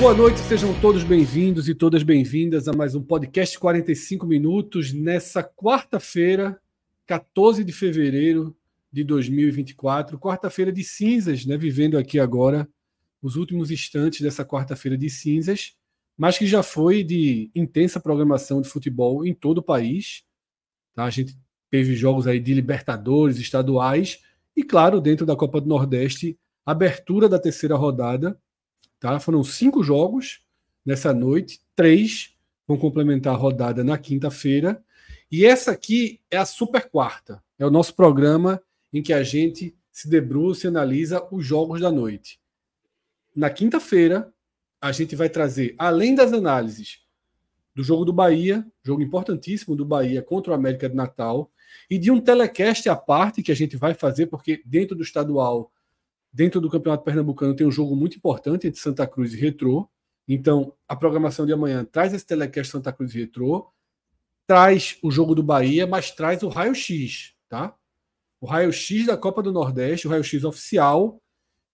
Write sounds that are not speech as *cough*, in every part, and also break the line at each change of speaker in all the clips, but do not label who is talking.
Boa noite, sejam todos bem-vindos e todas bem-vindas a mais um podcast 45 minutos nessa quarta-feira, 14 de fevereiro de 2024, quarta-feira de cinzas, né? Vivendo aqui agora os últimos instantes dessa quarta-feira de cinzas, mas que já foi de intensa programação de futebol em todo o país. Tá? A gente teve jogos aí de Libertadores, estaduais e, claro, dentro da Copa do Nordeste, abertura da terceira rodada Tá? Foram cinco jogos nessa noite, três vão complementar a rodada na quinta-feira. E essa aqui é a super quarta. É o nosso programa em que a gente se debruça e analisa os jogos da noite. Na quinta-feira, a gente vai trazer, além das análises do jogo do Bahia, jogo importantíssimo do Bahia contra o América de Natal, e de um telecast à parte que a gente vai fazer, porque dentro do estadual Dentro do Campeonato Pernambucano tem um jogo muito importante entre Santa Cruz e Retrô. Então, a programação de amanhã traz esse telecast Santa Cruz e Retrô, traz o jogo do Bahia, mas traz o raio-x, tá? O raio-x da Copa do Nordeste, o raio-x oficial,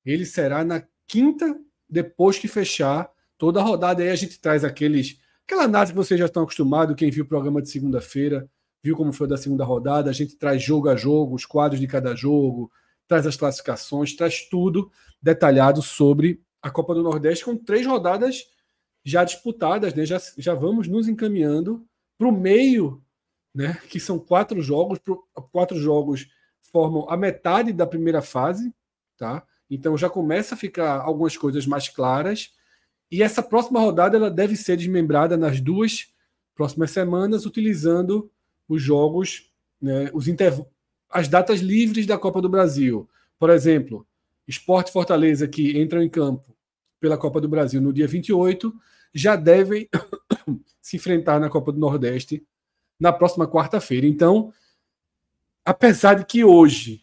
ele será na quinta, depois que fechar toda a rodada. Aí a gente traz aqueles, aquela análise que vocês já estão acostumados, quem viu o programa de segunda-feira, viu como foi da segunda rodada. A gente traz jogo a jogo, os quadros de cada jogo, traz as classificações, traz tudo detalhado sobre a Copa do Nordeste, com três rodadas já disputadas, né? já, já vamos nos encaminhando para o meio, né? que são quatro jogos, quatro jogos formam a metade da primeira fase, tá? Então já começa a ficar algumas coisas mais claras. E essa próxima rodada ela deve ser desmembrada nas duas próximas semanas, utilizando os jogos, né, os, interv as datas livres da Copa do Brasil. Por exemplo, Esporte Fortaleza, que entram em campo pela Copa do Brasil no dia 28, já devem *coughs* se enfrentar na Copa do Nordeste na próxima quarta-feira. Então, apesar de que hoje,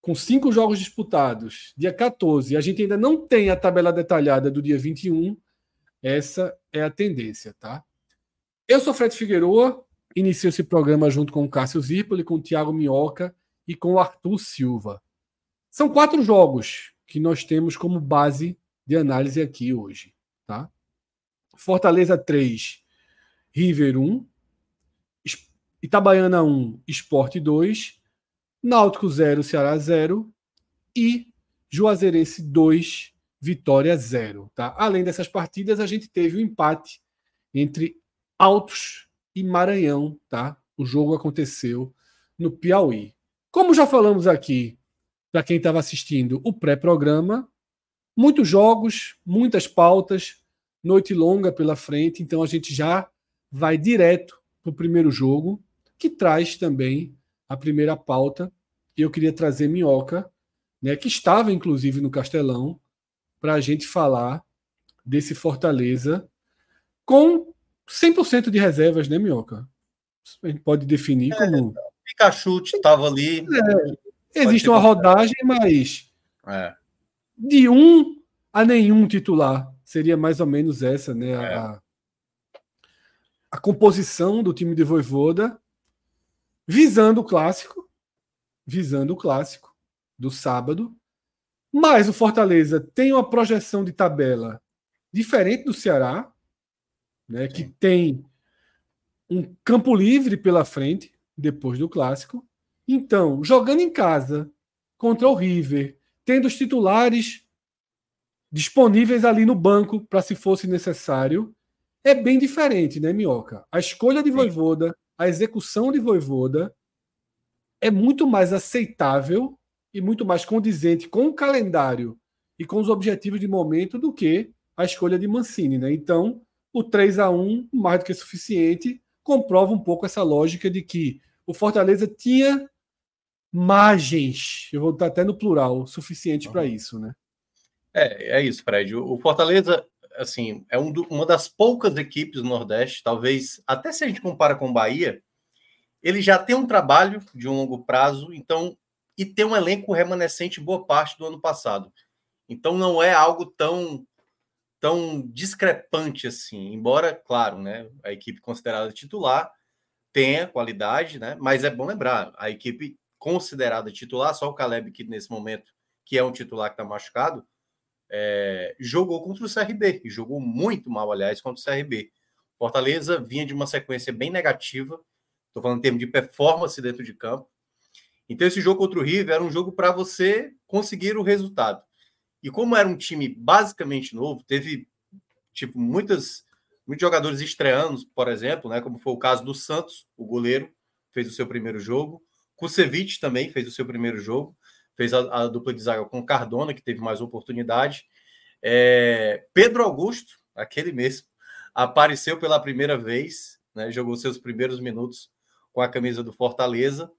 com cinco jogos disputados, dia 14, a gente ainda não tem a tabela detalhada do dia 21, essa é a tendência, tá? Eu sou Fred Figueroa, Inicia esse programa junto com o Cássio Zirpoli, com o Thiago Minhoca e com o Arthur Silva. São quatro jogos que nós temos como base de análise aqui hoje. Tá? Fortaleza 3, River 1, Itabaiana 1, Esporte 2, Náutico 0, Ceará 0 e Juazeirense 2, Vitória 0. Tá? Além dessas partidas, a gente teve o um empate entre Altos e Maranhão, tá? O jogo aconteceu no Piauí. Como já falamos aqui, para quem estava assistindo o pré-programa, muitos jogos, muitas pautas, noite longa pela frente, então a gente já vai direto para o primeiro jogo, que traz também a primeira pauta. Eu queria trazer Minhoca, né, que estava inclusive no Castelão, para a gente falar desse Fortaleza com 100% de reservas, né, Minhoca? A gente pode definir é, como.
Pikachu estava ali.
É, existe uma rodagem, mas. É. De um a nenhum titular. Seria mais ou menos essa, né? É. A, a composição do time de Voivoda, visando o clássico. Visando o clássico do sábado. Mas o Fortaleza tem uma projeção de tabela diferente do Ceará né, que tem um campo livre pela frente depois do clássico. Então, jogando em casa contra o River, tendo os titulares disponíveis ali no banco para se fosse necessário, é bem diferente, né, Minhoca? A escolha de Voivoda, a execução de Voivoda é muito mais aceitável e muito mais condizente com o calendário e com os objetivos de momento do que a escolha de Mancini, né? Então, o 3 a 1 mais do que suficiente, comprova um pouco essa lógica de que o Fortaleza tinha margens, eu vou estar até no plural, suficiente para isso, né?
É, é isso, Fred. O Fortaleza, assim, é um do, uma das poucas equipes do Nordeste, talvez, até se a gente compara com o Bahia, ele já tem um trabalho de um longo prazo, então, e tem um elenco remanescente boa parte do ano passado. Então não é algo tão tão discrepante assim, embora, claro, né, a equipe considerada titular tenha qualidade, né? Mas é bom lembrar, a equipe considerada titular, só o Caleb que nesse momento, que é um titular que está machucado, é, jogou contra o CRB, e jogou muito mal, aliás, contra o CRB. Fortaleza vinha de uma sequência bem negativa, estou falando em termos de performance dentro de campo. Então, esse jogo contra o River era um jogo para você conseguir o resultado. E como era um time basicamente novo, teve tipo muitas muitos jogadores estreando, por exemplo, né, como foi o caso do Santos, o goleiro fez o seu primeiro jogo, Kusevich também fez o seu primeiro jogo, fez a, a dupla de zaga com Cardona, que teve mais oportunidade. É, Pedro Augusto, aquele mesmo, apareceu pela primeira vez, né, jogou seus primeiros minutos com a camisa do Fortaleza.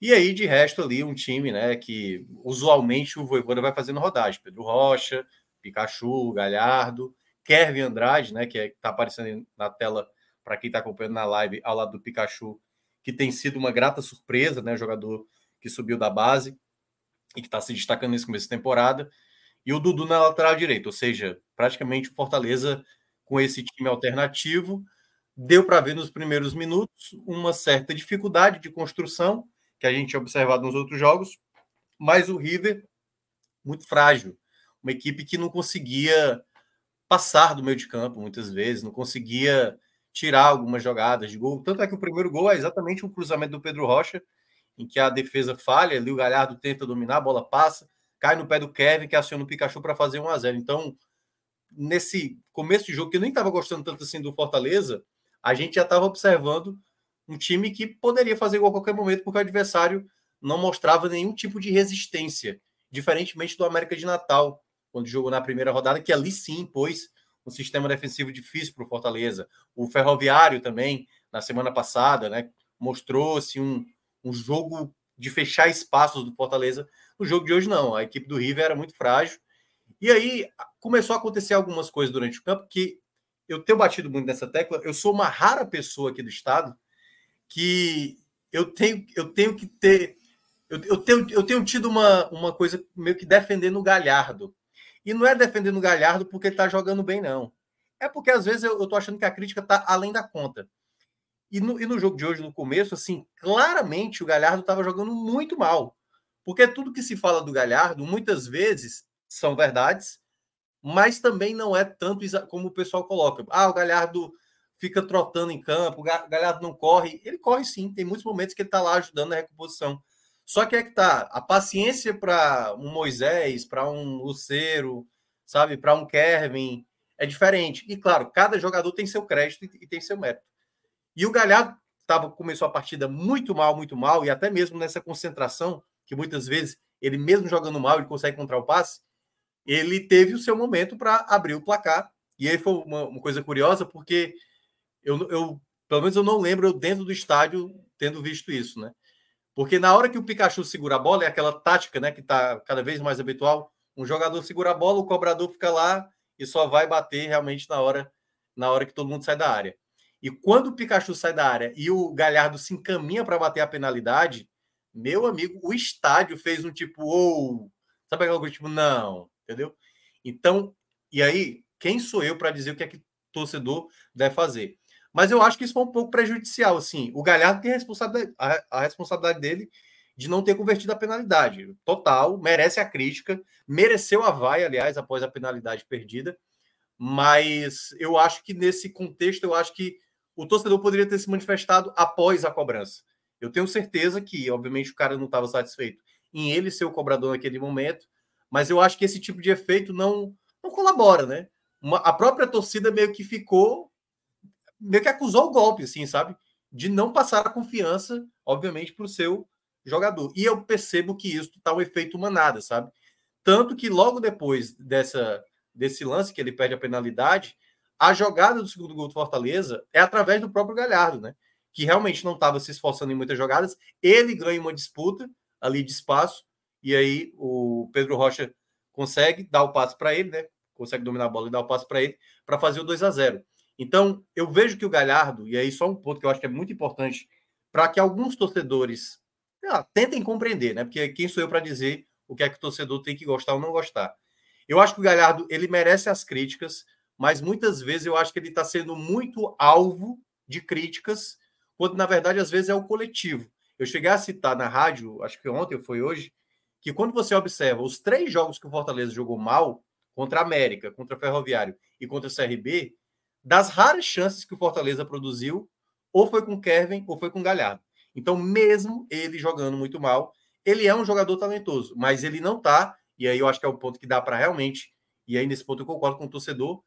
E aí, de resto, ali, um time né, que usualmente o Voivoda vai fazendo rodagem. Pedro Rocha, Pikachu, Galhardo, Kevin Andrade, né, que é, está aparecendo na tela para quem está acompanhando na live ao lado do Pikachu, que tem sido uma grata surpresa, né, jogador que subiu da base e que está se destacando nesse começo de temporada. E o Dudu na lateral direita, ou seja, praticamente o Fortaleza com esse time alternativo. Deu para ver nos primeiros minutos uma certa dificuldade de construção, que a gente tinha observado nos outros jogos, mas o River muito frágil, uma equipe que não conseguia passar do meio de campo muitas vezes, não conseguia tirar algumas jogadas de gol. Tanto é que o primeiro gol é exatamente um cruzamento do Pedro Rocha, em que a defesa falha, ali o Galhardo tenta dominar, a bola passa, cai no pé do Kevin, que aciona o Pikachu para fazer 1 a 0 Então, nesse começo de jogo, que eu nem estava gostando tanto assim do Fortaleza, a gente já estava observando um time que poderia fazer gol a qualquer momento, porque o adversário não mostrava nenhum tipo de resistência, diferentemente do América de Natal, quando jogou na primeira rodada, que ali sim impôs um sistema defensivo difícil para o Fortaleza. O Ferroviário também, na semana passada, né, mostrou-se um, um jogo de fechar espaços do Fortaleza. No jogo de hoje, não. A equipe do River era muito frágil. E aí começou a acontecer algumas coisas durante o campo que eu tenho batido muito nessa tecla. Eu sou uma rara pessoa aqui do estado que eu tenho, eu tenho que ter. Eu, eu, tenho, eu tenho tido uma, uma coisa meio que defendendo o Galhardo. E não é defendendo o Galhardo porque ele está jogando bem, não. É porque às vezes eu, tô achando que a crítica está além da conta. E no, e no jogo de hoje, no começo, assim, claramente o Galhardo estava jogando muito mal. Porque tudo que se fala do Galhardo, muitas vezes, são verdades, mas também não é tanto como o pessoal coloca. Ah, o Galhardo fica trotando em campo, Galhardo não corre. Ele corre sim, tem muitos momentos que ele está lá ajudando na recomposição. Só que é que tá, a paciência para um Moisés, para um Luceiro, sabe, para um Kevin, é diferente. E claro, cada jogador tem seu crédito e tem seu mérito. E o Galhardo tava, começou a partida muito mal, muito mal, e até mesmo nessa concentração, que muitas vezes ele mesmo jogando mal, ele consegue encontrar o passe, ele teve o seu momento para abrir o placar. E aí foi uma, uma coisa curiosa, porque eu, eu, pelo menos eu não lembro eu dentro do estádio tendo visto isso, né? Porque na hora que o Pikachu segura a bola, é aquela tática, né, que está cada vez mais habitual, um jogador segura a bola, o cobrador fica lá e só vai bater realmente na hora na hora que todo mundo sai da área. E quando o Pikachu sai da área e o Galhardo se encaminha para bater a penalidade, meu amigo, o estádio fez um tipo, ou, oh! sabe coisa tipo, não, entendeu? Então, e aí, quem sou eu para dizer o que é que torcedor deve fazer? Mas eu acho que isso foi um pouco prejudicial, assim. O Galhardo tem a responsabilidade, a, a responsabilidade dele de não ter convertido a penalidade. Total, merece a crítica, mereceu a vai, aliás, após a penalidade perdida. Mas eu acho que nesse contexto, eu acho que o torcedor poderia ter se manifestado após a cobrança. Eu tenho certeza que, obviamente, o cara não estava satisfeito em ele ser o cobrador naquele momento, mas eu acho que esse tipo de efeito não, não colabora, né? Uma, a própria torcida meio que ficou, meio que acusou o golpe, assim, sabe? De não passar a confiança, obviamente, para o seu jogador. E eu percebo que isso está um efeito manada, sabe? Tanto que logo depois dessa, desse lance que ele perde a penalidade, a jogada do segundo gol do Fortaleza é através do próprio Galhardo, né? Que realmente não estava se esforçando em muitas jogadas. Ele ganha uma disputa ali de espaço, e aí o Pedro Rocha consegue dar o passe para ele, né? Consegue dominar a bola e dar o passe para ele para fazer o 2 a 0 Então, eu vejo que o Galhardo, e aí só um ponto que eu acho que é muito importante para que alguns torcedores ah, tentem compreender, né? Porque quem sou eu para dizer o que é que o torcedor tem que gostar ou não gostar. Eu acho que o Galhardo ele merece as críticas, mas muitas vezes eu acho que ele está sendo muito alvo de críticas, quando na verdade às vezes é o coletivo. Eu cheguei a citar na rádio, acho que ontem foi hoje, que quando você observa os três jogos que o Fortaleza jogou mal, contra a América, contra o Ferroviário e contra o CRB, das raras chances que o Fortaleza produziu, ou foi com Kevin ou foi com Galhardo. Então, mesmo ele jogando muito mal, ele é um jogador talentoso, mas ele não tá, e aí eu acho que é o ponto que dá para realmente, e aí nesse ponto eu concordo com o torcedor,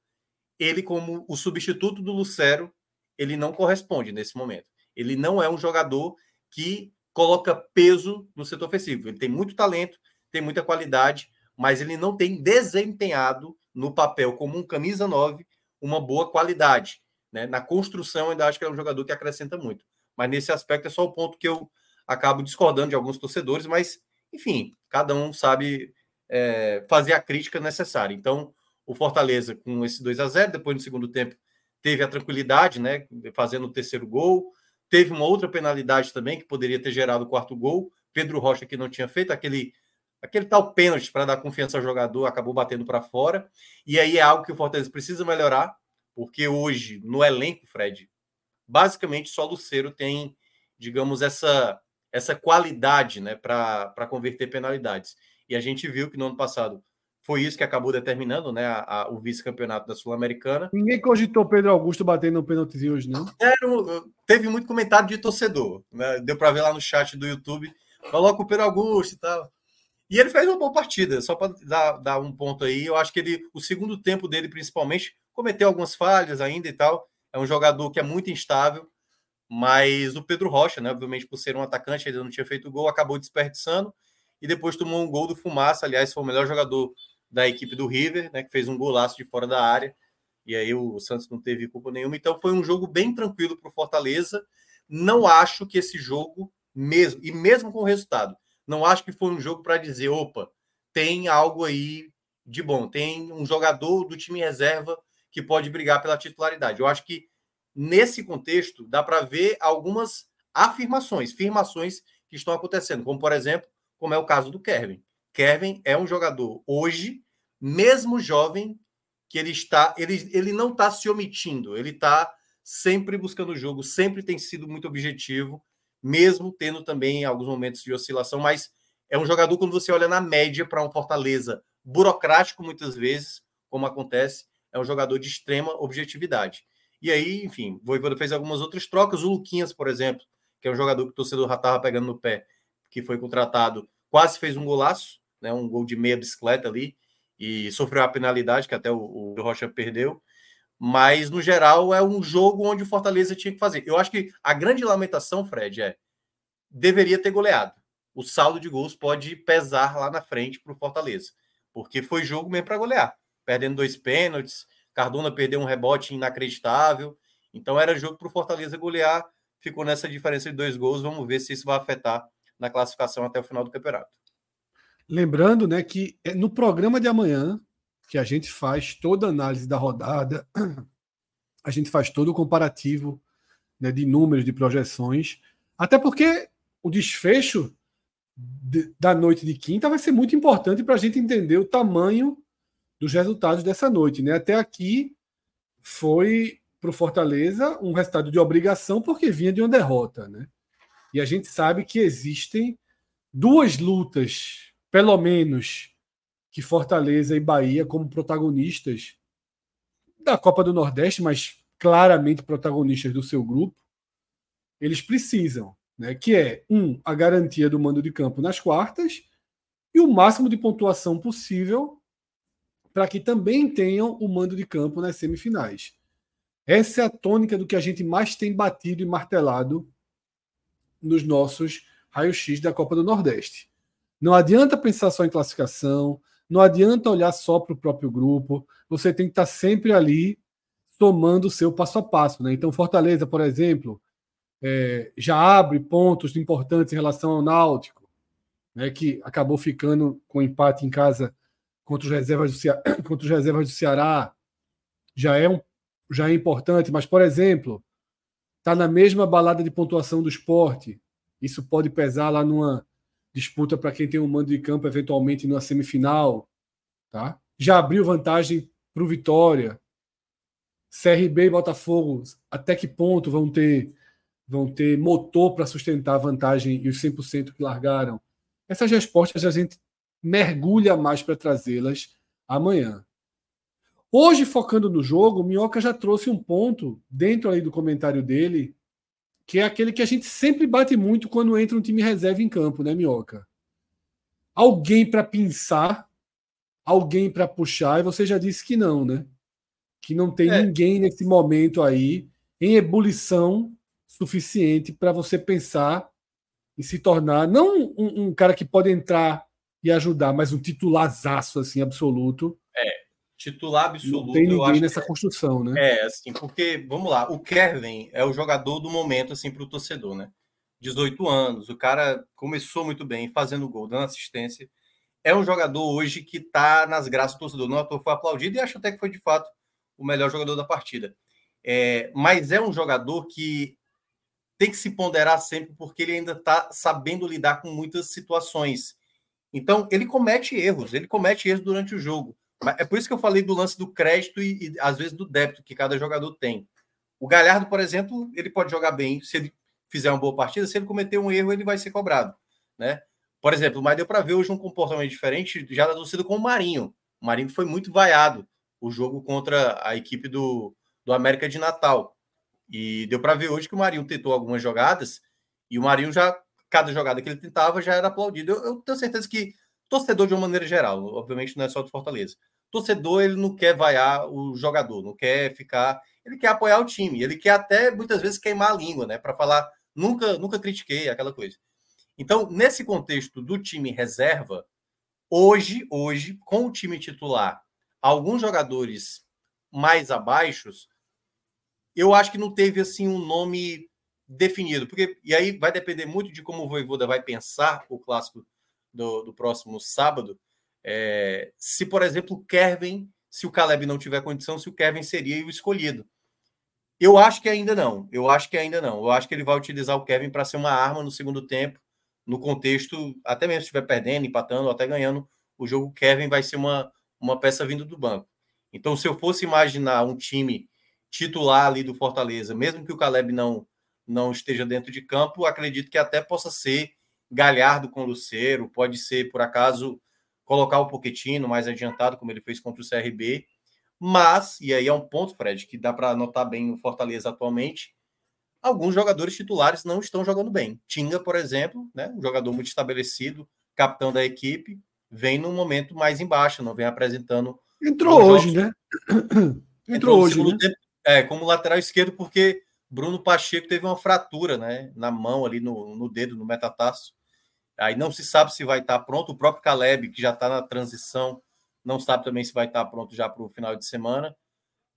ele como o substituto do Lucero, ele não corresponde nesse momento. Ele não é um jogador que coloca peso no setor ofensivo. Ele tem muito talento, tem muita qualidade, mas ele não tem desempenhado no papel como um camisa 9 uma boa qualidade. Né? Na construção, ainda acho que é um jogador que acrescenta muito. Mas nesse aspecto é só o ponto que eu acabo discordando de alguns torcedores, mas, enfim, cada um sabe é, fazer a crítica necessária. Então, o Fortaleza, com esse 2 a 0 depois no segundo tempo, teve a tranquilidade, né? Fazendo o terceiro gol. Teve uma outra penalidade também que poderia ter gerado o quarto gol. Pedro Rocha, que não tinha feito aquele, aquele tal pênalti para dar confiança ao jogador, acabou batendo para fora. E aí é algo que o Fortaleza precisa melhorar, porque hoje, no elenco, Fred, basicamente só Luceiro tem, digamos, essa, essa qualidade né, para converter penalidades. E a gente viu que no ano passado foi isso que acabou determinando né, a, a, o vice-campeonato da Sul-Americana.
Ninguém cogitou Pedro Augusto batendo um pênaltizinho hoje, não?
Era, teve muito comentário de torcedor. Né? Deu para ver lá no chat do YouTube. Coloca o Pedro Augusto e tal. E ele fez uma boa partida, só para dar, dar, um ponto aí. Eu acho que ele, o segundo tempo dele, principalmente, cometeu algumas falhas ainda e tal. É um jogador que é muito instável, mas o Pedro Rocha, né? Obviamente, por ser um atacante, ele não tinha feito gol, acabou desperdiçando e depois tomou um gol do Fumaça. Aliás, foi o melhor jogador da equipe do River, né, que fez um golaço de fora da área. E aí o Santos não teve culpa nenhuma. Então foi um jogo bem tranquilo para o Fortaleza. Não acho que esse jogo, mesmo, e mesmo com o resultado, não acho que foi um jogo para dizer, opa, tem algo aí de bom, tem um jogador do time reserva que pode brigar pela titularidade. Eu acho que nesse contexto dá para ver algumas afirmações, afirmações que estão acontecendo, como por exemplo, como é o caso do Kevin. Kevin é um jogador hoje, mesmo jovem, que ele está, ele, ele não está se omitindo, ele está sempre buscando o jogo, sempre tem sido muito objetivo, mesmo tendo também alguns momentos de oscilação, mas é um jogador quando você olha na média para um Fortaleza burocrático muitas vezes, como acontece, é um jogador de extrema objetividade. E aí, enfim, o Voivoda fez algumas outras trocas, o Luquinhas, por exemplo, que é um jogador que o torcedor já estava pegando no pé, que foi contratado, quase fez um golaço, né, um gol de meia bicicleta ali, e sofreu a penalidade que até o, o Rocha perdeu. Mas, no geral, é um jogo onde o Fortaleza tinha que fazer. Eu acho que a grande lamentação, Fred, é deveria ter goleado. O saldo de gols pode pesar lá na frente para o Fortaleza, porque foi jogo mesmo para golear, perdendo dois pênaltis. Cardona perdeu um rebote inacreditável. Então, era jogo para o Fortaleza golear. Ficou nessa diferença de dois gols. Vamos ver se isso vai afetar na classificação até o final do campeonato.
Lembrando né, que é no programa de amanhã, que a gente faz toda a análise da rodada, a gente faz todo o comparativo né, de números, de projeções, até porque o desfecho de, da noite de quinta vai ser muito importante para a gente entender o tamanho dos resultados dessa noite. Né? Até aqui foi para o Fortaleza um resultado de obrigação porque vinha de uma derrota. Né? E a gente sabe que existem duas lutas pelo menos que Fortaleza e Bahia, como protagonistas da Copa do Nordeste, mas claramente protagonistas do seu grupo, eles precisam, né? Que é um a garantia do mando de campo nas quartas e o máximo de pontuação possível para que também tenham o mando de campo nas semifinais. Essa é a tônica do que a gente mais tem batido e martelado nos nossos raio-x da Copa do Nordeste. Não adianta pensar só em classificação, não adianta olhar só para o próprio grupo, você tem que estar sempre ali tomando o seu passo a passo. Né? Então, Fortaleza, por exemplo, é, já abre pontos importantes em relação ao Náutico, né, que acabou ficando com empate em casa contra os reservas do, Ceará, *coughs* contra os reservas do Ceará. Já é, um, já é importante, mas, por exemplo, está na mesma balada de pontuação do esporte. Isso pode pesar lá numa disputa para quem tem um mando de campo, eventualmente numa semifinal. Tá? Já abriu vantagem para o Vitória. CRB e Botafogo, até que ponto vão ter vão ter motor para sustentar a vantagem e os 100% que largaram? Essas respostas a gente mergulha mais para trazê-las amanhã. Hoje, focando no jogo, o Minhoca já trouxe um ponto dentro aí do comentário dele, que é aquele que a gente sempre bate muito quando entra um time reserva em campo, né, Minhoca? Alguém para pensar, alguém para puxar, e você já disse que não, né? Que não tem é. ninguém nesse momento aí em ebulição suficiente para você pensar em se tornar não um, um, cara que pode entrar e ajudar, mas um titularzaço assim absoluto.
É, titular absoluto.
Não tem ninguém nessa é, construção, né?
É, assim, porque vamos lá, o Kevin é o jogador do momento assim para o torcedor, né? 18 anos, o cara começou muito bem, fazendo gol, dando assistência. É um jogador hoje que está nas graças do torcedor. Não, foi aplaudido e acho até que foi de fato o melhor jogador da partida. É, mas é um jogador que tem que se ponderar sempre porque ele ainda está sabendo lidar com muitas situações. Então, ele comete erros, ele comete erros durante o jogo. É por isso que eu falei do lance do crédito e, e, às vezes do débito que cada jogador tem. O Galhardo, por exemplo, ele pode jogar bem se ele fizer uma boa partida, se ele cometer um erro, ele vai ser cobrado, né? Por exemplo, mas deu para ver hoje um comportamento diferente já da torcida com o Marinho. O Marinho foi muito vaiado o jogo contra a equipe do, do América de Natal. E deu para ver hoje que o Marinho tentou algumas jogadas e o Marinho já, cada jogada que ele tentava já era aplaudido. Eu, eu tenho certeza que torcedor, de uma maneira geral, obviamente não é só do Fortaleza, torcedor ele não quer vaiar o jogador, não quer ficar, ele quer apoiar o time, ele quer até muitas vezes queimar a língua, né, para falar nunca, nunca critiquei aquela coisa. Então, nesse contexto do time reserva, hoje, hoje, com o time titular, alguns jogadores mais abaixos, eu acho que não teve assim um nome definido, porque e aí vai depender muito de como o Voivoda vai pensar o clássico do, do próximo sábado. É, se, por exemplo, Kevin, se o Caleb não tiver condição, se o Kevin seria o escolhido. Eu acho que ainda não. Eu acho que ainda não. Eu acho que ele vai utilizar o Kevin para ser uma arma no segundo tempo, no contexto, até mesmo se estiver perdendo, empatando ou até ganhando o jogo, Kevin vai ser uma, uma peça vindo do banco. Então, se eu fosse imaginar um time titular ali do Fortaleza, mesmo que o Caleb não, não esteja dentro de campo, acredito que até possa ser Galhardo com o Luceiro, pode ser, por acaso, colocar o Poquetino mais adiantado, como ele fez contra o CRB. Mas, e aí é um ponto, Fred, que dá para notar bem no Fortaleza atualmente, alguns jogadores titulares não estão jogando bem. Tinga, por exemplo, né, um jogador muito estabelecido, capitão da equipe, vem num momento mais embaixo, não vem apresentando.
Entrou hoje, né?
Entrou, Entrou hoje. Né? Tempo, é, como lateral esquerdo, porque Bruno Pacheco teve uma fratura né, na mão, ali no, no dedo, no metatarso. Aí não se sabe se vai estar pronto. O próprio Caleb, que já está na transição, não sabe também se vai estar pronto já para o final de semana.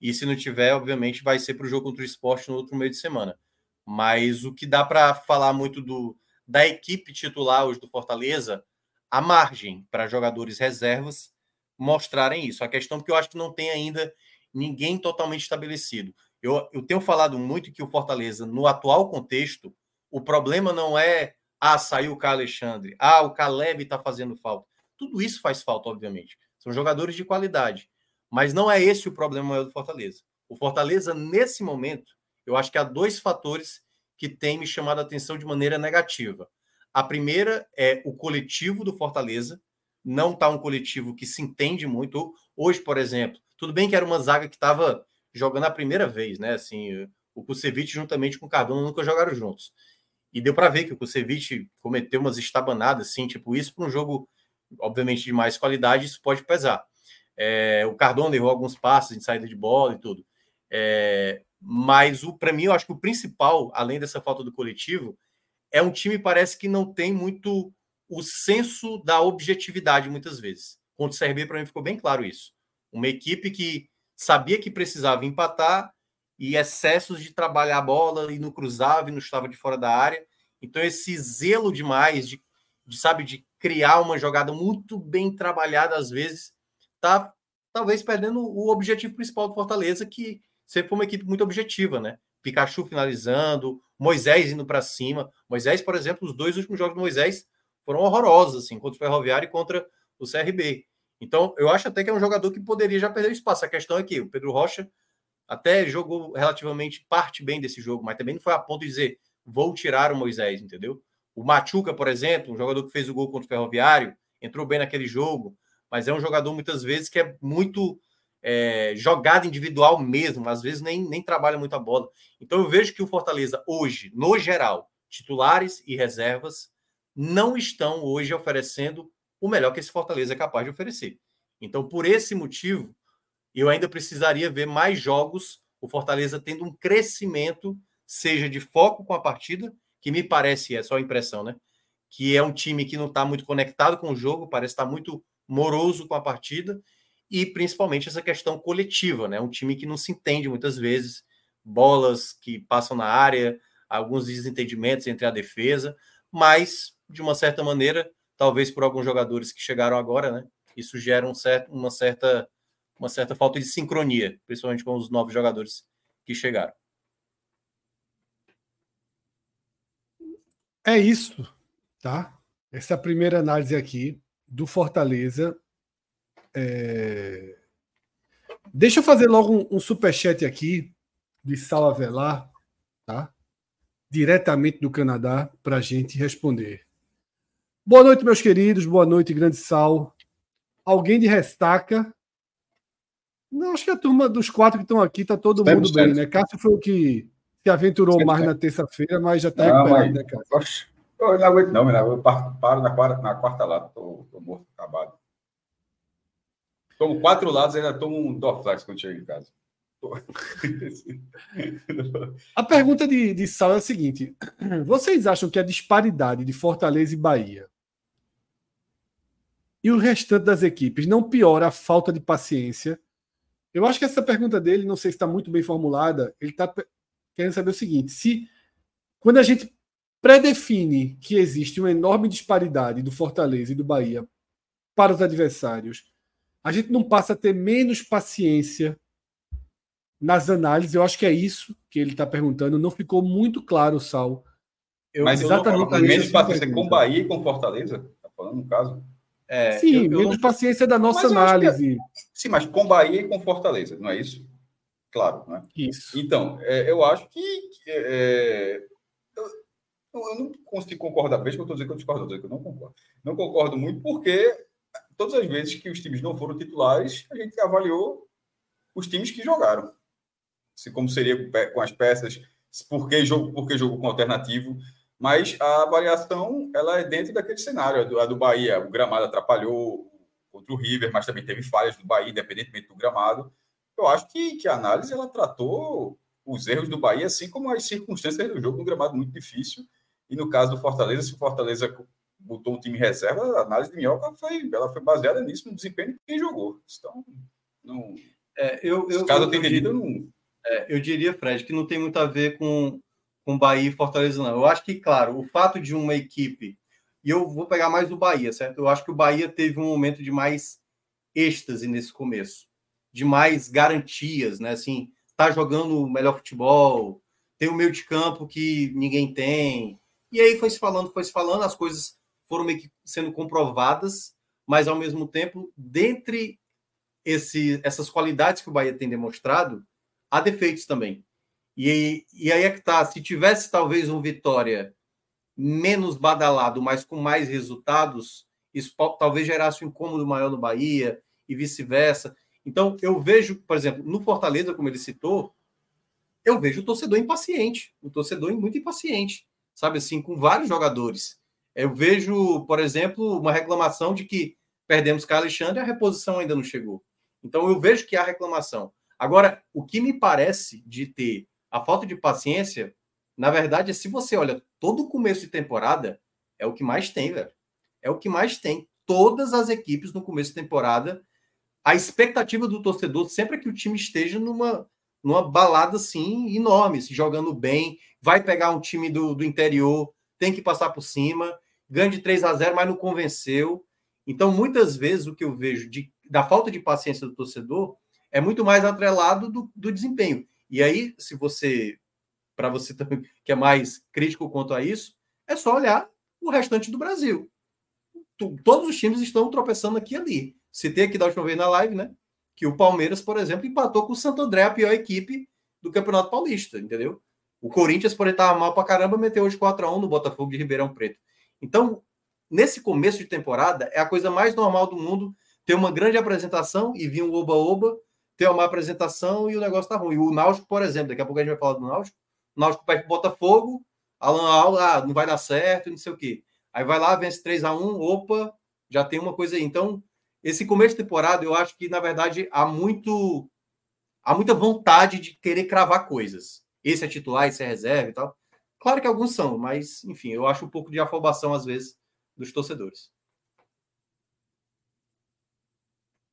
E se não tiver, obviamente, vai ser para o jogo contra o esporte no outro meio de semana. Mas o que dá para falar muito do, da equipe titular hoje do Fortaleza, a margem para jogadores reservas mostrarem isso. A questão é que eu acho que não tem ainda ninguém totalmente estabelecido. Eu, eu tenho falado muito que o Fortaleza, no atual contexto, o problema não é ah, saiu o Carlos Alexandre, ah, o Caleb está fazendo falta. Tudo isso faz falta, obviamente. São jogadores de qualidade. Mas não é esse o problema maior do Fortaleza. O Fortaleza, nesse momento, eu acho que há dois fatores que têm me chamado a atenção de maneira negativa. A primeira é o coletivo do Fortaleza. Não está um coletivo que se entende muito. Hoje, por exemplo, tudo bem que era uma zaga que estava jogando a primeira vez, né? Assim, o Kusevich juntamente com o Cardona nunca jogaram juntos. E deu para ver que o Kusevich cometeu umas estabanadas, assim, tipo isso para um jogo, obviamente, de mais qualidade, isso pode pesar. É, o Cardona errou alguns passos em saída de bola e tudo. É, mas para mim, eu acho que o principal, além dessa falta do coletivo, é um time parece que não tem muito o senso da objetividade muitas vezes. Contra o CRB, para mim, ficou bem claro isso. Uma equipe que sabia que precisava empatar e excessos de trabalhar a bola e não cruzava e não estava de fora da área. Então, esse zelo demais de, de, sabe, de criar uma jogada muito bem trabalhada, às vezes, tá talvez perdendo o objetivo principal do Fortaleza, que sempre foi uma equipe muito objetiva, né? Pikachu finalizando, Moisés indo para cima. Moisés, por exemplo, os dois últimos jogos do Moisés foram horrorosos, assim, contra o Ferroviário e contra o CRB. Então, eu acho até que é um jogador que poderia já perder espaço. A questão é que o Pedro Rocha até jogou relativamente parte bem desse jogo, mas também não foi a ponto de dizer vou tirar o Moisés, entendeu? O Machuca, por exemplo, um jogador que fez o gol contra o Ferroviário, entrou bem naquele jogo, mas é um jogador muitas vezes que é muito é, jogada individual mesmo, às vezes nem, nem trabalha muito a bola. Então eu vejo que o Fortaleza hoje, no geral, titulares e reservas, não estão hoje oferecendo o melhor que esse Fortaleza é capaz de oferecer. Então, por esse motivo, eu ainda precisaria ver mais jogos, o Fortaleza tendo um crescimento, seja de foco com a partida, que me parece, é só impressão, né? Que é um time que não está muito conectado com o jogo, parece estar tá muito moroso com a partida, e principalmente essa questão coletiva, né? Um time que não se entende muitas vezes, bolas que passam na área, alguns desentendimentos entre a defesa, mas de uma certa maneira, talvez por alguns jogadores que chegaram agora, né? Isso gera um certo, uma certa uma certa falta de sincronia, principalmente com os novos jogadores que chegaram.
É isso, tá? Essa é a primeira análise aqui do Fortaleza é... Deixa eu fazer logo um, um superchat aqui de Sal Avelar, tá? Diretamente do Canadá, para a gente responder. Boa noite, meus queridos. Boa noite, grande Sal. Alguém de restaca? Não, acho que a turma dos quatro que estão aqui tá todo mundo bem, né? Cássio foi o que se aventurou mais na terça-feira, mas já está recuperado, né, Cássio?
Eu não aguento, não, eu paro na quarta, na quarta lá, tô, tô morto, acabado. Tomo quatro lados e ainda tomo um Dorflex quando chego em casa. *laughs*
a pergunta de, de Sal é a seguinte: *clears throat* vocês acham que a disparidade de Fortaleza e Bahia e o restante das equipes não piora a falta de paciência? Eu acho que essa pergunta dele, não sei se está muito bem formulada, ele está querendo saber o seguinte: se quando a gente predefine que existe uma enorme disparidade do Fortaleza e do Bahia para os adversários a gente não passa a ter menos paciência nas análises. Eu acho que é isso que ele está perguntando. Não ficou muito claro, Sal.
Eu, Mas exatamente eu menos paciência com Bahia e com Fortaleza? Está falando no caso?
É, sim, eu, eu menos não... paciência da nossa análise.
É... Sim, mas com Bahia e com Fortaleza, não é isso? Claro, né?
Isso.
Então, é, eu acho que. É, eu, eu, não consigo concordar. Veja que eu estou dizendo que eu discordo, eu, que eu não concordo. Não concordo muito porque todas as vezes que os times não foram titulares, a gente avaliou os times que jogaram. Se como seria com as peças, por que jogo, por que jogo com alternativo, mas a avaliação ela é dentro daquele cenário. A do, a do Bahia, o gramado atrapalhou contra o River, mas também teve falhas do Bahia, independentemente do gramado. Eu acho que, que a análise ela tratou os erros do Bahia, assim como as circunstâncias do jogo, um gramado muito difícil. E no caso do Fortaleza, se o Fortaleza botou um time reserva, a análise de Minhoca foi, ela foi baseada nisso, no desempenho de quem jogou. Então, não.
É, eu, eu, caso eu, eu, eu, não... é, eu diria, Fred, que não tem muito a ver com, com Bahia e Fortaleza, não. Eu acho que, claro, o fato de uma equipe. E eu vou pegar mais o Bahia, certo? Eu acho que o Bahia teve um momento de mais êxtase nesse começo, de mais garantias, né? Assim, tá jogando o melhor futebol, tem o meio de campo que ninguém tem. E aí foi se falando, foi se falando, as coisas foram meio que sendo comprovadas, mas ao mesmo tempo, dentre esse, essas qualidades que o Bahia tem demonstrado, há defeitos também. E, e aí é que tá, se tivesse talvez um Vitória menos badalado, mas com mais resultados, isso talvez gerasse um incômodo maior no Bahia e vice-versa. Então, eu vejo, por exemplo, no Fortaleza, como ele citou, eu vejo o torcedor impaciente, o torcedor muito impaciente, sabe assim, com vários jogadores. Eu vejo, por exemplo, uma reclamação de que perdemos com Alexandre e a reposição ainda não chegou. Então eu vejo que há reclamação. Agora, o que me parece de ter a falta de paciência Na verdade, se você olha todo o começo de temporada, é o que mais tem, velho. É o que mais tem. Todas as equipes no começo de temporada, a expectativa do torcedor sempre é que o time esteja numa, numa balada assim enorme, se jogando bem, vai pegar um time do, do interior, tem que passar por cima, ganha de 3 a 0, mas não convenceu. Então, muitas vezes, o que eu vejo de, da falta de paciência do torcedor é muito mais atrelado do, do desempenho. E aí, se você, para você *laughs* também, que é mais crítico quanto a isso, é só olhar o restante do Brasil. Todos os times estão tropeçando aqui e ali. Citei aqui da última vez na live, né? Que o Palmeiras, por exemplo, empatou com o Santo André, a pior equipe do Campeonato Paulista, entendeu? O Corinthians, por estar mal pra caramba, meteu hoje 4x1 no Botafogo de Ribeirão Preto. Então, nesse começo de temporada, é a coisa mais normal do mundo ter uma grande apresentação e vir um oba-oba, ter uma apresentação e o negócio tá ruim. O Náutico, por exemplo, daqui a pouco a gente vai falar do Náutico. O Náutico perde pro Botafogo, Alan Aula, ah, não vai dar certo, não sei o quê. Aí vai lá, vence 3 a 1 opa, já tem uma coisa aí. Então, esse começo de temporada, eu acho que, na verdade, há muito há muita vontade de querer cravar coisas. Esse é titular, esse é reserva e tal. Claro que alguns são, mas, enfim, eu acho um pouco de afobação, às vezes, dos torcedores.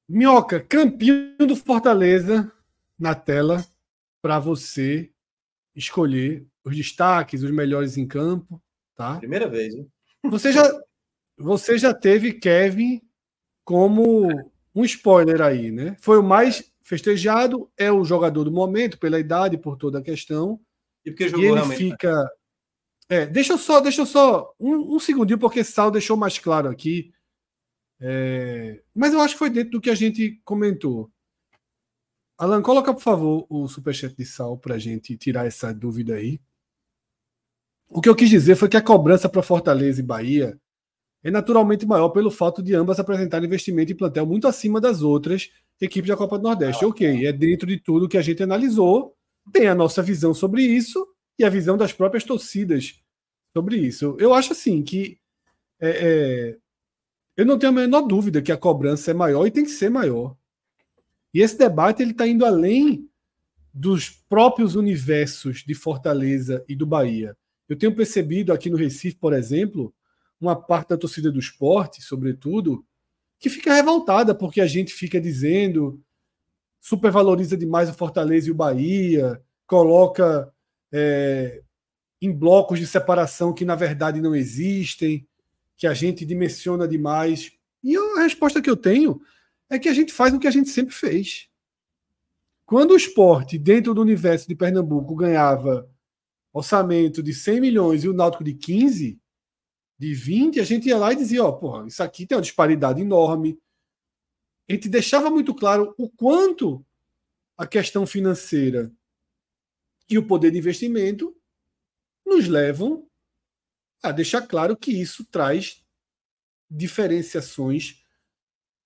Minhoca, campeão do Fortaleza na tela para você escolher os destaques, os melhores em campo, tá?
Primeira vez, hein?
Você já, você já teve Kevin como um spoiler aí, né? Foi o mais festejado, é o jogador do momento, pela idade, por toda a questão.
E porque jogou
e ele
realmente. né?
fica. É, deixa eu só, deixa eu só um, um segundinho, porque Sal deixou mais claro aqui. É, mas eu acho que foi dentro do que a gente comentou. Alan, coloca, por favor, o superchat de Sal para a gente tirar essa dúvida aí. O que eu quis dizer foi que a cobrança para Fortaleza e Bahia é naturalmente maior pelo fato de ambas apresentarem investimento em plantel muito acima das outras equipes da Copa do Nordeste. Ok, é dentro de tudo que a gente analisou, tem a nossa visão sobre isso e a visão das próprias torcidas sobre isso. Eu acho assim que é, é, eu não tenho a menor dúvida que a cobrança é maior e tem que ser maior. E esse debate ele está indo além dos próprios universos de Fortaleza e do Bahia. Eu tenho percebido aqui no Recife, por exemplo, uma parte da torcida do esporte, sobretudo, que fica revoltada porque a gente fica dizendo supervaloriza demais o Fortaleza e o Bahia, coloca é, em blocos de separação que na verdade não existem, que a gente dimensiona demais. E a resposta que eu tenho é que a gente faz o que a gente sempre fez. Quando o esporte, dentro do universo de Pernambuco, ganhava orçamento de 100 milhões e o Náutico de 15, de 20, a gente ia lá e dizia, ó, porra, isso aqui tem uma disparidade enorme. A gente deixava muito claro o quanto a questão financeira e o poder de investimento nos levam a deixar claro que isso traz diferenciações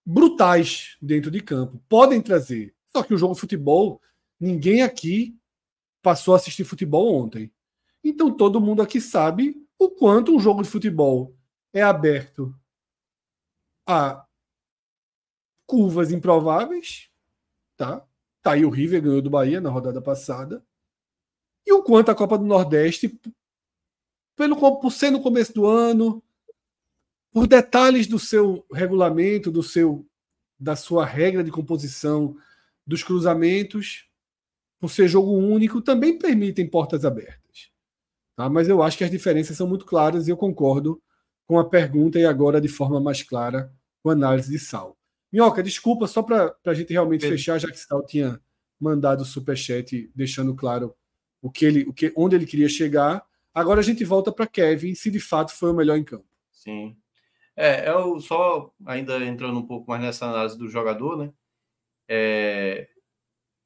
brutais dentro de campo. Podem trazer. Só que o jogo de futebol, ninguém aqui passou a assistir futebol ontem. Então todo mundo aqui sabe o quanto um jogo de futebol é aberto a curvas improváveis, tá? Tá aí o River ganhou do Bahia na rodada passada. E o quanto a Copa do Nordeste, pelo, por ser no começo do ano, por detalhes do seu regulamento, do seu da sua regra de composição dos cruzamentos, por ser jogo único, também permitem portas abertas. Tá? Mas eu acho que as diferenças são muito claras e eu concordo com a pergunta e agora de forma mais clara com a análise de Sal. Minhoca, desculpa, só para a gente realmente Pedro. fechar, já que Sal tinha mandado o superchat deixando claro o que ele, o que, onde ele queria chegar. Agora a gente volta para Kevin, se de fato foi o melhor em campo.
Sim. É, eu só ainda entrando um pouco mais nessa análise do jogador, né? É,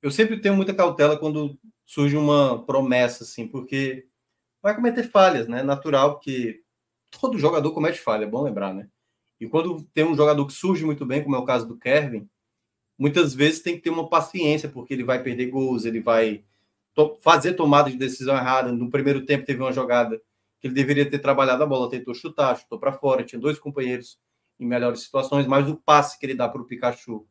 eu sempre tenho muita cautela quando surge uma promessa, assim, porque vai cometer falhas, né? Natural que todo jogador comete falha, é bom lembrar, né? E quando tem um jogador que surge muito bem, como é o caso do Kevin, muitas vezes tem que ter uma paciência, porque ele vai perder gols, ele vai to fazer tomada de decisão errada. No primeiro tempo teve uma jogada que ele deveria ter trabalhado a bola, tentou chutar, chutou para fora, tinha dois companheiros em melhores situações, mas o passe que ele dá para o Pikachu,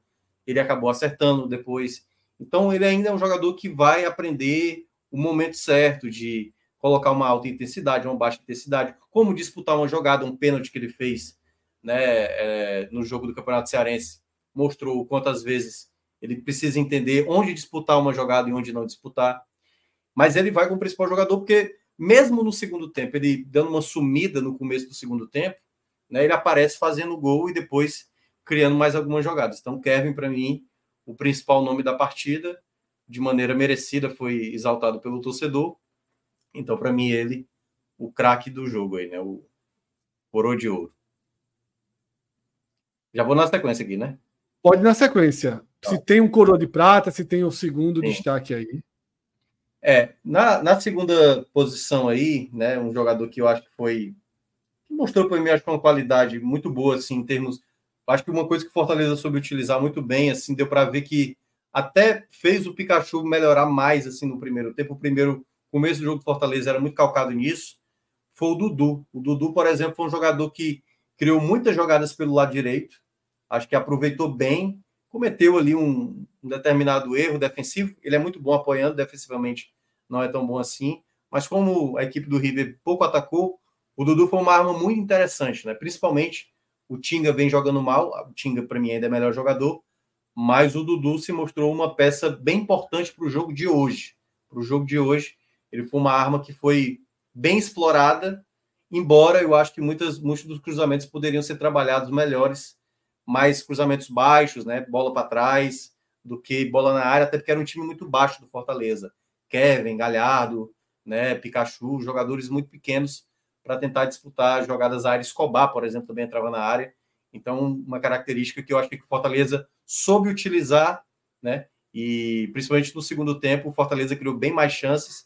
ele acabou acertando depois. Então ele ainda é um jogador que vai aprender o momento certo de colocar uma alta intensidade, uma baixa intensidade, como disputar uma jogada, um pênalti que ele fez né, é, no jogo do Campeonato Cearense, mostrou quantas vezes ele precisa entender onde disputar uma jogada e onde não disputar. Mas ele vai com o principal jogador, porque mesmo no segundo tempo, ele dando uma sumida no começo do segundo tempo, né, ele aparece fazendo gol e depois criando mais algumas jogadas. Então, Kevin, para mim, o principal nome da partida, de maneira merecida, foi exaltado pelo torcedor. Então, para mim, ele, o craque do jogo aí, né? O coroa de ouro. Já vou na sequência aqui, né?
Pode na sequência. Tá. Se tem um coroa de prata, se tem o um segundo Sim. destaque aí.
É, na, na segunda posição aí, né, um jogador que eu acho que foi que mostrou para mim acho que uma qualidade muito boa assim em termos, acho que uma coisa que Fortaleza soube utilizar muito bem, assim, deu para ver que até fez o Pikachu melhorar mais assim no primeiro tempo. O primeiro começo do jogo do Fortaleza era muito calcado nisso. Foi o Dudu. O Dudu, por exemplo, foi um jogador que criou muitas jogadas pelo lado direito. Acho que aproveitou bem cometeu ali um, um, determinado erro defensivo. Ele é muito bom apoiando, defensivamente não é tão bom assim. Mas como a equipe do River pouco atacou, o Dudu foi uma arma muito interessante, né? Principalmente o Tinga vem jogando mal. O Tinga, para mim, ainda é melhor jogador. Mas o Dudu se mostrou uma peça bem importante para o jogo de hoje. Para o jogo de hoje, ele foi uma arma que foi bem explorada, embora eu acho que muitas, muitos dos cruzamentos poderiam ser trabalhados melhores mais cruzamentos baixos, né? Bola para trás, do que bola na área, até porque era um time muito baixo do Fortaleza. Kevin, Galhardo, né? Pikachu, jogadores muito pequenos para tentar disputar jogadas área. Escobar, por exemplo, também entrava na área. Então, uma característica que eu acho que o Fortaleza soube utilizar, né? E principalmente no segundo tempo, o Fortaleza criou bem mais chances.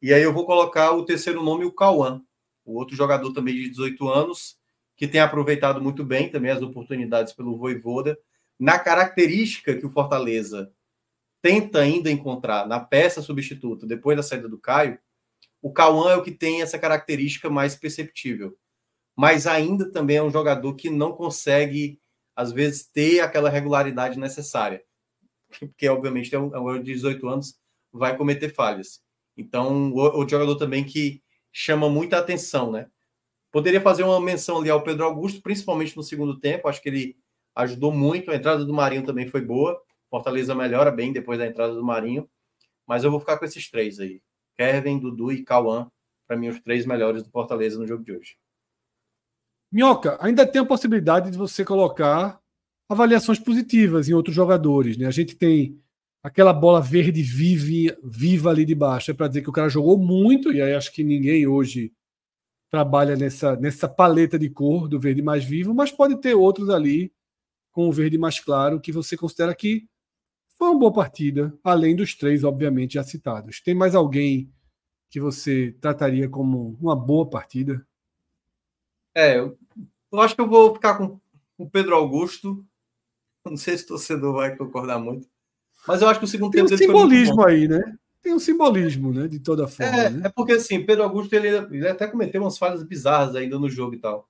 E aí eu vou colocar o terceiro nome, o Cauã, o outro jogador também de 18 anos, que tem aproveitado muito bem também as oportunidades pelo Voivoda. Na característica que o Fortaleza tenta ainda encontrar na peça substituta depois da saída do Caio, o Cauã é o que tem essa característica mais perceptível. Mas ainda também é um jogador que não consegue, às vezes, ter aquela regularidade necessária. *laughs* Porque, obviamente, é um, é de 18 anos, vai cometer falhas. Então, o jogador também que chama muita atenção, né? Poderia fazer uma menção ali ao Pedro Augusto, principalmente no segundo tempo. Acho que ele ajudou muito. A entrada do Marinho também foi boa. Fortaleza melhora bem depois da entrada do Marinho. Mas eu vou ficar com esses três aí: Kevin, Dudu e Cauã. Para mim, os três melhores do Fortaleza no jogo de hoje.
Minhoca, ainda tem a possibilidade de você colocar avaliações positivas em outros jogadores. Né? A gente tem aquela bola verde vive, viva ali de baixo. É para dizer que o cara jogou muito, e aí acho que ninguém hoje trabalha nessa, nessa paleta de cor do verde mais vivo, mas pode ter outros ali com o verde mais claro que você considera que foi uma boa partida, além dos três, obviamente, já citados. Tem mais alguém que você trataria como uma boa partida?
É, eu, eu acho que eu vou ficar com o Pedro Augusto. *laughs* Não sei se o torcedor vai concordar muito. Mas eu acho que o segundo
tempo. Tem um simbolismo aí, né? tem um simbolismo, né? De toda forma.
É,
né?
é porque assim, Pedro Augusto ele, ele, até cometeu umas falhas bizarras ainda no jogo e tal.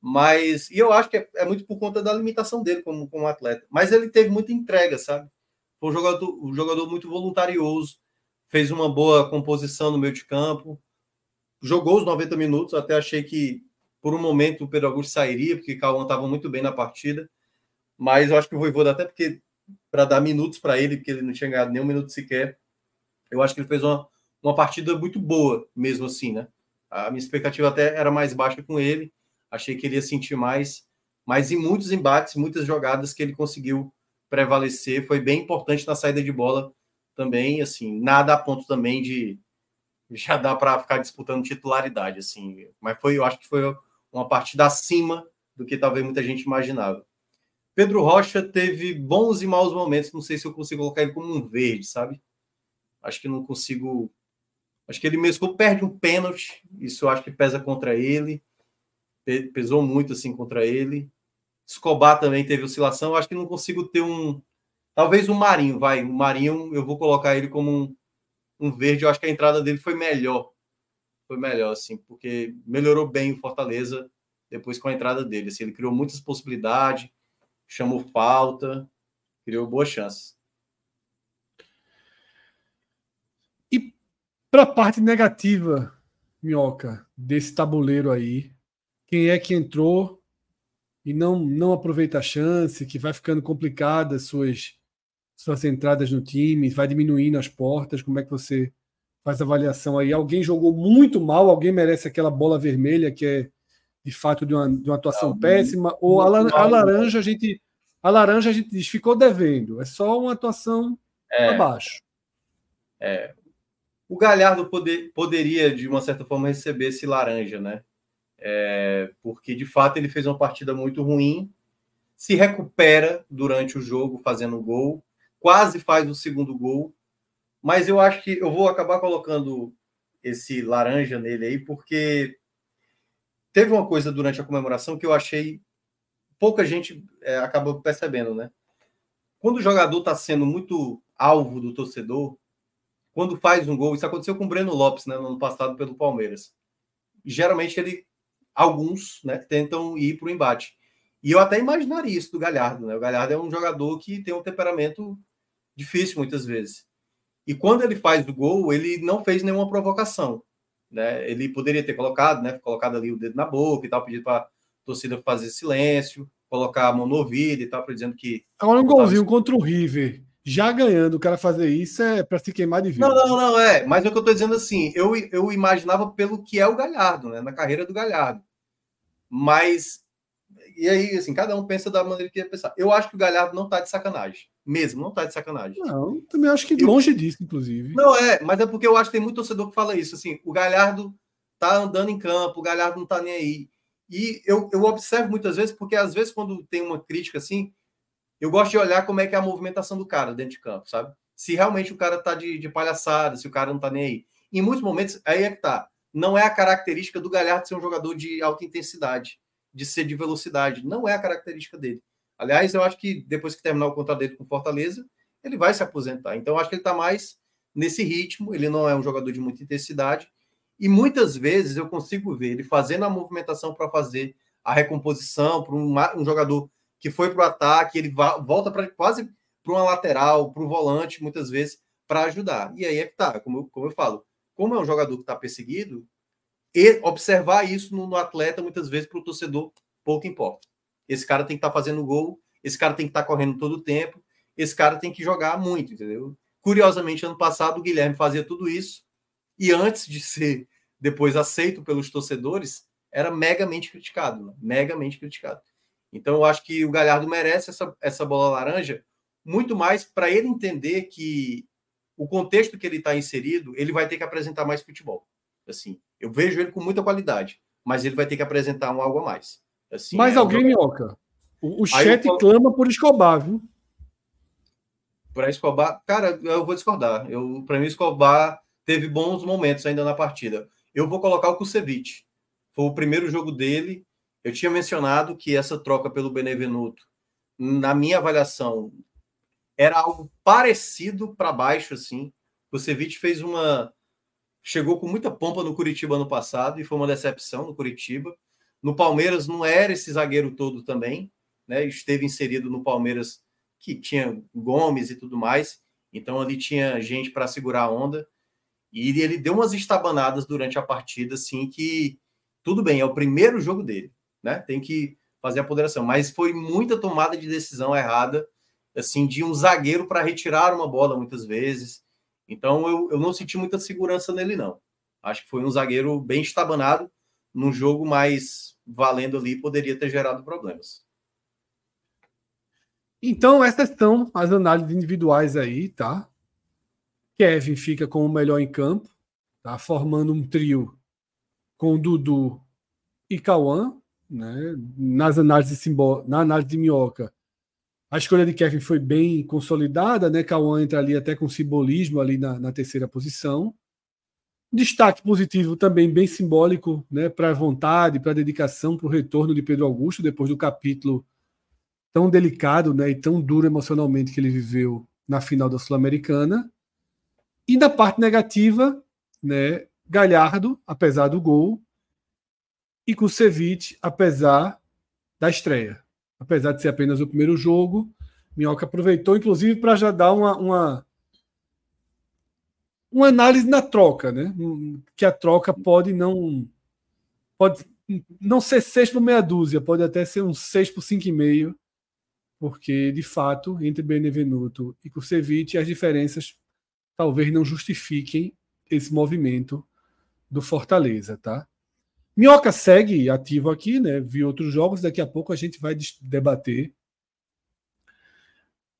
Mas, e eu acho que é, é, muito por conta da limitação dele como, como atleta. Mas ele teve muita entrega, sabe? Foi um jogador, um jogador muito voluntarioso, fez uma boa composição no meio de campo, jogou os 90 minutos. Até achei que por um momento o Pedro Augusto sairia, porque o Cauã estava muito bem na partida. Mas eu acho que o Voivoda, até porque para dar minutos para ele, porque ele não tinha ganhado nenhum minuto sequer, eu acho que ele fez uma, uma partida muito boa, mesmo assim, né? A minha expectativa até era mais baixa com ele. Achei que ele ia sentir mais, mas em muitos embates, muitas jogadas que ele conseguiu prevalecer, foi bem importante na saída de bola também, assim, nada a ponto também de *laughs* já dá para ficar disputando titularidade, assim, mas foi, eu acho que foi uma partida acima do que talvez muita gente imaginava. Pedro Rocha teve bons e maus momentos, não sei se eu consigo colocar ele como um verde, sabe? Acho que não consigo. Acho que ele mesmo perde um pênalti. Isso eu acho que pesa contra ele. Pesou muito assim contra ele. Escobar também teve oscilação. Acho que não consigo ter um. Talvez o um Marinho, vai. O Marinho, eu vou colocar ele como um, um verde. Eu acho que a entrada dele foi melhor. Foi melhor, assim, porque melhorou bem o Fortaleza depois com a entrada dele. Assim, ele criou muitas possibilidades, chamou falta, criou boas chances.
Para a parte negativa Minhoca, desse tabuleiro aí? Quem é que entrou e não, não aproveita a chance, que vai ficando complicada suas, suas entradas no time, vai diminuindo as portas? Como é que você faz a avaliação aí? Alguém jogou muito mal, alguém merece aquela bola vermelha que é de fato de uma, de uma atuação não, péssima, ou a, a, laranja a gente a laranja a gente diz ficou devendo, é só uma atuação é, abaixo.
É, o Galhardo poder, poderia, de uma certa forma, receber esse laranja, né? É, porque de fato ele fez uma partida muito ruim, se recupera durante o jogo fazendo gol, quase faz o segundo gol, mas eu acho que eu vou acabar colocando esse laranja nele aí, porque teve uma coisa durante a comemoração que eu achei pouca gente é, acabou percebendo, né? Quando o jogador está sendo muito alvo do torcedor, quando faz um gol, isso aconteceu com o Breno Lopes, né, no ano passado pelo Palmeiras. Geralmente ele, alguns, né, tentam ir para o embate. E eu até imaginaria isso do Galhardo, né? O Galhardo é um jogador que tem um temperamento difícil muitas vezes. E quando ele faz o gol, ele não fez nenhuma provocação, né? Ele poderia ter colocado, né, colocado ali o dedo na boca e tal, pedido para a torcida fazer silêncio, colocar a mão no ouvido e tal, dizendo que
Agora um golzinho contra o River já ganhando, o cara fazer isso é para se queimar de vida.
Não, não, não, é. Mas é o que eu estou dizendo assim, eu, eu imaginava pelo que é o Galhardo, né? Na carreira do Galhardo. Mas. E aí, assim, cada um pensa da maneira que ia pensar. Eu acho que o Galhardo não tá de sacanagem. Mesmo, não tá de sacanagem.
Não, também acho que eu, longe disso, inclusive.
Não, é, mas é porque eu acho que tem muito torcedor que fala isso. Assim, o Galhardo tá andando em campo, o Galhardo não tá nem aí. E eu, eu observo muitas vezes, porque às vezes, quando tem uma crítica assim, eu gosto de olhar como é que é a movimentação do cara dentro de campo, sabe? Se realmente o cara tá de, de palhaçada, se o cara não tá nem aí. Em muitos momentos, aí é que tá. Não é a característica do Galhardo ser um jogador de alta intensidade, de ser de velocidade. Não é a característica dele. Aliás, eu acho que depois que terminar o contrato dele com Fortaleza, ele vai se aposentar. Então, eu acho que ele tá mais nesse ritmo. Ele não é um jogador de muita intensidade. E muitas vezes eu consigo ver ele fazendo a movimentação para fazer a recomposição para um, um jogador que foi para o ataque, ele volta para quase para uma lateral, para o volante, muitas vezes, para ajudar. E aí é que tá, como, como eu falo, como é um jogador que está perseguido, e observar isso no, no atleta, muitas vezes, para o torcedor, pouco importa. Esse cara tem que estar tá fazendo gol, esse cara tem que estar tá correndo todo o tempo, esse cara tem que jogar muito, entendeu? Curiosamente, ano passado, o Guilherme fazia tudo isso, e antes de ser depois aceito pelos torcedores, era megamente criticado, né? megamente criticado. Então, eu acho que o Galhardo merece essa, essa bola laranja muito mais para ele entender que o contexto que ele está inserido, ele vai ter que apresentar mais futebol. Assim, eu vejo ele com muita qualidade, mas ele vai ter que apresentar um algo a mais. Assim,
mas
é
alguém, Minhoca, o, o chat eu... clama por Escobar, viu?
Para Escobar, cara, eu vou discordar. Eu, para mim, Escobar teve bons momentos ainda na partida. Eu vou colocar o Kusevich. Foi o primeiro jogo dele eu tinha mencionado que essa troca pelo Benevenuto, na minha avaliação, era algo parecido para baixo, assim. O Ceviche fez uma. Chegou com muita pompa no Curitiba ano passado e foi uma decepção no Curitiba. No Palmeiras não era esse zagueiro todo também, né? Esteve inserido no Palmeiras que tinha Gomes e tudo mais. Então ali tinha gente para segurar a onda. E ele deu umas estabanadas durante a partida, assim, que tudo bem, é o primeiro jogo dele né? Tem que fazer a ponderação. Mas foi muita tomada de decisão errada, assim, de um zagueiro para retirar uma bola muitas vezes. Então eu, eu não senti muita segurança nele, não. Acho que foi um zagueiro bem estabanado, num jogo mais valendo ali, poderia ter gerado problemas.
Então, essas são as análises individuais aí, tá? Kevin fica com o melhor em campo, tá? Formando um trio com Dudu e Cauã, né? Nas análises simbó na análise de Minhoca, a escolha de Kevin foi bem consolidada, né? Cauã entra ali até com simbolismo ali na, na terceira posição. Destaque positivo também bem simbólico, né? Para a vontade, para a dedicação, para o retorno de Pedro Augusto depois do capítulo tão delicado, né? E tão duro emocionalmente que ele viveu na final da Sul-Americana. E da parte negativa, né? Galhardo, apesar do gol, e Kusevich, apesar da estreia. Apesar de ser apenas o primeiro jogo, Minhoca aproveitou, inclusive, para já dar uma, uma, uma análise na troca, né? Que a troca pode não pode não ser 6 por meia dúzia, pode até ser um 6 por 5,5, porque de fato, entre Benevenuto e Kusevich, as diferenças talvez não justifiquem esse movimento do Fortaleza, tá? Minhoca segue ativo aqui, né? Vi outros jogos, daqui a pouco a gente vai debater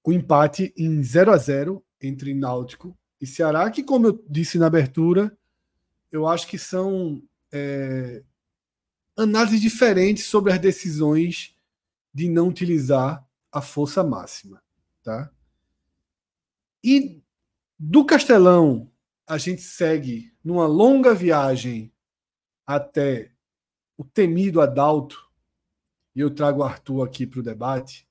o empate em 0 a 0 entre Náutico e Ceará, que, como eu disse na abertura, eu acho que são é, análises diferentes sobre as decisões de não utilizar a força máxima. Tá? E do Castelão, a gente segue numa longa viagem até o temido Adalto, e eu trago o Arthur aqui para o debate.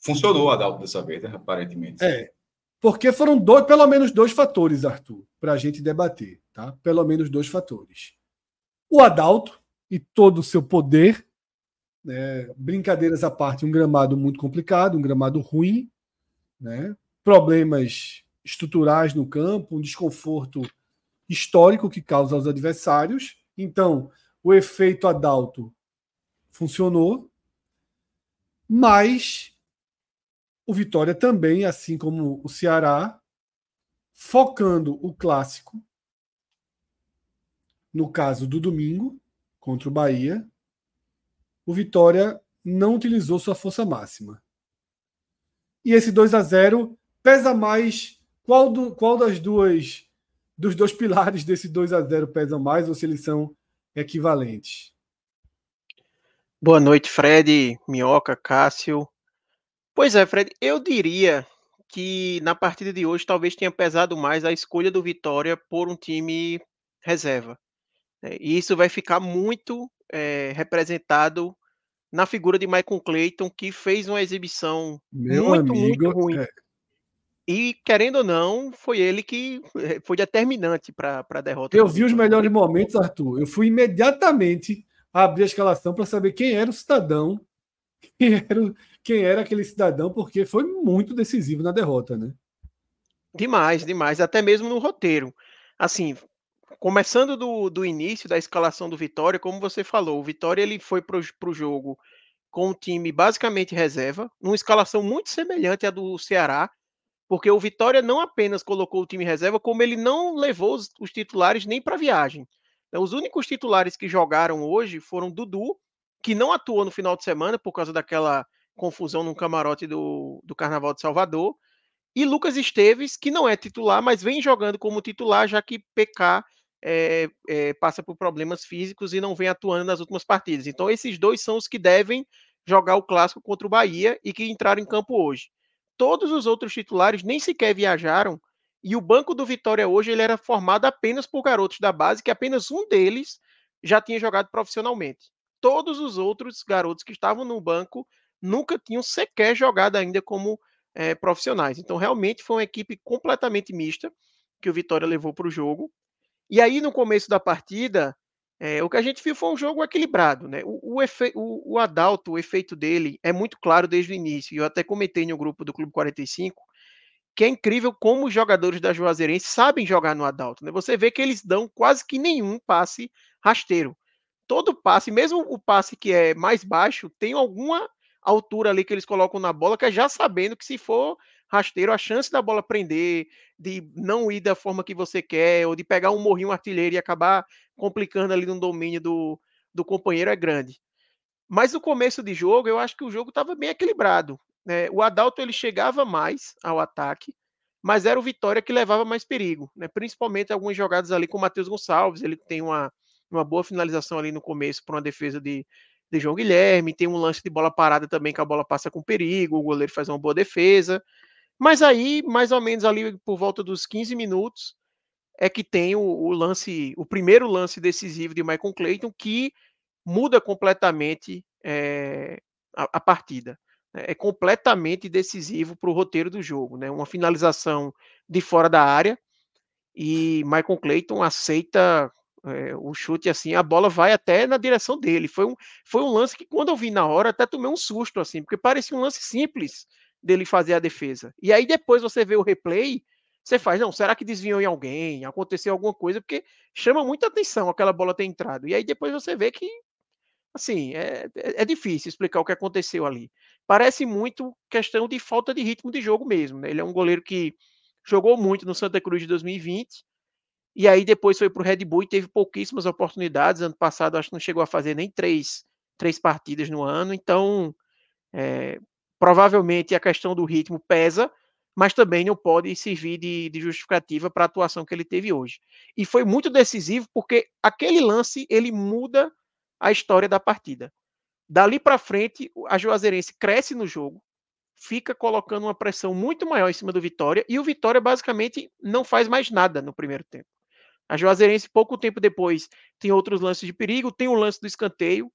Funcionou o Adalto dessa vez, né? aparentemente.
É, porque foram dois, pelo menos dois fatores, Arthur, para a gente debater, tá? Pelo menos dois fatores. O Adalto e todo o seu poder, né? brincadeiras à parte, um gramado muito complicado, um gramado ruim, né? problemas estruturais no campo, um desconforto histórico que causa aos adversários. Então, o efeito Adalto funcionou, mas o Vitória também, assim como o Ceará, focando o clássico, no caso do domingo, contra o Bahia, o Vitória não utilizou sua força máxima. E esse 2 a 0 pesa mais. Qual, do, qual das duas dos dois pilares desse 2 a 0 pesa mais ou se eles são equivalentes?
Boa noite, Fred, Minhoca, Cássio. Pois é, Fred, eu diria que na partida de hoje talvez tenha pesado mais a escolha do Vitória por um time reserva. Né? E isso vai ficar muito é, representado na figura de Michael Clayton, que fez uma exibição Meu muito, amigo, muito ruim. É... E, querendo ou não, foi ele que eh, foi determinante para a derrota.
Eu vi os melhores momentos, Arthur. Eu fui imediatamente abrir a escalação para saber quem era o cidadão, *laughs* quem era, quem era aquele cidadão, porque foi muito decisivo na derrota, né?
Demais, demais, até mesmo no roteiro. Assim, começando do, do início da escalação do Vitória, como você falou, o Vitória ele foi para o jogo com um time basicamente reserva, numa escalação muito semelhante à do Ceará, porque o Vitória não apenas colocou o time reserva, como ele não levou os, os titulares nem para viagem. Então, os únicos titulares que jogaram hoje foram Dudu, que não atuou no final de semana por causa daquela confusão no camarote do, do Carnaval de Salvador. E Lucas Esteves, que não é titular, mas vem jogando como titular, já que PK é, é, passa por problemas físicos e não vem atuando nas últimas partidas. Então, esses dois são os que devem jogar o clássico contra o Bahia e que entraram em campo hoje. Todos os outros titulares nem sequer viajaram. E o banco do Vitória hoje ele era formado apenas por garotos da base, que apenas um deles já tinha jogado profissionalmente. Todos os outros garotos que estavam no banco nunca tinham sequer jogado ainda como é, profissionais. Então, realmente foi uma equipe completamente mista que o Vitória levou para o jogo. E aí, no começo da partida, é, o que a gente viu foi um jogo equilibrado. Né? O, o, efe, o, o Adalto, o efeito dele é muito claro desde o início. Eu até comentei no grupo do Clube 45 que é incrível como os jogadores da Juazeirense sabem jogar no Adalto. Né? Você vê que eles dão quase que nenhum passe rasteiro. Todo passe, mesmo o passe que é mais baixo, tem alguma altura ali que eles colocam na bola, que é já sabendo que se for rasteiro, a chance da bola prender, de não ir da forma que você quer, ou de pegar um morrinho artilheiro e acabar complicando ali no domínio do, do companheiro é grande. Mas no começo de jogo, eu acho que o jogo estava bem equilibrado. Né? O Adalto ele chegava mais ao ataque, mas era o Vitória que levava mais perigo, né? principalmente algumas jogadas ali com o Matheus Gonçalves. Ele tem uma, uma boa finalização ali no começo para uma defesa de, de João Guilherme, tem um lance de bola parada também que a bola passa com perigo, o goleiro faz uma boa defesa. Mas aí, mais ou menos ali por volta dos 15 minutos, é que tem o, o lance, o primeiro lance decisivo de Michael Clayton, que muda completamente é, a, a, partida. É completamente decisivo para o roteiro do jogo. Né? Uma finalização de fora da área e Michael Clayton aceita é, o chute assim, a bola vai até na direção dele. Foi um, foi um lance que, quando eu vi na hora, até tomei um susto, assim, porque parecia um lance simples dele fazer a defesa. E aí depois você vê o replay, você faz, não, será que desviou em alguém? Aconteceu alguma coisa? Porque chama muita atenção aquela bola ter entrado. E aí depois você vê que, assim, é, é, é difícil explicar o que aconteceu ali. Parece muito questão de falta de ritmo de jogo mesmo. Né? Ele é um goleiro que jogou muito no Santa Cruz de 2020. E aí depois foi para o Red Bull e teve pouquíssimas oportunidades. Ano passado acho que não chegou a fazer nem três, três partidas no ano. Então, é, provavelmente a questão do ritmo pesa, mas também não pode servir de, de justificativa para a atuação que ele teve hoje. E foi muito decisivo porque aquele lance ele muda a história da partida. Dali para frente, a Juazeirense cresce no jogo, fica colocando uma pressão muito maior em cima do Vitória e o Vitória basicamente não faz mais nada no primeiro tempo. A Juazeirense, pouco tempo depois, tem outros lances de perigo, tem o lance do escanteio,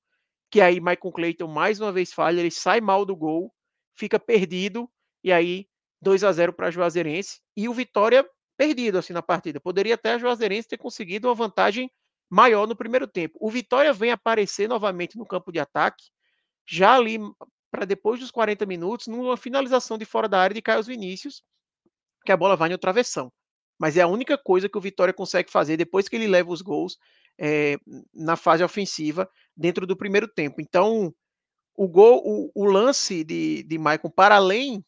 que aí Michael Clayton mais uma vez falha, ele sai mal do gol, fica perdido, e aí 2 a 0 para a Juazeirense e o Vitória perdido assim na partida. Poderia até a Juazeirense ter conseguido uma vantagem maior no primeiro tempo. O Vitória vem aparecer novamente no campo de ataque, já ali para depois dos 40 minutos, numa finalização de fora da área de Caio Vinícius, que a bola vai no travessão. Mas é a única coisa que o Vitória consegue fazer depois que ele leva os gols é, na fase ofensiva dentro do primeiro tempo. Então, o gol, o, o lance de, de Maicon, para além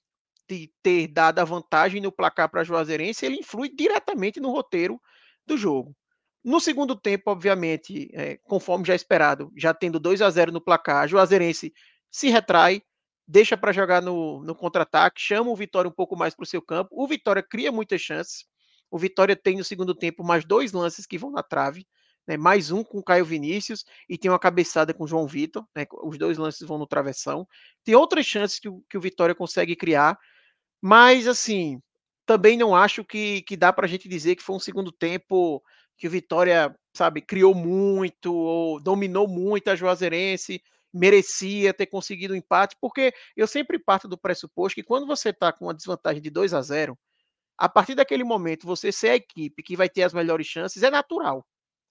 de ter dado a vantagem no placar para a Juazeirense, ele influi diretamente no roteiro do jogo. No segundo tempo, obviamente, é, conforme já esperado, já tendo 2 a 0 no placar, a Juazeirense se retrai, deixa para jogar no, no contra-ataque, chama o Vitória um pouco mais para o seu campo. O Vitória cria muitas chances. O Vitória tem no segundo tempo mais dois lances que vão na trave né, mais um com Caio Vinícius e tem uma cabeçada com João Vitor, né, os dois lances vão no travessão. Tem outras chances que o, que o Vitória consegue criar, mas assim, também não acho que, que dá para a gente dizer que foi um segundo tempo que o Vitória, sabe, criou muito ou dominou muito a Juazeirense, merecia ter conseguido o um empate, porque eu sempre parto do pressuposto que quando você está com uma desvantagem de 2 a 0, a partir daquele momento você ser a equipe que vai ter as melhores chances é natural.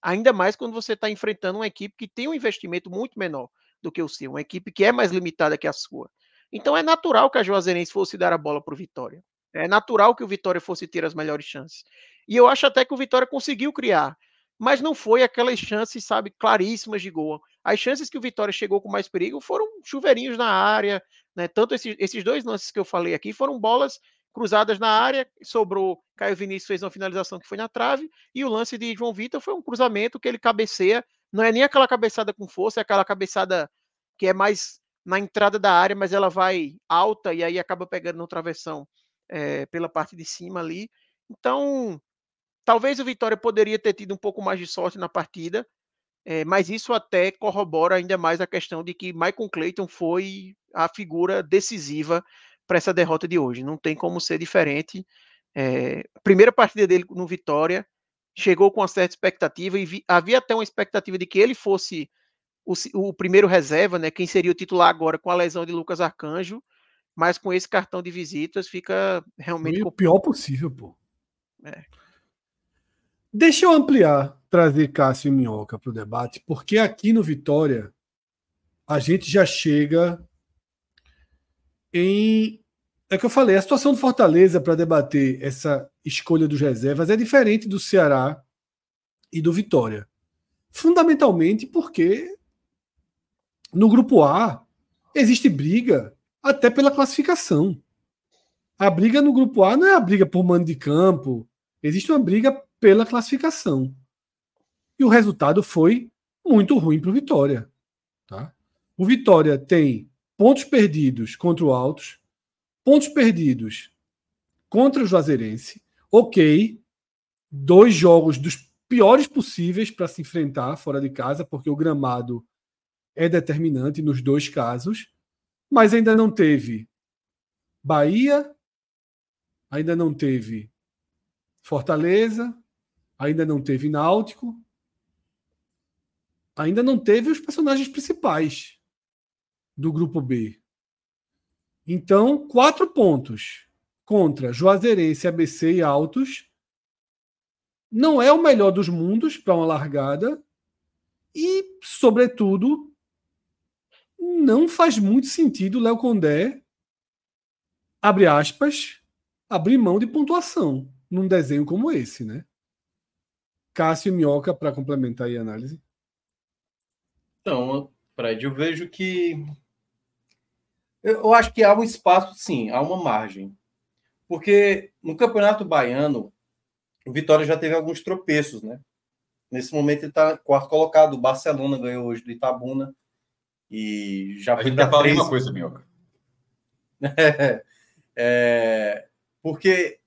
Ainda mais quando você está enfrentando uma equipe que tem um investimento muito menor do que o seu, uma equipe que é mais limitada que a sua. Então é natural que a Juazeirense fosse dar a bola para o Vitória. É natural que o Vitória fosse ter as melhores chances. E eu acho até que o Vitória conseguiu criar, mas não foi aquelas chances, sabe, claríssimas de gol. As chances que o Vitória chegou com mais perigo foram chuveirinhos na área, né? Tanto esses, esses dois lances que eu falei aqui foram bolas cruzadas na área, sobrou, Caio Vinícius fez uma finalização que foi na trave, e o lance de João Vitor foi um cruzamento que ele cabeceia, não é nem aquela cabeçada com força, é aquela cabeçada que é mais na entrada da área, mas ela vai alta e aí acaba pegando no travessão é, pela parte de cima ali. Então, talvez o Vitória poderia ter tido um pouco mais de sorte na partida, é, mas isso até corrobora ainda mais a questão de que Michael Clayton foi a figura decisiva para essa derrota de hoje. Não tem como ser diferente. É, primeira partida dele no Vitória, chegou com uma certa expectativa e vi, havia até uma expectativa de que ele fosse o, o, primeiro reserva, né? Quem seria o titular agora com a lesão de Lucas Arcanjo, mas com esse cartão de visitas fica realmente.
o pior possível, pô. É. Deixa eu ampliar, trazer Cássio e Minhoca para o debate, porque aqui no Vitória a gente já chega em. É que eu falei, a situação do Fortaleza para debater essa escolha dos reservas é diferente do Ceará e do Vitória. Fundamentalmente porque no grupo A existe briga até pela classificação. A briga no grupo A não é a briga por mando de campo, existe uma briga pela classificação. E o resultado foi muito ruim para o Vitória. Tá? O Vitória tem pontos perdidos contra o Altos, pontos perdidos contra o Juazeirense. Ok, dois jogos dos piores possíveis para se enfrentar fora de casa, porque o gramado é determinante nos dois casos, mas ainda não teve Bahia, ainda não teve Fortaleza, ainda não teve Náutico, ainda não teve os personagens principais do grupo B. Então, quatro pontos contra Juazeirense, ABC e Altos. Não é o melhor dos mundos para uma largada. E, sobretudo, não faz muito sentido Léo Condé, abre aspas, abrir mão de pontuação. num desenho como esse, né? Cássio e Minhoca, para complementar a análise.
Então, Fred, eu vejo que. Eu acho que há um espaço, sim, há uma margem. Porque no Campeonato Baiano, o Vitória já teve alguns tropeços, né? Nesse momento ele está quarto colocado. O Barcelona ganhou hoje do Itabuna. E já
a gente vai falar uma coisa, Minhoca.
é, *laughs* é, porque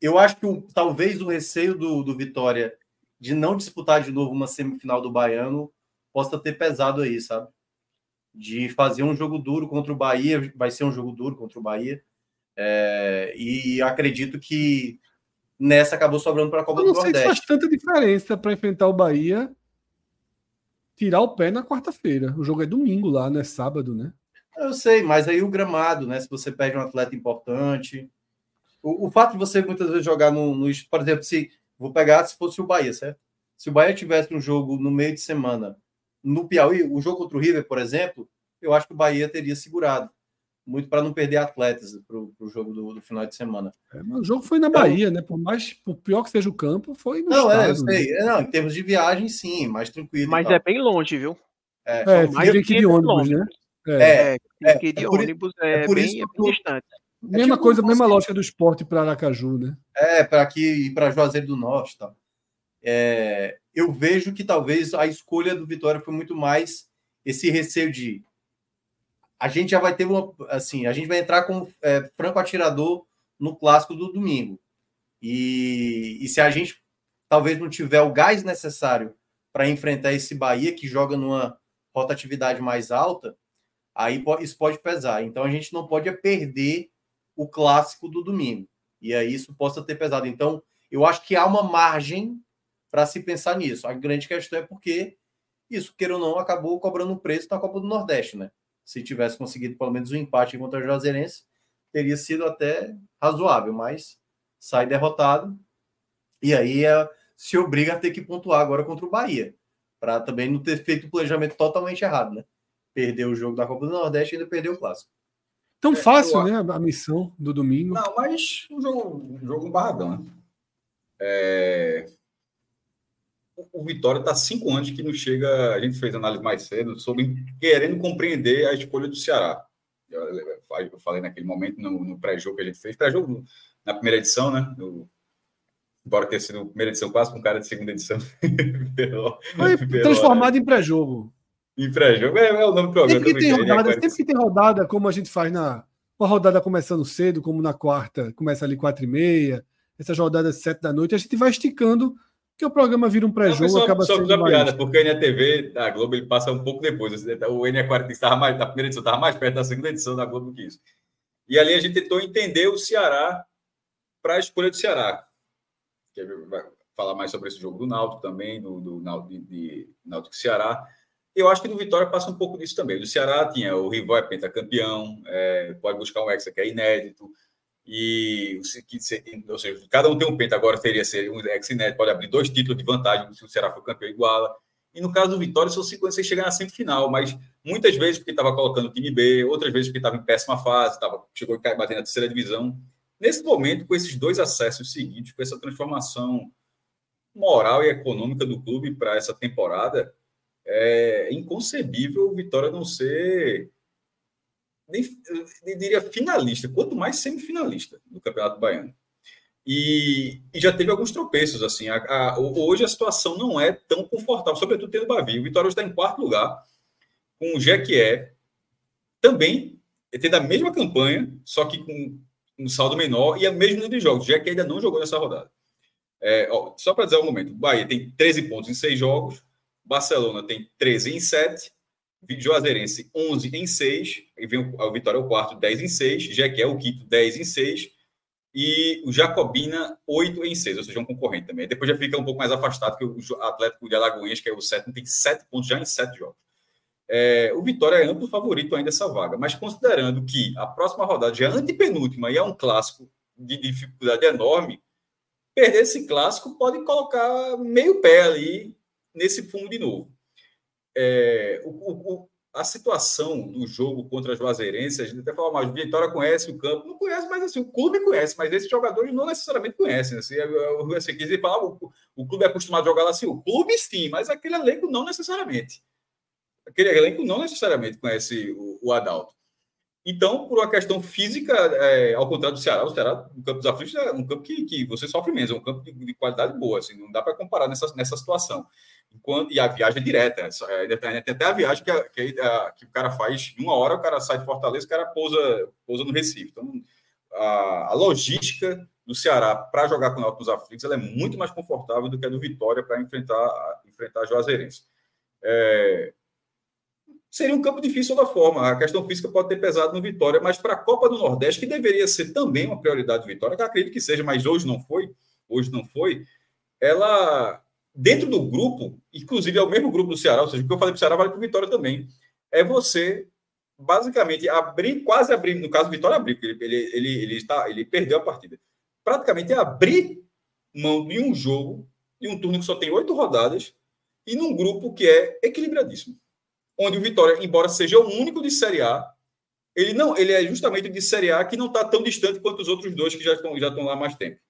eu acho que o, talvez o receio do, do Vitória de não disputar de novo uma semifinal do Baiano possa ter pesado aí, sabe? De fazer um jogo duro contra o Bahia, vai ser um jogo duro contra o Bahia. É, e acredito que nessa acabou sobrando para a Copa do Nordeste. Não sei
se faz tanta diferença para enfrentar o Bahia tirar o pé na quarta-feira. O jogo é domingo lá, não é sábado, né?
Eu sei, mas aí o gramado, né? Se você perde um atleta importante. O, o fato de você muitas vezes jogar no, no. Por exemplo, se. Vou pegar se fosse o Bahia, certo? Se o Bahia tivesse um jogo no meio de semana no Piauí, o jogo contra o River, por exemplo, eu acho que o Bahia teria segurado. Muito para não perder atletas para o jogo do, do, final de semana.
É, o jogo foi na então, Bahia, né? Por mais por pior que seja o campo, foi no
Não, estado, é, eu sei. Né? Não, em termos de viagem, sim, mais tranquilo.
Mas é bem longe, viu?
É, é mais que de ônibus, longe. né?
É, é, é, que de é ônibus é, é por bem, isso é bem distante.
Mesma tipo coisa, mesma lógica do esporte para Aracaju, né?
É, para aqui e para Juazeiro do Norte, tá? É, eu vejo que talvez a escolha do Vitória foi muito mais esse receio de a gente já vai ter uma assim, a gente vai entrar com é, franco atirador no clássico do domingo. E, e se a gente talvez não tiver o gás necessário para enfrentar esse Bahia que joga numa rotatividade mais alta, aí isso pode pesar. Então a gente não pode perder o clássico do domingo. E aí isso possa ter pesado. Então, eu acho que há uma margem para se pensar nisso. A grande questão é porque isso, queira ou não, acabou cobrando um preço na Copa do Nordeste, né? Se tivesse conseguido pelo menos um empate contra o Juazeirense, teria sido até razoável, mas sai derrotado e aí é, se obriga a ter que pontuar agora contra o Bahia, para também não ter feito o planejamento totalmente errado, né? Perdeu o jogo da Copa do Nordeste e ainda perdeu o clássico.
Tão é, fácil, né? A missão do domingo.
Não, mas um jogo, um jogo barradão, né? É, o Vitória está cinco anos que não chega. A gente fez análise mais cedo sobre querendo compreender a escolha do Ceará. Eu, eu falei naquele momento no, no pré-jogo que a gente fez, pré-jogo na primeira edição, né? No, embora ter sido primeira edição quase com cara de segunda edição. *laughs*
pelo, Foi pelo, transformado é. em pré-jogo.
Em pré-jogo, é, é, o nome do programa.
Sempre que, tem rodada, sempre que tem rodada, como a gente faz na. Uma rodada começando cedo, como na quarta, começa ali quatro e meia, essas rodadas sete da noite, a gente vai esticando que o programa vira um pré-jogo, acaba
só sendo mais... piada, porque a NTV da Globo ele passa um pouco depois. O NE40 estava mais, da primeira edição estava mais perto da segunda edição da Globo que isso. E ali a gente tentou entender o Ceará para a escolha do Ceará. Que vai falar mais sobre esse jogo do Náutico também, do, do Náutico, de, Náutico Ceará. Eu acho que no Vitória passa um pouco disso também. Do Ceará tinha o rival é pentacampeão, é, pode buscar um Hexa que é inédito, e ou seja, cada um tem um penta, agora teria ser um ex-inédito, pode abrir dois títulos de vantagem, se o Ceará for campeão, iguala. E no caso do Vitória, são cinco você chegar na semifinal, mas muitas vezes porque estava colocando o time B, outras vezes porque estava em péssima fase, tava, chegou a bater na terceira divisão. Nesse momento, com esses dois acessos seguintes, com essa transformação moral e econômica do clube para essa temporada, é inconcebível o Vitória não ser nem, nem diria finalista, quanto mais semifinalista do Campeonato Baiano. E, e, já teve alguns tropeços, assim. A, a, hoje a situação não é tão confortável, sobretudo tendo o Bavi. O Vitória está em quarto lugar, com o Jequié também tendo a mesma campanha, só que com um saldo menor e a mesmo número de jogos. O Jequié ainda não jogou nessa rodada. É, ó, só para dizer um momento, o Bahia tem 13 pontos em 6 jogos, Barcelona tem 13 em 7, Juazeirense 11 em 6, e vem o, Vitória o quarto, 10 em 6, Jequié o quinto, 10 em 6, e o Jacobina 8 em 6, ou seja, um concorrente também. Depois já fica um pouco mais afastado, que o Atlético de Alagoinhas, que é o sétimo, tem 7 pontos já em 7 jogos. É, o Vitória é amplo favorito ainda dessa vaga, mas considerando que a próxima rodada já é antepenúltima e é um clássico de dificuldade enorme, perder esse clássico pode colocar meio pé ali nesse fundo de novo é, o, o, a situação do jogo contra as Juazeirense, a gente até fala, mas Vitória conhece o campo, não conhece, mas assim, o clube conhece, mas esses jogadores não necessariamente conhecem. Assim, o assim, quer falar, o, o clube é acostumado a jogar lá assim, o clube sim, mas aquele elenco não necessariamente. Aquele elenco não necessariamente conhece o, o Adalto. Então, por uma questão física, é, ao contrário do Ceará, o Ceará, o campo dos aflitos, é um campo que, que você sofre menos, é um campo de, de qualidade boa, assim, não dá para comparar nessa, nessa situação. Enquanto, e a viagem é direta, é, é tem até a viagem que, que, a, que, o cara faz em uma hora, o cara sai de Fortaleza, o cara pousa, pousa no Recife. Então, a, a logística do Ceará para jogar com o Náutico nos aflitos ela é muito mais confortável do que a do Vitória para enfrentar, enfrentar a Juazeirense. É, seria um campo difícil da forma. A questão física pode ter pesado no Vitória, mas para a Copa do Nordeste, que deveria ser também uma prioridade do Vitória, que acredito que seja, mas hoje não foi, hoje não foi, ela dentro do grupo, inclusive é o mesmo grupo do Ceará, ou seja, o que eu falei para o Ceará vale para o Vitória também, é você basicamente abrir, quase abrir, no caso Vitória abrir, ele, ele, ele, ele, está, ele perdeu a partida. Praticamente é abrir mão de um jogo, de um turno que só tem oito rodadas, e num grupo que é equilibradíssimo. Onde o Vitória, embora seja o único de Série A, ele não, ele é justamente de Série A que não está tão distante quanto os outros dois que já estão, já estão lá há mais tempo.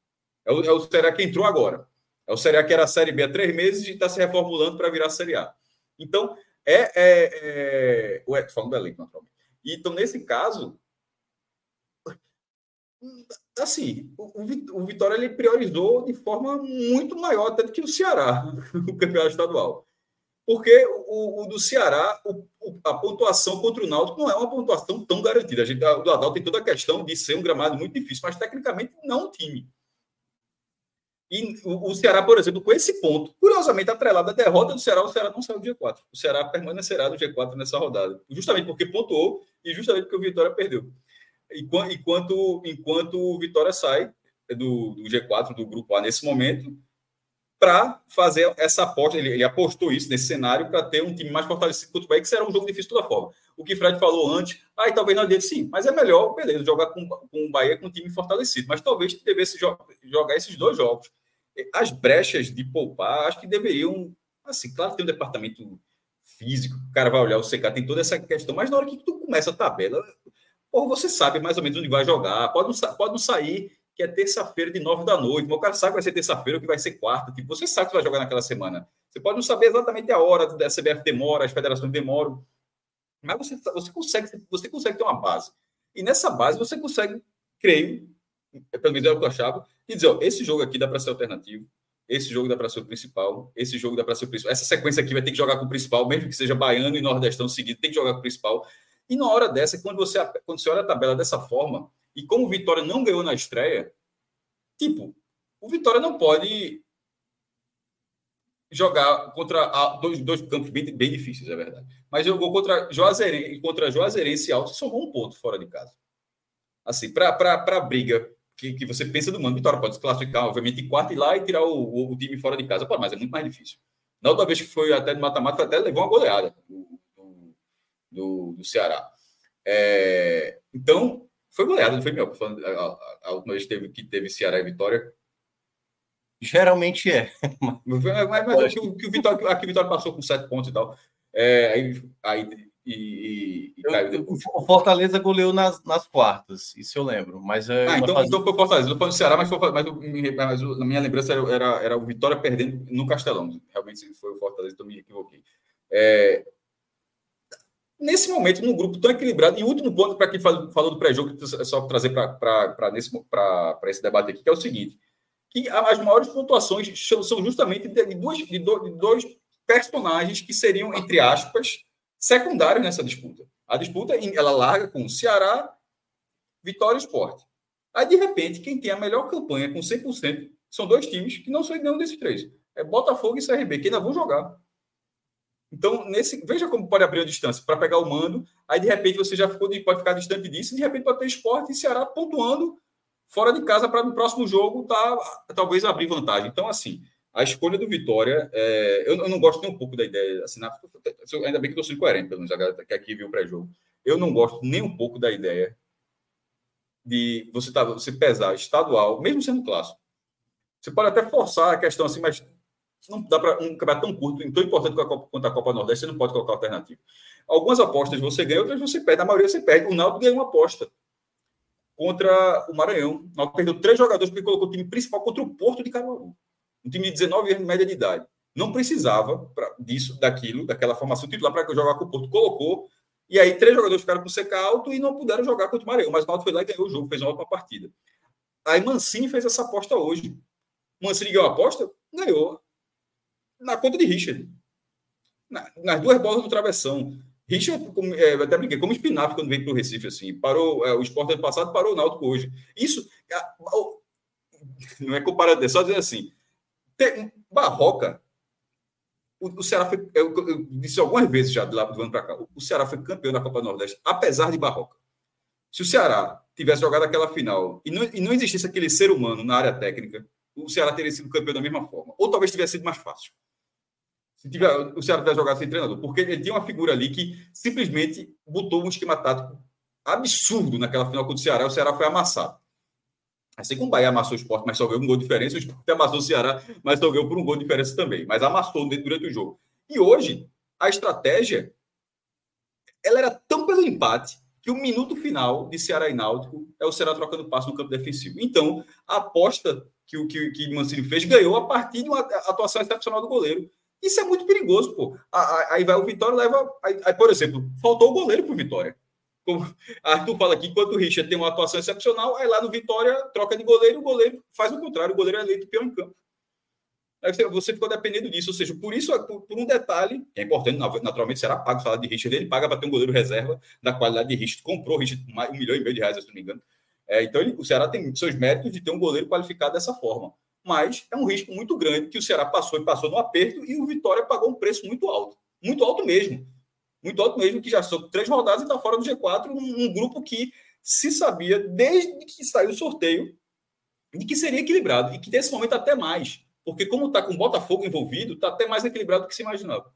É o, é o Série A que entrou agora. É o Série A que era Série B há três meses e está se reformulando para virar Série A. Então, é. é, é... Ué, falando do naturalmente. Então, nesse caso, assim, o, o Vitória ele priorizou de forma muito maior até do que o Ceará, *laughs* o campeonato estadual. Porque o, o do Ceará, o, a pontuação contra o Náutico não é uma pontuação tão garantida. A gente, o Adalto tem toda a questão de ser um gramado muito difícil, mas tecnicamente não o time. E o, Ceará, por exemplo, com esse ponto, curiosamente, atrelado à derrota do Ceará, o Ceará não saiu do G4. O Ceará permanecerá no G4 nessa rodada. Justamente porque pontuou e justamente porque o Vitória perdeu. Enquanto, enquanto o Vitória sai do, do G4, do grupo A nesse momento, para fazer essa aposta. Ele, ele, apostou isso nesse cenário para ter um time mais fortalecido contra o Bahia, que será um jogo difícil de toda forma. O que Fred falou antes, aí ah, talvez não adiante, sim, mas é melhor, beleza, jogar com, com o Bahia com um time fortalecido. Mas talvez devesse jogar esses dois jogos as brechas de poupar, acho que deveriam. Assim, claro que tem um departamento físico, o cara vai olhar o CK, tem toda essa questão, mas na hora que tu começa a tabela, porra, você sabe mais ou menos onde vai jogar. Pode não, pode não sair que é terça-feira de nove da noite, o cara sabe que vai ser terça-feira ou que vai ser quarta. Tipo, você sabe que vai jogar naquela semana. Você pode não saber exatamente a hora, da CBF demora, as federações demoram. Mas você, você, consegue, você consegue ter uma base. E nessa base você consegue, creio, pelo menos é o que eu achava, e dizer, ó, esse jogo aqui dá para ser alternativo, esse jogo dá para ser o principal, esse jogo dá para ser o principal. Essa sequência aqui vai ter que jogar com o principal, mesmo que seja baiano e nordestão seguido, tem que jogar com o principal. E na hora dessa, quando você, quando você olha a tabela dessa forma, e como o Vitória não ganhou na estreia, tipo, o Vitória não pode jogar contra dois, dois campos bem, bem difíceis, é verdade. Mas jogou contra Juazeirense, contra Juazeirense Alto e somou um ponto fora de casa. Assim, para a briga que, que você pensa do mano. Vitória pode se classificar, obviamente, em quarto e lá e tirar o, o, o, time fora de casa. Pô, mas é muito mais difícil. Na outra vez que foi até de mata-mata, até levou uma goleada do, do, do Ceará. É, então, foi goleada, não foi meu. A, última vez que teve, que teve Ceará e Vitória.
Geralmente é.
mas, mas, mas o, que o Vitória, aqui o Vitória passou com sete pontos e tal. É, aí, aí e, e
eu, o Fortaleza goleou nas, nas quartas, isso eu lembro. Mas
é ah, então, fase... então foi o Fortaleza, não foi no Ceará, mas, foi, mas, mas, na minha lembrança era, era, era, o Vitória perdendo no Castelão. Realmente foi o Fortaleza, então me equivoquei. É, nesse momento, num grupo tão equilibrado, e último ponto para quem falou do pré-jogo, é só trazer para esse debate aqui, que é o seguinte: que as maiores pontuações são justamente de, duas, de dois personagens que seriam, entre aspas, secundário nessa disputa. A disputa ela larga com Ceará, Vitória e Esporte. Aí, de repente, quem tem a melhor campanha com 100% são dois times que não são nenhum desses três. É Botafogo e CRB, que ainda vão jogar. Então, nesse, veja como pode abrir a distância para pegar o mando. Aí, de repente, você já ficou, pode ficar distante disso. De repente, pode ter esporte e Ceará pontuando fora de casa para no próximo jogo tá, talvez abrir vantagem. Então, assim, a escolha do Vitória, é, eu, eu, não gosto nem um pouco da ideia, assim, na, ainda bem que estou sendo coerente, pelo menos a galera que aqui viu o pré-jogo. Eu não gosto nem um pouco da ideia de você, tá, você pesar estadual, mesmo sendo clássico. Você pode até forçar a questão assim, mas não dá para um campeonato tão curto, tão importante quanto a Copa Nordeste, você não pode colocar alternativa. Algumas apostas você ganha, outras você perde. Na maioria você perde. O Náutico ganhou uma aposta contra o Maranhão. O Náutico perdeu três jogadores porque colocou o time principal contra o Porto de Caruaru. Um time de 19 anos de média de idade. Não precisava pra, disso, daquilo, daquela formação titular para jogar com o Porto. Colocou. E aí três jogadores ficaram com seca alto e não puderam jogar contra o Maranhão. Mas o Náutico foi lá e ganhou o jogo, fez uma ótima partida. Aí Mancini fez essa aposta hoje. Mancini ganhou a aposta? Ganhou. Na conta de Richard. Na, nas duas bolas do travessão. Richard, como, é, até brinquei, como espinafre quando veio para o Recife, assim. Parou, é, o esporte ano passado parou o Náutico hoje. Isso a, não é comparado, é só dizer assim. Tem, Barroca, o, o Ceará foi, eu, eu, disse algumas vezes já de lá do ano para cá, o, o Ceará foi campeão da Copa do Nordeste, apesar de Barroca. Se o Ceará tivesse jogado aquela final e não, e não existisse aquele ser humano na área técnica, o Ceará teria sido campeão da mesma forma. Ou talvez tivesse sido mais fácil. Se tiver, o Ceará tivesse jogado sem treinador. Porque ele tinha uma figura ali que simplesmente botou um esquema tático absurdo naquela final contra o Ceará. O Ceará foi amassado. Assim como o Bahia amassou o esporte, mas só ganhou um gol de diferença, o esporte amassou o Ceará, mas só ganhou por um gol de diferença também. Mas amassou durante o jogo. E hoje, a estratégia ela era tão pelo empate que o minuto final de Ceará e Náutico é o Ceará trocando passo no campo defensivo. Então, a aposta que o que, que Mancini fez ganhou a partir de uma atuação excepcional do goleiro. Isso é muito perigoso, pô. Aí vai o Vitória leva. Aí, aí por exemplo, faltou o goleiro para o Vitória. Como *laughs* Arthur fala aqui, enquanto o Richard tem uma atuação excepcional, aí lá no Vitória troca de goleiro, o goleiro faz o contrário, o goleiro é eleito pior em campo. Aí você ficou dependendo disso, ou seja, por isso, por, por um detalhe, que é importante, naturalmente será pago salário de Richard, ele paga para ter um goleiro reserva da qualidade de Richard, comprou Richard um milhão e meio de reais, se não me engano. É, então, ele, o Ceará tem seus méritos de ter um goleiro qualificado dessa forma. Mas é um risco muito grande que o Ceará passou e passou no aperto e o Vitória pagou um preço muito alto. Muito alto mesmo. Muito alto mesmo, que já são três rodadas e está fora do G4, um, um grupo que se sabia, desde que saiu o sorteio, de que seria equilibrado. E que nesse momento até mais porque como está com o Botafogo envolvido, está até mais equilibrado do que se imaginava.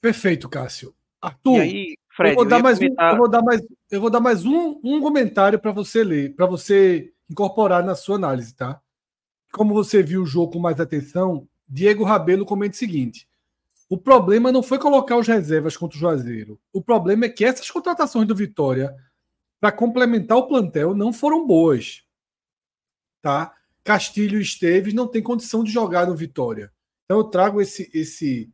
Perfeito, Cássio. Arthur,
aí, Fred,
eu, vou dar mais comentar... um, eu vou dar mais, eu vou dar mais um, um comentário para você ler, para você incorporar na sua análise, tá? Como você viu o jogo com mais atenção, Diego Rabelo comenta o seguinte: o problema não foi colocar os reservas contra o Juazeiro. O problema é que essas contratações do Vitória para complementar o plantel não foram boas. Tá? Castilho e Esteves não tem condição de jogar no Vitória. Então eu trago esse esse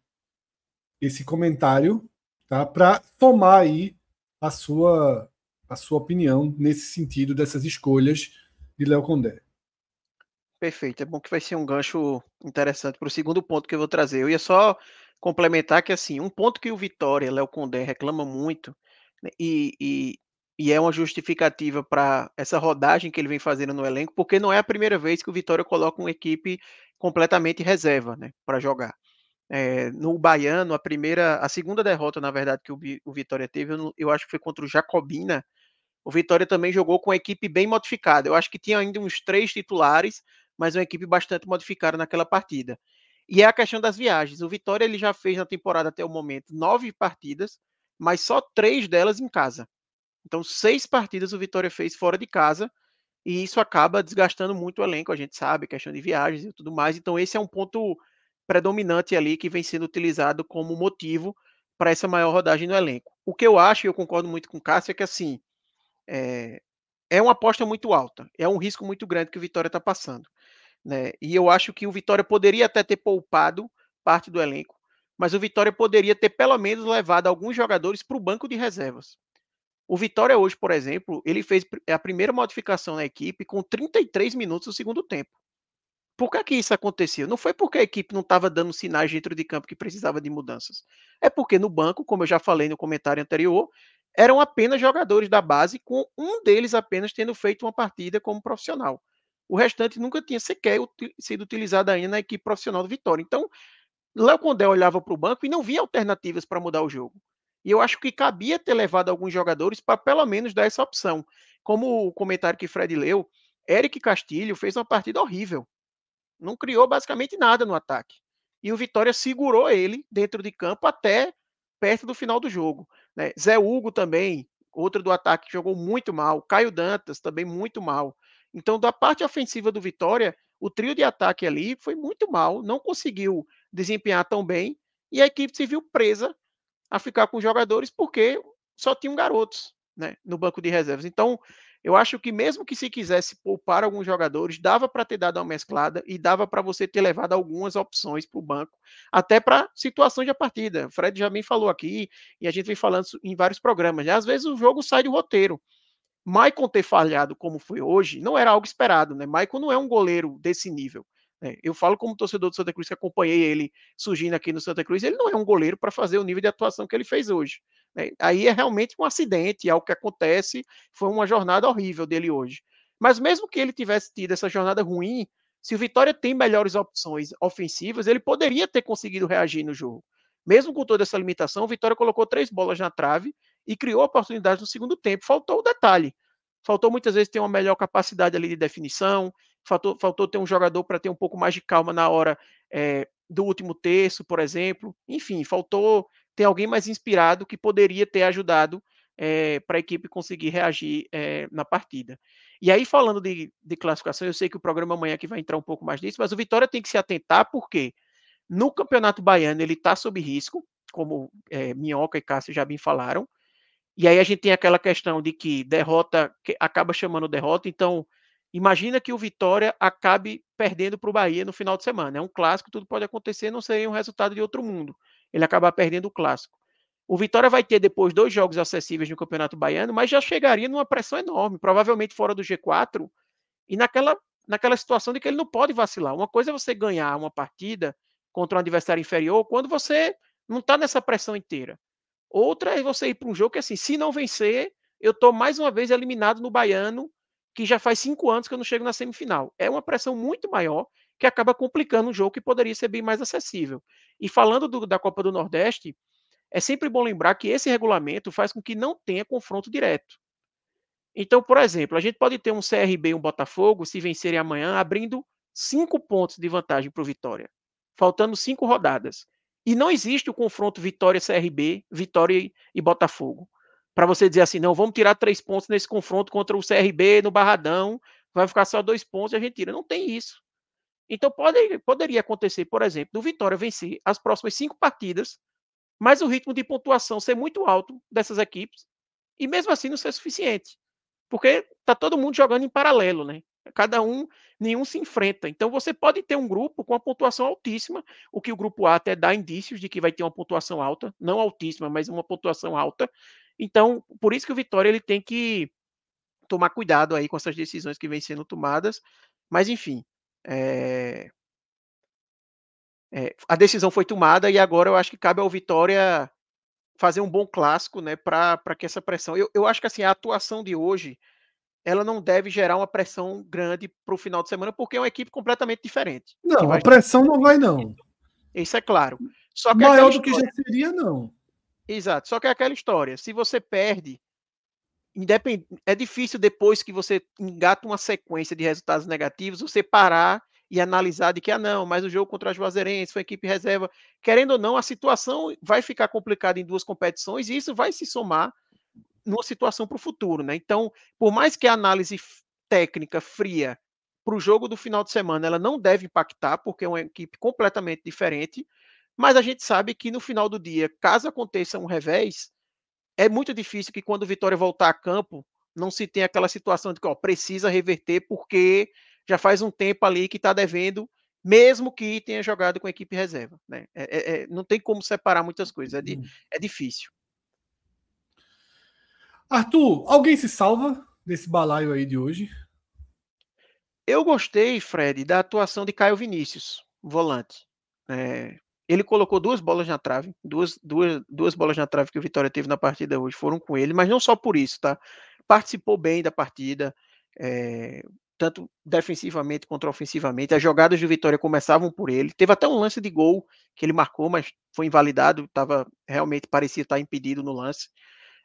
esse comentário, tá, para tomar aí a sua a sua opinião nesse sentido dessas escolhas de Léo Condé.
Perfeito, é bom que vai ser um gancho interessante para o segundo ponto que eu vou trazer. Eu ia só complementar que assim, um ponto que o Vitória, Léo Condé reclama muito, né, e, e, e é uma justificativa para essa rodagem que ele vem fazendo no elenco, porque não é a primeira vez que o Vitória coloca uma equipe completamente reserva, né, para jogar. É, no Baiano, a primeira, a segunda derrota, na verdade, que o, o Vitória teve, eu, eu, acho que foi contra o Jacobina. O Vitória também jogou com a equipe bem modificada. Eu acho que tinha ainda uns três titulares, mas uma equipe bastante modificada naquela partida. E é a questão das viagens. O Vitória ele já fez na temporada até o momento nove partidas, mas só três delas em casa. Então, seis partidas o Vitória fez fora de casa e isso acaba desgastando muito o elenco, a gente sabe, questão de viagens e tudo mais. Então, esse é um ponto predominante ali que vem sendo utilizado como motivo para essa maior rodagem no elenco. O que eu acho, e eu concordo muito com o Cássio, é que assim é, é uma aposta muito alta, é um risco muito grande que o Vitória está passando. Né? E eu acho que o Vitória poderia até ter poupado parte do elenco, mas o Vitória poderia ter pelo menos levado alguns jogadores para o banco de reservas. O Vitória hoje, por exemplo, ele fez a primeira modificação na equipe com 33 minutos do segundo tempo. Por que, que isso aconteceu? Não foi porque a equipe não estava dando sinais dentro de campo que precisava de mudanças. É porque no banco, como eu já falei no comentário anterior, eram apenas jogadores da base, com um deles apenas tendo feito uma partida como profissional. O restante nunca tinha sequer sido utilizado ainda na equipe profissional do Vitória. Então, Léo Condé olhava para o banco e não via alternativas para mudar o jogo. E eu acho que cabia ter levado alguns jogadores para pelo menos dar essa opção. Como o comentário que Fred leu, Eric Castilho fez uma partida horrível. Não criou basicamente nada no ataque. E o Vitória segurou ele dentro de campo até perto do final do jogo. Né? Zé Hugo também, outro do ataque, jogou muito mal. Caio Dantas também muito mal. Então, da parte ofensiva do Vitória, o trio de ataque ali foi muito mal, não conseguiu desempenhar tão bem e a equipe se viu presa a ficar com os jogadores porque só tinham garotos né, no banco de reservas. Então, eu acho que mesmo que se quisesse poupar alguns jogadores, dava para ter dado uma mesclada e dava para você ter levado algumas opções para o banco, até para situações de partida. O Fred já me falou aqui, e a gente vem falando em vários programas. Né? Às vezes o jogo sai do roteiro. Maicon ter falhado como foi hoje não era algo esperado, né? Maicon não é um goleiro desse nível. Né? Eu falo como torcedor do Santa Cruz que acompanhei ele surgindo aqui no Santa Cruz, ele não é um goleiro para fazer o nível de atuação que ele fez hoje. Né? Aí é realmente um acidente, algo que acontece, foi uma jornada horrível dele hoje. Mas mesmo que ele tivesse tido essa jornada ruim, se o Vitória tem melhores opções ofensivas, ele poderia ter conseguido reagir no jogo. Mesmo com toda essa limitação, o Vitória colocou três bolas na trave e criou oportunidades no segundo tempo. Faltou o detalhe. Faltou muitas vezes ter uma melhor capacidade ali de definição, faltou, faltou ter um jogador para ter um pouco mais de calma na hora é, do último terço, por exemplo. Enfim, faltou ter alguém mais inspirado que poderia ter ajudado é, eh, para a equipe conseguir reagir é, na partida. E aí, falando de, de, classificação, eu sei que o programa amanhã aqui vai entrar um pouco mais nisso, mas o Vitória tem que se atentar, porque no Campeonato Baiano ele está sob risco, como é, Minhoca e Cássio já bem falaram. E aí a gente tem aquela questão de que derrota que acaba chamando derrota, então imagina que o Vitória acabe perdendo para o Bahia no final de semana. É um clássico, tudo pode acontecer, não seria um resultado de outro mundo ele acabar perdendo o clássico. O Vitória vai ter depois dois jogos acessíveis no Campeonato Baiano, mas já chegaria numa pressão enorme, provavelmente fora do G4, e naquela, naquela situação de que ele não pode vacilar. Uma coisa é você ganhar uma partida contra um adversário inferior quando você não está nessa pressão inteira. Outra é você ir para um jogo que, assim, se não vencer, eu estou mais uma vez eliminado no Baiano, que já faz cinco anos que eu não chego na semifinal. É uma pressão muito maior que acaba complicando um jogo que poderia ser bem mais acessível. E falando do, da Copa do Nordeste, é sempre bom lembrar que esse regulamento faz com que não tenha confronto direto. Então, por exemplo, a gente pode ter um CRB e um Botafogo, se vencerem amanhã, abrindo cinco pontos de vantagem para o Vitória, faltando cinco rodadas. E não existe o confronto Vitória-CRB, Vitória e Botafogo. Para você dizer assim, não, vamos tirar três pontos nesse confronto contra o CRB no Barradão, vai ficar só dois pontos e a gente tira. Não tem isso. Então pode, poderia acontecer, por exemplo, do Vitória vencer as próximas cinco partidas, mas o ritmo de pontuação ser muito alto dessas equipes e mesmo assim não ser suficiente, porque tá todo mundo jogando em paralelo, né? Cada um, nenhum se enfrenta. Então você pode ter um grupo com uma pontuação altíssima, o que o grupo A até dá indícios de que vai ter uma pontuação alta, não altíssima, mas uma pontuação alta. Então, por isso que o Vitória ele tem que tomar cuidado aí com essas decisões que vêm sendo tomadas. Mas enfim, é... É, a decisão foi tomada e agora eu acho que cabe ao Vitória fazer um bom clássico, né, para que essa pressão. Eu, eu acho que assim a atuação de hoje ela não deve gerar uma pressão grande para o final de semana, porque é uma equipe completamente diferente.
Não, a pressão não vai não.
Isso é claro. Só
que maior do que já seria não.
Exato. Só que é aquela história. Se você perde independ... é difícil depois que você engata uma sequência de resultados negativos, você parar e analisar de que, ah, não, mas o jogo contra a Juazeirense foi equipe reserva. Querendo ou não, a situação vai ficar complicada em duas competições e isso vai se somar numa situação para o futuro, né? Então, por mais que a análise técnica fria para o jogo do final de semana ela não deve impactar, porque é uma equipe completamente diferente, mas a gente sabe que no final do dia, caso aconteça um revés, é muito difícil que quando o Vitória voltar a campo, não se tenha aquela situação de que ó, precisa reverter porque já faz um tempo ali que está devendo, mesmo que tenha jogado com a equipe reserva. Né? É, é, é, não tem como separar muitas coisas, é, hum. é difícil.
Arthur, alguém se salva desse balaio aí de hoje?
Eu gostei, Fred, da atuação de Caio Vinícius, volante. É, ele colocou duas bolas na trave, duas, duas, duas bolas na trave que o Vitória teve na partida hoje foram com ele, mas não só por isso, tá? Participou bem da partida, é, tanto defensivamente quanto ofensivamente. As jogadas do Vitória começavam por ele. Teve até um lance de gol que ele marcou, mas foi invalidado, tava, realmente parecia estar impedido no lance.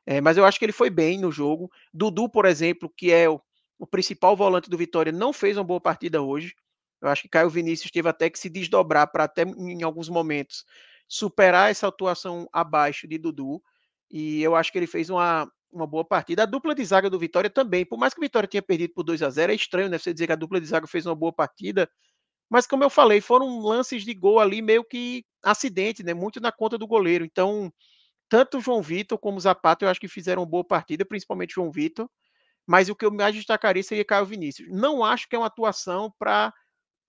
É, mas eu acho que ele foi bem no jogo. Dudu, por exemplo, que é o, o principal volante do Vitória, não fez uma boa partida hoje. Eu acho que Caio Vinícius teve até que se desdobrar para até em alguns momentos superar essa atuação abaixo de Dudu. E eu acho que ele fez uma, uma boa partida. A dupla de zaga do Vitória também, por mais que o Vitória tenha perdido por 2 a 0 é estranho, né? Você dizer que a dupla de zaga fez uma boa partida. Mas como eu falei, foram lances de gol ali meio que acidente, né? Muito na conta do goleiro. Então, tanto João Vitor como Zapata, eu acho que fizeram boa partida, principalmente João Vitor. Mas o que eu mais destacaria seria Caio Vinícius. Não acho que é uma atuação para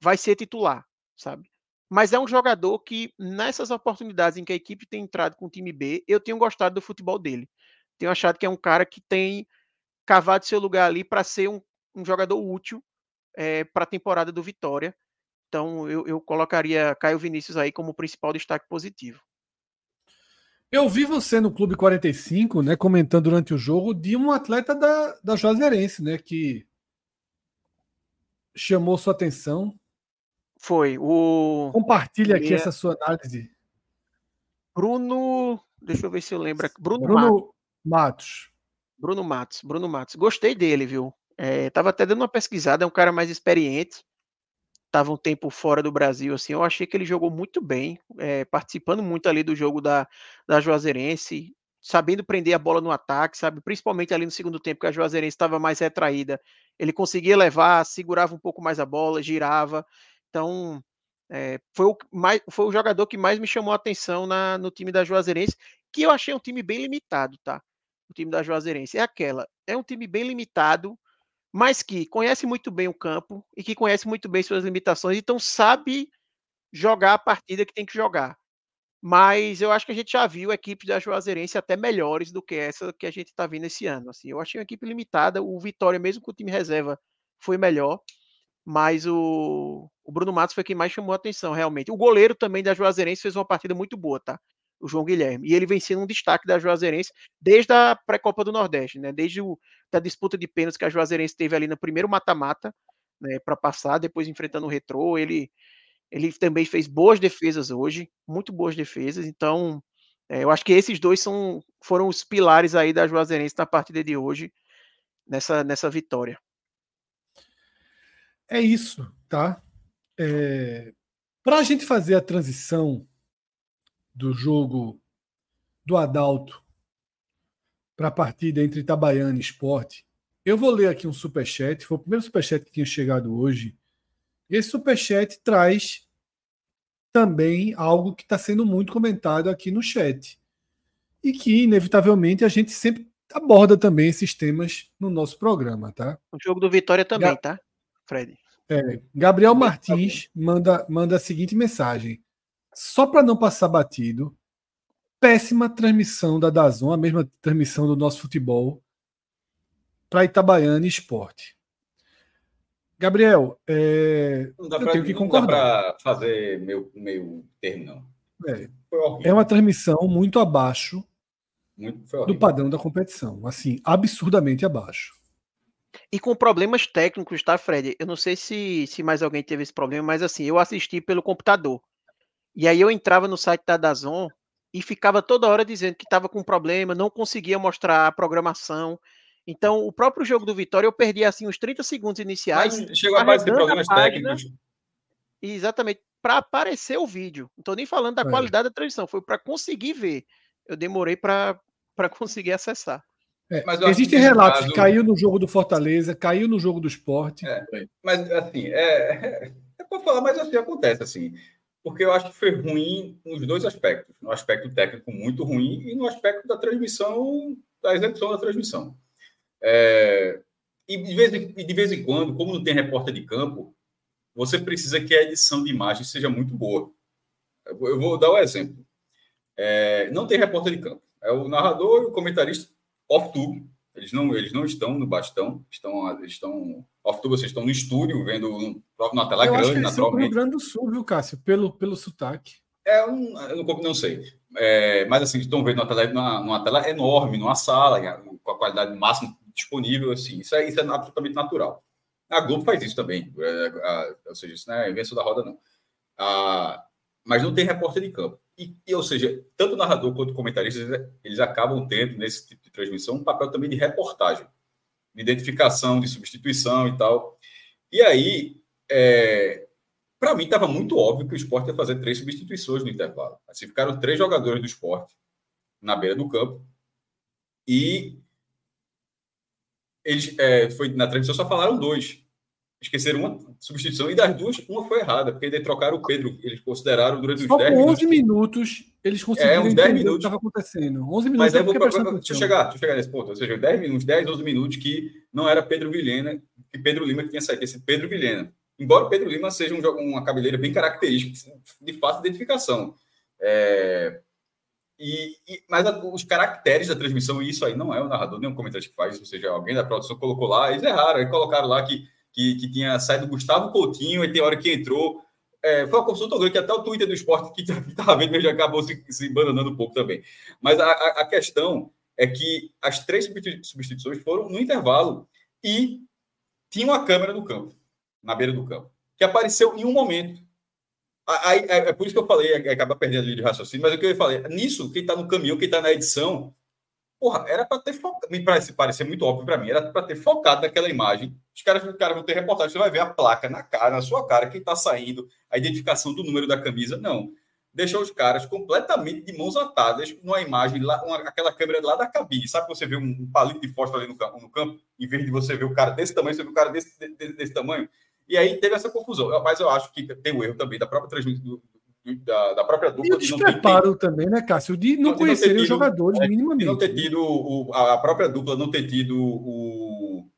vai ser titular, sabe? Mas é um jogador que, nessas oportunidades em que a equipe tem entrado com o time B, eu tenho gostado do futebol dele. Tenho achado que é um cara que tem cavado seu lugar ali para ser um, um, jogador útil é, para a temporada do Vitória. Então eu, eu colocaria Caio Vinícius aí como principal destaque positivo.
Eu vi você no Clube 45, né, comentando durante o jogo de um atleta da, da Juazeirense, né, que chamou sua atenção.
Foi o.
Compartilha aqui é... essa sua análise.
Bruno. Deixa eu ver se eu lembro.
Bruno, Bruno Matos.
Bruno Matos. Bruno Matos. Gostei dele, viu? É, tava até dando uma pesquisada, é um cara mais experiente estava um tempo fora do Brasil, assim, eu achei que ele jogou muito bem, é, participando muito ali do jogo da, da Juazeirense, sabendo prender a bola no ataque, sabe? Principalmente ali no segundo tempo, que a Juazeirense estava mais retraída. Ele conseguia levar, segurava um pouco mais a bola, girava. Então, é, foi, o mais, foi o jogador que mais me chamou a atenção na, no time da Juazeirense, que eu achei um time bem limitado, tá? O time da Juazeirense. É aquela, é um time bem limitado, mas que conhece muito bem o campo e que conhece muito bem suas limitações, então sabe jogar a partida que tem que jogar. Mas eu acho que a gente já viu equipes da Juazeirense até melhores do que essa que a gente está vendo esse ano. Assim, eu achei uma equipe limitada. O Vitória, mesmo com o time reserva, foi melhor. Mas o, o Bruno Matos foi quem mais chamou a atenção, realmente. O goleiro também da Juazeirense fez uma partida muito boa, tá? O João Guilherme. E ele vem sendo um destaque da Juazeirense desde a pré-copa do Nordeste, né? Desde o, da disputa de pênaltis que a Juazeirense teve ali no primeiro mata-mata, né, para passar, depois enfrentando o Retrô, ele ele também fez boas defesas hoje, muito boas defesas. Então, é, eu acho que esses dois são foram os pilares aí da Juazeirense na partida de hoje, nessa nessa vitória.
É isso, tá? É, para a gente fazer a transição do jogo do Adalto para a partida entre Itabaiana e Esporte, eu vou ler aqui um superchat. Foi o primeiro superchat que tinha chegado hoje. Esse superchat traz também algo que está sendo muito comentado aqui no chat. E que, inevitavelmente, a gente sempre aborda também esses temas no nosso programa, tá?
O jogo do Vitória também, Ga tá, Fred?
É, Gabriel Martins manda, manda a seguinte mensagem só para não passar batido, péssima transmissão da Dazon, a mesma transmissão do nosso futebol, para Itabaiana Esporte. Gabriel, é...
não dá eu pra, tenho que concordar. para fazer meu, meu termo, não.
É, é uma transmissão muito abaixo muito, do padrão da competição. Assim, absurdamente abaixo.
E com problemas técnicos, tá, Fred? Eu não sei se, se mais alguém teve esse problema, mas assim, eu assisti pelo computador. E aí eu entrava no site da Dazon e ficava toda hora dizendo que estava com problema, não conseguia mostrar a programação. Então, o próprio jogo do Vitória, eu perdi assim uns 30 segundos iniciais.
Mas chegou a mais de problemas página, técnicos.
Exatamente, para aparecer o vídeo. Não estou nem falando da é. qualidade da transmissão, foi para conseguir ver. Eu demorei para conseguir acessar.
É, Existem relatos caso... caiu no jogo do Fortaleza, caiu no jogo do esporte.
É, mas assim, é, *laughs* é, é para falar, mas assim acontece assim porque eu acho que foi ruim nos dois aspectos. No aspecto técnico, muito ruim, e no aspecto da transmissão, da execução da transmissão. É, e, de vez em, de vez em quando, como não tem repórter de campo, você precisa que a edição de imagem seja muito boa. Eu vou dar um exemplo. É, não tem repórter de campo. É o narrador e o comentarista off-tube. Eles não, eles não estão no bastão, estão, estão off-tube, vocês estão no estúdio, vendo na tela
eu
grande,
acho que
naturalmente.
Rio Grande do Sul, viu, Cássio? Pelo, pelo sotaque.
É um. Eu não, não sei. É, mas assim, estão vendo numa tela, numa, numa tela enorme, numa sala, com a qualidade máxima disponível, assim. Isso é, isso é absolutamente natural. A Globo faz isso também. É, a, ou seja, isso não é invenção da roda, não. A, mas não tem repórter de campo. E, e, ou seja, tanto o narrador quanto o comentarista, eles acabam tendo, nesse tipo de transmissão, um papel também de reportagem, de identificação, de substituição e tal. E aí, é, para mim, estava muito óbvio que o esporte ia fazer três substituições no intervalo. Assim, ficaram três jogadores do esporte na beira do campo. E eles, é, foi, na transmissão só falaram dois. Esqueceram uma substituição e das duas, uma foi errada, porque eles trocaram o Pedro, eles consideraram durante os
Só
10
com 11
minutos.
minutos eles conseguiram
É, uns 10
entender o que
minutos.
estava acontecendo. 11 minutos
Mas
é
vou,
porque prestando
deixa, eu chegar, deixa eu chegar nesse ponto. Ou seja, 10 minutos, 10, 12 minutos que não era Pedro Vilhena, que Pedro Lima que tinha saído, esse Pedro Vilhena. Embora Pedro Lima seja um, uma cabeleira bem característica, de fácil identificação. É, e, e- mas a- os caracteres da transmissão, e isso aí não é o narrador, nem o comentarista que faz, ou seja, alguém da produção colocou lá, eles erraram, aí colocaram lá que, que, que tinha saído Gustavo Coutinho, e tem hora que entrou. É, foi uma confusão tão grande que até o Twitter do esporte que estava vendo já acabou se, se bananando um pouco também. Mas a, a- a questão é que as três substitu- substituições foram no intervalo e tinha uma câmera no campo, na beira do campo, que apareceu em um momento. Aí, é, é por isso que eu falei, é, acaba perdendo ali de raciocínio, mas é o que eu falar. Nisso, quem está no caminhão, quem está na edição, porra, era para ter focado. Me parece parecer muito óbvio para mim, era para ter focado naquela imagem. Os caras, os caras vão ter reportagem, você vai ver a placa na cara, na sua cara, quem está saindo, a identificação do número da camisa. Não. Deixou os caras completamente de mãos atadas numa imagem, lá, uma- aquela câmera lá da cabine. Sabe que você vê um, palito de fósforo ali no campo, no campo, em vez de você ver o cara desse tamanho, você vê o cara desse, de- de- desse tamanho? E aí teve essa confusão. Mas eu acho que tem o erro também da própria transmissão, da, da própria
E
dupla
o
de não ter
despreparo também, né, Cássio? De
Não,
não
ter
os jogadores
de
minimamente.
não ter tido o, a própria dupla não ter tido o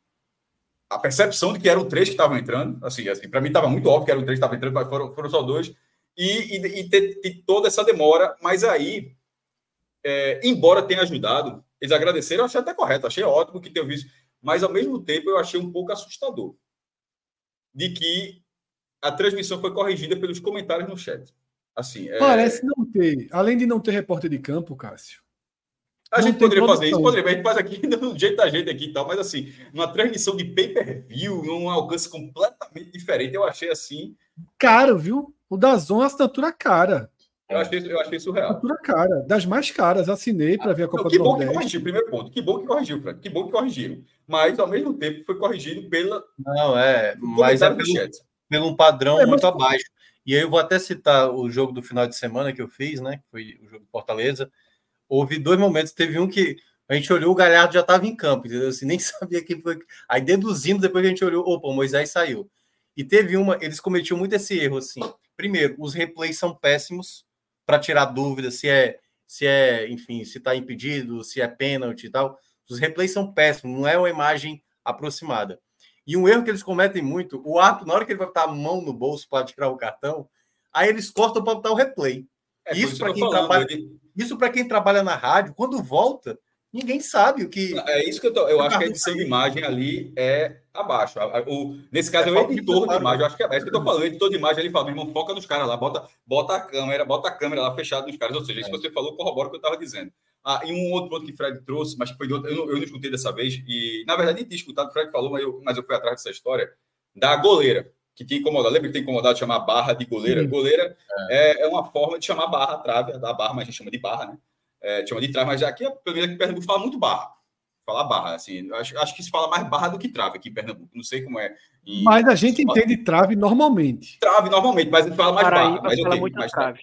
a percepção de que eram três que estavam entrando assim, assim para mim estava muito óbvio que eram três que estavam entrando mas foram, foram só dois e, e, e ter, ter toda essa demora mas aí é, embora tenha ajudado eles agradeceram eu achei até correto achei ótimo que tenham visto mas ao mesmo tempo eu achei um pouco assustador de que a transmissão foi corrigida pelos comentários no chat assim é,
Parece não ter, além de não ter repórter de campo, Cássio.
A gente poderia fazer isso, poderia, mas a gente faz aqui *laughs* do jeito da gente aqui e tal, mas assim, numa transmissão de pay-per-view, num alcance completamente diferente, eu achei assim,
Caro, viu? O da Zon é assinatura cara.
eu achei, eu achei surreal.
Assinatura cara. Das mais caras. Assinei para ver a Copa
Não, que
do
bom que
Nordeste.
corrigiu, primeiro ponto. Que bom que corrigiu, Frank. Que bom que corrigiram. Mas, ao mesmo tempo, foi corrigido pela
Não, é, mas é pelo, pelo um padrão
É, mas-
muito abaixo. E aí eu vou até citar o jogo do final de semana que eu fiz, né? Foi o jogo do Fortaleza. Houve dois momentos, teve um que a gente olhou, o Galhardo já estava em campo, entendeu? Assim, *laughs* nem sabia quem foi. Aí deduzindo, depois a gente olhou, opa, o Moisés saiu. E teve uma, eles cometiam muito esse erro, assim. Primeiro, os replays são péssimos para tirar dúvida se é, se é, enfim, se está impedido, se é pênalti e tal. Os replays são péssimos, não é uma imagem aproximada. E um erro que eles cometem muito, o ato, na hora que ele vai botar a mão no bolso para tirar o cartão, aí eles cortam para botar o replay.
É,
isso
tô
quem
falando,
trabalha-
ele-
Isso para quem trabalha na rádio, quando volta, ninguém sabe o que.
É isso que eu tô. Eu acho que a edição de
saiu.
imagem ali é abaixo. O- nesse caso,
É
é, o editor de imagem. Eu acho que é, é isso que eu tô falando. O editor de imagem ele fala, meu irmão, foca nos caras lá, bota, bota a câmera, bota a câmera lá fechada nos caras. Ou seja, isso
É.
que você falou corrobora o que eu estava dizendo. Ah, e um outro ponto que o Fred trouxe, mas que foi de outro, eu, não, eu não escutei dessa vez, e na verdade nem tinha escutado, o Fred falou, mas eu, mas eu fui atrás dessa história, da goleira, que tinha incomodado. Lembra que tem incomodado de chamar barra de goleira?
Sim.
Goleira é. é uma forma de chamar barra a trave, da barra, mas a gente chama de barra, né? É, chama de trave, mas aqui, pelo menos aqui em Pernambuco, fala muito barra. Falar barra, assim, acho, acho que se fala mais barra do que trave aqui em Pernambuco. Não sei como é. em-
Mas a gente entende trave normalmente.
Trave normalmente, mas a gente fala mais barra. Mas eu
fala
tenho,
muito
mas,
trave.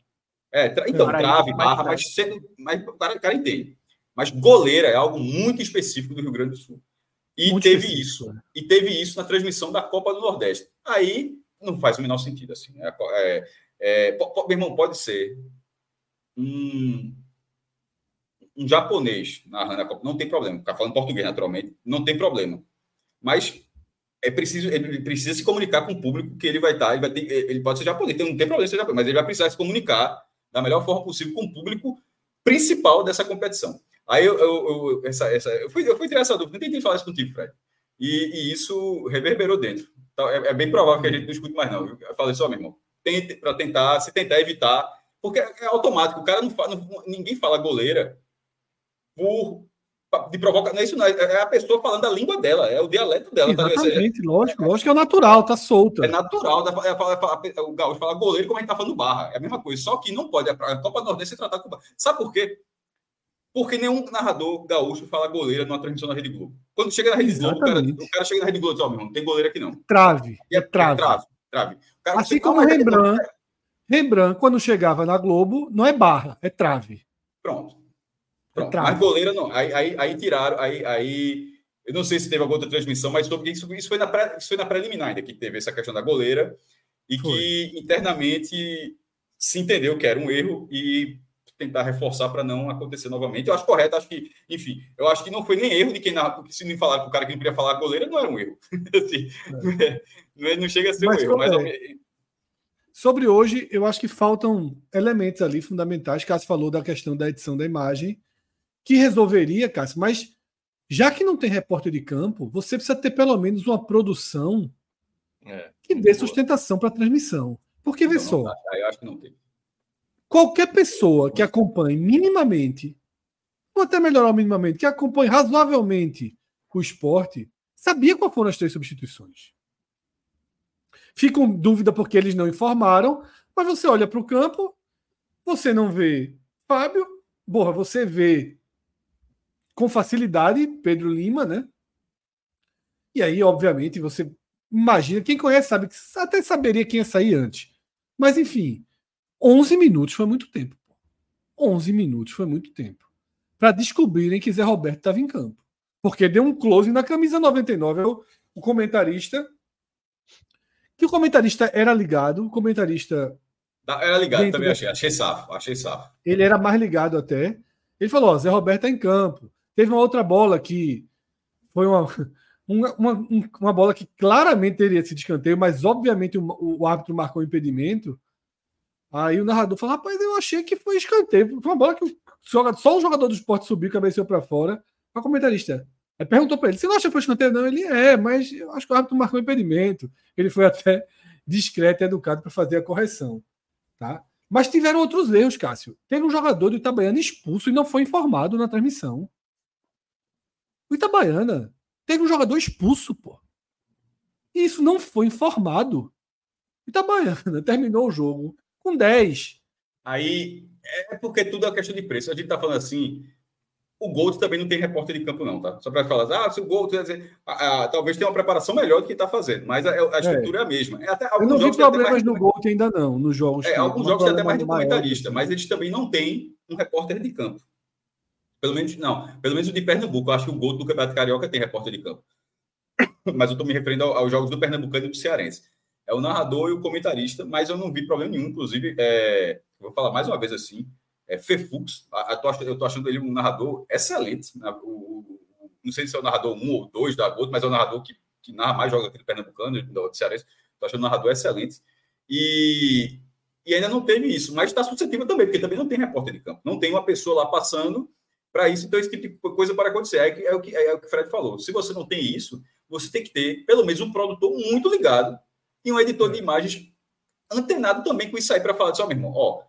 É, tra- então,
Paraíba
trave, barra, mas, sendo, mas o cara, o cara entende. Mas goleira é algo muito específico do Rio Grande do Sul. E
Muito
teve
específico,
isso.
né?
E teve isso na transmissão da Copa do Nordeste. Aí não faz o menor sentido, assim. É, é, é, po- meu irmão, pode ser um, um japonês narrando a Copa, não tem problema. Ficar falando português, naturalmente, não tem problema. Mas é preciso, ele precisa se comunicar com o público que ele vai estar, ele, vai ter, ele pode ser japonês, então não tem problema ser japonês, mas ele vai precisar se comunicar da melhor forma possível com o público principal dessa competição. Aí eu, eu, eu, essa, essa, eu, fui, eu fui tirar essa dúvida, tentei falar isso contigo, Fred. E, e isso reverberou dentro. Então, é, é, bem provável que a gente não escute mais, não. Eu falei só, meu irmão, para tentar, se tentar evitar, porque é automático, o cara não fala, não, ninguém fala goleira por de provocar, não é isso não, é a pessoa falando a língua dela, é o dialeto dela.
Exatamente, tá lógico, lógico que é natural, tá solta.
É natural, é, é, o Gaúcho fala goleiro como a gente tá falando barra, é a mesma coisa, só que não pode, a Copa do Nordeste se tratar com barra. Sabe por quê? Porque nenhum narrador gaúcho fala goleira numa transmissão na Rede Globo. Quando chega na Rede Globo, o cara, o cara, chega na Rede Globo e diz, ó, oh, meu irmão, não tem goleiro aqui não.
Trave,
é,
trave.
É trave, trave.
Cara, assim como Rembrandt, Rembrandt, quando chegava na Globo, não é barra, é trave.
Pronto. Pronto. É Mas goleira não. Aí, aí, aí tiraram, aí, aí Eu não sei se teve alguma outra transmissão, mas sobre isso, isso foi na pré, isso foi na preliminar ainda que teve essa questão da goleira e foi. que internamente se entendeu que era um erro e tentar reforçar para não acontecer novamente. Eu acho correto, acho que, enfim, eu acho que não foi nem erro de quem narra, porque se não falar com o cara que não queria falar a goleira, não era um erro. *laughs* assim, é. Não, é, não, chega a ser mas, um erro. Mas, é,
Sobre hoje, eu acho que faltam elementos ali fundamentais. Cássio falou da questão da edição da imagem, que resolveria, Cássio, mas já que não tem repórter de campo, você precisa ter pelo menos uma produção é, que dê sustentação para a transmissão. Porque, vê só.
Eu acho que não tem.
Qualquer pessoa que acompanhe minimamente, ou até melhorar minimamente, que acompanhe razoavelmente o esporte, sabia qual foram as três substituições. Fica com dúvida porque eles não informaram, mas você olha para o campo, você não vê Fábio, borra, você vê com facilidade Pedro Lima, né? E aí, obviamente, você imagina, quem conhece sabe que até saberia quem ia sair antes. Mas enfim, 11 minutos foi muito tempo. 11 minutos foi muito tempo. Para descobrirem que Zé Roberto estava em campo. Porque deu um close na camisa 99. O, o comentarista que o comentarista era ligado, o comentarista.
Era ligado também, achei, achei safo, achei safo.
Ele era mais ligado até. Ele falou: ó, Zé Roberto tá em campo. Teve uma outra bola que foi uma, *laughs* uma, uma, uma bola que claramente teria sido escanteio, mas obviamente o, o árbitro marcou o impedimento. Aí o narrador falou: rapaz, eu achei que foi escanteio. Foi uma bola que só o jogador do esporte subiu, cabeceou para fora. O comentarista, Aí perguntou para ele: você não acha que foi escanteio? Não, ele é, mas eu acho que o árbitro marcou impedimento. Ele foi até *laughs* discreto e educado para fazer a correção. Tá? Mas tiveram outros erros, Cássio. Teve um jogador do Itabaiana expulso e não foi informado na transmissão. O Itabaiana teve um jogador expulso, pô. E isso não foi informado. O Itabaiana *laughs* terminou o jogo com 10.
Aí é porque tudo é questão de preço. A gente tá falando assim, o Gold também não tem repórter de campo, não, tá? Só para falar, ah, se o Gold dizer, ah, ah, talvez tenha uma preparação melhor do que está fazendo, mas a, a estrutura é. é. a mesma. É
até, eu não vi problemas no Gold ainda não, nos jogos.
É, alguns jogos até mais de comentarista, mas eles também não têm um repórter de campo. Pelo menos, não, pelo menos o de Pernambuco. Eu acho que o Gold do Campeonato Carioca tem repórter de campo. *coughs* Mas eu estou me referindo aos jogos do Pernambucano e do Cearense. É o narrador e o comentarista, mas eu não vi problema nenhum. Inclusive, é, vou falar mais uma vez assim, é, Fefux, eu estou achando ele um narrador excelente. Né? O, não sei se é o narrador um ou dois da Goto, mas é o narrador que, que narra mais jogos aqui do Pernambucano, do Cearense. Estou achando um narrador excelente. E, e ainda não teve isso, mas está suscetível também, porque também não tem repórter de campo. Não tem uma pessoa lá passando para isso, então esse tipo de coisa para acontecer. É, é, o que, é o que o Fred falou. Se você não tem isso, você tem que ter pelo menos um produtor muito ligado e um editor de imagens antenado também com isso aí para falar disso, ó, meu irmão, ó,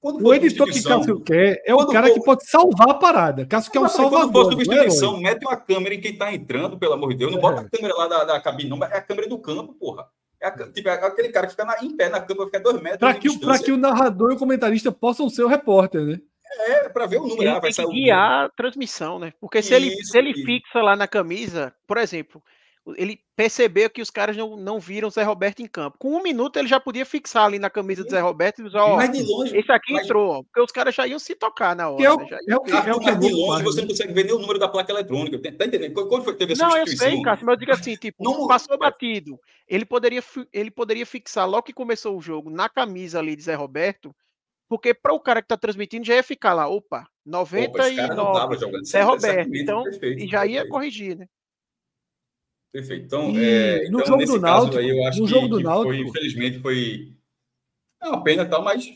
o editor que Cássio quer é o cara for... que pode salvar a parada. Cássio quer um salvador. Quando for
substituição, é mete uma câmera em quem está entrando, pelo amor de Deus. Não é. bota a câmera lá da, da, cabine, não. É a câmera do campo, porra. É, a, tipo, é aquele cara que fica na, em pé na câmera, fica dois metros.
Para que, que o narrador e o comentarista possam ser o repórter, né?
É, para ver o número.
Ele ah, tem que guiar a transmissão, né? Porque se, isso, ele, se ele fixa lá na camisa, por exemplo, ele percebeu que os caras não, não viram o Zé Roberto em campo. Com um minuto ele já podia fixar ali na camisa do Zé Roberto e dizer, ó, mas de longe, esse aqui mas... entrou, porque os caras já iam se tocar na hora.
É o,
né?
é o, é o que é
de longe você não consegue ver nem o número da placa eletrônica. Tá entendendo? Quando foi que teve essa
Não, eu sei, Cássio, mas eu digo assim, *laughs* tipo, não, passou batido. Ele poderia, ele poderia fixar logo que começou o jogo na camisa ali de Zé Roberto, porque para o cara que está transmitindo já ia ficar lá, opa, 99, opa, Zé Roberto, então, perfeito, e já ia perfeito. corrigir, né?
Perfeito. Então, é,
no então, jogo do Náutico, aí, eu acho no que, jogo do Náutico,
foi, infelizmente foi é uma pena tal, mas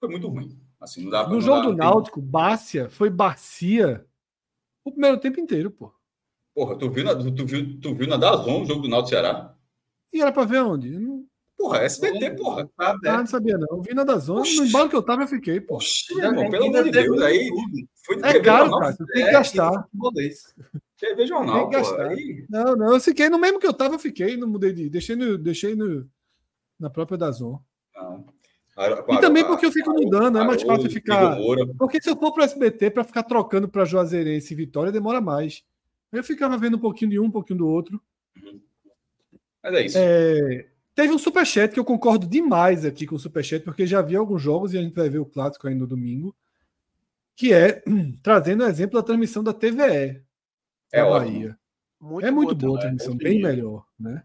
foi muito ruim. Assim, não dá,
no não jogo dá, do Náutico, tem... Bácia foi bacia o primeiro tempo inteiro, pô.
Porra, tu viu na, tu viu, tu viu na Dazon o jogo do Náutico Ceará?
E era pra ver onde? Não...
Porra, SBT, porra.
Ah, não sabia não. Eu vi na Dazon, no embalo que eu tava eu fiquei, pô.
Oxi, irmão, pelo amor de Deus, aí
foi é caro, cara, você tem que gastar.
TV Jornal, pô,
aí... Não, não, eu fiquei no mesmo que eu tava, eu fiquei, não mudei de. Deixei, no, deixei no, na própria da Zon. e também porque eu fico mudando, é mais fácil ficar. Porque se eu for para o SBT para ficar trocando para Juazeirense e Vitória, demora mais. Eu ficava vendo um pouquinho de um, um pouquinho do outro.
Mas é isso.
É, teve um superchat que eu concordo demais aqui com o superchat, porque já vi alguns jogos e a gente vai ver o clássico aí no domingo, que é *clears throat* trazendo o exemplo da transmissão da TVE. é da Bahia. Muito é muito boa, boa a transmissão, é bem melhor, né?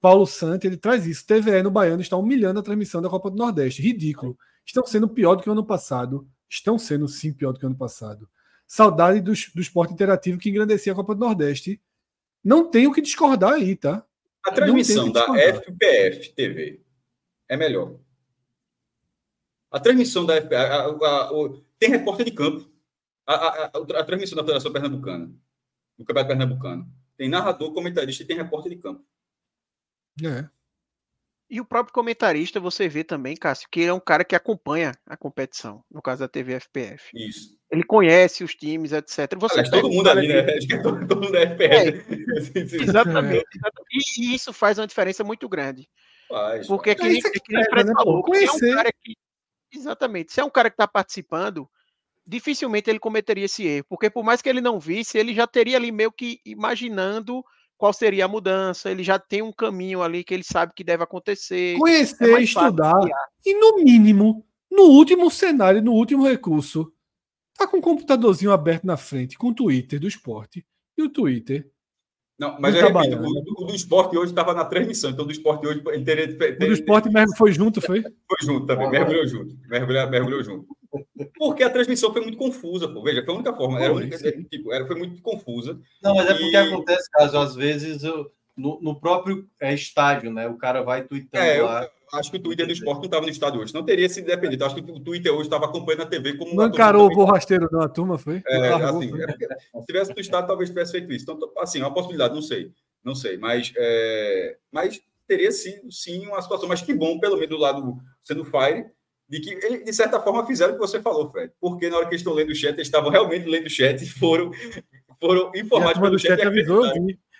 Paulo Santos, ele traz isso. TVE no Baiano está humilhando a transmissão da Copa do Nordeste. Ridículo. Estão sendo pior do que o ano passado. Estão sendo, sim, pior do que o ano passado. Saudade do, do esporte interativo que engrandecia a Copa do Nordeste. Não tem o que discordar aí, tá?
A transmissão da FPF TV é melhor. A transmissão da FPF. A, a, a, tem repórter de campo. A, transmissão da Federação Pernambucana, do Campeonato Pernambucano. Tem narrador, comentarista e tem repórter de campo.
É. E o próprio comentarista, você vê também, Cássio, que ele é um cara que acompanha a competição, no caso da TV FPF.
Isso.
Ele conhece os times, etc. Você
Aliás, todo mundo ali, né? Acho que todo, todo mundo é FPF.
É, *laughs* exatamente. E, e, isso faz uma diferença muito grande. Faz, Porque faz. é que, é que, que é, né, falou, é um cara que. Exatamente. Se é um cara que está participando, dificilmente ele cometeria esse erro. Porque por mais que ele não visse, ele já teria ali meio que imaginando qual seria a mudança, ele já tem um caminho ali que ele sabe que deve acontecer.
É Conhecer, é estudar e, no mínimo, no último cenário, no último recurso, tá com um computadorzinho aberto na frente, com o Twitter do esporte. E o Twitter.
Não, mas eu repito, o, o, do esporte hoje estava na transmissão, então do esporte hoje ele teria.
O do esporte foi junto, foi?
Foi junto também, mergulhou junto. Mergulhou, mergulhou junto. Porque a transmissão foi muito confusa, pô. Veja, foi a única forma. Era, única, tipo, era, foi muito confusa.
Não, mas é porque acontece, caso, às vezes, eu, no, no, próprio é, estádio, né? O cara vai tweetando é, lá.
Eu, acho que o Twitter do esporte não estava no estádio hoje. Não teria sido independente. Acho que o Twitter hoje estava acompanhando a TV como.
Não encarou o voo rasteiro, não, a turma foi?
É, assim, é porque, se tivesse no estádio, talvez tivesse feito isso. Então, assim, é uma possibilidade, não sei. Não sei. Mas, é, mas teria sido, sim, uma situação. Mas que bom, pelo menos do lado sendo Fire de que eles, de certa forma, fizeram o que você falou, Fred. Porque na hora que eles estão lendo o chat, eles estavam realmente lendo o chat e foram, foram informados pelo chat.
Avisou,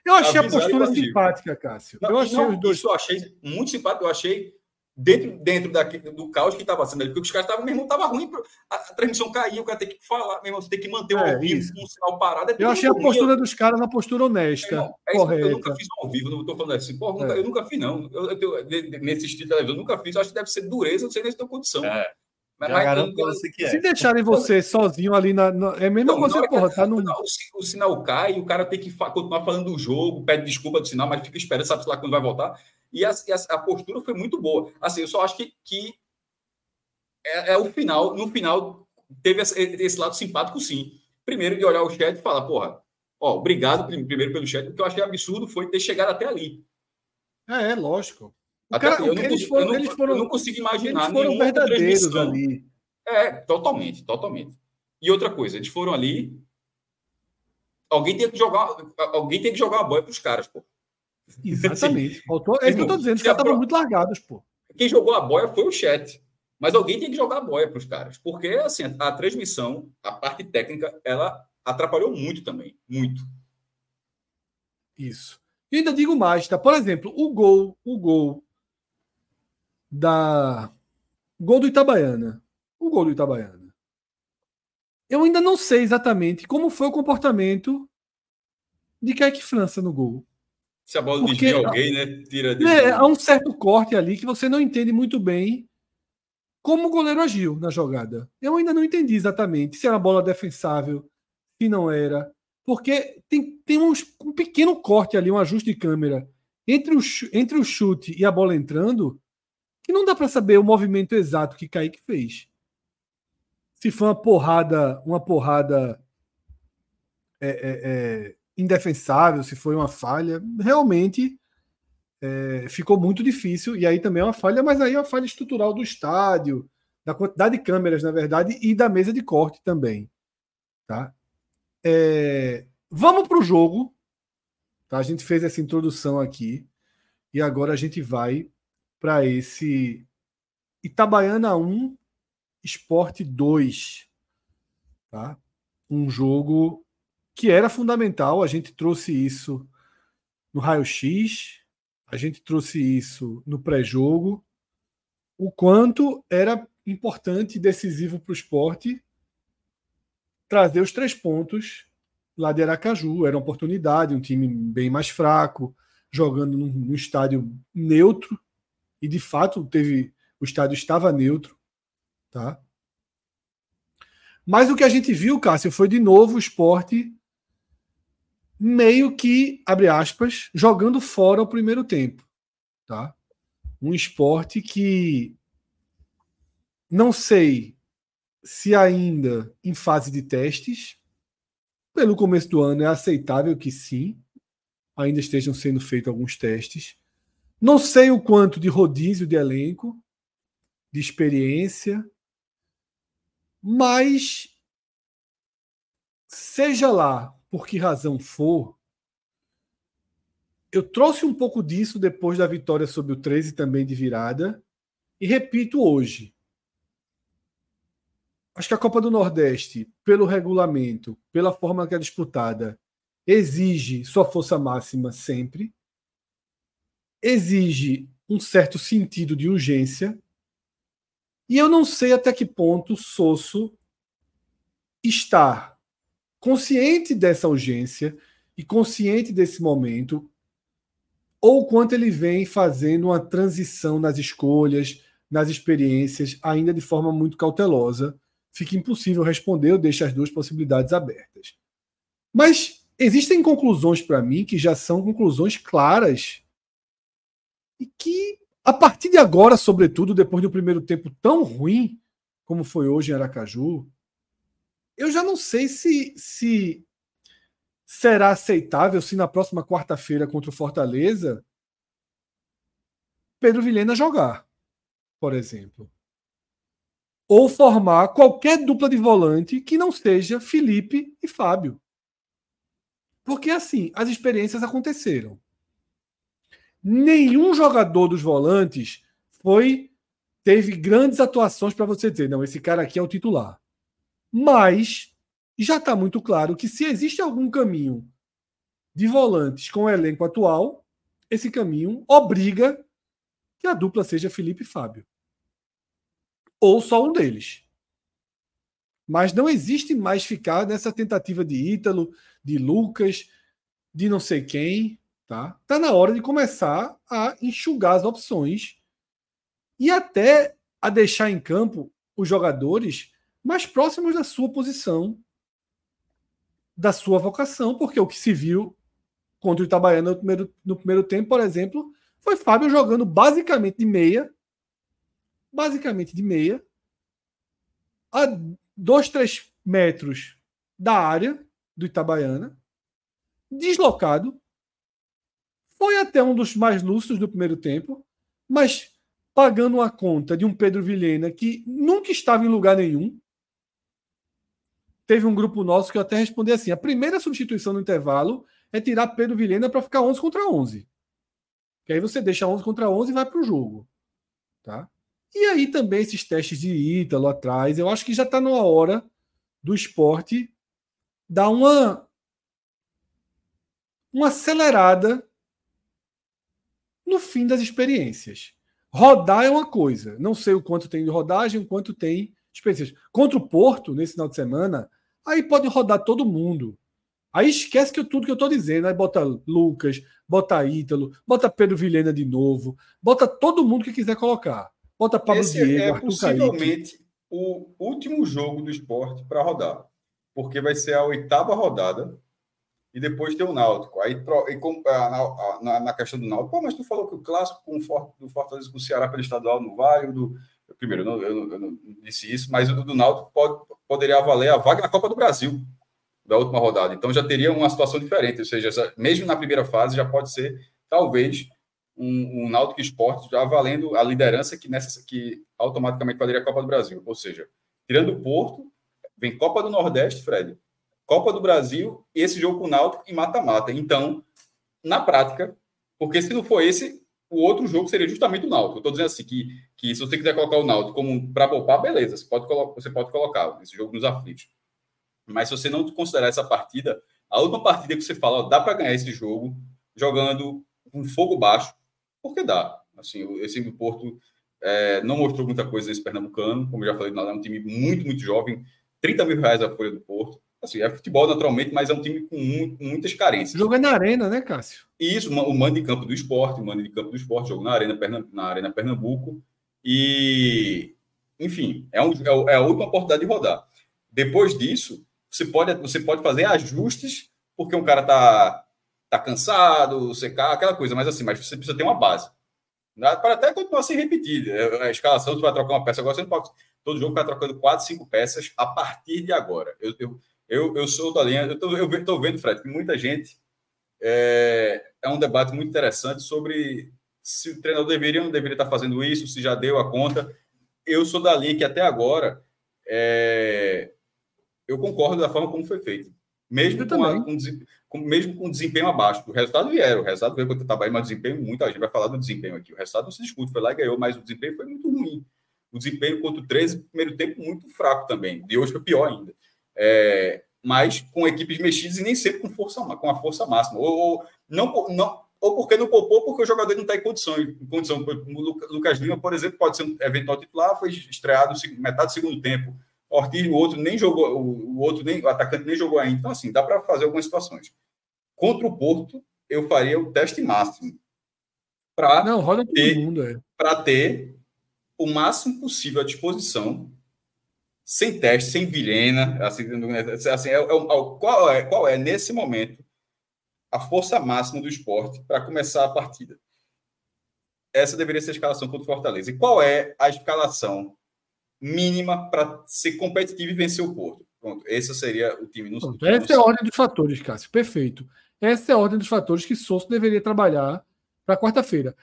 eu achei a postura simpática, Cássio.
Não, eu achei não, os dois. Isso eu achei muito simpático. Eu achei dentro, dentro daqui, do caos que estava sendo ali, porque os caras estavam, meu irmão, estava ruim, a, a, transmissão caiu, o cara tem que falar, meu irmão, você tem que manter o é, ao vivo com um sinal parado. É
eu achei a postura dos caras uma postura honesta. Irmão, é correta.
eu nunca fiz ao vivo, não estou falando assim, porra, é. eu nunca fiz, não. Eu, eu, eu, nesse estilo de televisão, eu nunca fiz, eu acho que deve ser dureza, não sei nem se tem condição. É.
Mas, mas garanto você que é. Se deixarem você sozinho ali na. na é mesmo então, você, porra, tá no.
O, o, sinal cai, o cara tem que fa continuar falando do jogo, pede desculpa do sinal, mas fica esperando, sabe lá quando vai voltar. E a, a, postura foi muito boa. Assim, eu só acho que, que é, é o final. No final, teve esse, esse, lado simpático, sim. Primeiro, de olhar o chat e falar, porra, ó, obrigado primeiro pelo chat. O que eu achei absurdo foi ter chegado até ali.
É, é lógico.
Até cara, eu, não, eles foram, eu, não, eles foram, eu não consigo imaginar
eles foram verdadeiros ali.
É, totalmente, totalmente. E outra coisa, eles foram ali. Alguém tem que jogar, alguém tem que jogar uma boia para os caras, pô.
Exatamente. *laughs* Faltou, é isso que eu tô dizendo, os caras estavam muito largados, pô.
Quem jogou a boia foi o chat. Mas alguém tem que jogar a boia para os caras. Porque, assim, a, a transmissão, a parte técnica, ela atrapalhou muito também. Muito.
Isso. E ainda digo mais, tá? Por exemplo, o gol, o gol da gol do Itabaiana. O gol do Itabaiana. Eu ainda não sei exatamente como foi o comportamento de Kaique França no gol.
Se a bola Porque, desvia alguém, né? Tira de...
é, há um certo corte ali que você não entende muito bem como o goleiro agiu na jogada. Eu ainda não entendi exatamente se era bola defensável, se não era. Porque tem, tem uns, um pequeno corte ali, um ajuste de câmera entre o, entre o chute e a bola entrando, que não dá para saber o movimento exato que Kaique fez. Se foi uma porrada, uma porrada é, é, é, indefensável, se foi uma falha, realmente é, ficou muito difícil. E aí também é uma falha, mas aí é uma falha estrutural do estádio, da quantidade de câmeras, na verdade, e da mesa de corte também. Tá? É, vamos para o jogo. Tá? A gente fez essa introdução aqui. E agora a gente vai para esse Itabaiana 1, Esporte 2. Tá? Um jogo que era fundamental, a gente trouxe isso no raio-x, a gente trouxe isso no pré-jogo, o quanto era importante e decisivo para o esporte trazer os três pontos lá de Aracaju. Era uma oportunidade, um time bem mais fraco, jogando num, num estádio neutro, e de fato teve o estádio estava neutro, tá? Mas o que a gente viu, Cássio, foi de novo o esporte meio que, abre aspas, jogando fora o primeiro tempo. Tá? Um esporte que não sei se ainda em fase de testes, pelo começo do ano é aceitável que sim, ainda estejam sendo feitos alguns testes. Não sei o quanto de rodízio de elenco, de experiência, mas seja lá por que razão for, eu trouxe um pouco disso depois da vitória sobre o 13 também de virada e repito hoje. Acho que a Copa do Nordeste, pelo regulamento, pela forma que é disputada, exige sua força máxima sempre, exige um certo sentido de urgência, e eu não sei até que ponto Sosso está consciente dessa urgência e consciente desse momento, ou quanto ele vem fazendo uma transição nas escolhas, nas experiências, ainda de forma muito cautelosa, fica impossível responder, eu deixo as duas possibilidades abertas. Mas existem conclusões para mim que já são conclusões claras e que, a partir de agora, sobretudo depois do primeiro tempo tão ruim como foi hoje em Aracaju, eu já não sei se, se será aceitável se na próxima quarta-feira contra o Fortaleza Pedro Vilhena jogar, por exemplo. Ou formar qualquer dupla de volante que não seja Felipe e Fábio. Porque assim, as experiências aconteceram. Nenhum jogador dos volantes foi teve grandes atuações para você dizer, não, esse cara aqui é o titular. Mas já está muito claro que se existe algum caminho de volantes com o elenco atual, esse caminho obriga que a dupla seja Felipe e Fábio. Ou só um deles. Mas não existe mais ficar nessa tentativa de Ítalo, de Lucas, de não sei quem. Tá? tá na hora de começar a enxugar as opções e até a deixar em campo os jogadores mais próximos da sua posição, da sua vocação, porque o que se viu contra o Itabaiana no primeiro, no primeiro tempo, por exemplo, foi Fábio jogando basicamente de meia, basicamente de meia, a dois, três metros da área do Itabaiana, deslocado, foi até um dos mais lúcidos do primeiro tempo, mas pagando a conta de um Pedro Vilhena que nunca estava em lugar nenhum, teve um grupo nosso que eu até respondi assim: a primeira substituição no intervalo é tirar Pedro Vilhena para ficar 11 contra 11. Que aí você deixa 11 contra 11 e vai para o jogo. Tá? E aí também esses testes de Ítalo atrás, eu acho que já está na hora do esporte dar uma, uma acelerada no fim das experiências. Rodar é uma coisa, não sei o quanto tem de rodagem, o quanto tem experiências. Contra o Porto, nesse final de semana, Aí pode rodar todo mundo. Aí esquece que eu, tudo que eu estou dizendo. Aí bota Lucas, bota Ítalo, bota Pedro Vilhena de novo, bota todo mundo que quiser colocar. Bota Pablo
Esse
Diego,
é
Arthur
possivelmente
Kaique.
o último jogo do esporte para rodar. Porque vai ser a oitava rodada e depois tem o Náutico. Aí e com, a, na, na, questão do Náutico, pô, mas tu falou que o clássico com o do Fortaleza com o Ceará pelo estadual não vai, o do, primeiro, eu não, eu, eu não, disse isso, mas o do Náutico pode, poderia valer a vaga na Copa do Brasil da última rodada. Então já teria uma situação diferente, ou seja, mesmo na primeira fase já pode ser talvez um, um Náutico Esporte já valendo a liderança que nessa que automaticamente valeria a Copa do Brasil. Ou seja, tirando o Porto, vem Copa do Nordeste, Fred, Copa do Brasil e esse jogo com o Náutico em mata-mata. Então, na prática, porque se não for esse, o outro jogo seria justamente o Náutico. Estou dizendo assim que, que se você quiser colocar o Náutico como para poupar, beleza, você pode, você pode colocar esse jogo nos aflitos. Mas se você não considerar essa partida, a última partida que você fala, ó, dá para ganhar esse jogo jogando com fogo baixo, porque dá. Assim, esse do Porto é, não mostrou muita coisa nesse Pernambucano, como eu já falei, é um time muito, muito jovem, 30 mil reais a folha do Porto. Assim, é futebol naturalmente, mas é um time com, muitas carências.
É na arena, né, Cássio?
Isso, o mando de campo do esporte, o mando de campo do esporte, jogo na arena, na arena Pernambuco. E, enfim, é, um, é, é a última oportunidade de rodar. Depois disso, você pode, você pode fazer ajustes porque um cara tá, tá cansado, secar, aquela coisa, mas assim, mas você precisa ter uma base. Para até continuar se repetir. É, a escalação, você vai trocar uma peça agora, você não pode. Todo jogo vai trocando quatro, cinco peças a partir de agora. Eu, eu, eu, eu sou da linha. Eu estou vendo, Fred, que muita gente. É, é um debate muito interessante sobre se o treinador deveria ou não deveria estar fazendo isso, se já deu a conta. Eu sou da linha que até agora é, eu concordo da forma como foi feito. Mesmo com, a, com, com, mesmo com desempenho abaixo. O resultado vieram. O resultado veio contra o Itabaiana, mas desempenho muito. A gente vai falar do desempenho aqui. O resultado não se discute. Foi lá e ganhou, mas o desempenho foi muito ruim. O desempenho contra o 13, primeiro tempo, muito fraco também. De hoje foi pior ainda. É, mas com equipes mexidas e nem sempre com, força, com a força máxima. Ou, ou não, não, ou porque não poupou, porque o jogador não está em condição. Em condição. O Lucas Lima, por exemplo, pode ser um eventual titular, foi estreado metade do segundo tempo. Ortiz, o outro nem jogou, o outro nem, o atacante nem jogou ainda. Então, assim, dá para fazer algumas situações. Contra o Porto, eu faria o teste máximo. Para
Não, roda todo ter, mundo, é.
Para ter o máximo possível à disposição, sem teste, sem Vilhena. Assim, assim é, é, qual, é, qual é, nesse momento, a força máxima do esporte para começar a partida? Essa deveria ser a escalação contra o Fortaleza. E qual é a escalação mínima para ser competitivo e vencer o Porto. Pronto, esse seria o time no
Pronto, Essa é a ordem dos fatores, Cássio. Perfeito. Essa é a ordem dos fatores que Souza deveria trabalhar para quarta-feira.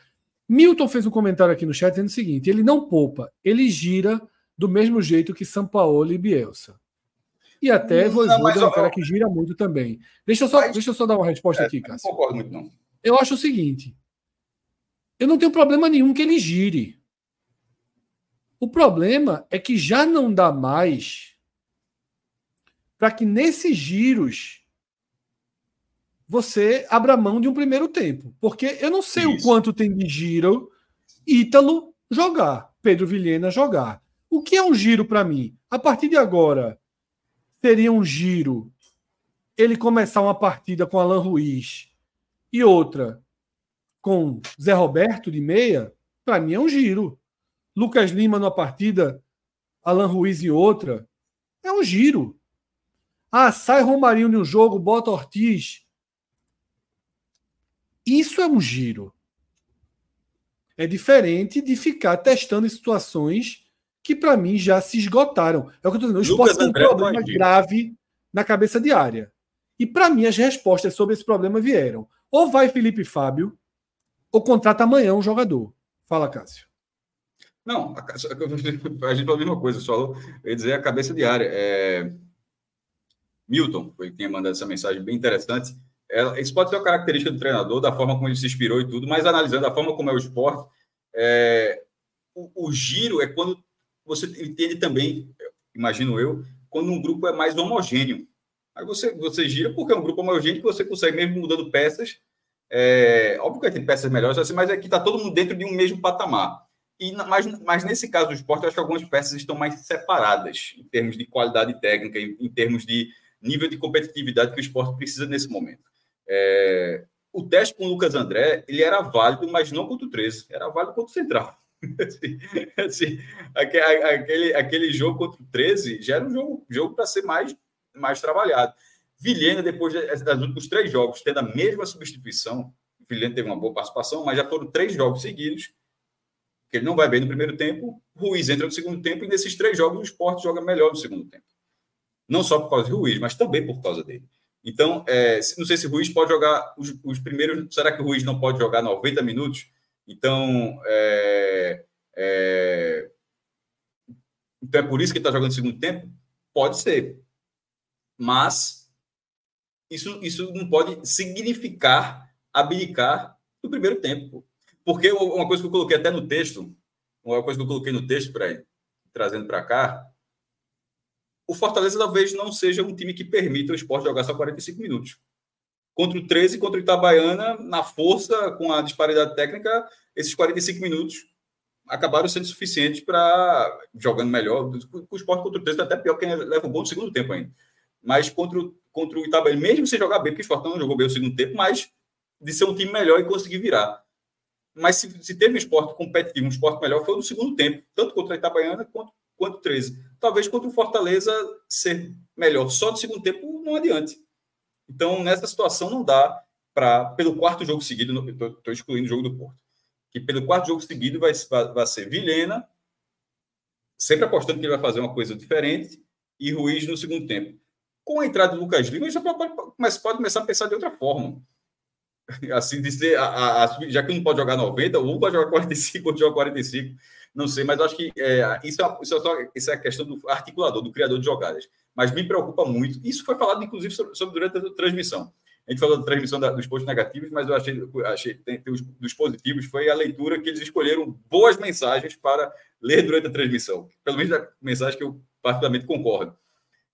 Milton fez um comentário aqui no chat dizendo o seguinte: ele não poupa, ele gira do mesmo jeito que São Paulo e Bielsa. E até Voivoda é um cara que gira muito também. Deixa eu só, mas, deixa eu só dar uma resposta é, aqui, Cássio.
Não concordo muito, não.
Eu acho o seguinte: eu não tenho problema nenhum que ele gire. O problema é que já não dá mais para que nesses giros você abra mão de um primeiro tempo. Porque eu não sei Isso. o quanto tem de giro Ítalo jogar, Pedro Vilhena jogar. O que é um giro para mim? A partir de agora, seria um giro ele começar uma partida com Alan Ruiz e outra com Zé Roberto de meia, para mim é um giro. Lucas Lima numa partida, Alan Ruiz em outra. É um giro. Ah, sai Romarinho de um jogo, bota Ortiz. Isso é um giro. É diferente de ficar testando situações que, para mim, já se esgotaram. É o que eu estou dizendo. O esporte tem um problema grave na cabeça de área. E, para mim, as respostas sobre esse problema vieram. Ou vai Felipe Fábio, ou contrata amanhã um jogador. Fala, Cássio.
Não, a, *laughs* a gente falou a mesma coisa, só eu ia dizer a cabeça de área. É... Milton foi quem mandado essa mensagem bem interessante. É, isso pode ser uma característica do treinador, da forma como ele se inspirou e tudo, mas analisando a forma como é o esporte, é... o, o giro é quando você entende também, imagino eu, quando um grupo é mais homogêneo. Aí você, você gira porque é um grupo homogêneo que você consegue, mesmo mudando peças, é, óbvio que tem peças melhores, assim, mas é que está todo mundo dentro de um mesmo patamar. E, mas, mas nesse caso do esporte, eu acho que algumas peças estão mais separadas em termos de qualidade técnica, em, em termos de nível de competitividade que o esporte precisa nesse momento. É, o teste com o Lucas André, ele era válido, mas não contra o 13, era válido contra o Central. Assim, assim, aquele, aquele jogo contra o 13 já era um jogo, jogo para ser mais, mais trabalhado. Vilhena, depois dos últimos três jogos, tendo a mesma substituição, Vilhena teve uma boa participação, mas já foram três jogos seguidos que ele não vai bem no primeiro tempo, Ruiz entra no segundo tempo e nesses três jogos o esporte joga melhor no segundo tempo. Não só por causa de Ruiz, mas também por causa dele. Então, é, não sei se Ruiz pode jogar os, os, primeiros. Será que o Ruiz não pode jogar 90 minutos? Então, é, é, então é por isso que ele está jogando no segundo tempo? Pode ser. Mas isso, isso não pode significar abdicar do primeiro tempo. Porque uma coisa que eu coloquei até no texto, uma coisa que eu coloquei no texto para trazendo para cá, o Fortaleza talvez não seja um time que permita o esporte jogar só 45 minutos. Contra o 13, contra o Itabaiana, na força, com a disparidade técnica, esses 45 minutos acabaram sendo suficientes para jogando melhor. O esporte contra o 13 até pior, porque leva um bom segundo tempo ainda. Mas contra o, contra o Itabaiana, mesmo sem jogar bem, porque o esporte não jogou bem o segundo tempo, mas de ser um time melhor e conseguir virar mas se, se, teve um esporte competitivo, um esporte melhor, foi no segundo tempo, tanto contra a Itabaiana quanto, quanto 13. Talvez contra o Fortaleza ser melhor só no segundo tempo não adiante. Então, nessa situação, não dá para, pelo quarto jogo seguido, estou excluindo o jogo do Porto, que pelo quarto jogo seguido vai, vai ser Vilhena, sempre apostando que ele vai fazer uma coisa diferente, e Ruiz no segundo tempo. Com a entrada do Lucas Lima, já pode, mas pode começar a pensar de outra forma. *laughs* Assim, dizer, a, a, já que não pode jogar 90, ou pode jogar 45, ou joga 45, não sei, mas acho que é, isso, é, isso, é só, isso é a questão do articulador, do criador de jogadas. Mas me preocupa muito. Isso foi falado, inclusive, sobre, sobre durante a transmissão. A gente falou da transmissão da, dos pontos negativos, mas eu achei, achei tem, tem os, dos positivos foi a leitura que eles escolheram boas mensagens para ler durante a transmissão. Pelo menos a mensagem que eu particularmente concordo.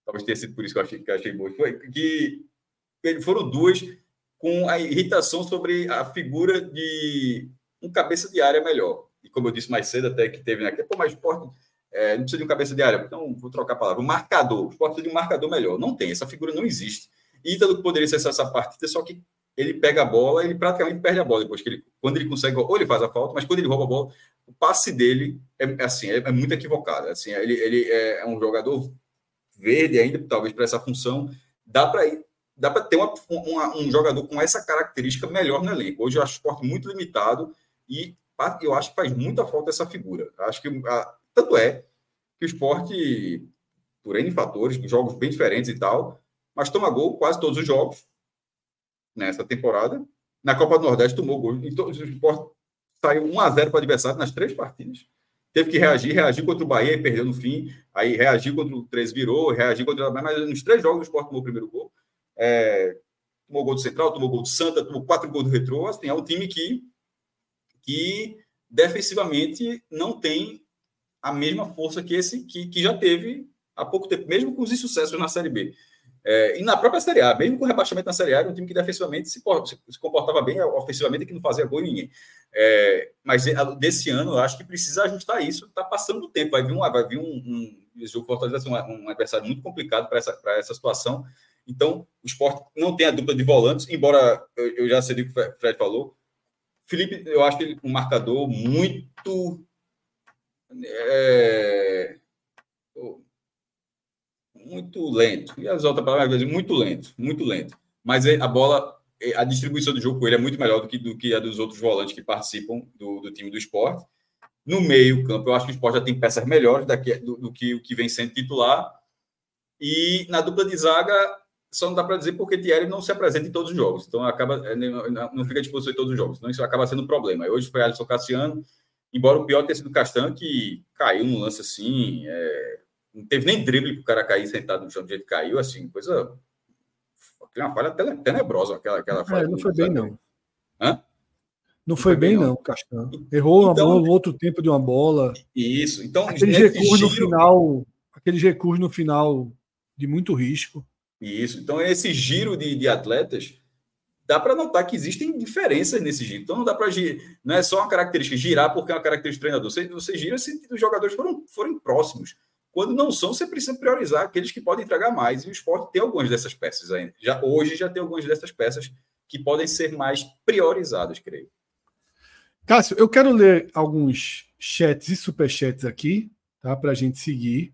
Talvez tenha sido por isso que eu achei, que achei boa. Foi que foram duas com a irritação sobre a figura de um cabeça de área melhor. E como eu disse mais cedo, até que teve naquele, pô, mas esporte é, não precisa de um cabeça de área. Então, vou trocar a palavra. Um marcador. O esporte precisa de um marcador melhor. Não tem, essa figura não existe. Ítalo poderia ser essa partida, só que ele pega a bola, ele praticamente perde a bola depois que ele, quando ele consegue, ou ele faz a falta, mas quando ele rouba a bola, o passe dele é assim, é, é muito equivocado. Assim, ele, ele é um jogador verde ainda, talvez para essa função, dá para ir dá para ter uma, uma, um jogador com essa característica melhor no elenco. Hoje eu acho o esporte muito limitado e eu acho que faz muita falta essa figura. Acho que a, tanto é que o esporte, por N fatores, jogos bem diferentes e tal, mas toma gol quase todos os jogos nessa temporada. Na Copa do Nordeste tomou gol. Então, o Sport saiu 1 a 0 para o adversário nas três partidas. Teve que reagir, reagir contra o Bahia e perdeu no fim. Aí reagir contra o 13 virou, reagir contra o Mas nos três jogos o Sport tomou o primeiro gol. É, tomou gol do Central, tomou gol do Santa, tomou quatro gols do Retrô. Assim, é um time que, que defensivamente não tem a mesma força que esse que, que já teve há pouco tempo, mesmo com os insucessos na Série B. É, e na própria Série A, mesmo com o rebaixamento na Série A, era um time que defensivamente se, se comportava bem, ofensivamente que não fazia gol em ninguém. É, mas desse ano, eu acho que precisa ajustar isso. Está passando o tempo, vai vir um, vai vir um, um jogo Fortaleza um, um adversário muito complicado para essa, essa situação. Então, o esporte não tem a dupla de volantes, embora eu, eu já sei o que o Fred falou. Felipe, eu acho ele um marcador muito. É, muito lento. E as outras palavras, muito lento, muito lento. Mas a bola, a distribuição do jogo com ele é muito melhor do que, do que a dos outros volantes que participam do, do time do esporte. No meio campo, eu acho que o esporte já tem peças melhores daqui, do, do que o que vem sendo titular. E na dupla de zaga, só não dá para dizer porque Thierry não se apresenta em todos os jogos. Então, acaba é, não fica à disposição em todos os jogos. Então, isso acaba sendo um problema. Hoje foi Alisson Cassiano, embora o pior tenha sido o Castan, que caiu no lance assim, é, não teve nem drible para o cara cair sentado no chão do jeito que caiu, assim, coisa. Uma falha tenebrosa, aquela, aquela falha.
É, não foi bem, não.
Hã?
Não, não foi, bem, bem não, Castan. Errou então, uma bola, outro tempo de uma bola.
Isso. Então,
aquele recurso giro... no final, aquele recurso no final de muito risco.
Isso. Então, esse giro de, de atletas, dá para notar que existem diferenças nesse giro. Então, não dá para não é só uma característica girar porque é uma característica do treinador. Você, você gira se os jogadores foram, forem próximos. Quando não são, você precisa priorizar aqueles que podem entregar mais. E o esporte tem algumas dessas peças ainda. Já, hoje já tem algumas dessas peças que podem ser mais priorizadas, creio.
Cássio, eu quero ler alguns chats e superchats aqui, tá? Para a gente seguir.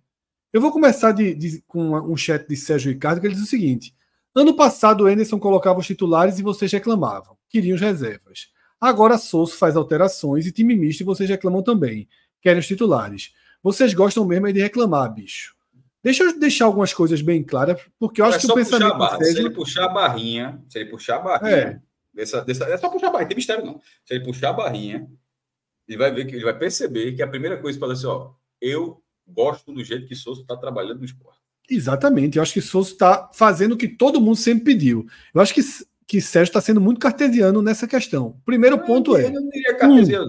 Eu vou começar de, de, com um chat de Sérgio Ricardo, que ele diz o seguinte: Ano passado o Anderson colocava os titulares e vocês reclamavam. Queriam as reservas. Agora Souza faz alterações e time misto e vocês reclamam também. Querem os titulares. Vocês gostam mesmo é de reclamar, bicho. Deixa eu deixar algumas coisas bem claras, porque eu acho é que o pensamento.
Barra, Se ele puxar a barrinha, se ele puxar a barrinha. É. Dessa, dessa, é só puxar a barrinha, tem mistério não. Se ele puxar a barrinha, ele vai ver que ele vai perceber que a primeira coisa que fala assim: ó, eu gosto do jeito que Souza está trabalhando no esporte.
Exatamente. Eu acho que Souza está fazendo o que todo mundo sempre pediu. Eu acho que, que Sérgio está sendo muito cartesiano nessa questão. Primeiro ponto é. Eu não diria cartesiano.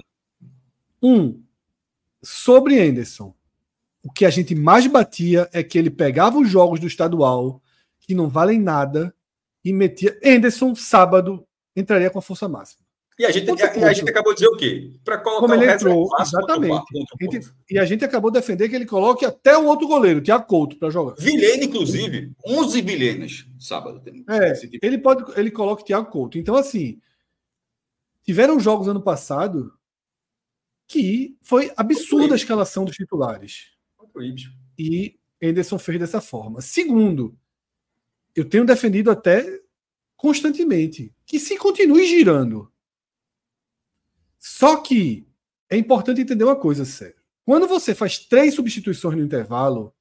Um, um sobre Anderson, o que a gente mais batia é que ele pegava os jogos do estadual, que não valem nada, e metia. Anderson, sábado, entraria com a força máxima.
E a gente, a, a, gente acabou de dizer o quê?
Para colocar Como ele entrou, exatamente. E a gente acabou de defender que ele coloque até o outro goleiro, Tiago Couto, para jogar.
Vilene, inclusive, 11 Vilenas sábado.
É, tipo. ele pode, ele coloca o Tiago Couto. Então, assim, tiveram jogos ano passado que foi absurda a escalação dos titulares. E Anderson fez dessa forma. Segundo, eu tenho defendido até constantemente. Que se continue girando. Só que é importante entender uma coisa, sério. Quando você faz três substituições no intervalo,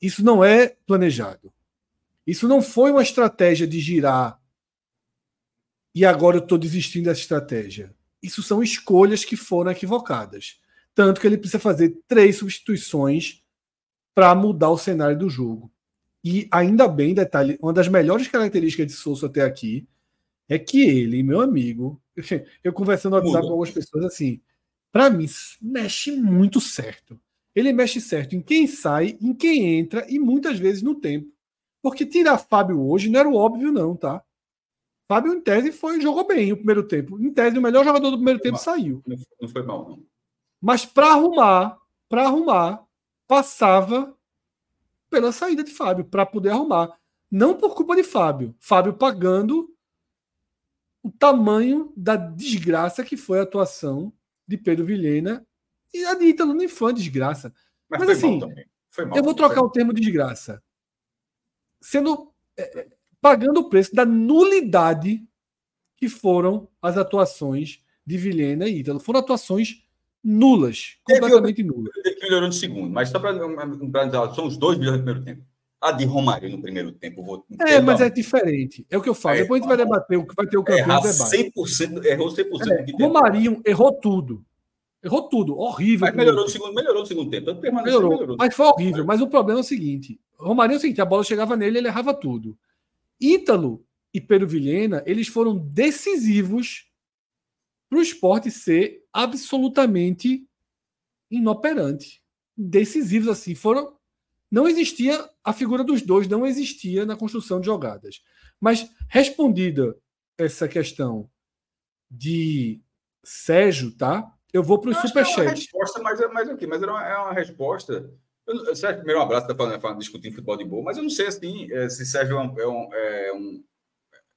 isso não é planejado. Isso não foi uma estratégia de girar e agora eu estou desistindo dessa estratégia. Isso são escolhas que foram equivocadas. Tanto que ele precisa fazer três substituições para mudar o cenário do jogo. E ainda bem, detalhe, uma das melhores características de Souza até aqui é que ele, meu amigo, *laughs* eu conversando no WhatsApp com algumas pessoas assim, para mim mexe muito certo. Ele mexe certo em quem sai, em quem entra e muitas vezes no tempo. Porque tirar Fábio hoje não era o óbvio não, tá? Fábio em tese foi jogou bem o primeiro tempo. Em tese o melhor jogador do primeiro tempo
mal.
saiu.
Não foi mal não.
Mas para arrumar, para arrumar, passava pela saída de Fábio para poder arrumar. Não por culpa de Fábio. Fábio pagando o tamanho da desgraça que foi a atuação de Pedro Vilhena e a de Ítalo nem foi uma desgraça. Mas, Mas assim, mal, eu vou trocar o termo desgraça. Sendo é, é, pagando o preço da nulidade que foram as atuações de Vilhena e Ítalo. Foram atuações nulas, completamente nulas.
Melhorou no segundo, mas só para são os dois melhores no primeiro tempo. A de Romário no primeiro tempo. Vou,
é, mas é diferente. É o que eu falo. É, Depois a gente vai debater, vai ter o campeão
debate. 100%, errou 100%
é, do Romarinho errou tudo. Errou tudo. Horrível.
Mas melhorou no segundo, melhorou no segundo tempo.
Melhorou, melhorou. Mas foi horrível. Mas o problema é o seguinte: Romarinho é o seguinte, a bola chegava nele, ele errava tudo. Ítalo e Pedro Vilhena, eles foram decisivos para o esporte ser absolutamente inoperante. Decisivos assim. Foram não existia a figura dos dois, não existia na construção de jogadas. Mas respondida essa questão de Sérgio, tá? Eu vou para o superchat. É uma
resposta, mas, é, mas, okay, mas era uma, é uma resposta. Eu, Sérgio, primeiro um abraço, está falando, falando, discutindo futebol de boa, mas eu não sei assim, é, se Sérgio é um, é um, é um,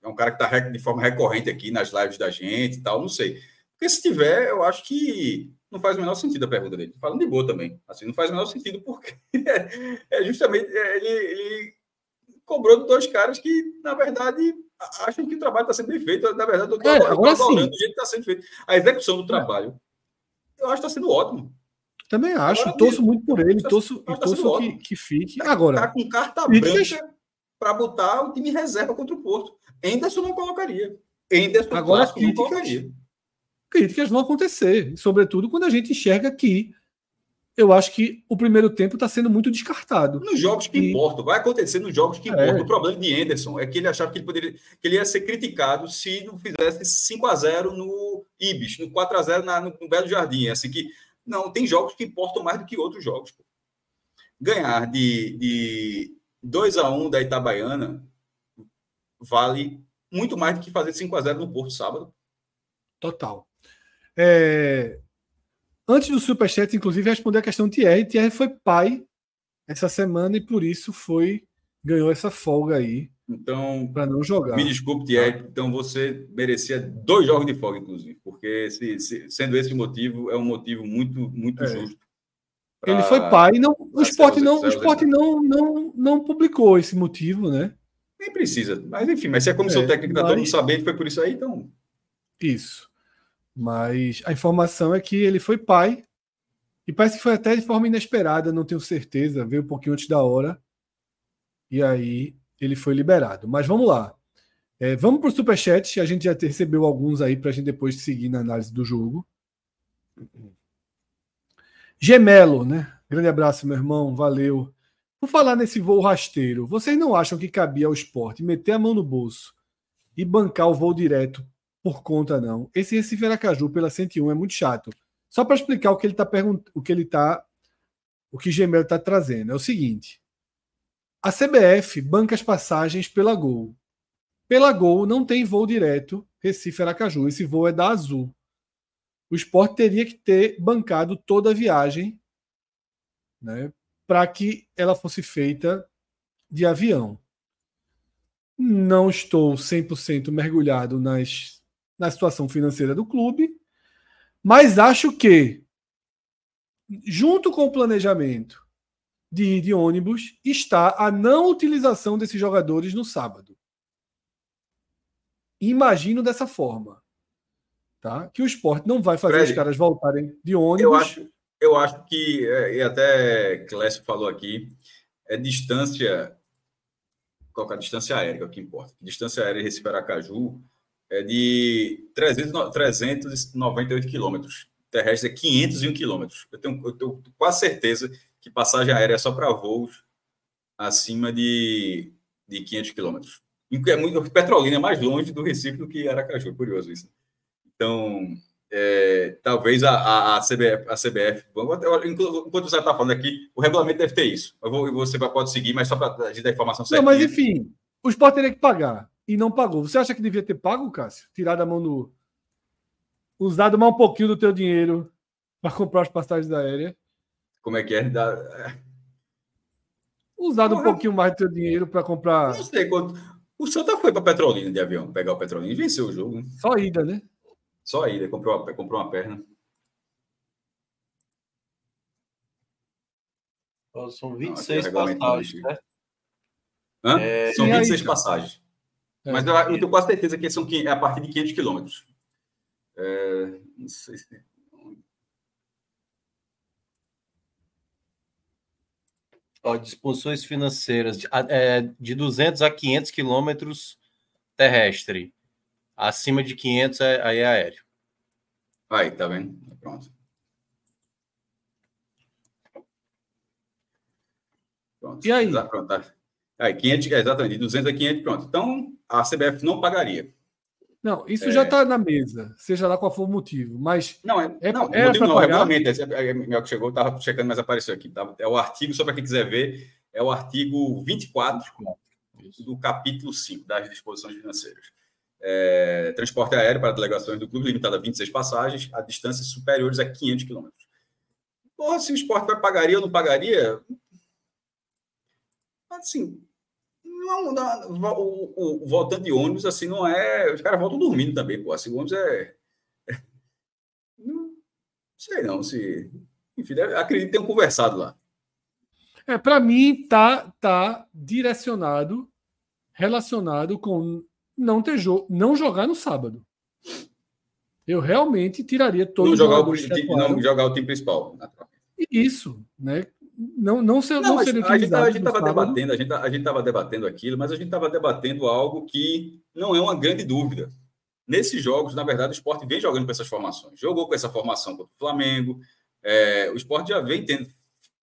é um cara que está de forma recorrente aqui nas lives da gente e tal, não sei. Porque se tiver, eu acho que não faz o menor sentido a pergunta dele. Falando de boa também. Assim, não faz o menor sentido porque *laughs* é, justamente é, ele, ele cobrou de dois caras que, na verdade, acham que o trabalho está sendo bem feito. Na verdade, eu estou é, agora sim. do jeito que está sendo feito. A execução do trabalho, eu acho que está sendo ótimo.
Também acho. Agora, torço muito por ele. Tá, torço, tá torço que, que fique. Agora.
Está com carta branca para botar o time reserva contra o Porto. Anderson não colocaria. Anderson
agora, clássico, não colocaria críticas vão acontecer, sobretudo quando a gente enxerga que eu acho que o primeiro tempo está sendo muito descartado.
Nos jogos que e... importam, vai acontecer nos jogos que é. importam. O problema de Anderson é que ele achava que ele poderia que ele ia ser criticado se não fizesse 5 a 0 no Ibis, no 4 a 0 na, no, no Belo Jardim. Assim que não, tem jogos que importam mais do que outros jogos. Pô. Ganhar de, de 2 a 1 da Itabaiana vale muito mais do que fazer 5 a 0 no Porto sábado.
Total. É... Antes do Superchat, inclusive, responder a questão do Thierry. Thierry foi pai essa semana e por isso foi ganhou essa folga aí.
Então,
para não jogar.
Me desculpe, Thierry. Então você merecia dois jogos de folga, inclusive, porque se, se, sendo esse motivo, é um motivo muito, muito é. justo.
Pra, Ele foi pai, não, o esporte não, o esporte não, não, não publicou esse motivo, né?
Nem precisa. Mas enfim, mas se a comissão é, técnica está mas... todo mundo sabendo, foi por isso aí, então.
Isso. Mas a informação é que ele foi pai, e parece que foi até de forma inesperada, não tenho certeza, veio um pouquinho antes da hora, e aí ele foi liberado. Mas vamos lá. É, vamos para o Superchat, a gente já recebeu alguns aí para a gente depois seguir na análise do jogo. Gemelo, né? Grande abraço, meu irmão, valeu. Por falar nesse voo rasteiro, vocês não acham que cabia ao esporte meter a mão no bolso e bancar o voo direto por conta, não. Esse Recife Aracaju pela 101 é muito chato. Só para explicar o que ele está perguntando, o que ele está, o que Gemelo está trazendo. É o seguinte: a CBF banca as passagens pela Gol. Pela Gol não tem voo direto Recife Aracaju. Esse voo é da Azul. O esporte teria que ter bancado toda a viagem né, para que ela fosse feita de avião. Não estou 100% mergulhado nas na situação financeira do clube, mas acho que, junto com o planejamento de ir de ônibus, está a não utilização desses jogadores no sábado. imagino dessa forma. Tá? Que o esporte não vai fazer
Fred,
os caras voltarem de ônibus.
Eu acho, eu acho que, é, e até Clécio falou aqui, é distância. Qual é distância aérea, que é o que importa? Distância aérea Recife Aracaju é de 300, 398 quilômetros. Terrestre é 501 quilômetros. Eu tenho, eu tenho quase certeza que passagem aérea é só para voos acima de, de 500 quilômetros. É muito, Petrolina é mais longe do Recife do que Aracaju, é curioso isso. Então, é, talvez a, a, a, CBF, a CBF, enquanto você está falando aqui, o regulamento deve ter isso. Eu vou, você pode seguir, mas só para a gente dar informação certa.
Não, mas enfim, o esporte teria que pagar e não pagou. Você acha que devia ter pago, Cássio? Tirar da mão do. Usado mais um pouquinho do teu dinheiro para comprar as passagens aéreas.
Como é que é? Da...
Usado Porra. um pouquinho mais do teu dinheiro para comprar.
Não sei quanto. O Santa foi para Petrolina de avião, pegar o Petrolina e venceu o jogo. Né?
Só ida, né?
Só ida, comprou, comprou uma perna.
São 26 Não, passagens, né?
Hã? É... São 26 aí, passagens. É. Mas eu, eu, tenho quase certeza que são é a partir de 500 quilômetros. É, não sei se...
Ó, disposições financeiras de, é, de 200 a 500 quilômetros terrestre. Acima de 500 é, aí é aéreo.
Aí, tá vendo? Pronto.
Pronto. E aí?
Pronto, tá. Aí, 500, exatamente, de 200 a 500, pronto. Então, a CBF não pagaria.
Não, isso é... já está na mesa, seja lá qual for o motivo, mas...
Não, é, é, não, é motivo não, pagar... regulamento, é, é, é, que chegou, estava checando, mas apareceu aqui, tá? é o artigo, só para quem quiser ver, é o artigo 24 do capítulo 5 das disposições financeiras. É, transporte aéreo para delegações do clube limitado a 26 passagens a distâncias superiores a 500 quilômetros. Porra, se o esporte vai pagaria ou não pagaria? Assim, não, não o, o, o, voltando de ônibus, assim, não é. Os caras voltam dormindo também, pô. Assim, o ônibus é. é não sei não, se. Enfim, deve, acredito que tenham conversado lá.
É, para mim, tá, tá direcionado, relacionado com não ter jogo, não jogar no sábado. Eu realmente tiraria todos
não jogar o, time, não jogar o time principal.
Isso, né? Não, não, ser,
não, não seria A gente estava debatendo, a gente a estava debatendo aquilo, mas a gente estava debatendo algo que não é uma grande dúvida. Nesses jogos, na verdade, o esporte vem jogando com essas formações. Jogou com essa formação contra o Flamengo. É, o esporte já vem tendo,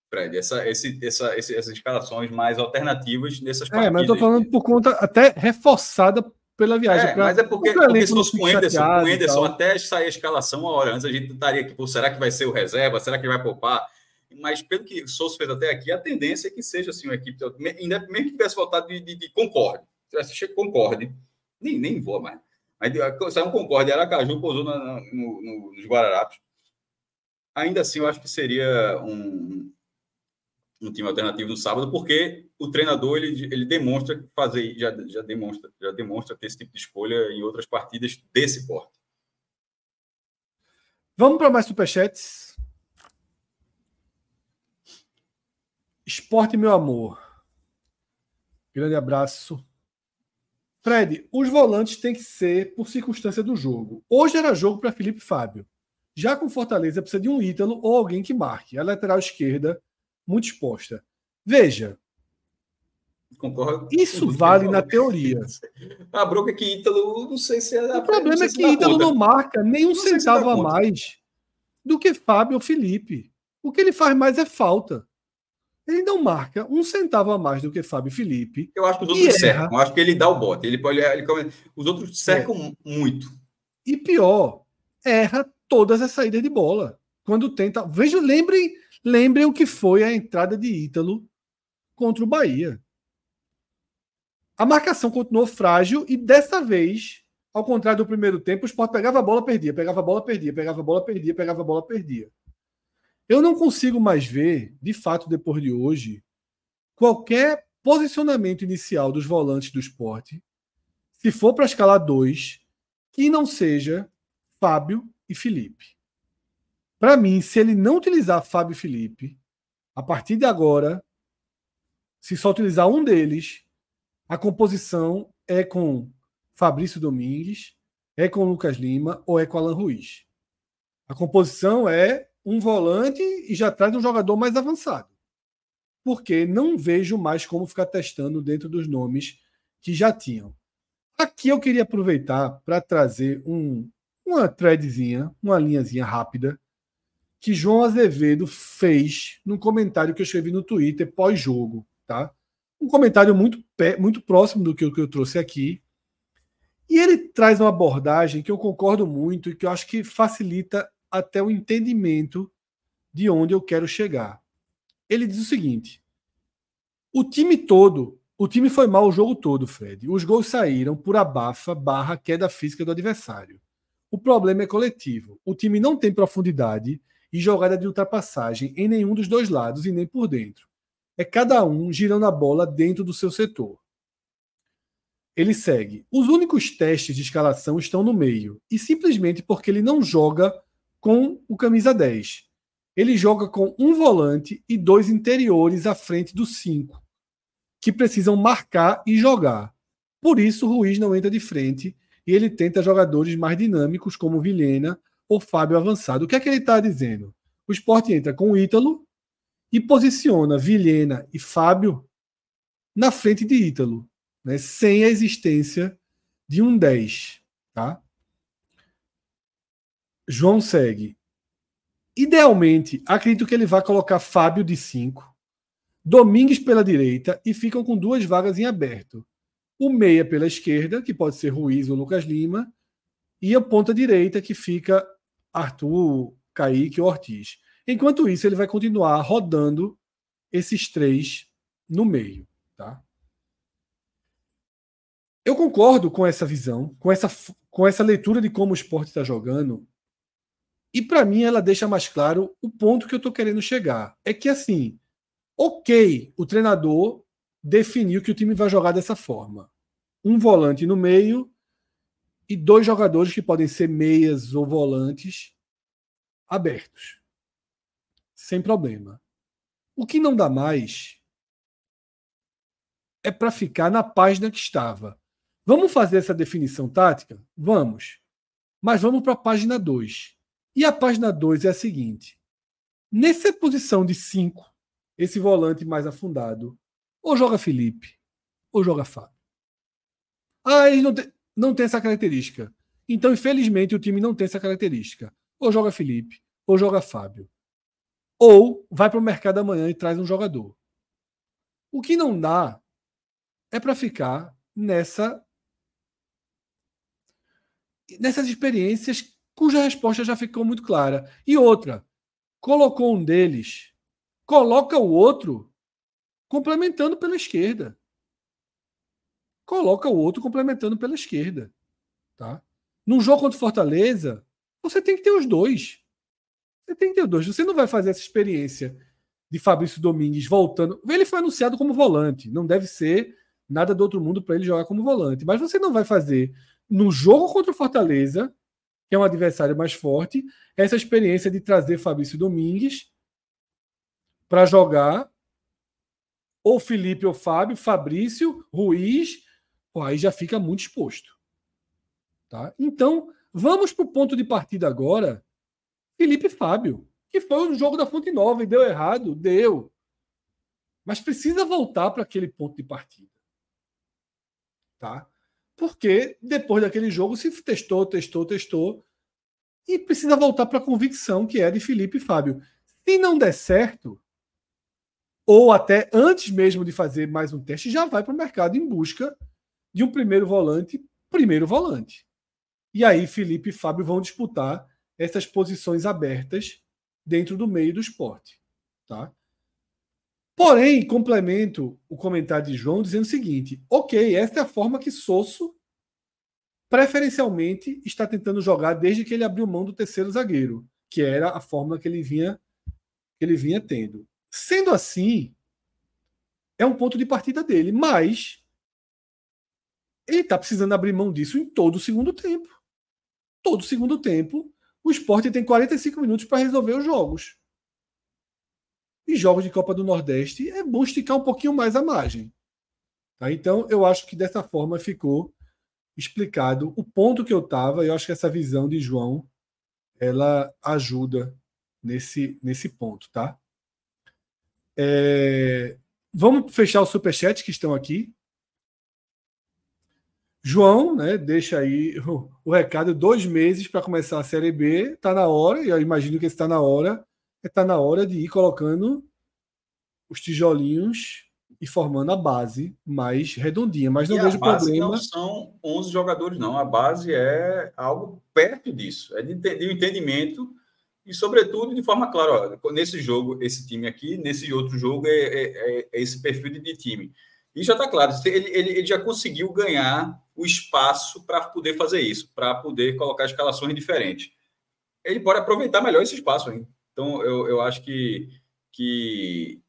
Fred, essa, esse, essa, esse, essas escalações mais alternativas nessas
partidas. É, mas eu estou falando por conta até reforçada pela viagem.
É, pra, mas é porque, porque se fosse com o Anderson, com o Anderson até sair a escalação uma hora antes, a gente estaria aqui, pô, será que vai ser o reserva? Será que vai poupar? Mas pelo que o Souza fez até aqui, a tendência é que seja assim uma equipe, mesmo que tivesse voltado de, de, de Concorde, tivesse chego Concorde, nem, nem vou mais. Aí saiu um Concorde, Aracaju pousou no, no, nos Guararapes. Ainda assim, eu acho que seria um, um time alternativo no sábado, porque o treinador ele, ele demonstra fazer, já, já demonstra, já demonstra ter esse tipo de escolha em outras partidas desse porte.
Vamos para mais superchats. Esporte, meu amor. Grande abraço. Fred, os volantes têm que ser por circunstância do jogo. Hoje era jogo para Felipe Fábio. Já com Fortaleza precisa de um Ítalo ou alguém que marque. A lateral esquerda muito exposta. Veja.
Concordo.
Isso vale na teoria. *laughs*
A bronca é que Ítalo, não sei se é.
O problema é que Ítalo não marca nem um centavo a mais do que Fábio ou Felipe. O que ele faz mais é falta. Ele não marca um centavo a mais do que Fábio Felipe.
Eu acho que os outros cercam. Eu acho que ele dá o bote. Ele pode, ele, os outros cercam é. muito.
E pior, erra todas as saídas de bola. Quando tenta. Veja, lembrem Lembrem o que foi a entrada de Ítalo contra o Bahia. A marcação continuou frágil e dessa vez, ao contrário do primeiro tempo, o Sport pegava a bola, perdia, pegava a bola, perdia, pegava a bola, perdia, pegava a bola, perdia. Eu não consigo mais ver, de fato, depois de hoje, qualquer posicionamento inicial dos volantes do esporte, se for para escalar dois, que não seja Fábio e Felipe. Para mim, se ele não utilizar Fábio Felipe, a partir de agora, se só utilizar um deles, a composição é com Fabrício Domingues, é com Lucas Lima ou é com Alan Ruiz. A composição é um volante e já traz um jogador mais avançado. Porque não vejo mais como ficar testando dentro dos nomes que já tinham. Aqui eu queria aproveitar para trazer um, uma threadzinha, uma linhazinha rápida, que João Azevedo fez num comentário que eu escrevi no Twitter pós-jogo. Tá? Um comentário muito, muito próximo do que eu, que eu trouxe aqui. E ele traz uma abordagem que eu concordo muito e que eu acho que facilita até o entendimento de onde eu quero chegar. Ele diz o seguinte: o time todo, o time foi mal o jogo todo, Fred. Os gols saíram por abafa barra queda física do adversário. O problema é coletivo. O time não tem profundidade e jogada de ultrapassagem em nenhum dos dois lados e nem por dentro. É cada um girando a bola dentro do seu setor. Ele segue. Os únicos testes de escalação estão no meio, e simplesmente porque ele não joga com o camisa 10. Ele joga com um volante e dois interiores à frente dos cinco, que precisam marcar e jogar. Por isso, Ruiz não entra de frente e ele tenta jogadores mais dinâmicos, como Vilhena ou Fábio avançado. O que é que ele está dizendo? O esporte entra com o Ítalo e posiciona Vilhena e Fábio na frente de Ítalo, né, sem a existência de um 10. Tá? João segue. Idealmente, acredito que ele vai colocar Fábio de 5, Domingues pela direita e ficam com duas vagas em aberto. O meia pela esquerda, que pode ser Ruiz ou Lucas Lima, e a ponta direita, que fica Arthur, Kaique ou Ortiz. Enquanto isso, ele vai continuar rodando esses três no meio. Tá? Eu concordo com essa visão, com essa, com essa leitura de como o esporte está jogando, e para mim ela deixa mais claro o ponto que eu estou querendo chegar. É que assim, ok, o treinador definiu que o time vai jogar dessa forma. Um volante no meio e dois jogadores que podem ser meias ou volantes abertos. Sem problema. O que não dá mais é para ficar na página que estava. Vamos fazer essa definição tática? Vamos. Mas vamos para a página 2. E a página 2 é a seguinte: nessa posição de 5, esse volante mais afundado, ou joga Felipe, ou joga Fábio. Ah, ele não tem, não tem essa característica. Então, infelizmente, o time não tem essa característica. Ou joga Felipe, ou joga Fábio. Ou vai para o mercado amanhã e traz um jogador. O que não dá é para ficar nessa nessas experiências cuja resposta já ficou muito clara. E outra, colocou um deles, coloca o outro complementando pela esquerda. Coloca o outro complementando pela esquerda. Tá? Num jogo contra Fortaleza, você tem que ter os dois. Você tem que ter os dois. Você não vai fazer essa experiência de Fabrício Domingues voltando. Ele foi anunciado como volante. Não deve ser nada do outro mundo para ele jogar como volante. Mas você não vai fazer no jogo contra o Fortaleza que é um adversário mais forte, essa experiência de trazer Fabrício Domingues para jogar ou Felipe ou Fábio, Fabrício, Ruiz, pô, aí já fica muito exposto. Tá? Então, vamos para o ponto de partida agora. Felipe e Fábio, que foi o jogo da Fonte Nova e deu errado, deu. Mas precisa voltar para aquele ponto de partida. Tá? Porque depois daquele jogo se testou, testou, testou e precisa voltar para a convicção que é de Felipe e Fábio. Se não der certo, ou até antes mesmo de fazer mais um teste, já vai para o mercado em busca de um primeiro volante, primeiro volante. E aí Felipe e Fábio vão disputar essas posições abertas dentro do meio do esporte, tá? Porém, complemento o comentário de João dizendo o seguinte: ok, esta é a forma que Sosso preferencialmente está tentando jogar desde que ele abriu mão do terceiro zagueiro, que era a fórmula que ele vinha, que ele vinha tendo. Sendo assim, é um ponto de partida dele, mas ele está precisando abrir mão disso em todo o segundo tempo. Todo o segundo tempo, o esporte tem 45 minutos para resolver os jogos e jogos de Copa do Nordeste, é bom esticar um pouquinho mais a margem. Tá? Então, eu acho que dessa forma ficou explicado o ponto que eu estava. Eu acho que essa visão de João ela ajuda nesse, nesse ponto, tá? É, vamos fechar o superchat que estão aqui. João, né, deixa aí o, o recado, dois meses para começar a Série B, está na hora, e eu imagino que está na hora, está na hora de ir colocando os tijolinhos e formando a base mais redondinha, mas não
e
vejo
a base
problema.
Não são 11 jogadores, não. A base é algo perto disso, é de, de entendimento e, sobretudo, de forma clara. Ó, nesse jogo, esse time aqui, nesse outro jogo, é, é, é esse perfil de, de time. E já está claro, ele, ele, ele, já conseguiu ganhar o espaço para poder fazer isso, para poder colocar escalações diferentes. Ele pode aproveitar melhor esse espaço. Hein? Então, eu, eu acho que, que.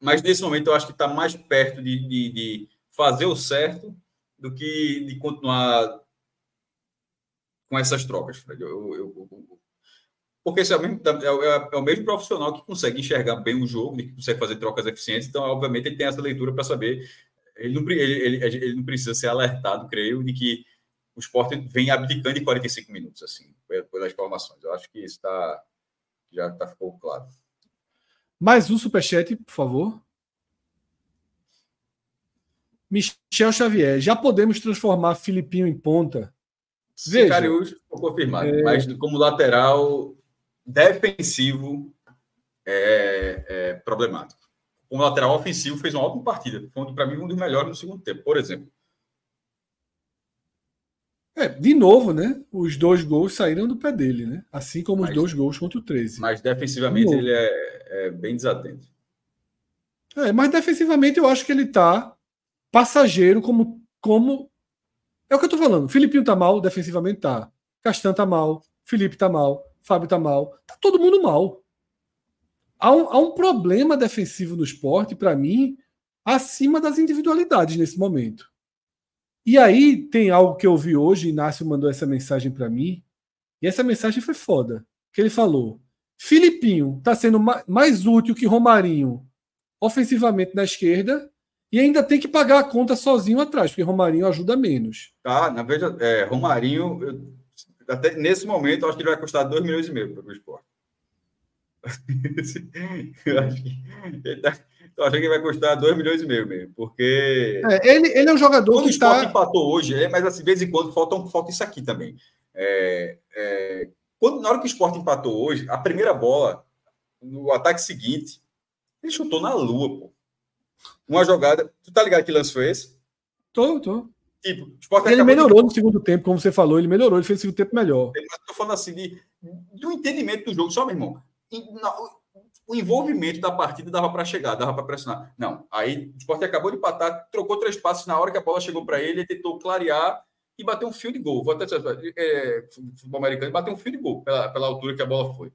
Mas nesse momento, eu acho que está mais perto de, de, de, fazer o certo do que de continuar com essas trocas, Fred. Eu, eu, eu, porque esse é o, mesmo, é, é, é o mesmo profissional que consegue enxergar bem o jogo, que consegue fazer trocas eficientes. Então, obviamente, ele tem essa leitura para saber ele não, ele, ele, ele não precisa ser alertado, creio, de que o esporte vem abdicando em 45 minutos, assim, pelas informações. Eu acho que isso tá, já está ficou claro.
Mais um superchat, por favor. Michel Xavier, já podemos transformar Filipinho em ponta?
Veja, Cariús, confirmado, é... mas como lateral defensivo é, é problemático como lateral ofensivo, fez uma ótima partida. Foi, para mim, um dos melhores no segundo tempo, por exemplo.
É, de novo, né? Os dois gols saíram do pé dele, né? Assim como mas, os dois gols contra o 13.
Mas defensivamente ele é, é, bem desatento.
É, mas defensivamente eu acho que ele tá passageiro como. como... É o que eu tô falando. Filipinho tá mal, defensivamente tá. Castan tá mal, Felipe tá mal, Fábio tá mal. Tá todo mundo mal há um, há um problema defensivo no esporte, para mim, acima das individualidades nesse momento. E aí tem algo que eu vi hoje, Inácio mandou essa mensagem para mim, e essa mensagem foi foda. Que ele falou: Filipinho está sendo mais útil que Romarinho ofensivamente na esquerda e ainda tem que pagar a conta sozinho atrás, porque Romarinho ajuda menos.
Tá, na verdade, é, Romarinho, eu, até nesse momento, eu acho que ele vai custar 2 milhões e meio para o esporte. eu acho que ele tá, tô achando que vai custar 2 milhões e meio mesmo, porque.
É, ele, ele é um jogador
quando
que está.
empatou hoje, é, mas assim, de vez em quando falta, falta isso aqui também. É, é, quando, na hora que o Sport empatou hoje, a primeira bola, no ataque seguinte, ele chutou na lua, pô. Uma jogada. Tu tá ligado que lance foi esse?
Tô, tô.
Tipo,
ele melhorou de... no segundo tempo, como você falou, ele melhorou, ele fez o segundo tempo melhor.
Mas tô falando assim de, do entendimento do jogo, só, meu irmão o envolvimento da partida dava para chegar, dava para pressionar. Não, aí o Sport acabou de empatar, trocou três passos na hora que a bola chegou para ele, ele tentou clarear e bateu um fio de gol. Vou até dizer, é, futebol americano, bateu um fio de gol pela, pela altura que a bola foi.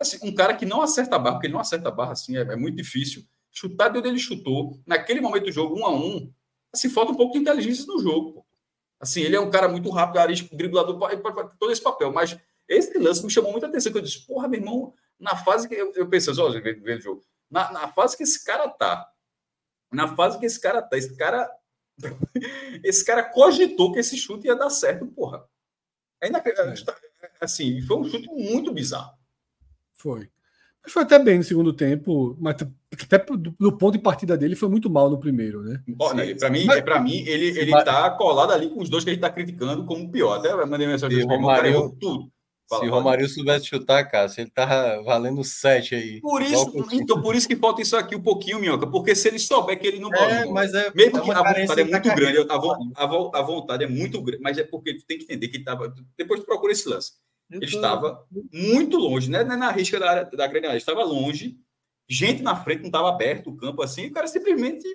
Assim, um cara que não acerta a barra, porque ele não acerta a barra assim, é, é muito difícil. Chutar de onde ele chutou, naquele momento do jogo, um a um, assim, falta um pouco de inteligência no jogo. Pô. Assim, ele é um cara muito rápido, arisco, driblador, todo esse papel, mas esse lance me chamou muita atenção, que eu disse, porra, meu irmão, na fase que eu, eu pensei, assim, olha, vendo o jogo, na, na fase que esse cara tá, na fase que esse cara tá, esse cara, *laughs* esse cara cogitou que esse chute ia dar certo, porra. Ainda, é. assim, foi um chute muito bizarro.
Foi. Mas foi até bem no segundo tempo, mas até do ponto de partida dele foi muito mal no primeiro, né?
Para mim, mas, para mim, ele, ele mas... tá colado ali com os dois que a gente tá criticando como pior. Até mandei mensagem
para Romário, tudo. Fala, se o Romário soubesse chutar, cara, se ele tá valendo 7 aí.
Por isso, então, por isso que falta isso aqui um pouquinho, Minhoca, porque se ele souber que ele não
pode. É, mas é,
mesmo é que a vontade é muito grande, a, vo, a, a, vontade é muito grande, mas é porque tu tem que entender que ele tava. Depois tu procura esse lance. Ele estava muito longe, né? Na risca da, da grande área, estava longe, gente na frente, não estava aberto o campo assim, e o cara simplesmente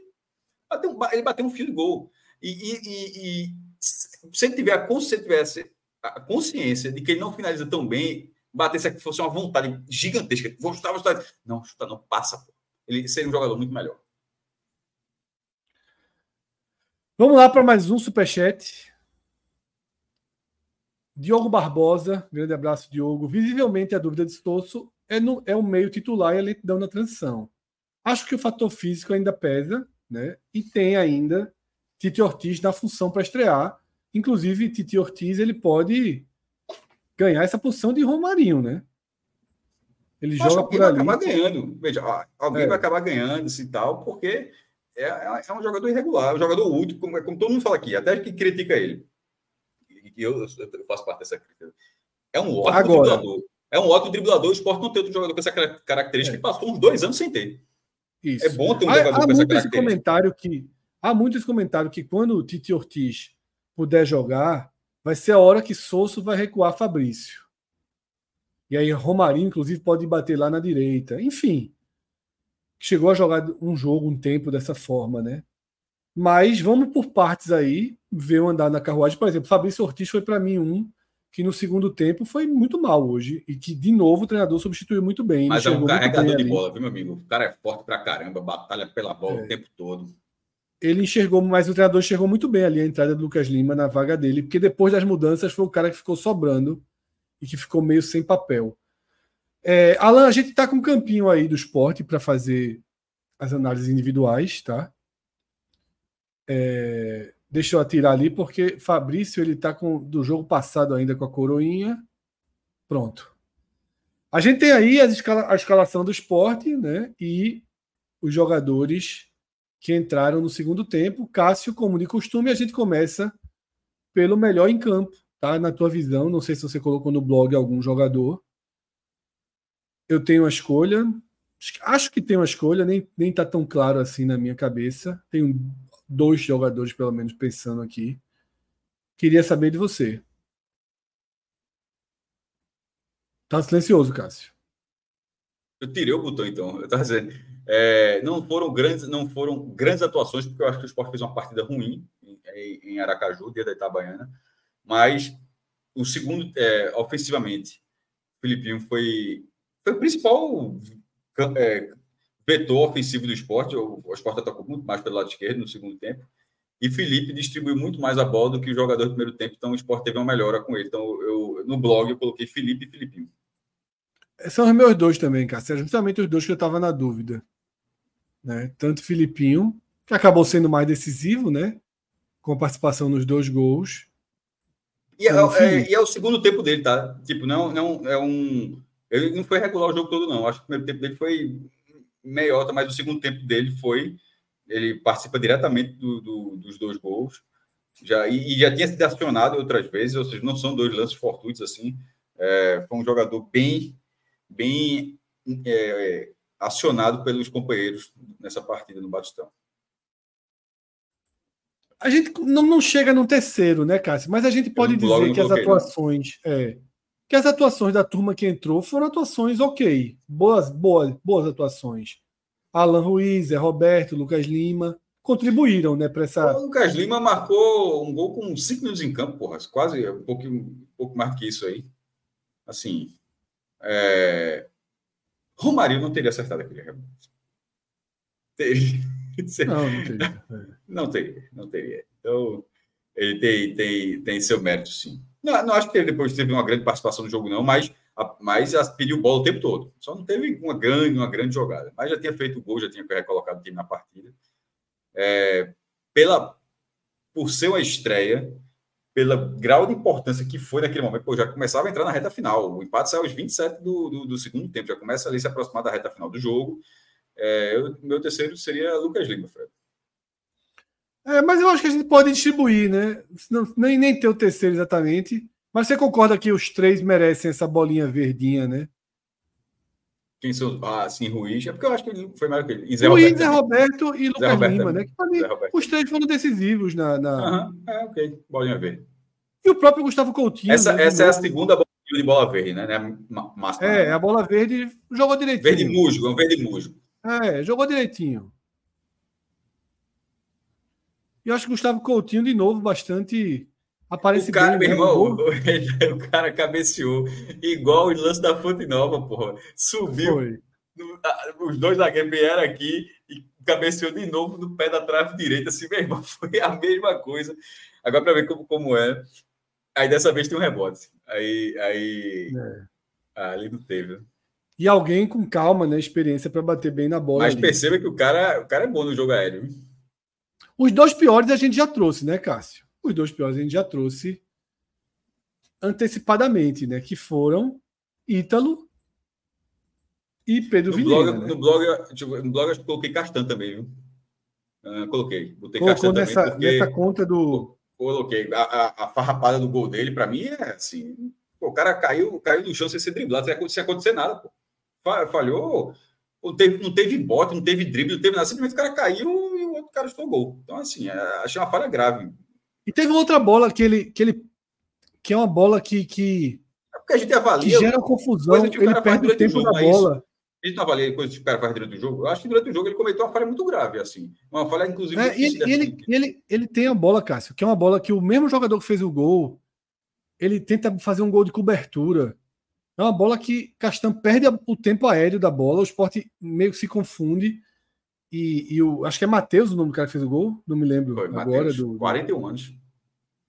bateu, ele bateu um fio de gol. E, e, e, e se ele tiver, se ele tivesse a consciência de que ele não finaliza tão bem, batesse aqui fosse uma vontade gigantesca. Vou chutar, vou chutar. Não, chuta não, passa. Pô. Ele seria um jogador muito melhor.
Vamos lá para mais um superchat. Diogo Barbosa, grande abraço, Diogo. Visivelmente a dúvida de Stosso é, no, é o meio titular e a lentidão na transição. Acho que o fator físico ainda pesa, né? E tem ainda Tite Ortiz na função para estrear inclusive Titi Ortiz ele pode ganhar essa posição de Romarinho, né? Ele joga
que
por
alguém vai
ali.
acabar ganhando. Veja, alguém
É.
vai acabar ganhando e tal, porque é, é- é um jogador irregular, é um jogador útil, como, como todo mundo fala aqui, até que critica ele. E eu, eu faço parte dessa crítica. É um ótimo
Agora.
driblador. É um ótimo driblador. O esporte não tem outro jogador com essa cara- característica.
É.
Ele passou uns dois anos sem ter.
Isso.
É bom ter um
há,
jogador
há
com essa característica.
comentário que há muito esse comentário que quando o Titi Ortiz puder jogar, vai ser a hora que Souza vai recuar Fabrício. E aí Romarinho, inclusive, pode bater lá na direita. Enfim, chegou a jogar um jogo um tempo dessa forma, né? Mas vamos por partes aí, ver o andar na carruagem. Por exemplo, Fabrício Ortiz foi para mim um que no segundo tempo foi muito mal hoje e que de novo o treinador substituiu muito bem.
Mas é um carregador de
ali.
bola, viu, meu amigo? O cara é forte pra caramba, batalha pela bola
É.
o tempo todo.
Ele enxergou, mas o treinador enxergou muito bem ali a entrada do Lucas Lima na vaga dele, porque depois das mudanças foi o cara que ficou sobrando e que ficou meio sem papel. É, Alan, a gente está com um campinho aí do esporte para fazer as análises individuais, tá? É, deixa eu atirar ali, porque Fabrício ele tá com do jogo passado ainda com a coroinha. Pronto. A gente tem aí escala- a escalação do esporte, né? E os jogadores que entraram no segundo tempo. Cássio, como de costume, a gente começa pelo melhor em campo, tá? Na tua visão, não sei se você colocou no blog algum jogador. Eu tenho a escolha. Acho que tenho a escolha, nem, nem tá tão claro assim na minha cabeça. Tenho dois jogadores, pelo menos, pensando aqui. Queria saber de você. Tá silencioso, Cássio.
Eu tirei o botão, então. Eu tava dizendo, é, não foram grandes, não foram grandes atuações, porque eu acho que o Sport fez uma partida ruim em, em Aracaju, dia da Itabaiana. Mas o segundo, é, ofensivamente, o Filipinho foi, foi o principal é, vetor ofensivo do esporte. O, o esporte atacou muito mais pelo lado esquerdo no segundo tempo. E Felipe distribuiu muito mais a bola do que o jogador do primeiro tempo, então o esporte teve uma melhora com ele. Então, eu, no blog, eu coloquei Felipe e Filipinho.
São os meus dois também, Cássio. É justamente os dois que eu estava na dúvida. Né? Tanto Filipinho, que acabou sendo mais decisivo, né? Com a participação nos dois gols.
E é,
Como
é- e é o segundo tempo dele, tá? Tipo, não, não é um. Ele não foi regular o jogo todo, não. Acho que o primeiro tempo dele foi meiota, mas o segundo tempo dele foi. Ele participa diretamente do- do- dos dois gols. Já, e, e já tinha sido acionado outras vezes, ou seja, não são dois lances fortuitos assim. É, foi um jogador bem, bem é, acionado pelos companheiros nessa partida no Batistão.
A gente não, não chega no terceiro, né, Cássio? Mas a gente pode dizer que as atuações. É, que as atuações da turma que entrou foram atuações ok. Boas, boas, boas atuações. Alan Ruiz, Zé Roberto, Lucas Lima contribuíram, né, para essa.
O Lucas Lima marcou um gol com cinco minutos em campo, porra. Quase um pouco, um pouco mais do que isso aí. Assim. É... Romário não teria acertado aquele rebote. Teria. *laughs*
Não, não teve.
Não teria, não teria. Então, ele tem, tem, tem seu mérito, sim. Não, não acho que ele depois teve uma grande participação no jogo, não, mas, a- mas a- pediu bola o tempo todo. Só não teve uma grande, uma grande jogada. Mas já tinha feito o gol, já tinha recolocado o time na partida. É, pela, por ser uma estreia, pelo grau de importância que foi naquele momento, pô, já começava a entrar na reta final. O empate saiu aos 27 do, do, do segundo tempo, já começa ali a se aproximar da reta final do jogo. É, eu- meu terceiro seria Lucas Lima, Fred.
É, mas eu acho que a gente pode distribuir, né? Não, nem, nem ter o terceiro exatamente. Mas você concorda que os três merecem essa bolinha verdinha, né?
Quem são? Ah, sim, Ruiz. É porque eu acho que ele foi melhor que ele. E Zé
Luiz,
Roberto
Zé. Roberto e Lucas
Roberto
Lima,
também.
né? Que os três foram decisivos na. na-
Aham, é, ok. Bolinha verde.
E o próprio Gustavo Coutinho.
Essa,
né,
essa é a segunda bola de bola verde, né? Ma- Máxima.
É, a bola verde jogou direitinho.
Verde musgo, é um verde musgo.
É, jogou direitinho. E eu acho que o Gustavo Coutinho, de novo, bastante. Aparece
O cara,
bem.
meu irmão, *laughs*
O
cara cabeceou igual o lance da Fonte Nova, porra. Subiu,
Foi.
os dois zagueiros vieram aqui e cabeceou de novo no pé da trave direita. Assim, meu irmão, *laughs* foi a mesma coisa. Agora, para ver como, como é. Aí dessa vez tem um rebote. Aí. aí...
É.
Ah, ali não teve.
E alguém com calma, né? Experiência para bater bem na bola.
Mas
ali.
perceba que o cara, o cara é bom no jogo aéreo.
Os dois piores a gente já trouxe, né, Cássio? Os dois piores a gente já trouxe antecipadamente, né? Que foram Ítalo e Pedro
no
Vilhena.
Blog,
né?
No blog, no blog eu coloquei Castan também, viu? Uh, coloquei. Botei
Colocou nessa, porque... nessa conta do.
Coloquei. A, a, a farrapada do gol dele, para mim, é assim. Pô, o cara caiu, caiu do chão sem ser driblado, sem acontecer, sem acontecer nada. Pô. Falhou, não teve, não teve bote, não teve drible, não teve nada. Simplesmente o cara caiu e o outro cara estou gol. Então, assim, é, achei uma falha grave.
E teve outra bola que ele. Que, ele, que é uma bola que. que...
É porque a gente avalia.
Que gera confusão, ele perde o tempo da bola.
A gente não avalia coisas que o cara faz durante o jogo. Eu acho que durante o jogo ele cometeu uma falha muito grave, assim. Uma falha, inclusive.
É, ele, ele, ele, ele tem a bola, Cássio, que é uma bola que o mesmo jogador que fez o gol, ele tenta fazer um gol de cobertura. É uma bola que Castan perde o tempo aéreo da bola, o esporte meio que se confunde. E, e o, acho que é Matheus o nome do cara que fez o gol, não me lembro
Foi,
agora.
Mateus,
do,
41 anos.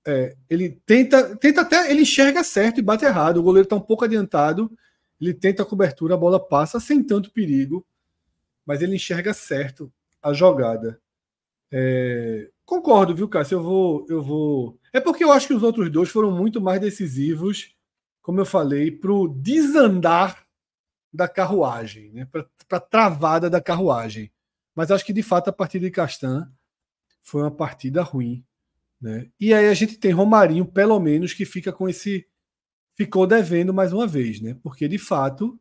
É, ele tenta, tenta até, ele enxerga certo e bate errado. O goleiro está um pouco adiantado ele tenta a cobertura, a bola passa sem tanto perigo, mas ele enxerga certo a jogada. É... Concordo, viu, Cássio? Eu vou, eu vou. É porque eu acho que os outros dois foram muito mais decisivos, como eu falei, para o desandar da carruagem, né? para a travada da carruagem. Mas acho que de fato a partida de Castan foi uma partida ruim. Né? E aí a gente tem Romarinho, pelo menos, que fica com esse ficou devendo mais uma vez, né? Porque de fato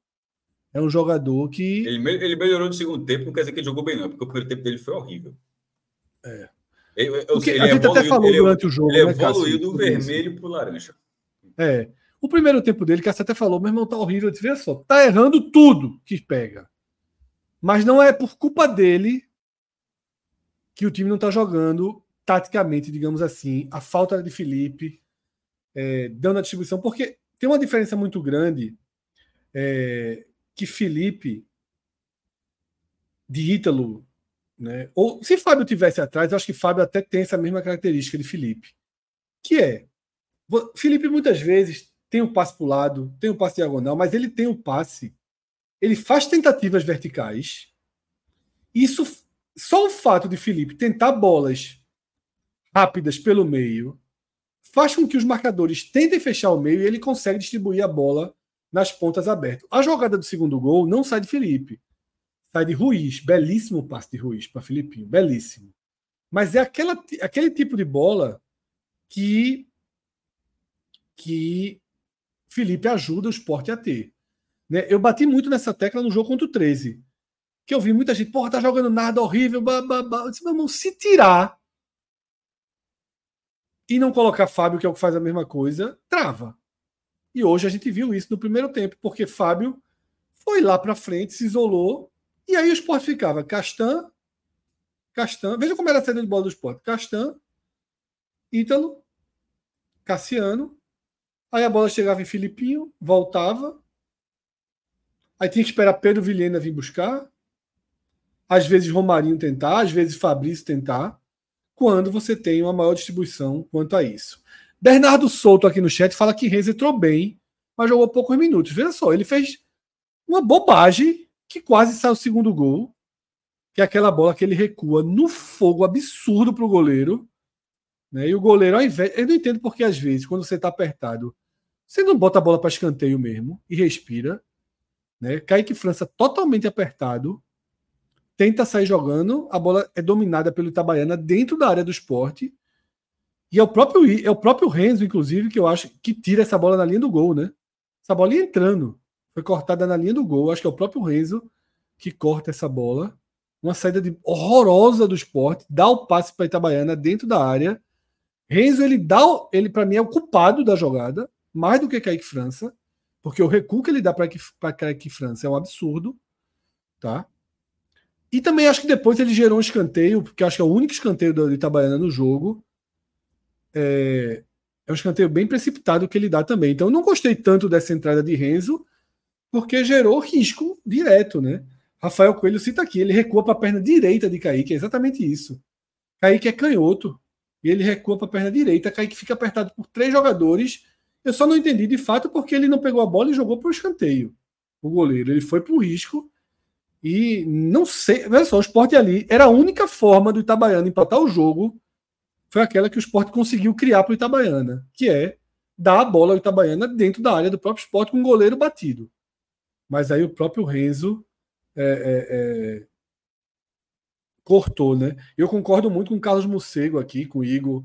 é um jogador que.
Ele, ele melhorou no segundo tempo, não quer dizer que ele jogou bem, não, porque o primeiro tempo dele foi horrível.
É.
Ele,
porque ele a gente até falou
ele,
durante o jogo.
Ele
né,
evoluiu do vermelho para o laranja.
É. O primeiro tempo dele, que até falou, meu irmão, tá horrível. Eu disse, só, tá errando tudo que pega. Mas não é por culpa dele que o time não tá jogando taticamente, digamos assim. A falta de Felipe, é, dando a distribuição, porque tem uma diferença muito grande é, que Felipe de Ítalo, né? Ou se Fábio tivesse atrás, eu acho que Fábio até tem essa mesma característica de Felipe, que é Felipe muitas vezes tem o um passe para o lado, tem o um passe diagonal, mas ele tem o um passe, ele faz tentativas verticais. Isso só o fato de Felipe tentar bolas rápidas pelo meio faz com que os marcadores tentem fechar o meio e ele consegue distribuir a bola nas pontas abertas. A jogada do segundo gol não sai de Felipe, sai de Ruiz. Belíssimo passe de Ruiz para Filipinho, belíssimo. Mas é aquela, aquele tipo de bola que que Felipe ajuda o esporte a ter. Né? Eu bati muito nessa tecla no jogo contra o 13. Que eu vi muita gente, porra, tá jogando nada horrível. Eu disse, meu irmão, se tirar e não colocar Fábio, que é o que faz a mesma coisa, trava. E hoje a gente viu isso no primeiro tempo, porque Fábio foi lá para frente, se isolou, e aí o esporte ficava Castan, Castan, veja como era a saída de bola do esporte: Castan, Ítalo, Cassiano, aí a bola chegava em Filipinho, voltava, aí tinha que esperar Pedro Vilhena vir buscar, às vezes Romarinho tentar, às vezes Fabrício tentar quando você tem uma maior distribuição quanto a isso. Bernardo Souto aqui no chat fala que Renzo entrou bem, mas jogou poucos minutos. Veja só, ele fez uma bobagem que quase saiu o segundo gol, que é aquela bola que ele recua no fogo absurdo para o goleiro. Né? E o goleiro, ao invés. Eu não entendo porque, às vezes, quando você está apertado, você não bota a bola para escanteio mesmo e respira. Né? Kaique França totalmente apertado tenta sair jogando, a bola é dominada pelo Itabaiana dentro da área do esporte. E é o próprio, é o próprio Renzo, inclusive, que eu acho que tira essa bola na linha do gol, né? Essa bola ia entrando. Foi cortada na linha do gol. Acho que é o próprio Renzo que corta essa bola. Uma saída de, horrorosa do esporte, dá o passe para Itabaiana dentro da área. Renzo, ele dá, ele para mim é o culpado da jogada, mais do que Kaique França, porque o recuo que ele dá para Kaique França é um absurdo, tá? E também acho que depois ele gerou um escanteio, porque acho que é o único escanteio do Itabaiana no jogo. É, é um escanteio bem precipitado que ele dá também. Então eu não gostei tanto dessa entrada de Renzo, porque gerou risco direto, né? Rafael Coelho cita aqui, ele recua para a perna direita de Kaique, é exatamente isso. Kaique é canhoto, e ele recua para a perna direita, Kaique fica apertado por três jogadores. Eu só não entendi de fato porque ele não pegou a bola e jogou para o escanteio. O goleiro, ele foi para o risco e não sei, veja só, o esporte ali era a única forma do Itabaiana empatar o jogo foi aquela que o esporte conseguiu criar para o Itabaiana, que é dar a bola ao Itabaiana dentro da área do próprio esporte com o goleiro batido. Mas aí o próprio Renzo é, é, é, cortou, né? Eu concordo muito com o Carlos Mocego aqui, com o Igor,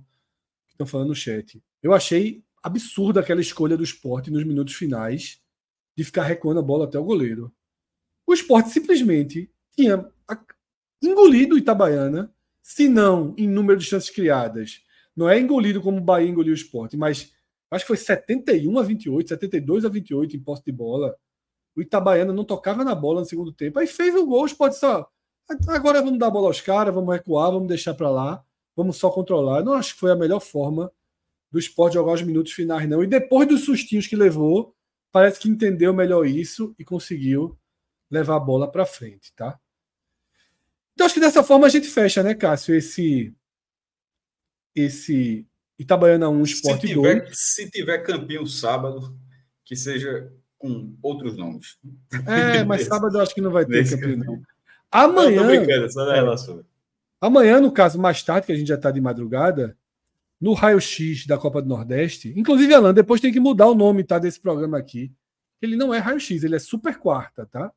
que estão falando no chat. Eu achei absurda aquela escolha do esporte nos minutos finais de ficar recuando a bola até o goleiro. O esporte simplesmente tinha engolido o Itabaiana, se não em número de chances criadas. Não é engolido como o Bahia engoliu o esporte, mas acho que foi 71 a 28, 72 a 28 em posse de bola. O Itabaiana não tocava na bola no segundo tempo. Aí fez o gol, o esporte só. Agora vamos dar a bola aos caras, vamos recuar, vamos deixar para lá, vamos só controlar. Não acho que foi a melhor forma do esporte jogar os minutos finais, não. E depois dos sustinhos que levou, parece que entendeu melhor isso e conseguiu levar a bola para frente, tá? Então acho que dessa forma a gente fecha, né, Cássio, esse esse Itabaiana 1 Sport
se tiver, 2. Se tiver campeão sábado, que seja com outros nomes.
É, mas sábado eu acho que não vai ter campeão, não. Amanhã.
Não,
amanhã, no caso, mais tarde, que a gente já está de madrugada, no raio-x da Copa do Nordeste. Inclusive, Alan, depois tem que mudar o nome tá, desse programa aqui. Ele não é raio-x, ele é super quarta, tá?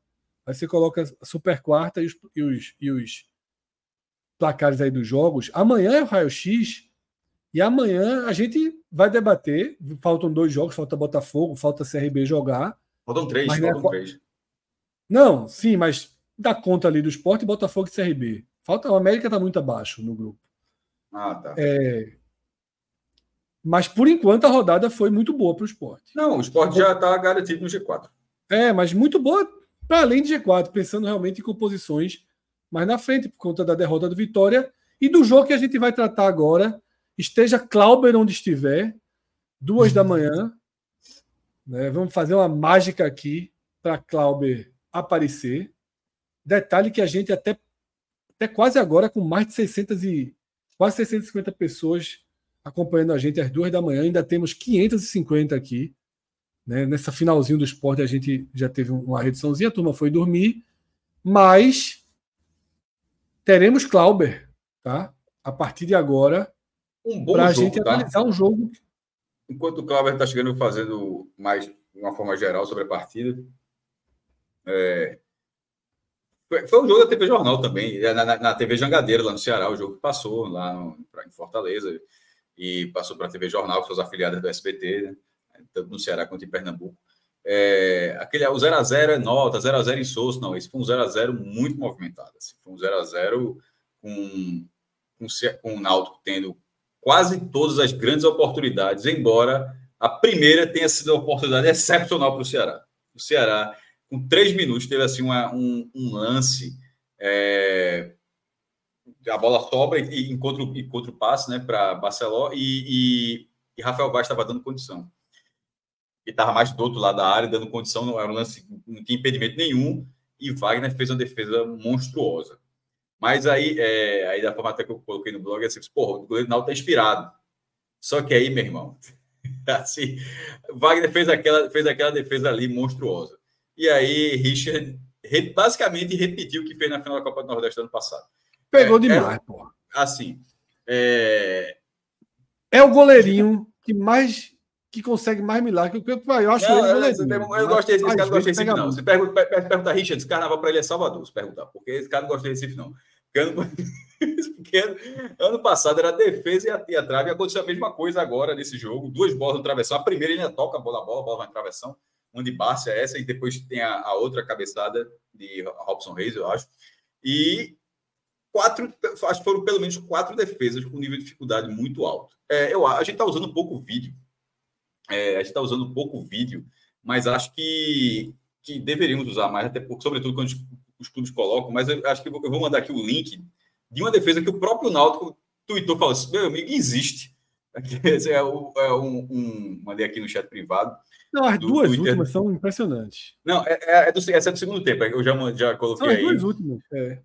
Aí você coloca super quarta e os, e os, e os placares aí dos jogos. Amanhã é o raio-x e amanhã a gente vai debater. Faltam dois jogos, falta Botafogo, falta CRB jogar.
Faltam três, faltam é... três.
Não, sim, mas dá conta ali do esporte, Botafogo e CRB. Falta, o América está muito abaixo no grupo.
Ah, tá.
É, mas por enquanto a rodada foi muito boa para o esporte.
Não, o esporte já está garantido no G4.
É, mas muito boa para além de G4, pensando realmente em composições mais na frente, por conta da derrota do Vitória e do jogo que a gente vai tratar agora. Esteja Clauber onde estiver, duas da manhã. Né? Vamos fazer uma mágica aqui para Clauber aparecer. Detalhe que a gente até, até quase agora, com mais de 600 e quase 650 pessoas acompanhando a gente às duas da manhã. Ainda temos 550 aqui. Né? Nessa finalzinho do esporte a gente já teve uma reduçãozinha, a turma foi dormir, mas teremos Clauber, tá? A partir de agora,
um para a
gente tá? analisar um jogo.
Enquanto o Clauber está chegando fazendo mais de uma forma geral sobre a partida, é... foi, um jogo da TV Jornal também, na, na, na, TV Jangadeira, lá no Ceará, o jogo que passou lá no, em Fortaleza e passou para a TV Jornal, com suas afiliadas do SBT, né? tanto no Ceará quanto em Pernambuco. É, aquele, o 0x0 é nota, 0x0 em Souza, não, esse foi um 0x0 muito movimentado. Assim, foi um 0x0 com, com, com o Náutico tendo quase todas as grandes oportunidades, embora a primeira tenha sido uma oportunidade excepcional para o Ceará. O Ceará, com três minutos, teve assim uma, um, um lance é, a bola sobra e encontra, encontra o passe né, para Barceló e, e, e, Rafael Vaz estava dando condição. E estava mais do outro lado da área, dando condição, não era um lance, não tinha impedimento nenhum, e Wagner fez uma defesa monstruosa. Mas aí, é, aí da forma até que eu coloquei no blog, é assim, porra, o goleiro Naldo está inspirado. Só que aí, meu irmão, *laughs* assim, Wagner fez aquela, fez aquela defesa ali monstruosa. E aí, Richard basicamente repetiu o que fez na final da Copa do Nordeste ano passado.
Pegou é, demais, é, pô.
Assim, é...
é o goleirinho que mais que consegue mais milagre que o Pedro Eu acho não,
ele eu, eu, eu gosto desse, esse cara não gosta desse não. Você pergunta, pergunta a Richard, esse carnaval para ele é Salvador, se perguntar, porque esse cara não gosta desse não. Porque ano, ano passado era defesa e a, e a trave, e aconteceu a mesma coisa agora nesse jogo, duas bolas no travessão, a primeira ele ainda toca a bola, a bola, a bola vai no travessão, uma de Bárcia é essa, e depois tem a, a outra cabeçada de Robson Reis, eu acho, e quatro, acho que foram pelo menos quatro defesas com nível de dificuldade muito alto. É, eu, a gente está usando pouco vídeo, é, a gente está usando pouco vídeo, mas acho que, que deveríamos usar mais, até porque, sobretudo quando os clubes colocam, mas eu acho que eu vou mandar aqui o link de uma defesa que o próprio Náutico tweetou, falou assim, meu amigo, existe. *laughs* É, o, é um, um, mandei aqui no chat privado.
Não, as duas Twitter. últimas são impressionantes.
Não, é, é, é do, essa é do segundo tempo, eu já, já coloquei são as
aí. duas últimas, é.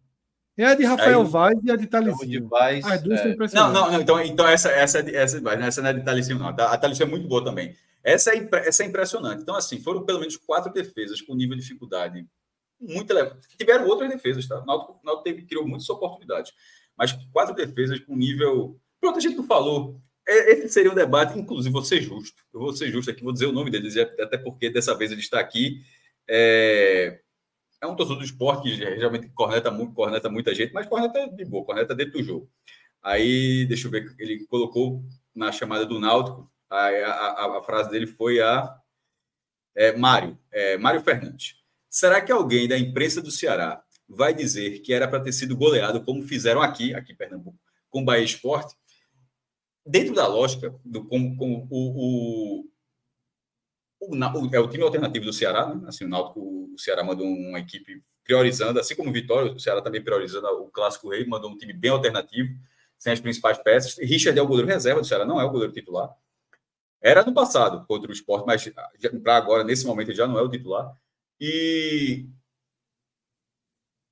É a de Rafael aí, Vaz e a de Talicinho.
Vaz,
As duas
é...
Não, não, não, então, então essa, essa, essa, essa não é de Talicinho, não. A Talicinho é muito boa também. Essa é, essa é impressionante. Então, assim, foram pelo menos quatro defesas com nível de dificuldade muito elevado. Tiveram outras defesas, tá? O Náutico, Náutico teve, criou muitas oportunidades, mas quatro defesas com nível Pronto, a gente não falou. É, esse seria um debate, inclusive, vou ser justo. Eu vou ser justo aqui, vou dizer o nome dele, até porque dessa vez ele está aqui. É, é um torcedor do esporte que geralmente corneta, muito, corneta muita gente, mas corneta de boa, corneta dentro do jogo. Aí, deixa eu ver, ele colocou na chamada do Náutico, a, a, a frase dele foi a é, Mário, é, Mário Fernandes. Será que alguém da imprensa do Ceará vai dizer que era para ter sido goleado como fizeram aqui, aqui em Pernambuco, com o Bahia Esporte? Dentro da lógica, do, com, com o, o o, o, é o time alternativo do Ceará, né? Assim, o Náutico, o Ceará mandou uma equipe priorizando, assim como o Vitória, o Ceará também priorizando o Clássico Rei, mandou um time bem alternativo, sem as principais peças. Richard é o goleiro reserva do Ceará, não é o goleiro titular. Era no passado contra o esporte, mas para agora, nesse momento, ele já não é o titular. E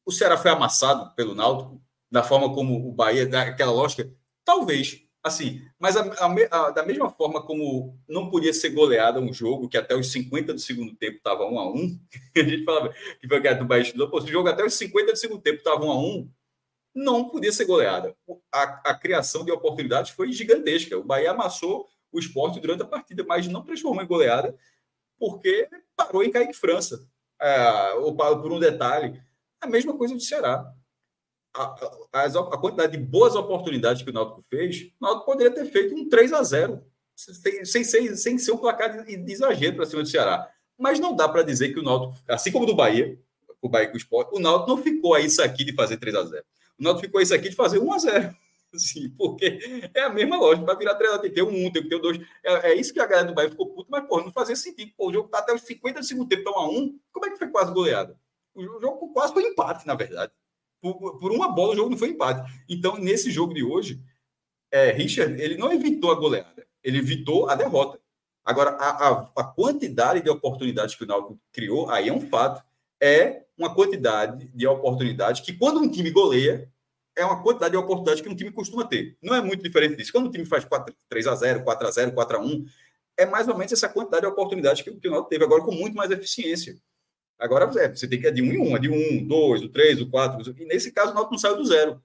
o Ceará foi amassado pelo Náutico, da forma como o Bahia, daquela lógica, talvez Assim, mas a, a, a, da mesma forma como não podia ser goleada um jogo que até os 50 do segundo tempo estava 1 a 1 *laughs* a gente falava que foi a do Bahia estudou, pô, o jogo até os 50 do segundo tempo estava 1 a 1 não podia ser goleada. A, a criação de oportunidades foi gigantesca. O Bahia amassou o esporte durante a partida, mas não transformou em goleada porque parou em Kaique França. É, ou por um detalhe, a mesma coisa do Ceará a, a, a, quantidade de boas oportunidades que o Náutico fez, o Náutico poderia ter feito um 3 a 0 sem, sem, sem, ser um placar de, de exagero para cima do Ceará. Mas não dá para dizer que o Náutico, assim como do Bahia, o Bahia com o Sport, o Náutico não ficou a isso aqui de fazer 3 a 0 O Náutico ficou a isso aqui de fazer 1 a 0 Assim, *laughs* porque é a mesma lógica. Para virar 3 a 0 tem que ter um 1, tem que ter um 2. É, é, isso que a galera do Bahia ficou puto, mas, pô, não fazia sentido. Pô, o jogo tá até os 50 do segundo tempo, 1 a 1 Como é que foi quase goleada? O jogo quase foi empate, na verdade por, por uma bola o jogo não foi empate. Então, nesse jogo de hoje, é, Richard, ele não evitou a goleada, ele evitou a derrota. Agora, a, a, a, quantidade de oportunidades que o Náutico criou, aí é um fato. É uma quantidade de oportunidades que, quando um time goleia, é uma quantidade de oportunidades que um time costuma ter. Não é muito diferente disso. Quando um time faz 4, 3 a 0 4 a 0 4 a 1 é mais ou menos essa quantidade de oportunidades que, que o Náutico teve agora com muito mais eficiência. Agora é, você tem que ir de um em um, é de um, dois, o três, o quatro. E nesse caso, o Náutico não saiu do zero.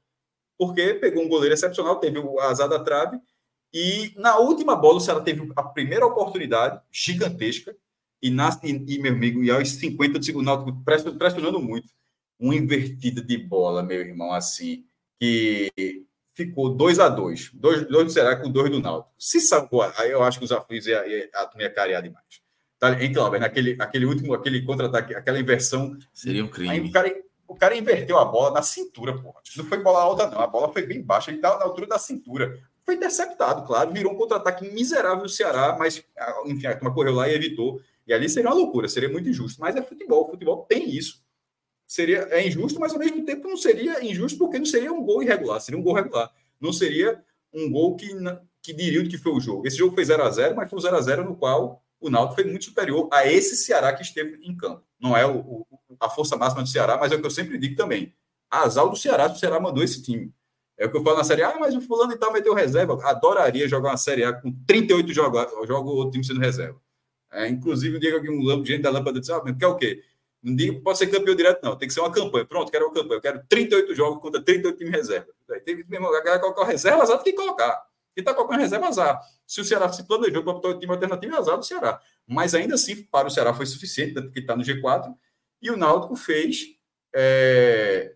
Porque pegou um goleiro excepcional, teve o azar da trave. E na última bola, o Ceará teve a primeira oportunidade gigantesca. E, na, e, e meu amigo, e aos 50 do segundo, Náutico pressionando muito. Uma invertida de bola, meu irmão, assim, que ficou 2 a 2 dois, dois do Ceará com dois do Náutico. Se salvou, aí eu acho que os aflitos ia, ia, ia, ia carear demais tá, em Clauber, naquele aquele último, aquele contra-ataque, aquela inversão.
Seria um crime.
Aí o cara, o cara inverteu a bola na cintura, porra. Não foi bola alta, não. A bola foi bem baixa, ele estava na altura da cintura. Foi interceptado, claro, virou um contra-ataque miserável do Ceará, mas, enfim, a turma correu lá e evitou. E ali seria uma loucura, seria muito injusto. Mas é futebol, o futebol tem isso. Seria, é injusto, mas ao mesmo tempo não seria injusto porque não seria um gol irregular, seria um gol regular. Não seria um gol que, que diria o que foi o jogo. Esse jogo foi 0 a 0 mas foi um 0 a 0 no qual o Náutico foi muito superior a esse Ceará que esteve em campo. Não é o, o, a força máxima do Ceará, mas é o que eu sempre digo também. Azar do Ceará, o Ceará mandou esse time. É o que eu falo na Série A, ah, mas o fulano e tal meteu reserva. Adoraria jogar uma Série A com 38 jogos, joga o outro time sendo reserva. É, inclusive, um dia que um gente da lâmpada disse, ah, quer o quê? Não digo pode ser campeão direto, não. Tem que ser uma campanha. Pronto, quero uma campanha. Eu quero 38 jogos contra 38 times reserva. Aí tem que mesmo, a galera colocar reserva, azar tem que colocar. Quem está colocando reserva, azar. Se o Ceará se planejou para o time alternativo, azar do Ceará. Mas ainda assim, para o Ceará foi suficiente, tanto que está no G4. E o Náutico fez é,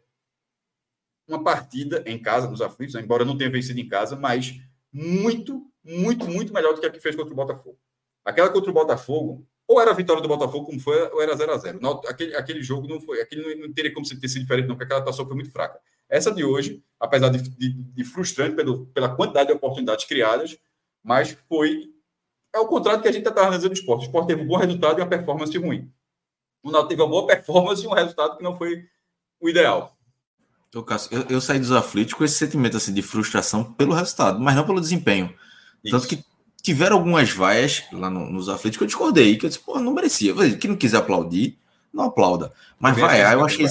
uma partida em casa, nos aflitos, né? embora não tenha vencido em casa, mas muito, muito, muito melhor do que a que fez contra o Botafogo. Aquela contra o Botafogo, ou era a vitória do Botafogo, como foi, ou era 0 a 0 aquele, aquele jogo não foi, aquele não, não teria como ter sido diferente, não, porque aquela atuação foi muito fraca. Essa de hoje, apesar de, de, de frustrante pelo, pela quantidade de oportunidades criadas, mas foi é o contrário que a gente está analisando no esporte. O esporte teve um bom resultado e uma performance ruim. O Náutico teve uma boa performance e um resultado que não foi o ideal.
Eu, eu, eu saí dos aflitos com esse sentimento assim, de frustração pelo resultado, mas não pelo desempenho. Isso. Tanto que tiveram algumas vaias lá no, nos aflitos que eu discordei, que eu disse, pô, não merecia. Quem não quiser aplaudir, não aplauda. Mas vaiar, eu achei,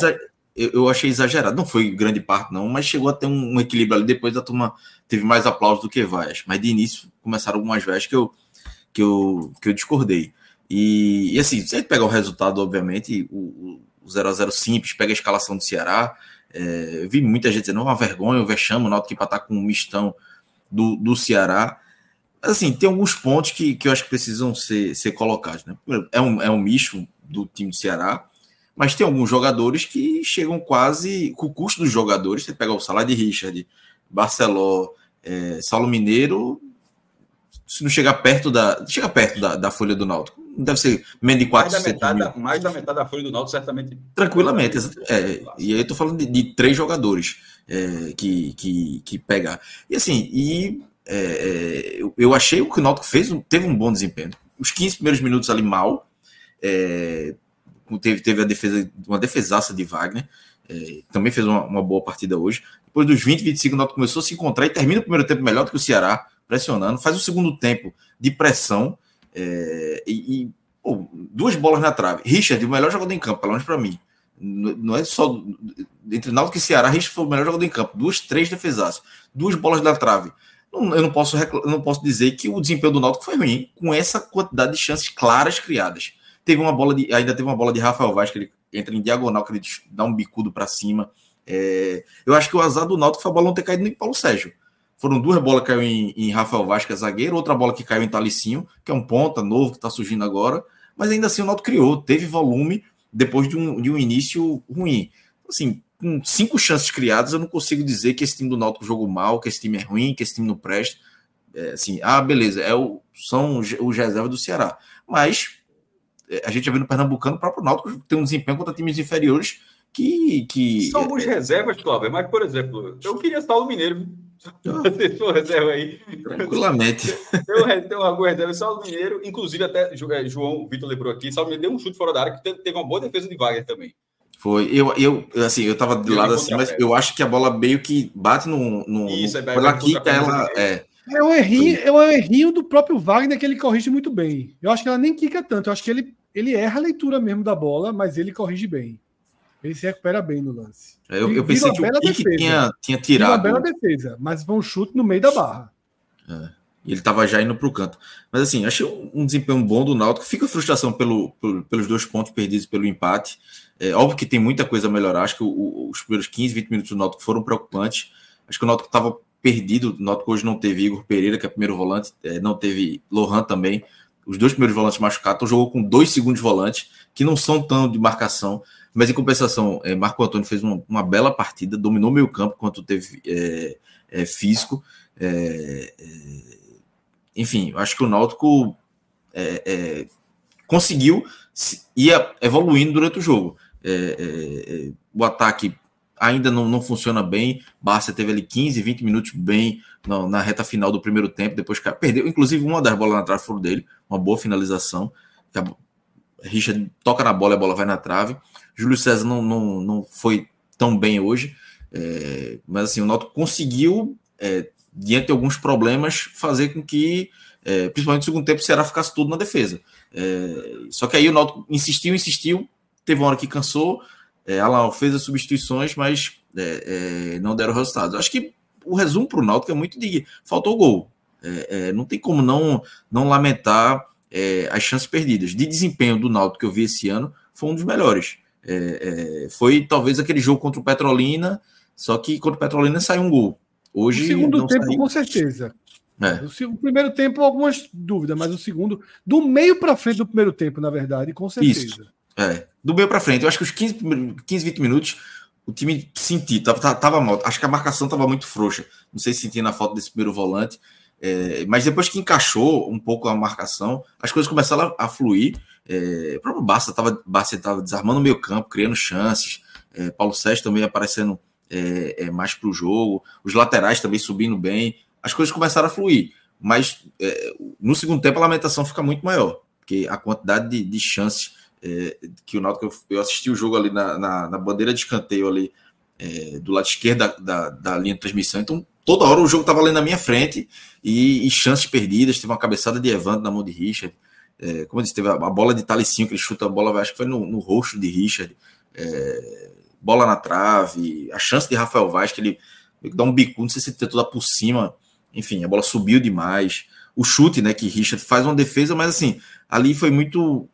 eu, eu, achei exagerado. Não foi grande parte, não, mas chegou a ter um, um equilíbrio ali. Depois a turma teve mais aplausos do que vaias. Mas de início começaram algumas vaias que eu que eu, que eu discordei. E, e assim, se a pegar o resultado, obviamente, o, 0 a 0 simples, pega a escalação do Ceará, é, vi muita gente dizendo, uma vergonha, o vexame, o que estar com um mistão
do, do Ceará. Assim, tem alguns pontos que, que eu acho que precisam ser, ser colocados. Né? É, um, é um misto do time do Ceará, mas tem alguns jogadores que chegam quase com o custo dos jogadores. Você pega o salário de Richard, Barceló, é, Saulo Mineiro, se não chegar perto da. Chega perto da, da folha do Náutico. Deve ser menos de 4
mais da, metade, mais da metade da folha do Náutico, certamente.
Tranquilamente. É, e aí eu tô falando de, de três jogadores é, que, que, que pegar. E assim, e é, é eu, eu achei que o Náutico fez, teve um bom desempenho. Os 15 primeiros minutos ali mal. É, teve, teve a defesa, uma defesaça de Wagner. É, também fez uma, uma, boa partida hoje. Depois dos 20, 25, o Náutico começou a se encontrar e termina o primeiro tempo melhor do que o Ceará, pressionando. Faz o segundo tempo de pressão é, e, e pô, duas bolas na trave. Richard, o melhor jogador em campo, pelo menos para mim. Não é só entre Náutico e Ceará, Richard foi o melhor jogador em campo. Duas, três defesas, duas bolas na trave. Eu não posso, não posso dizer que o desempenho do Náutico foi ruim com essa quantidade de chances claras criadas. Teve uma bola de, ainda teve uma bola de Rafael Vaz que ele entra em diagonal, que ele dá um bicudo para cima. É, eu acho que o azar do Náutico foi a bola não ter caído nem Paulo Sérgio. Foram duas bolas que caiu em, em Rafael Vaz, que é zagueiro, outra bola que caiu em Talicinho, que é um ponta novo que está surgindo agora. Mas ainda assim o Náutico criou, teve volume depois de um, de um início ruim. Assim, com cinco chances criadas, eu não consigo dizer que esse time do Náutico jogou mal, que esse time é ruim, que esse time não presta. É, assim, ah, beleza, é o, são os reservas do Ceará. Mas a gente já viu no Pernambucano, o próprio Náutico tem um desempenho contra times inferiores que. que
São é, reservas, Cláudio, mas, por exemplo, eu queria Saulo Mineiro. *laughs* Você for reserva aí.
Tranquilamente. *laughs*
Eu tenho alguma reserva, Saulo Mineiro, inclusive até é, João Vitor lembrou aqui, Saulo Mineiro deu um chute fora da área que teve uma boa defesa de Wagner também.
Foi. Eu, eu, assim, eu tava de eu lado assim, mas eu acho que a bola meio que bate no. no
Isso,
no, é ela quica, ela. É,
é um, errinho, é um errinho do próprio Wagner que ele corrige muito bem. Eu acho que ela nem quica tanto. Eu acho que ele, ele erra a leitura mesmo da bola, mas ele corrige bem. Ele se recupera bem no lance.
É, eu, eu pensei que o Pique tinha, tinha tirado. Uma
bela defesa, mas foi um chute no meio da barra.
É, e ele estava já indo para o canto. Mas assim, achei um, desempenho bom do Náutico. Fica frustração pelo, pelo, pelos dois pontos perdidos pelo empate. É, óbvio que tem muita coisa a melhorar. Acho que o, os primeiros 15, 20 minutos do Náutico foram preocupantes. Acho que o Náutico estava perdido. O Náutico hoje não teve Igor Pereira, que é primeiro volante. É, não teve Lohan também. Os dois primeiros volantes machucados. Então jogou com dois segundos volantes, que não são tão de marcação. Mas em compensação, é, Marco Antônio fez uma, uma, bela partida, dominou meio campo quanto teve é, é, físico. É, é, enfim, acho que o Náutico conseguiu ir evoluindo durante o jogo. o ataque ainda não, não funciona bem. Barça teve ali 15, 20 minutos bem na, na reta final do primeiro tempo, depois perdeu. Inclusive, uma das bolas na trave foi dele, uma boa finalização. Richard toca na bola, a bola vai na trave. Júlio César não, não, não foi tão bem hoje, é, mas assim, o Náutico conseguiu, é, diante de alguns problemas, fazer com que, é, principalmente no segundo tempo, o Ceará ficasse tudo na defesa. É, só que aí o Náutico insistiu, insistiu, teve uma hora que cansou, é, Alan fez as substituições, mas é, é, não deram resultados. Acho que o resumo para o Náutico é muito de faltou gol. não tem como não, não lamentar as chances perdidas. De desempenho do Náutico que eu vi esse ano, foi um dos melhores. É, é, foi talvez aquele jogo contra o Petrolina, só que contra o Petrolina saiu um gol. Hoje.
No segundo tempo, saiu. com certeza. É. O, primeiro tempo, algumas dúvidas, mas o segundo, do meio para frente do primeiro tempo, na verdade, com certeza. Isso.
É, do meio para frente. Eu acho que os 15, 15 20 minutos o time sentiu, tava, tava mal. Acho que a marcação tava muito frouxa. Não sei se sentia na falta desse primeiro volante. É, mas depois que encaixou um pouco a marcação, as coisas começaram a, a fluir. É, o próprio Barça estava desarmando o meio campo, criando chances. É, Paulo Sérgio também aparecendo é, é mais para o jogo. Os laterais também subindo bem. As coisas começaram a fluir. Mas é, no segundo tempo a lamentação fica muito maior. Porque a quantidade de, de chances é, que o Náutico... Eu, eu, assisti o jogo ali na, na, na bandeira de escanteio ali do lado esquerdo da, da, da linha de transmissão. Então toda hora o jogo estava ali na minha frente e, e, chances perdidas. Teve uma cabeçada de Evandro na mão de Richard. É, como eu disse, teve a, a, bola de Talicinho, que ele chuta a bola, acho que foi no, no rosto de Richard. É, bola na trave, a chance de Rafael Vaz, que ele dá um bico, não sei se ele tentou dar por cima. Enfim, a bola subiu demais. O chute, né, que Richard faz uma defesa, mas assim, ali foi muito.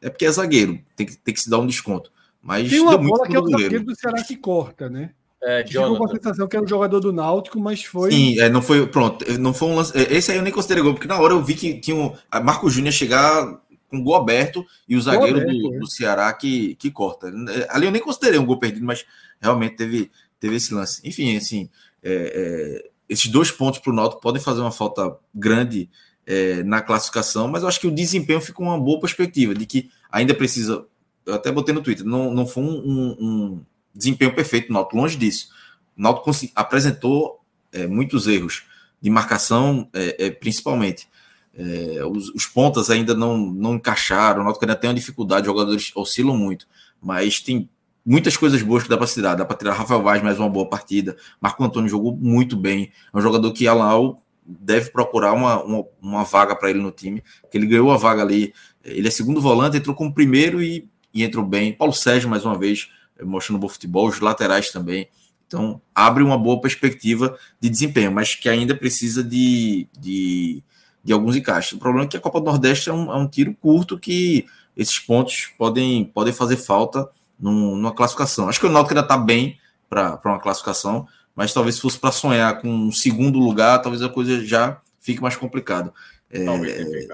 É porque é zagueiro, tem que, tem que se dar um desconto. Mas
tem uma bola que é o zagueiro do Ceará que corta, né? É, Ficou com a sensação que era um jogador do Náutico, mas foi.
Sim, é, não foi. Pronto, não foi um lance. É, esse aí eu nem considerei gol, porque na hora eu vi que tinha um. A Marco Júnior chegar com gol aberto e o zagueiro aberto, do, é. do, Ceará que, que corta. Ali eu nem considerei um gol perdido, mas realmente teve, teve esse lance. Enfim, assim, é, é, esses dois pontos para o Náutico podem fazer uma falta grande é, na classificação, mas eu acho que o desempenho fica uma boa perspectiva de que ainda precisa. Eu até botei no Twitter, não, não foi um, um, desempenho perfeito Náutico, longe disso. O Náutico apresentou é, muitos erros de marcação, é, é, principalmente. É, os, os, pontas ainda não, não encaixaram, o Náutico ainda tem uma dificuldade, os jogadores oscilam muito, mas tem muitas coisas boas que dá para tirar. Dá para tirar Rafael Vaz mais uma boa partida. Marco Antônio jogou muito bem. É um jogador que Alau deve procurar uma, uma, uma vaga para ele no time, que ele ganhou a vaga ali. Ele é segundo volante, entrou como primeiro e, e entrou bem. Paulo Sérgio, mais uma vez, mostrando bom futebol, os laterais também. Então, abre uma boa perspectiva de desempenho, mas que ainda precisa de, de, de alguns encaixes. O problema é que a Copa do Nordeste é um, é um tiro curto que esses pontos podem, podem fazer falta num, numa classificação. Acho que o Náutico ainda está bem para uma classificação, mas talvez se fosse para sonhar com um segundo lugar, talvez a coisa já fique mais complicada. É, talvez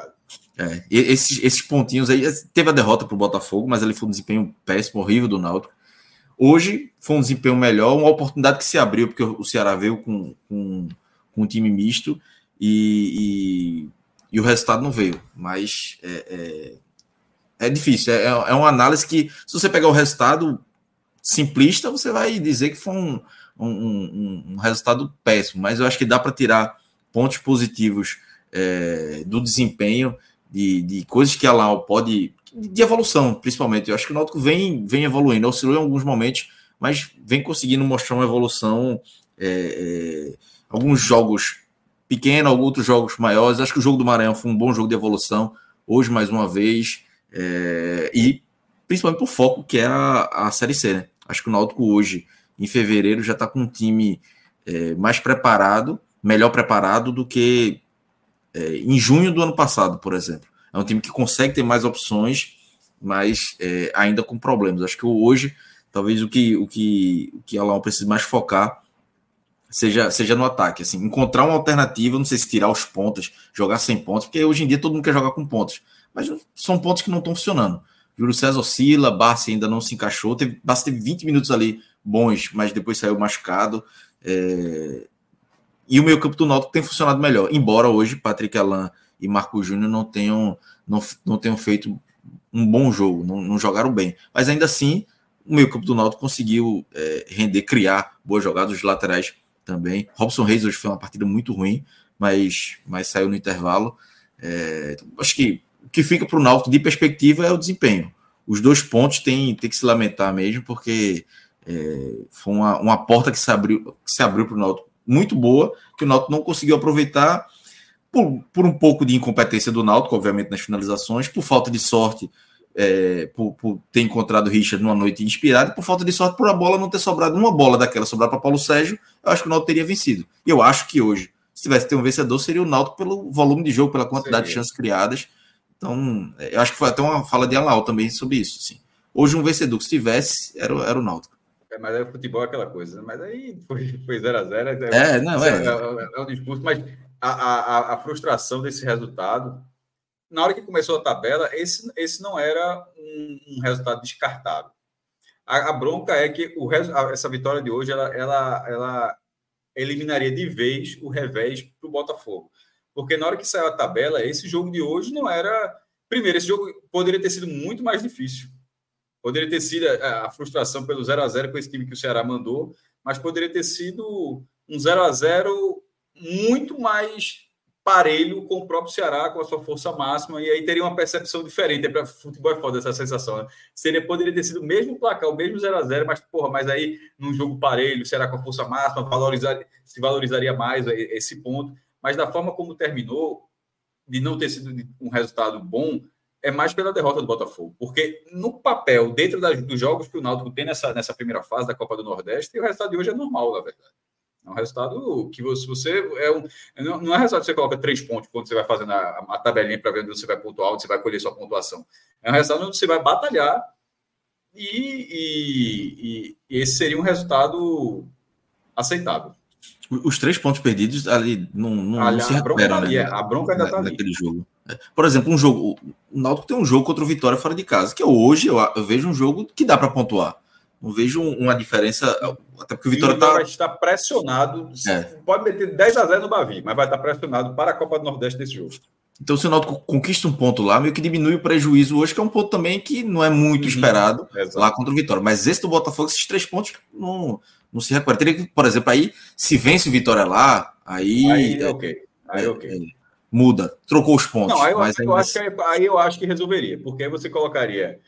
é, esses, esses pontinhos aí, teve a derrota para o Botafogo, mas ele foi um desempenho péssimo, horrível do Náutico. Hoje foi um desempenho melhor, uma oportunidade que se abriu, porque o Ceará veio com, com, com um time misto e, e, e, o resultado não veio. Mas é, é, é difícil, é, é uma análise que, se você pegar o resultado simplista, você vai dizer que foi um, um, um, resultado péssimo. Mas eu acho que dá para tirar pontos positivos é, do desempenho, de, de coisas que a Lau pode de evolução, principalmente. Eu acho que o Náutico vem, vem evoluindo, oscilou em alguns momentos, mas vem conseguindo mostrar uma evolução. É, é, alguns jogos pequenos, outros jogos maiores. Acho que o jogo do Maranhão foi um bom jogo de evolução, hoje mais uma vez, é, e principalmente por foco que é a, a Série C. Né? Acho que o Náutico hoje, em fevereiro, já está com um time é, mais preparado, melhor preparado do que é, em junho do ano passado, por exemplo. É um time que consegue ter mais opções, mas é, ainda com problemas. Acho que hoje, talvez o que o que o que a Laon precisa mais focar seja, seja no ataque, assim, encontrar uma alternativa, não sei se tirar os pontos, jogar sem pontos, porque hoje em dia todo mundo quer jogar com pontos, mas são pontos que não estão funcionando. Júlio César oscila, Barça ainda não se encaixou, teve, Barça teve 20 minutos ali bons, mas depois saiu machucado. É... E o meio campo do Náutico tem funcionado melhor, embora hoje Patrick Alain e Marco Júnior não tenham, não, não tenham feito um bom jogo, não, não jogaram bem. Mas ainda assim, o meio campo do Náutico conseguiu é, render, criar boas jogadas, os laterais também. Robson Reis hoje foi uma partida muito ruim, mas, mas saiu no intervalo. É, acho que o que fica para o Náutico de perspectiva é o desempenho. Os dois pontos tem, tem que se lamentar mesmo, porque é, foi uma, uma porta que se abriu, que se abriu para o Náutico muito boa, que o Náutico não conseguiu aproveitar por, por um pouco de incompetência do Náutico, obviamente, nas finalizações, por falta de sorte, é, por, por, ter encontrado o Richard numa noite inspirada, por falta de sorte por a bola não ter sobrado uma bola daquela sobrar para Paulo Sérgio, eu acho que o Náutico teria vencido. Eu acho que hoje, se tivesse ter um vencedor, seria o Náutico pelo volume de jogo, pela quantidade Sim. de chances criadas. Então, é, eu acho que foi até uma fala de Alau também sobre isso. Assim. Hoje, um vencedor que se tivesse era, era o Náutico.
É, mas aí o futebol é aquela coisa, né? mas aí foi 0x0. Foi zero, zero
é, é, não, é.
É, é, é um discurso, mas a, a, a, frustração desse resultado. Na hora que começou a tabela, esse, esse não era um, um resultado descartável. A, a, bronca é que o, essa vitória de hoje ela, ela, ela eliminaria de vez o revés para o Botafogo. Porque na hora que saiu a tabela, esse jogo de hoje não era. Primeiro, esse jogo poderia ter sido muito mais difícil. Poderia ter sido a, a frustração pelo 0 a 0 com esse time que o Ceará mandou, mas poderia ter sido um 0 a 0 muito mais parelho com o próprio Ceará, com a sua força máxima, e aí teria uma percepção diferente. É para futebol é foda essa sensação, né? Seria, poderia ter sido o mesmo placar, o mesmo 0 a 0 mas, porra, mas aí num jogo parelho, o Ceará com a força máxima, valorizar, se valorizaria mais esse ponto. Mas da forma como terminou, de não ter sido um resultado bom, é mais pela derrota do Botafogo. Porque no papel, dentro das, dos jogos que o Náutico tem nessa, nessa primeira fase da Copa do Nordeste, o resultado de hoje é normal, na verdade. É um resultado que você, você é um, não é resultado que você coloca três pontos quando você vai fazendo a, a tabelinha para ver onde você vai pontuar, onde você vai colher sua pontuação. É um resultado onde você vai batalhar e, e, e esse seria um resultado aceitável.
Os três pontos perdidos ali não, não, não se recuperam, né?
É, a bronca ainda tá
naquele ali. jogo. É. Por exemplo, um jogo. O Náutico tem um jogo contra o Vitória fora de casa, que hoje eu, eu vejo um jogo que dá para pontuar. Não vejo uma diferença. Até porque o Vitória está.
vai estar pressionado. É. Pode meter 10 a 0 no Bavi, mas vai estar pressionado para a Copa do Nordeste desse jogo.
Então, se o Náutico conquista um ponto lá, meio que diminui o prejuízo hoje, que é um ponto também que não é muito uhum. esperado Exato. lá contra o Vitória. Mas esse do Botafogo, esses três pontos não, não se recupera. Teria que, por exemplo, aí, se vence o Vitória lá, aí.
Aí, é, ok. Aí, é, ok. É,
muda, trocou os pontos.
Não, aí eu, mas eu acho que, aí eu acho que resolveria, porque aí você colocaria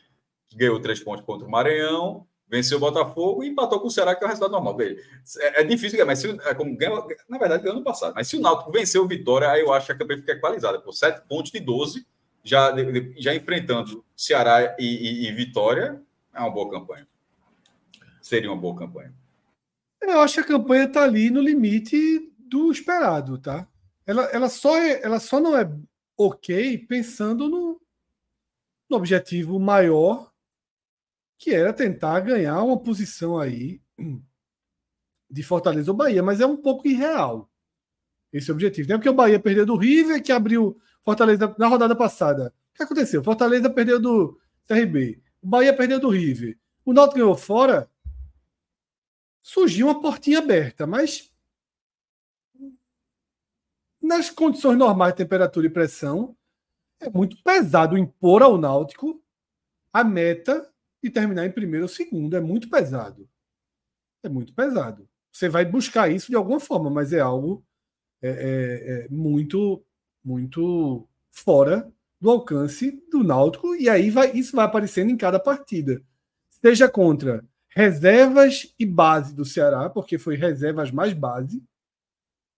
ganhou três pontos contra o Maranhão, venceu o Botafogo e empatou com o Ceará, que é o resultado normal dele. É, é difícil, mas se, é como ganhou, na verdade, ganhou ano passado. Mas se o Náutico venceu o Vitória, aí eu acho que a campanha fica equalizada, por sete pontos de 12, já, já enfrentando Ceará e, e, e, Vitória, é uma boa campanha. Seria uma boa campanha.
Eu acho que a campanha está ali no limite do esperado, tá? Ela, ela, só, é, ela só não é ok pensando no, no objetivo maior que era tentar ganhar uma posição aí de Fortaleza ou Bahia, mas é um pouco irreal esse objetivo. Não é porque o Bahia perdeu do River, que abriu Fortaleza na rodada passada. O que aconteceu? Fortaleza perdeu do CRB, o Bahia perdeu do River, o Náutico ganhou fora, surgiu uma portinha aberta, mas nas condições normais de temperatura e pressão, é muito pesado impor ao Náutico a meta e terminar em primeiro ou segundo. É muito pesado. É muito pesado. Você vai buscar isso de alguma forma, mas é algo é, é, é muito, muito fora do alcance do Náutico. E aí vai, isso vai aparecendo em cada partida. Seja contra reservas e base do Ceará, porque foi reservas mais base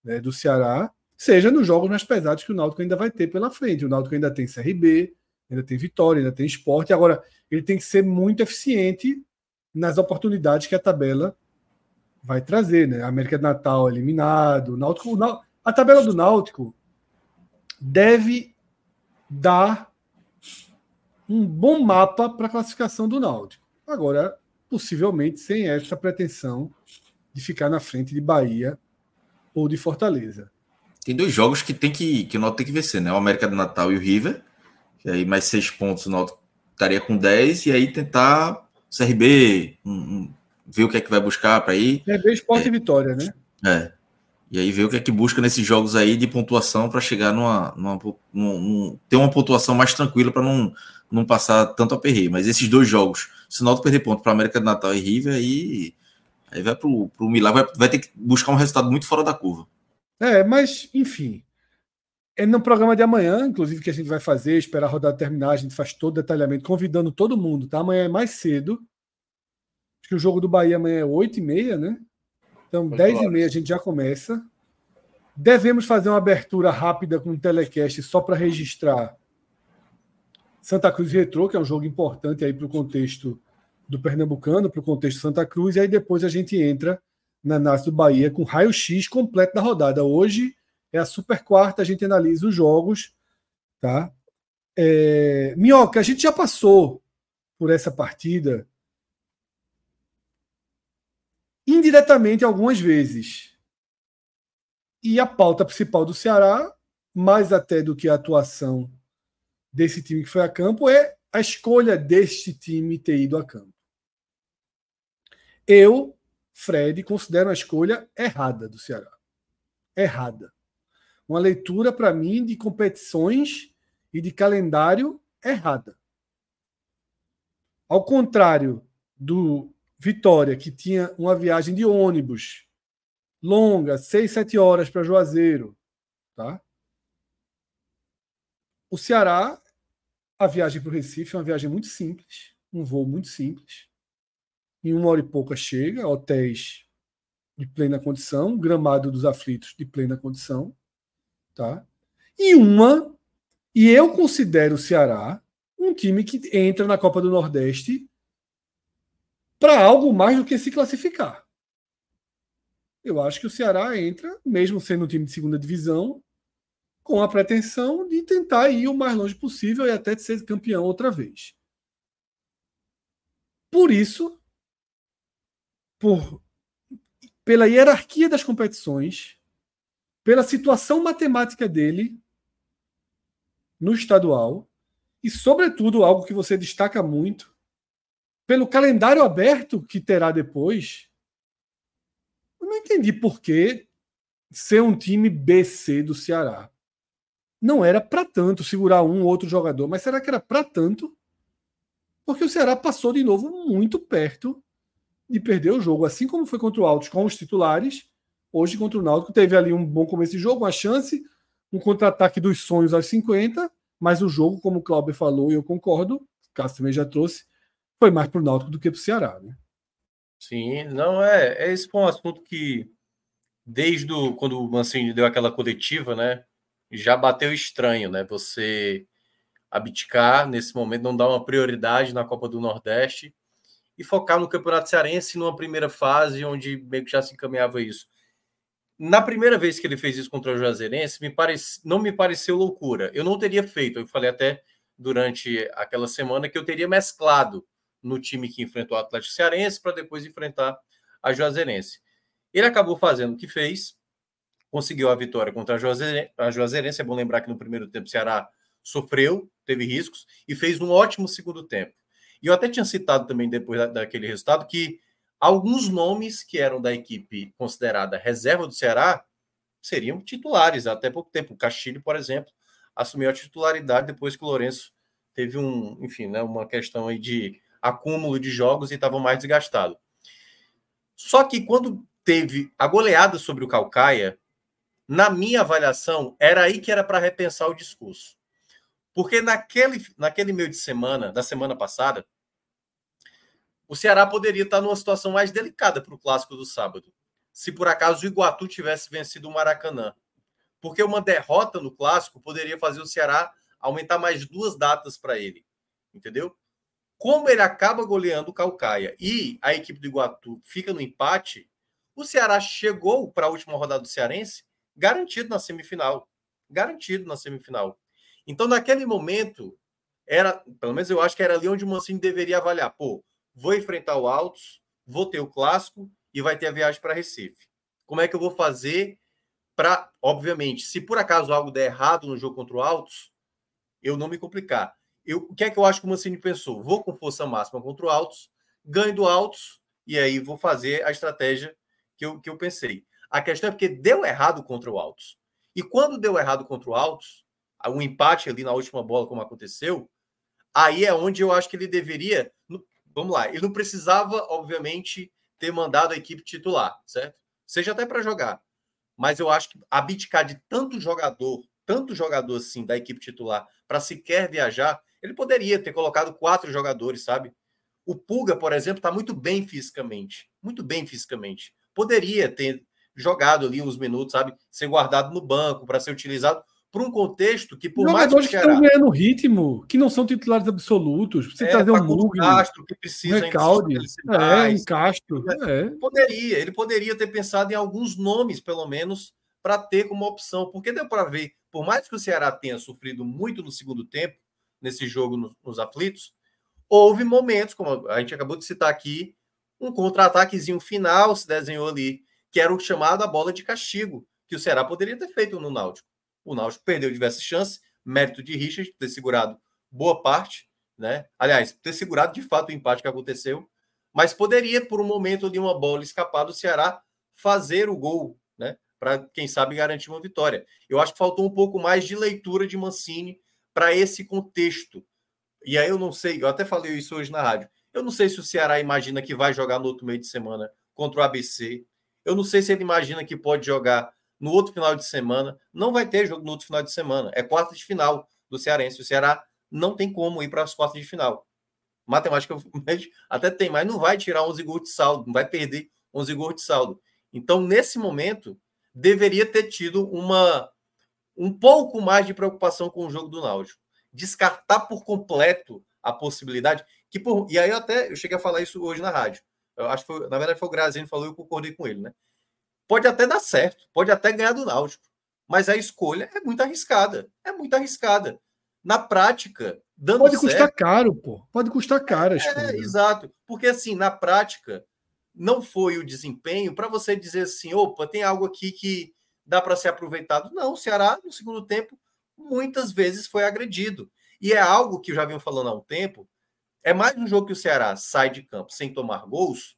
né, do Ceará, seja nos jogos mais pesados que o Náutico ainda vai ter pela frente. O Náutico ainda tem CRB, ainda tem Vitória, ainda tem Esporte. Agora, ele tem que ser muito eficiente nas oportunidades que a tabela vai trazer, né? América do Natal eliminado, Náutico, a tabela do Náutico deve dar um bom mapa para a classificação do Náutico. Agora, possivelmente sem essa pretensão de ficar na frente de Bahia ou de Fortaleza.
Tem dois jogos que tem que que o Náutico tem que vencer, né? O América do Natal e o River. E aí mais seis pontos o Náutico estaria com 10 e aí tentar CRB, um, um, ver o que é que vai buscar para ir.
CRB, Esporte é, e Vitória, né?
É. E aí ver o que é que busca nesses jogos aí de pontuação para chegar numa, numa, numa, ter uma pontuação mais tranquila para não, não passar tanto aperreio. Mas esses dois jogos, se o Náutico perder ponto para América do Natal e River, aí, aí vai para o Milagre, vai, vai ter que buscar um resultado muito fora da curva.
É, mas enfim, é no programa de amanhã, inclusive, que a gente vai fazer, esperar a rodada terminar, a gente faz todo o detalhamento, convidando todo mundo, tá? Amanhã é mais cedo. Acho que o jogo do Bahia amanhã é 8h30, né? Então, 10h30 a gente já começa. Devemos fazer uma abertura rápida com um telecast só para registrar Santa Cruz Retrô, que é um jogo importante aí para o contexto do Pernambucano, para o contexto Santa Cruz, e aí depois a gente entra na análise do Bahia com raio-x completo da rodada. Hoje é a super quarta, a gente analisa os jogos, tá? É, Minhoca, a gente já passou por essa partida indiretamente algumas vezes. E a pauta principal do Ceará, mais até do que a atuação desse time que foi a campo, é a escolha deste time ter ido a campo. Eu, Fred, considero a escolha errada do Ceará. Errada uma leitura, para mim, de competições e de calendário errada. Ao contrário do Vitória, que tinha uma viagem de ônibus longa, seis, sete horas para Juazeiro, tá? O Ceará, a viagem para o Recife é uma viagem muito simples, um voo muito simples. Em uma hora e pouca chega, hotéis de plena condição, gramado dos aflitos de plena condição tá? E uma, e eu considero o Ceará um time que entra na Copa do Nordeste para algo mais do que se classificar. Eu acho que o Ceará entra, mesmo sendo um time de segunda divisão, com a pretensão de tentar ir o mais longe possível e até de ser campeão outra vez. Por isso, por pela hierarquia das competições, pela situação matemática dele no estadual e, sobretudo, algo que você destaca muito, pelo calendário aberto que terá depois. Eu não entendi por que ser um time BC do Ceará. Não era para tanto segurar um ou outro jogador, mas será que era para tanto? Porque o Ceará passou de novo muito perto de perder o jogo, assim como foi contra o Altos com os titulares, hoje contra o Náutico teve ali um bom começo de jogo, uma chance, um contra-ataque dos sonhos aos 50, mas o jogo, como o Cláudio falou e eu concordo, Cássio também já trouxe, foi mais para o Náutico do que para o Ceará, né?
Sim, não é, é esse foi um assunto que desde o, quando o Mancini deu aquela coletiva, né, já bateu estranho, né? Você abdicar nesse momento, não dar uma prioridade na Copa do Nordeste e focar no Campeonato Cearense numa primeira fase onde meio que já se encaminhava isso. Na primeira vez que ele fez isso contra o Juazeirense, me não me pareceu loucura. Eu não teria feito, eu falei até durante aquela semana que eu teria mesclado no time que enfrentou o Atlético Cearense para depois enfrentar a Juazeirense. Ele acabou fazendo o que fez, conseguiu a vitória contra. A Juazeirense é bom lembrar que no primeiro tempo o Ceará sofreu, teve riscos e fez um ótimo segundo tempo. E eu até tinha citado também depois daquele resultado que alguns nomes que eram da equipe considerada reserva do Ceará seriam titulares até pouco tempo. O Castilho, por exemplo, assumiu a titularidade depois que o Lourenço teve um, enfim, né, uma questão aí de acúmulo de jogos e estava mais desgastado. Só que quando teve a goleada sobre o Calcaia, na minha avaliação, era aí que era para repensar o discurso. Porque naquele, naquele meio de semana, da semana passada, o Ceará poderia estar numa situação mais delicada para o clássico do sábado, se por acaso o Iguatu tivesse vencido o Maracanã. Porque uma derrota no clássico poderia fazer o Ceará aumentar mais duas datas para ele. Entendeu? Como ele acaba goleando o Calcaia e a equipe do Iguatu fica no empate, o Ceará chegou para a última rodada do Cearense garantido na semifinal. Garantido na semifinal. Então, naquele momento, era, pelo menos eu acho que era ali onde o Mancini deveria avaliar. Pô, vou enfrentar o Altos, vou ter o clássico e vai ter a viagem para Recife. Como é que eu vou fazer para, obviamente, se por acaso algo der errado no jogo contra o Altos, eu não me complicar. Eu, o que é que eu acho que o Mancini pensou? Vou com força máxima contra o Altos, ganho do Altos, e aí vou fazer a estratégia que eu, que eu pensei. A questão é porque deu errado contra o Altos. E quando deu errado contra o Altos, um empate ali na última bola, como aconteceu, aí é onde eu acho que ele deveria. Vamos lá, ele não precisava, obviamente, ter mandado a equipe titular, certo? Seja até para jogar. Mas eu acho que abdicar de tanto jogador, tanto jogador assim da equipe titular, para sequer viajar, ele poderia ter colocado quatro jogadores, sabe? O Pulga, por exemplo, está muito bem fisicamente. Muito bem fisicamente. Poderia ter jogado ali uns minutos, sabe? Ser guardado no banco para ser utilizado para um contexto que, por
Jogadores
mais
que estão ganhando ritmo, que não são titulares absolutos. Você é, trazer um Mugni,
Castro, que precisa
Recalde, é, um Castro. É.
Poderia, ele poderia ter pensado em alguns nomes, pelo menos, para ter como opção, porque deu para ver, por mais que o Ceará tenha sofrido muito no segundo tempo, nesse jogo nos, nos aflitos, houve momentos, como a gente acabou de citar aqui, um contra-ataquezinho final se desenhou ali, que era o chamado a bola de castigo, que o Ceará poderia ter feito no Náutico. O Náutico perdeu diversas chances, mérito de Richard ter segurado boa parte, né? Aliás, ter segurado de fato o empate que aconteceu, mas poderia, por um momento de uma bola escapar do Ceará, fazer o gol, né? Para, quem sabe, garantir uma vitória. Eu acho que faltou um pouco mais de leitura de Mancini para esse contexto. E aí eu não sei, eu até falei isso hoje na rádio. Eu não sei se o Ceará imagina que vai jogar no outro meio de semana contra o ABC. Eu não sei se ele imagina que pode jogar no outro final de semana. Não vai ter jogo no outro final de semana. É quarta de final do Cearense. O Ceará não tem como ir para as quartas de final. Matemática *laughs* até tem, mas não vai tirar 11 gols de saldo, não vai perder 11 gols de saldo. Então, nesse momento, deveria ter tido uma um pouco mais de preocupação com o jogo do Náutico. Descartar por completo a possibilidade que por e aí eu até eu cheguei a falar isso hoje na rádio. Eu acho que foi, na verdade foi o Graziano que falou e eu concordei com ele, né? Pode até dar certo, pode até ganhar do Náutico, mas a escolha é muito arriscada, é muito arriscada. Na prática, dando
Pode
certo,
custar caro, pô. Pode custar caro.
É, exato. Porque assim, na prática, não foi o desempenho para você dizer assim, opa, tem algo aqui que dá para ser aproveitado. Não, o Ceará, no segundo tempo, muitas vezes foi agredido. E é algo que eu já venho falando há um tempo. É mais um jogo que o Ceará sai de campo sem tomar gols,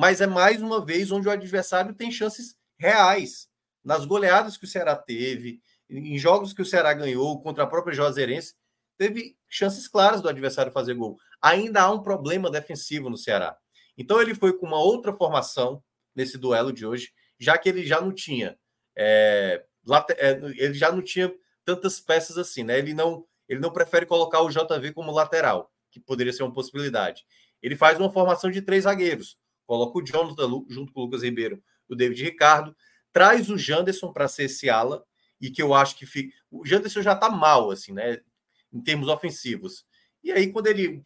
mas é mais uma vez onde o adversário tem chances reais. Nas goleadas que o Ceará teve, em jogos que o Ceará ganhou contra a própria Juazeirense, teve chances claras do adversário fazer gol. Ainda há um problema defensivo no Ceará. Então ele foi com uma outra formação nesse duelo de hoje, já que ele já não tinha é, é ele já não tinha tantas peças assim, né? Ele não ele não prefere colocar o JV como lateral, que poderia ser uma possibilidade. Ele faz uma formação de três zagueiros, coloca o Jonathan junto com o Lucas Ribeiro, o David Ricardo, traz o Janderson para ser esse ala e que eu acho que fica... o Janderson já está mal assim, né? em termos ofensivos. E aí, quando ele,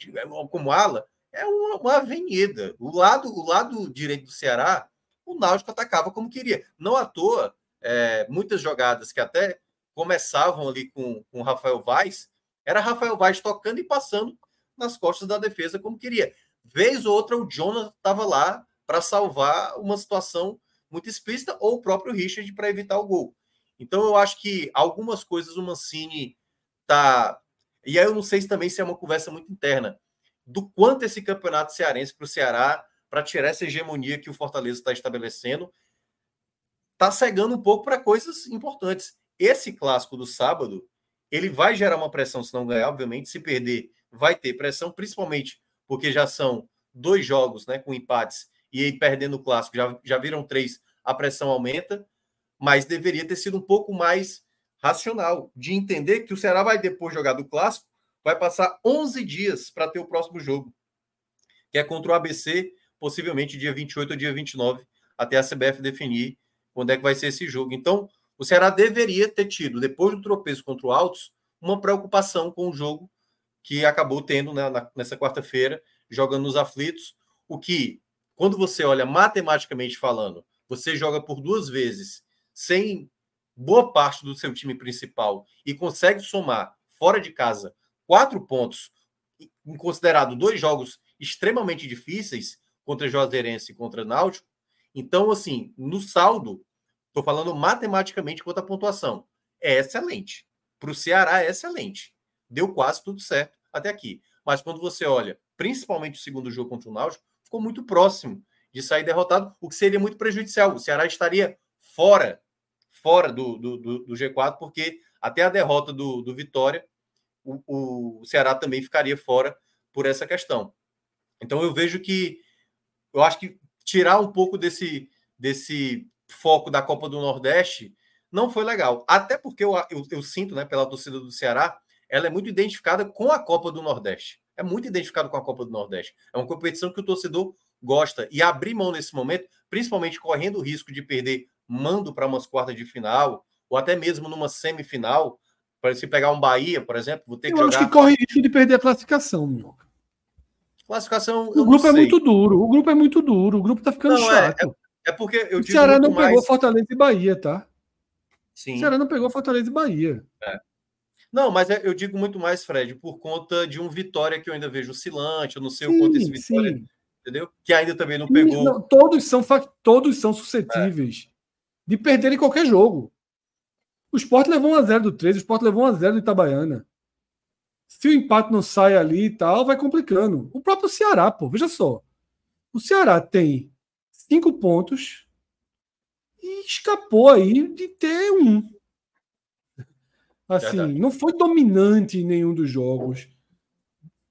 como ala, é uma, uma avenida. O lado, o lado direito do Ceará, o Náutico atacava como queria. Não à toa, é, muitas jogadas que até começavam ali com o Rafael Vaz, era Rafael Vaz tocando e passando nas costas da defesa como queria. Vez ou outra, o Jonathan estava lá para salvar uma situação muito explícita, ou o próprio Richard para evitar o gol. Então, eu acho que algumas coisas o Mancini está e aí eu não sei se também se é uma conversa muito interna do quanto esse campeonato cearense para o Ceará, para tirar essa hegemonia que o Fortaleza está estabelecendo, está cegando um pouco para coisas importantes. Esse clássico do sábado, ele vai gerar uma pressão se não ganhar, obviamente. Se perder, vai ter pressão, principalmente porque já são dois jogos né, com empates e aí perdendo o clássico, já, já viram três, a pressão aumenta, mas deveria ter sido um pouco mais racional, de entender que o Ceará vai depois jogar do clássico, vai passar 11 dias para ter o próximo jogo, que é contra o ABC, possivelmente dia 28 ou dia 29, até a CBF definir quando é que vai ser esse jogo. Então, o Ceará deveria ter tido, depois do tropeço contra o Altos, uma preocupação com o jogo que acabou tendo né, nessa quarta-feira, jogando nos aflitos, o que, quando você olha matematicamente falando, você joga por duas vezes sem boa parte do seu time principal e consegue somar fora de casa quatro pontos, considerado dois jogos extremamente difíceis contra Juazeirense e contra Náutico, então, assim, no saldo, estou falando matematicamente quanto à pontuação, é excelente. Para o Ceará é excelente. Deu quase tudo certo até aqui. Mas quando você olha, principalmente o segundo jogo contra o Náutico, ficou muito próximo de sair derrotado, o que seria muito prejudicial. O Ceará estaria fora fora do, do, do, G4, porque até a derrota do, do Vitória, o, o Ceará também ficaria fora por essa questão. Então eu vejo que eu acho que tirar um pouco desse, desse foco da Copa do Nordeste não foi legal. Até porque eu, eu, eu, sinto, né, pela torcida do Ceará, ela é muito identificada com a Copa do Nordeste. É muito identificada com a Copa do Nordeste. É uma competição que o torcedor gosta. E abrir mão nesse momento, principalmente correndo o risco de perder mando para umas quartas de final, ou até mesmo numa semifinal, para se pegar um Bahia, por exemplo, vou ter que
eu
jogar...
acho que corre risco de perder a classificação, meu.
Classificação.
O grupo é muito duro. O grupo é muito duro. O grupo tá ficando não, é, chato.
É, é, porque eu.
O Ceará não mais... pegou Fortaleza e Bahia, tá?
Sim.
O Ceará não pegou Fortaleza e Bahia.
É. Não, mas é, eu digo muito mais, Fred, por conta de um Vitória que eu ainda vejo oscilante, eu não sei sim, o quanto esse Vitória. Sim. Entendeu? Que ainda também não pegou. Não,
todos, são, todos são suscetíveis de perderem qualquer jogo. O Sport levou 1x0 do 13, o Sport levou 1x0 do Itabaiana. Se o empate não sai ali e tal, vai complicando. O próprio Ceará, pô, veja só. O Ceará tem cinco pontos e escapou aí de ter um. Assim, Verdade. não foi dominante em nenhum dos jogos.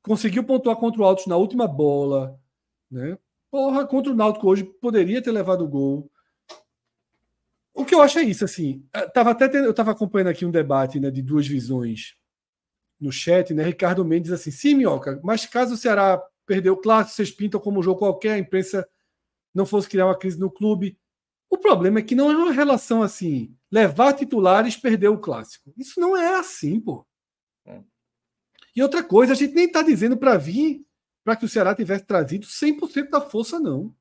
Conseguiu pontuar contra o Altos na última bola. Né? Porra, contra o Náutico hoje poderia ter levado o gol. O que eu acho é isso, assim. Eh, tava até tendo, eu estava acompanhando aqui um debate né, de duas visões no chat, né? Ricardo Mendes assim, sim, Minhoca, mas caso o Ceará perdeu, claro, vocês pintam como um jogo qualquer, a imprensa não fosse criar uma crise no clube. O problema é que não é uma relação assim, levar titulares, perder o clássico. Isso não é assim, pô. É. E outra coisa, a gente nem está dizendo para vir para que o Ceará tivesse trazido 100% da força, não.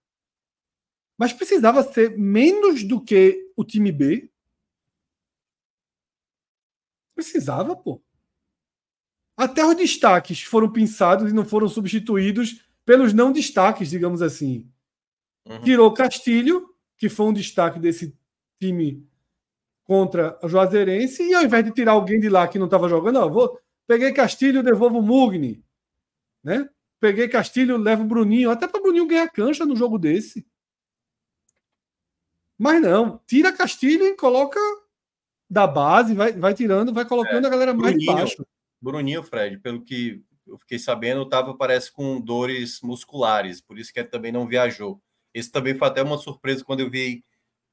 Mas precisava ser menos do que o time B. Precisava, pô. Até os destaques foram pensados e não foram substituídos pelos não destaques, digamos assim. Uhum. Tirou Castilho, que foi um destaque desse time contra o Juazeirense, e ao invés de tirar alguém de lá que não estava jogando, não, vou, peguei Castilho, devolvo o Mugni. Né? Peguei Castilho, levo o Bruninho, até para o Bruninho ganhar cancha no jogo desse. Mas não, tira Castilho e coloca da base, vai, vai tirando, vai colocando é, a galera mais Bruninho, baixo.
Bruninho, Fred, pelo que eu fiquei sabendo, estava, parece, com dores musculares, por isso que ele também não viajou. Esse também foi até uma surpresa quando eu vi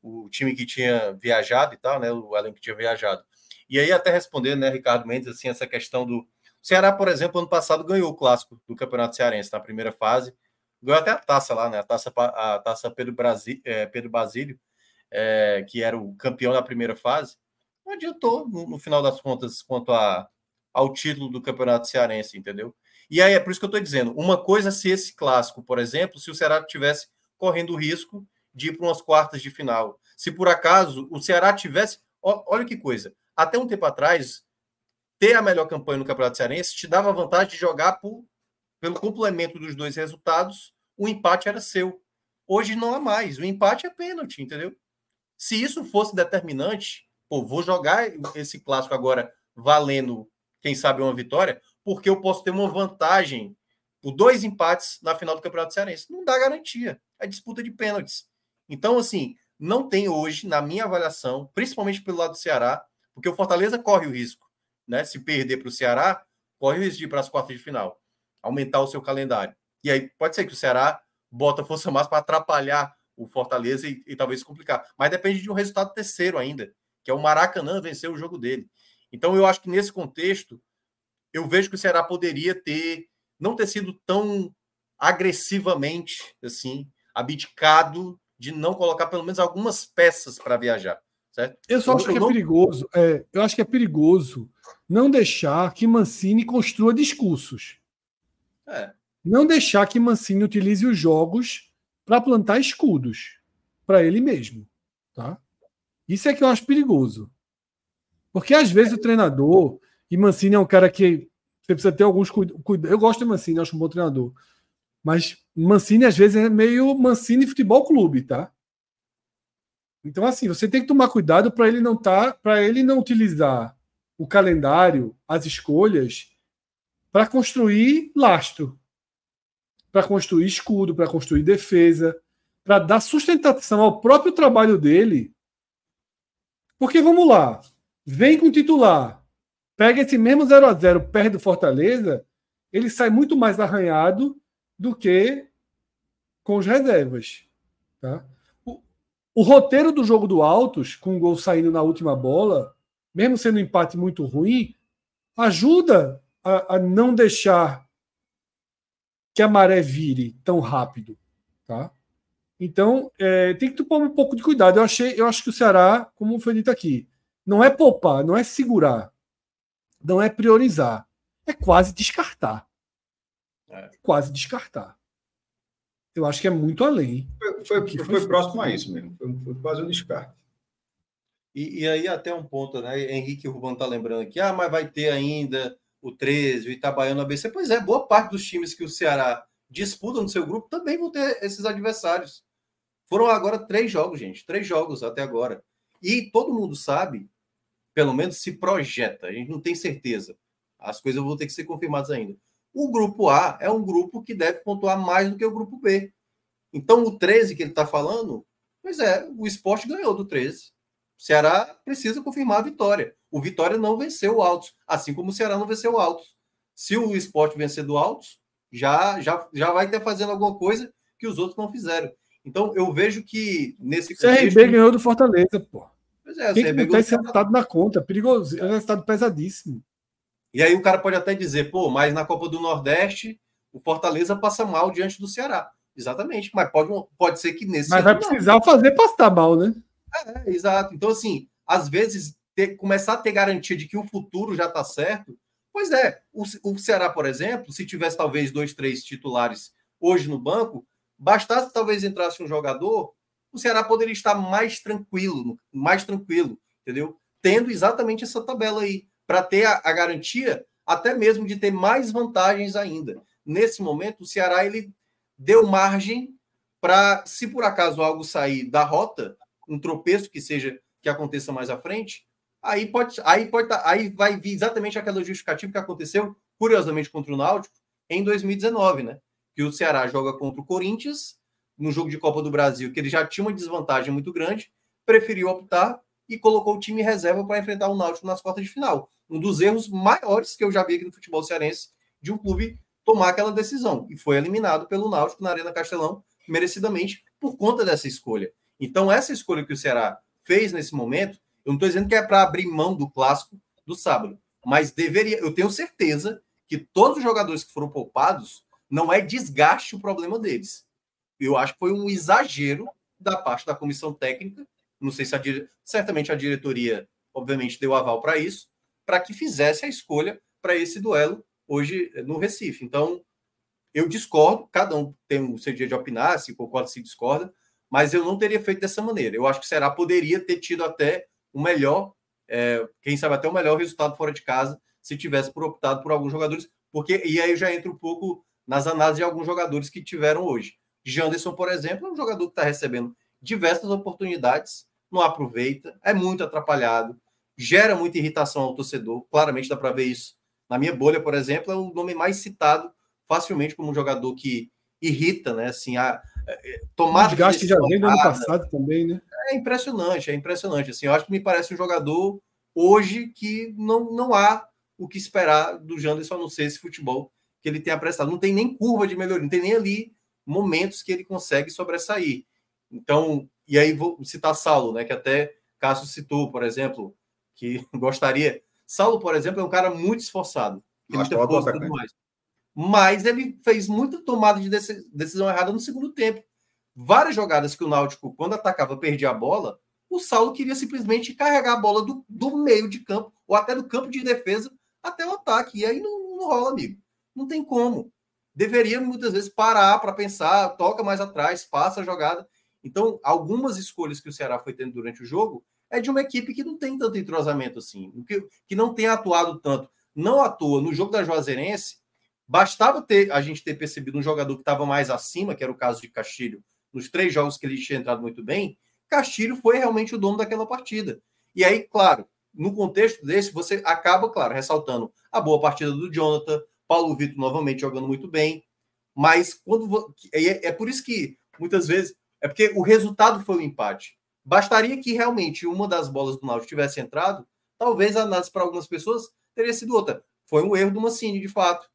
o time que tinha viajado e tal, né? O Allen que tinha viajado. E aí, até respondendo, né, Ricardo Mendes, assim, essa questão do. O Ceará, por exemplo, ano passado ganhou o clássico do Campeonato Cearense na primeira fase. Ganhou até a taça lá, né? A taça, a taça Pedro, Brasi, é, Pedro Basílio é, que era o campeão da primeira fase, não adiantou no, no final das contas quanto a, ao título do Campeonato Cearense, entendeu? E aí é por isso que eu estou dizendo: uma coisa se esse clássico, por exemplo, se o Ceará tivesse correndo o risco de ir para umas quartas de final. Se por acaso o Ceará tivesse. Olha que coisa. Até um tempo atrás, ter a melhor campanha no Campeonato Cearense te dava vantagem de jogar por, pelo complemento dos dois resultados, o empate era seu. Hoje não há mais. O empate é pênalti, entendeu? Se isso fosse determinante, pô, vou jogar esse clássico agora valendo, quem sabe, uma vitória, porque eu posso ter uma vantagem por dois empates na final do Campeonato Cearense. Não dá garantia. É disputa de pênaltis. Então, assim, não tem hoje, na minha avaliação, principalmente pelo lado do Ceará, porque o Fortaleza corre o risco, né? Se perder para o Ceará, corre o risco de ir para as quartas de final, aumentar o seu calendário. E aí pode ser que o Ceará bota força máxima para atrapalhar o Fortaleza e, e, talvez complicar. Mas depende de um resultado terceiro ainda, que é o Maracanã vencer o jogo dele. Então eu acho que nesse contexto eu vejo que o Ceará poderia ter não ter sido tão agressivamente assim abdicado de não colocar pelo menos algumas peças para viajar. Certo?
Eu só acho que é perigoso. É, eu acho que é perigoso não deixar que Mancini construa discursos. É. Não deixar que Mancini utilize os jogos para plantar escudos para ele mesmo. Tá? Isso é que eu acho perigoso. Porque às vezes o treinador, e Mancini é um cara que você precisa ter alguns cuidados. Eu gosto de Mancini, acho um bom treinador. Mas Mancini às vezes é meio Mancini Futebol Clube, tá? Então assim, você tem que tomar cuidado para ele não tá, para ele não utilizar o calendário, as escolhas para construir lastro para construir escudo, para construir defesa, para dar sustentação ao próprio trabalho dele. Porque vamos lá, vem com o titular, pega esse mesmo 0 a 0 perde do Fortaleza, ele sai muito mais arranhado do que com os reservas. Tá? O, o roteiro do jogo do Altos, com o gol saindo na última bola, mesmo sendo um empate muito ruim, ajuda a, a não deixar que a maré vire tão rápido, tá? Então, é, tem que tomar um pouco de cuidado. Eu, achei, eu acho que o Ceará, como foi dito aqui, não é poupar, não é segurar, não é priorizar, é quase descartar. É. Quase descartar. Eu acho que é muito além.
Foi, foi, foi, foi próximo a isso mesmo. Foi, foi quase um descarte.
E, e, aí, até um ponto, né? Henrique Rubão está lembrando aqui, ah, mas vai ter ainda o 13, o Itabaiano, o ABC. Pois é, boa parte dos times que o Ceará disputa no seu grupo também vão ter esses adversários. Foram agora três jogos, gente. Três jogos até agora. E todo mundo sabe, pelo menos se projeta, a gente não tem certeza. As coisas vão ter que ser confirmadas ainda. O grupo A é um grupo que deve pontuar mais do que o grupo B. Então, o 13 que ele está falando, pois é, o esporte ganhou do 13. O Ceará precisa confirmar a vitória. O Vitória não venceu o Altos, assim como o Ceará não venceu o Altos. Se o esporte vencer do Altos, já, já, já vai ter fazendo alguma coisa que os outros não fizeram. Então, eu vejo que nesse.
O CRB ganhou do Fortaleza, pô. Pois é, Quem que tá esse resultado na conta? Perigoso, é um resultado pesadíssimo.
E aí o cara pode até dizer, pô, mas na Copa do Nordeste o Fortaleza passa mal diante do Ceará. Exatamente, mas pode, pode ser que nesse.
Mas vai precisar não. fazer passar mal, né?
É, exato. Então, assim, às vezes ter, começar a ter garantia de que o futuro já está certo. Pois é, o, o Ceará, por exemplo, se tivesse talvez dois, três titulares hoje no banco, bastasse talvez entrasse um jogador, o Ceará poderia estar mais tranquilo, mais tranquilo, entendeu? Tendo exatamente essa tabela aí, para ter a, a, garantia até mesmo de ter mais vantagens ainda. Nesse momento, o Ceará ele deu margem para, se por acaso algo sair da rota, um tropeço que seja que aconteça mais à frente, aí pode, aí pode, tá, aí vai vir exatamente aquela justificativa que aconteceu, curiosamente, contra o Náutico em 2019, né? Que o Ceará joga contra o Corinthians no jogo de Copa do Brasil, que ele já tinha uma desvantagem muito grande, preferiu optar e colocou o time reserva para enfrentar o Náutico nas quartas de final. Um dos erros maiores que eu já vi aqui no futebol cearense de um clube tomar aquela decisão e foi eliminado pelo Náutico na Arena Castelão merecidamente por conta dessa escolha. Então essa escolha que o Ceará fez nesse momento, eu não estou dizendo que é para abrir mão do clássico do sábado, mas deveria, eu tenho certeza que todos os jogadores que foram poupados não é desgaste o problema deles eu acho que foi um exagero da parte da comissão técnica. Não sei se a certamente a diretoria, obviamente, deu aval para isso, para que fizesse a escolha para esse duelo hoje no Recife. Então, eu discordo, cada um tem o seu dia de opinar, se concorda, se discorda, mas eu não teria feito dessa maneira. Eu acho que Será poderia ter tido até o melhor, é, quem sabe até o melhor resultado fora de casa, se tivesse por optado por alguns jogadores, porque e aí eu já entro um pouco nas análises de alguns jogadores que tiveram hoje. Janderson, por exemplo, é um jogador que está recebendo diversas oportunidades, não aproveita, é muito atrapalhado, gera muita irritação ao torcedor. Claramente dá para ver isso. Na minha bolha, por exemplo, é o nome mais citado facilmente como um jogador que irrita, né? Assim, a,
é, tomar. O que já vem do ano passado também, né?
É impressionante, é impressionante. Assim, eu acho que me parece um jogador hoje que não, não há o que esperar do Janderson, a não ser esse futebol que ele tem prestado. Não tem nem curva de melhoria, não tem nem ali momentos que ele consegue sobressair. Então, e aí vou citar Saulo, né, que até Cássio citou, por exemplo, que *laughs* gostaria. Saulo, por exemplo, é um cara muito esforçado. Tem força tudo mais. Mas ele fez muita tomada de decisão errada no segundo tempo. Várias jogadas que o Náutico, quando atacava, perdia a bola, o Saulo queria simplesmente carregar a bola do, do meio de campo, ou até do campo de defesa, até o ataque. E aí não, não rola, amigo. Não tem como deveria muitas vezes parar para pensar, toca mais atrás, passa a jogada. Então, algumas escolhas que o Ceará foi tendo durante o jogo é de uma equipe que não tem tanto entrosamento assim, que, que não tem atuado tanto. Não atua no jogo da Juazeirense, bastava ter a gente ter percebido um jogador que estava mais acima, que era o caso de Castilho, nos três jogos que ele tinha entrado muito bem, Castilho foi realmente o dono daquela partida. E aí, claro, no contexto desse, você acaba, claro, ressaltando a boa partida do Jonathan, Paulo Vitor novamente jogando muito bem. Mas quando. É, é por isso que muitas vezes. É porque o resultado foi o um empate. Bastaria que realmente uma das bolas do Náutico tivesse entrado, talvez a análise para algumas pessoas teria sido outra. Foi um erro do Mancini, de fato.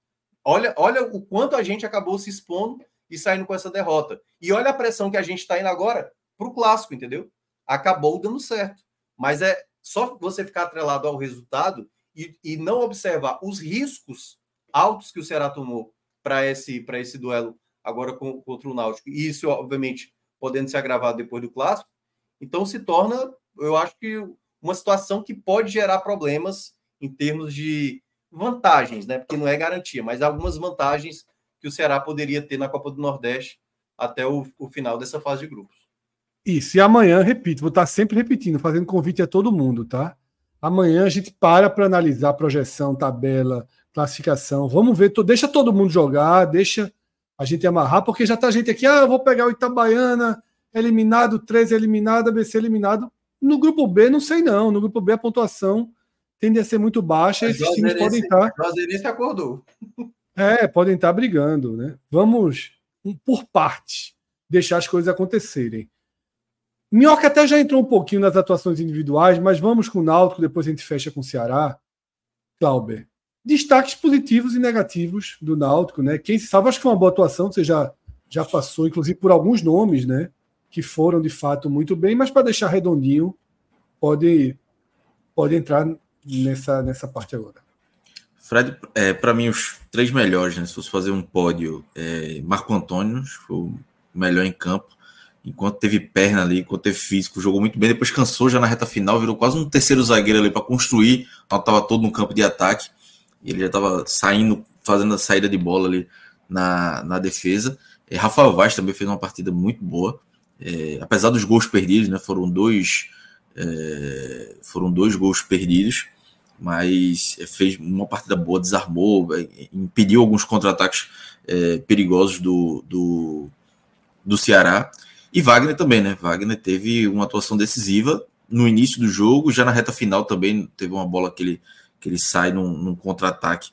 Olha, olha o quanto a gente acabou se expondo e saindo com essa derrota. E olha a pressão que a gente está indo agora para o clássico, entendeu? Acabou dando certo. Mas é só você ficar atrelado ao resultado e, e não observar os riscos altos que o Ceará tomou para esse, esse duelo agora com, contra o Náutico, e isso, obviamente, podendo se agravar depois do clássico, então se torna, eu acho que uma situação que pode gerar problemas em termos de vantagens, né? Porque não é garantia, mas algumas vantagens que o Ceará poderia ter na Copa do Nordeste até o, o final dessa fase de grupos.
Isso, e amanhã, repito, vou estar sempre repetindo, fazendo convite a todo mundo, tá? Amanhã a gente para para analisar projeção, tabela, classificação. Vamos ver, deixa todo mundo jogar, deixa a gente amarrar, porque já tá gente aqui, ah, eu vou pegar o Itabaiana, eliminado, 13 eliminado, ABC eliminado. No grupo B, não sei não. No grupo B, a pontuação tende a ser muito baixa. Esses times podem estar.
O acordou.
É, podem estar brigando, né? Vamos por parte deixar as coisas acontecerem. Minhoca até já entrou um pouquinho nas atuações individuais, mas vamos com o Náutico, depois a gente fecha com o Ceará. Clauber, destaques positivos e negativos do Náutico, né? Quem se sabe, acho que foi uma boa atuação, você já, já passou, inclusive, por alguns nomes, né? Que foram de fato muito bem, mas para deixar redondinho, pode, pode entrar nessa, nessa parte agora.
Fred, é, para mim, os três melhores, né? Se fosse fazer um pódio, é, Marco Antônio, foi o melhor em campo. Enquanto teve perna ali, enquanto teve físico, jogou muito bem. Depois cansou já na reta final, virou quase um terceiro zagueiro ali para construir. Estava todo no campo de ataque ele já estava saindo, fazendo a saída de bola ali na, na defesa. É, Rafael Vaz também fez uma partida muito boa, é, apesar dos gols perdidos, né? Foram dois, é, foram dois gols perdidos, mas fez uma partida boa, desarmou, é, impediu alguns contra-ataques é, perigosos do, do, do Ceará. E Wagner também, né? Wagner teve uma atuação decisiva no início do jogo, já na reta final também teve uma bola que ele, que ele sai num, num contra-ataque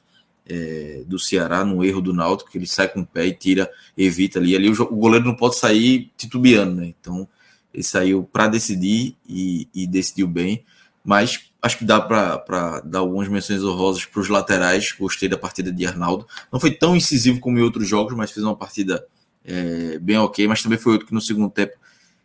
é, do Ceará, num erro do Náutico, que ele sai com o pé e tira, evita ali. Ali o, o goleiro não pode sair titubeando, né? Então ele saiu para decidir e, e, decidiu bem. Mas acho que dá para dar algumas menções honrosas para os laterais. Gostei da partida de Arnaldo. Não foi tão incisivo como em outros jogos, mas fez uma partida é, bem ok. Mas também foi outro que no segundo tempo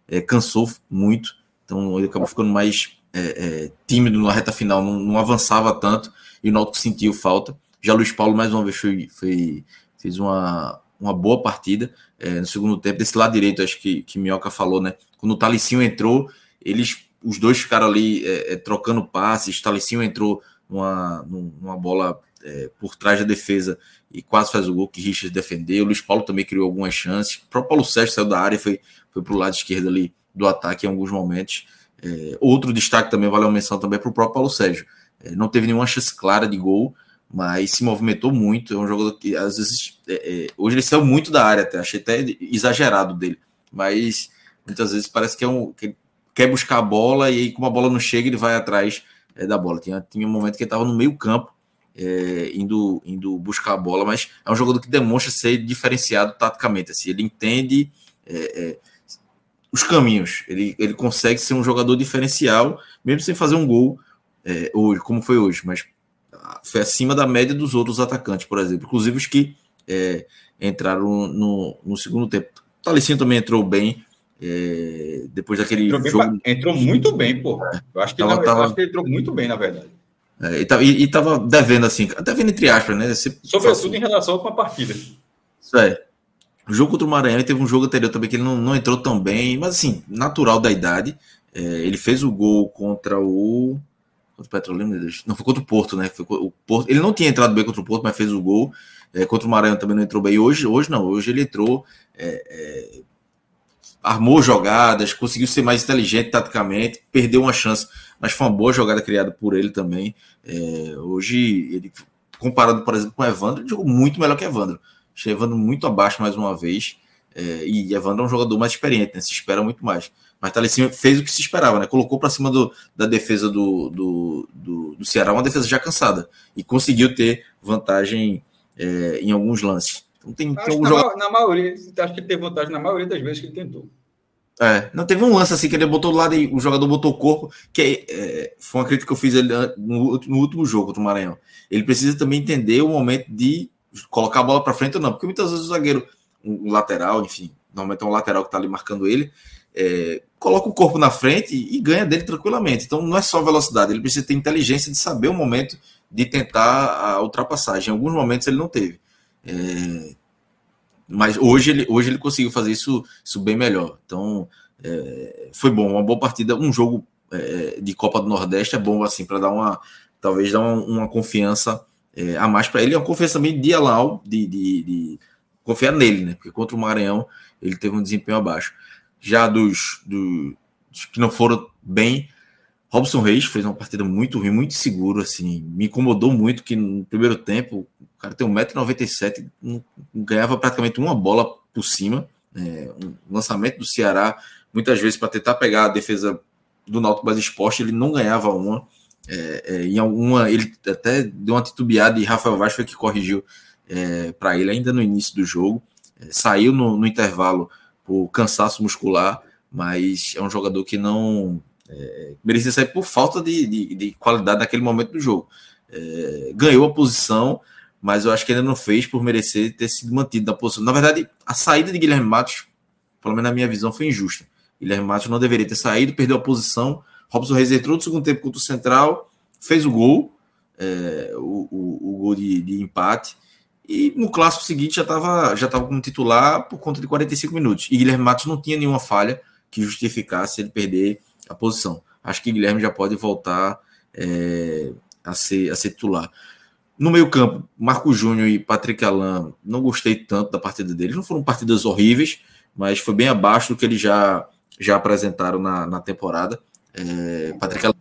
é, cansou muito. Então ele acabou ficando mais é, é tímido na reta final, não, não, avançava tanto e o Náutico sentiu falta. Já Luiz Paulo, mais uma vez, foi, foi fez uma, uma boa partida é, no segundo tempo. Desse lado direito, acho que, que Minhoca falou, né? Quando o Talicinho entrou, eles, os dois ficaram ali é, é trocando passes. Talicinho entrou numa, numa bola é, por trás da defesa e quase faz o gol que Richard defendeu. O Luiz Paulo também criou algumas chances. O próprio Paulo Sérgio saiu da área e foi, foi para o lado esquerdo ali do ataque em alguns momentos. É, outro destaque também, valeu uma menção também para o próprio Paulo Sérgio. É, não teve nenhuma chance clara de gol, mas se movimentou muito. É um jogador que às vezes. É, é hoje ele saiu muito da área, até, achei até exagerado dele, mas muitas vezes parece que é um. Que quer buscar a bola e aí, como a bola não chega, ele vai atrás é, da bola. Tinha, tinha um momento que ele estava no meio campo. É, indo, indo buscar a bola, mas é um jogador que demonstra ser diferenciado taticamente. Assim, ele entende é, os caminhos. Ele, ele consegue ser um jogador diferencial, mesmo sem fazer um gol é, hoje, como foi hoje, mas foi acima da média dos outros atacantes, por exemplo, inclusive os que é, entraram no, no segundo tempo. O Talicinho também entrou bem. É, depois daquele
entrou,
jogo...
entrou muito bem, pô. Eu acho que, tava, ele, tava... acho que ele entrou muito bem, na verdade.
É, e, tava, e, e tava devendo assim, devendo entre aspas, né?
Sobretudo em relação com a partida.
Isso é. O jogo contra o Maranhão, teve um jogo anterior também que ele não, não entrou tão bem, mas assim, natural da idade. É, ele fez o gol contra o. Contra o Petrolina, não foi contra o Porto, né? Foi o Porto. Ele não tinha entrado bem contra o Porto, mas fez o gol. É, contra o Maranhão também não entrou bem. Hoje, hoje não, hoje ele entrou, é, é, armou jogadas, conseguiu ser mais inteligente taticamente, perdeu uma chance, mas foi uma boa jogada criada por ele também. É, hoje, ele, comparado, por exemplo, com o Evandro, ele jogou muito melhor que o Evandro. Achei Evandro muito abaixo mais uma vez. É, e Evandro é um jogador mais experiente, né? Se espera muito mais. Mas Talecim fez o que se esperava, né? Colocou para cima do, da defesa do, do, do, do, Ceará, uma defesa já cansada. E conseguiu ter vantagem é, em alguns lances.
Então tem, tem na, jogador... na, maioria, acho que ele teve vantagem na maioria das vezes que ele tentou.
É, não teve um lance assim que ele botou do lado e o jogador botou o corpo, que é, foi uma crítica que eu fiz ele no, no último jogo contra o Maranhão. Ele precisa também entender o momento de colocar a bola para frente ou não, porque muitas vezes o zagueiro, um, lateral, enfim, normalmente é um lateral que está ali marcando ele, é, coloca o corpo na frente e, ganha dele tranquilamente. Então não é só velocidade, ele precisa ter inteligência de saber o momento de tentar a ultrapassagem. Em alguns momentos ele não teve. É, mas hoje ele, hoje ele conseguiu fazer isso, isso bem melhor. Então é, foi bom, uma boa partida, um jogo é, de Copa do Nordeste é bom assim para dar uma talvez dar uma, uma confiança é, a mais para ele. É uma confiança também de Alau, de, de, de, confiar nele, né? Porque contra o Maranhão ele teve um desempenho abaixo. Já dos, dos, que não foram bem, Robson Reis fez uma partida muito ruim, muito seguro, assim. Me incomodou muito que no primeiro tempo o cara tem 1,97m, não, não ganhava praticamente uma bola por cima. É, um lançamento do Ceará, muitas vezes para tentar pegar a defesa do Náutico mais exposta, ele não ganhava uma. É, é, em alguma, ele até deu uma titubeada e Rafael Vaz foi que corrigiu é, para ele ainda no início do jogo. É, saiu no, no, intervalo por cansaço muscular, mas é um jogador que não é, merecia sair por falta de, de, de, qualidade naquele momento do jogo. É, ganhou a posição, mas eu acho que ainda não fez por merecer ter sido mantido na posição. Na verdade, a saída de Guilherme Matos, pelo menos na minha visão, foi injusta. Guilherme Matos não deveria ter saído, perdeu a posição Robson Reis entrou no segundo tempo contra o Central, fez o gol, é, o, o, o, gol de, de, empate. E no clássico seguinte já estava já tava como titular por conta de 45 minutos. E Guilherme Matos não tinha nenhuma falha que justificasse ele perder a posição. Acho que Guilherme já pode voltar é, a, ser, a ser titular. No meio-campo, Marco Júnior e Patrick Alain, não gostei tanto da partida deles. Não foram partidas horríveis, mas foi bem abaixo do que eles já, já apresentaram na, na temporada. É, Patrick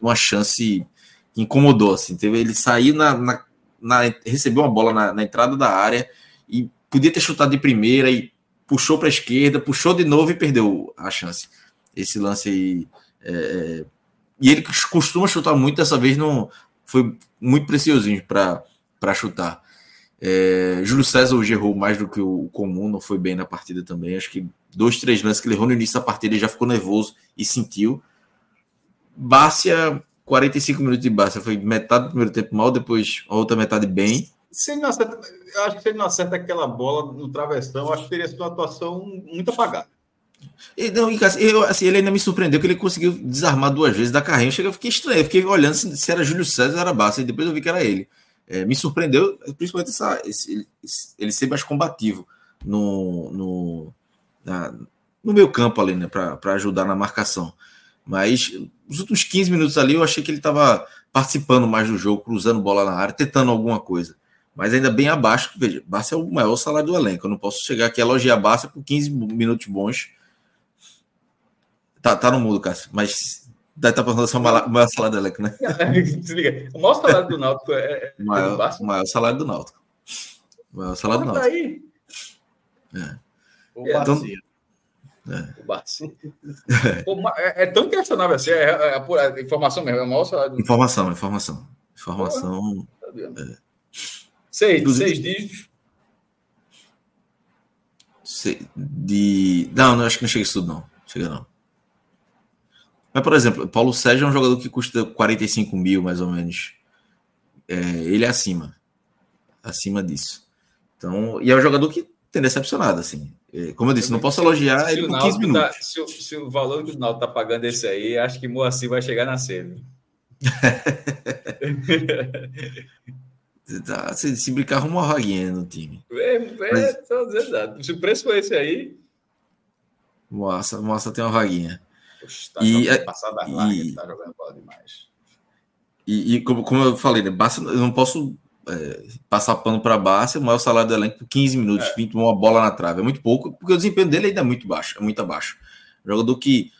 uma chance que incomodou, assim, teve ele sair na, na, na recebeu uma bola na, na, entrada da área e podia ter chutado de primeira e puxou para a esquerda, puxou de novo e perdeu a chance. Esse lance aí. É, é e ele costuma chutar muito, dessa vez não foi muito preciosinho para chutar. É, Júlio César hoje errou mais do que o comum, não foi bem na partida também. Acho que dois, três lances que ele errou no início da partida, ele já ficou nervoso e sentiu. Bárcia, 45 minutos de Bárcia, foi metade do primeiro tempo mal, depois a outra metade bem.
Se ele não acerta, eu acho que se ele não acerta aquela bola no travessão, acho que teria sido uma atuação muito apagada.
E, não, eu, assim, ele ainda me surpreendeu que ele conseguiu desarmar duas vezes da carrinha. Eu fiquei estranho, eu fiquei olhando se, se era Júlio César ou era Bárcia, e depois eu vi que era ele. É, me surpreendeu, principalmente essa, esse, ele ser mais combativo no, no, na, no meu campo ali, né, para ajudar na marcação. Mas os últimos 15 minutos ali eu achei que ele estava participando mais do jogo, cruzando bola na área, tentando alguma coisa. Mas ainda bem abaixo, veja, Barça é o maior salário do elenco. Eu não posso chegar aqui e elogiar Barça por 15 minutos bons. Tá, tá no mudo, Cássio, mas Daí tá passando o maior salário do elenco, né? *laughs*
o maior salário do Náutico é, é
o maior, o maior salário do Náutico. O maior salário do Náutico. Tá aí.
É. O é, então, é. O *laughs* é, é, tão questionável assim, é, é, é, informação mesmo, é o maior salário do
Informação, informação. Informação. Tá
é. Seis, seis dígitos.
De... Não, não, acho que não chega isso tudo, não. Chega não. Mas, por exemplo, Paulo Sérgio é um jogador que custa 45 mil, mais ou menos. É, ele é acima. Acima disso. Então, e é um jogador que tem decepcionado, assim. É, como eu disse, não posso elogiar ele por 15 tá- minutos.
Tá, se, o, se, o, valor que o Naldo está pagando esse aí, acho que Moacir vai chegar na sede. *laughs*
tá, se, se brincar, arruma uma vaguinha no time.
É, é Mas... Se o preço for esse aí.
Moça, Moça tem uma vaguinha.
Poxa, tá e, passada e, tá jogando bola demais.
E, e como, como, eu falei, né, eu não posso é, passar pano para Barça, o maior salário do elenco por 15 minutos, é. 20, uma bola na trave. É muito pouco, porque o desempenho dele ainda é muito baixo, é muito abaixo. Jogador que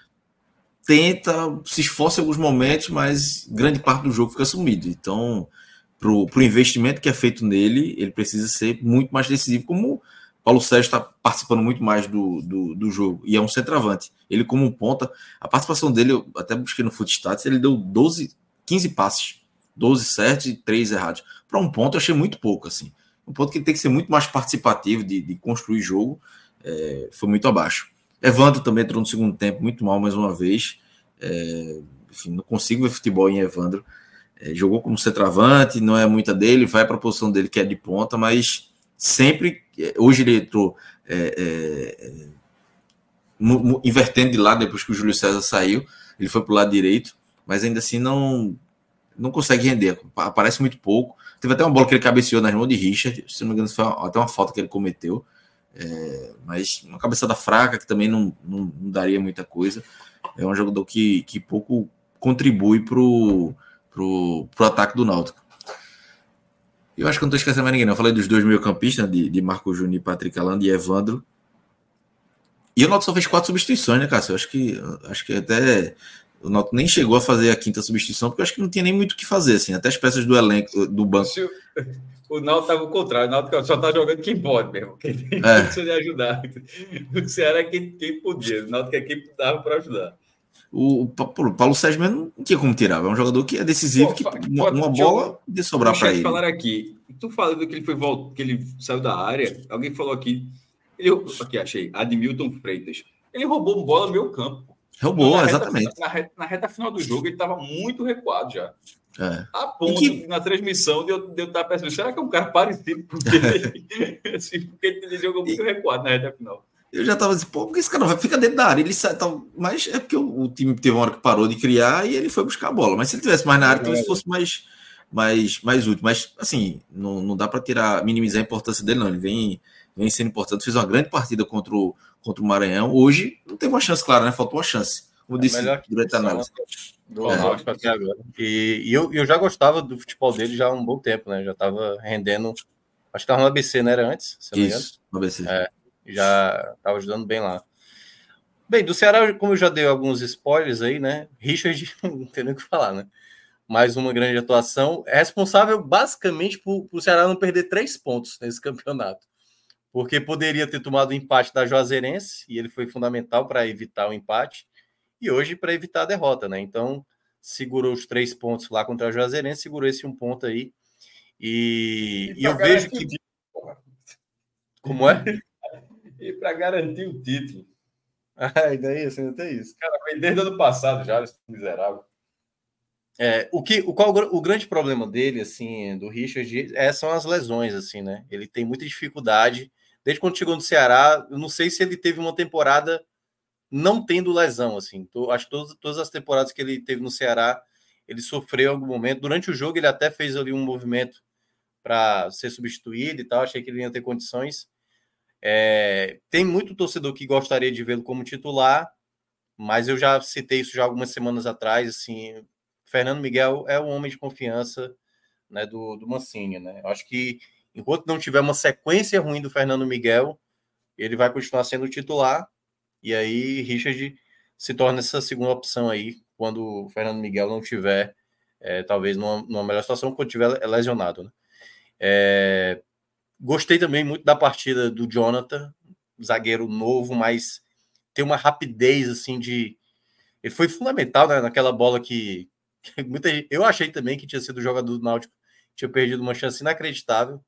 tenta, se esforça em alguns momentos, mas grande parte do jogo fica sumido. Então, para o investimento que é feito nele, ele precisa ser muito mais decisivo, como Paulo Sérgio está participando muito mais do, do, do, jogo e é um centroavante. Ele, como um ponta, a participação dele, eu até busquei no Footstats, ele deu 12, 15 passes, 12 certos e 3 errados. Para um ponto, eu achei muito pouco. assim. Um ponto que tem que ser muito mais participativo de, de construir jogo, é, foi muito abaixo. Evandro também entrou no segundo tempo muito mal mais uma vez. É, enfim, não consigo ver futebol em Evandro. É, jogou como centroavante, não é muita dele, vai para a posição dele que é de ponta, mas sempre. É, hoje ele entrou é, é, invertendo de lado depois que o Júlio César saiu. Ele foi para o lado direito, mas ainda assim não não consegue render. Aparece muito pouco. Teve até uma bola que ele cabeceou nas mãos de Richard. Se não me engano, foi até uma falta que ele cometeu. É, mas uma cabeçada fraca que também não, não, não, daria muita coisa. É um jogador que, que pouco contribui para o pro, pro ataque do Náutico. Eu acho que não estou esquecendo mais ninguém, não. Eu falei dos dois meio-campistas, de, de Marco Júnior, Patrick Alando e Evandro. E o Náutico só fez quatro substituições, né, Cássio? Eu acho que, acho que até o Náutico nem chegou a fazer a quinta substituição, porque eu acho que não tinha nem muito o que fazer, assim. Até as peças do elenco, do banco.
O *laughs* Náutico estava ao contrário. O Náutico só está jogando quem pode mesmo. Quem é. precisa de ajudar. O Ceará é quem, quem podia. O Náutico é quem dava para ajudar.
O, o Paulo Sérgio mesmo não tinha como tirar. É um jogador que é decisivo, Pô, que uma, uma bola de sobrar para ele.
falar aqui. Tu falando que ele foi que ele saiu da área. Alguém falou aqui. Ele, aqui achei. Admilton Freitas. Ele roubou bola no meu campo.
Roubou, na exatamente.
Reta, na, reta, na, reta, final do jogo ele estava muito recuado já. É. A ponto que... na transmissão de eu, de eu estar pensando, será que é um cara parecido com ele? *laughs* assim, porque ele jogou muito e... recuado na reta final.
Eu já tava dizendo, pô, porque esse cara não vai ficar dentro da área? Ele sai, tá, mas é porque o, o, time teve uma hora que parou de criar e ele foi buscar a bola. Mas se ele tivesse mais na área, talvez fosse mais, mais, mais útil. Mas, assim, não, não dá para tirar, minimizar a importância dele, não. Ele vem, vem sendo importante. Fez uma grande partida contra o, contra o Maranhão. Hoje não teve uma chance, claro, né? Faltou uma chance. Como é disse durante a análise.
Do é. até agora. E, e eu, eu já gostava do futebol dele já há um bom tempo, né? Já estava rendendo. Acho que estava no ABC, não era antes?
Isso, no ABC.
É já estava ajudando bem lá. Bem, do Ceará, como eu já dei alguns spoilers aí, né? Richard, *laughs* não tem nem o que falar, né? Mais uma grande atuação. É responsável basicamente por, por o Ceará não perder três pontos nesse campeonato. Porque poderia ter tomado o empate da Juazeirense e ele foi fundamental para evitar o empate e hoje para evitar a derrota, né? Então segurou os três pontos lá contra a Juazeirense, segurou esse um ponto aí e, e, e eu vejo que *laughs* como é? *laughs*
e para garantir o título.
Ah, ainda é isso, ainda tem isso.
Cara, vem desde o ano passado já, esse miserável.
É, o que, o qual o grande problema dele, assim, do Richard, é, são as lesões, assim, né? Ele tem muita dificuldade. Desde quando chegou no Ceará, eu não sei se ele teve uma temporada não tendo lesão, assim. Tô, acho que todas, todas as temporadas que ele teve no Ceará, ele sofreu algum momento. Durante o jogo, ele até fez ali um movimento para ser substituído e tal. Achei que ele ia ter condições. É, tem muito torcedor que gostaria de vê-lo como titular, mas eu já citei isso já algumas semanas atrás. Assim, Fernando Miguel é o homem de confiança né, do, do Mancini. Né? Eu acho que enquanto não tiver uma sequência ruim do Fernando Miguel, ele vai continuar sendo titular. E aí, Richard se torna essa segunda opção aí, quando o Fernando Miguel não tiver, é, talvez, numa, numa, melhor situação, quando tiver lesionado. Né? É, gostei também muito da partida do Jonathan, zagueiro novo, mas tem uma rapidez assim de. Ele foi fundamental né, naquela bola que, eu achei também que tinha sido o jogador do Náutico, tinha perdido uma chance inacreditável.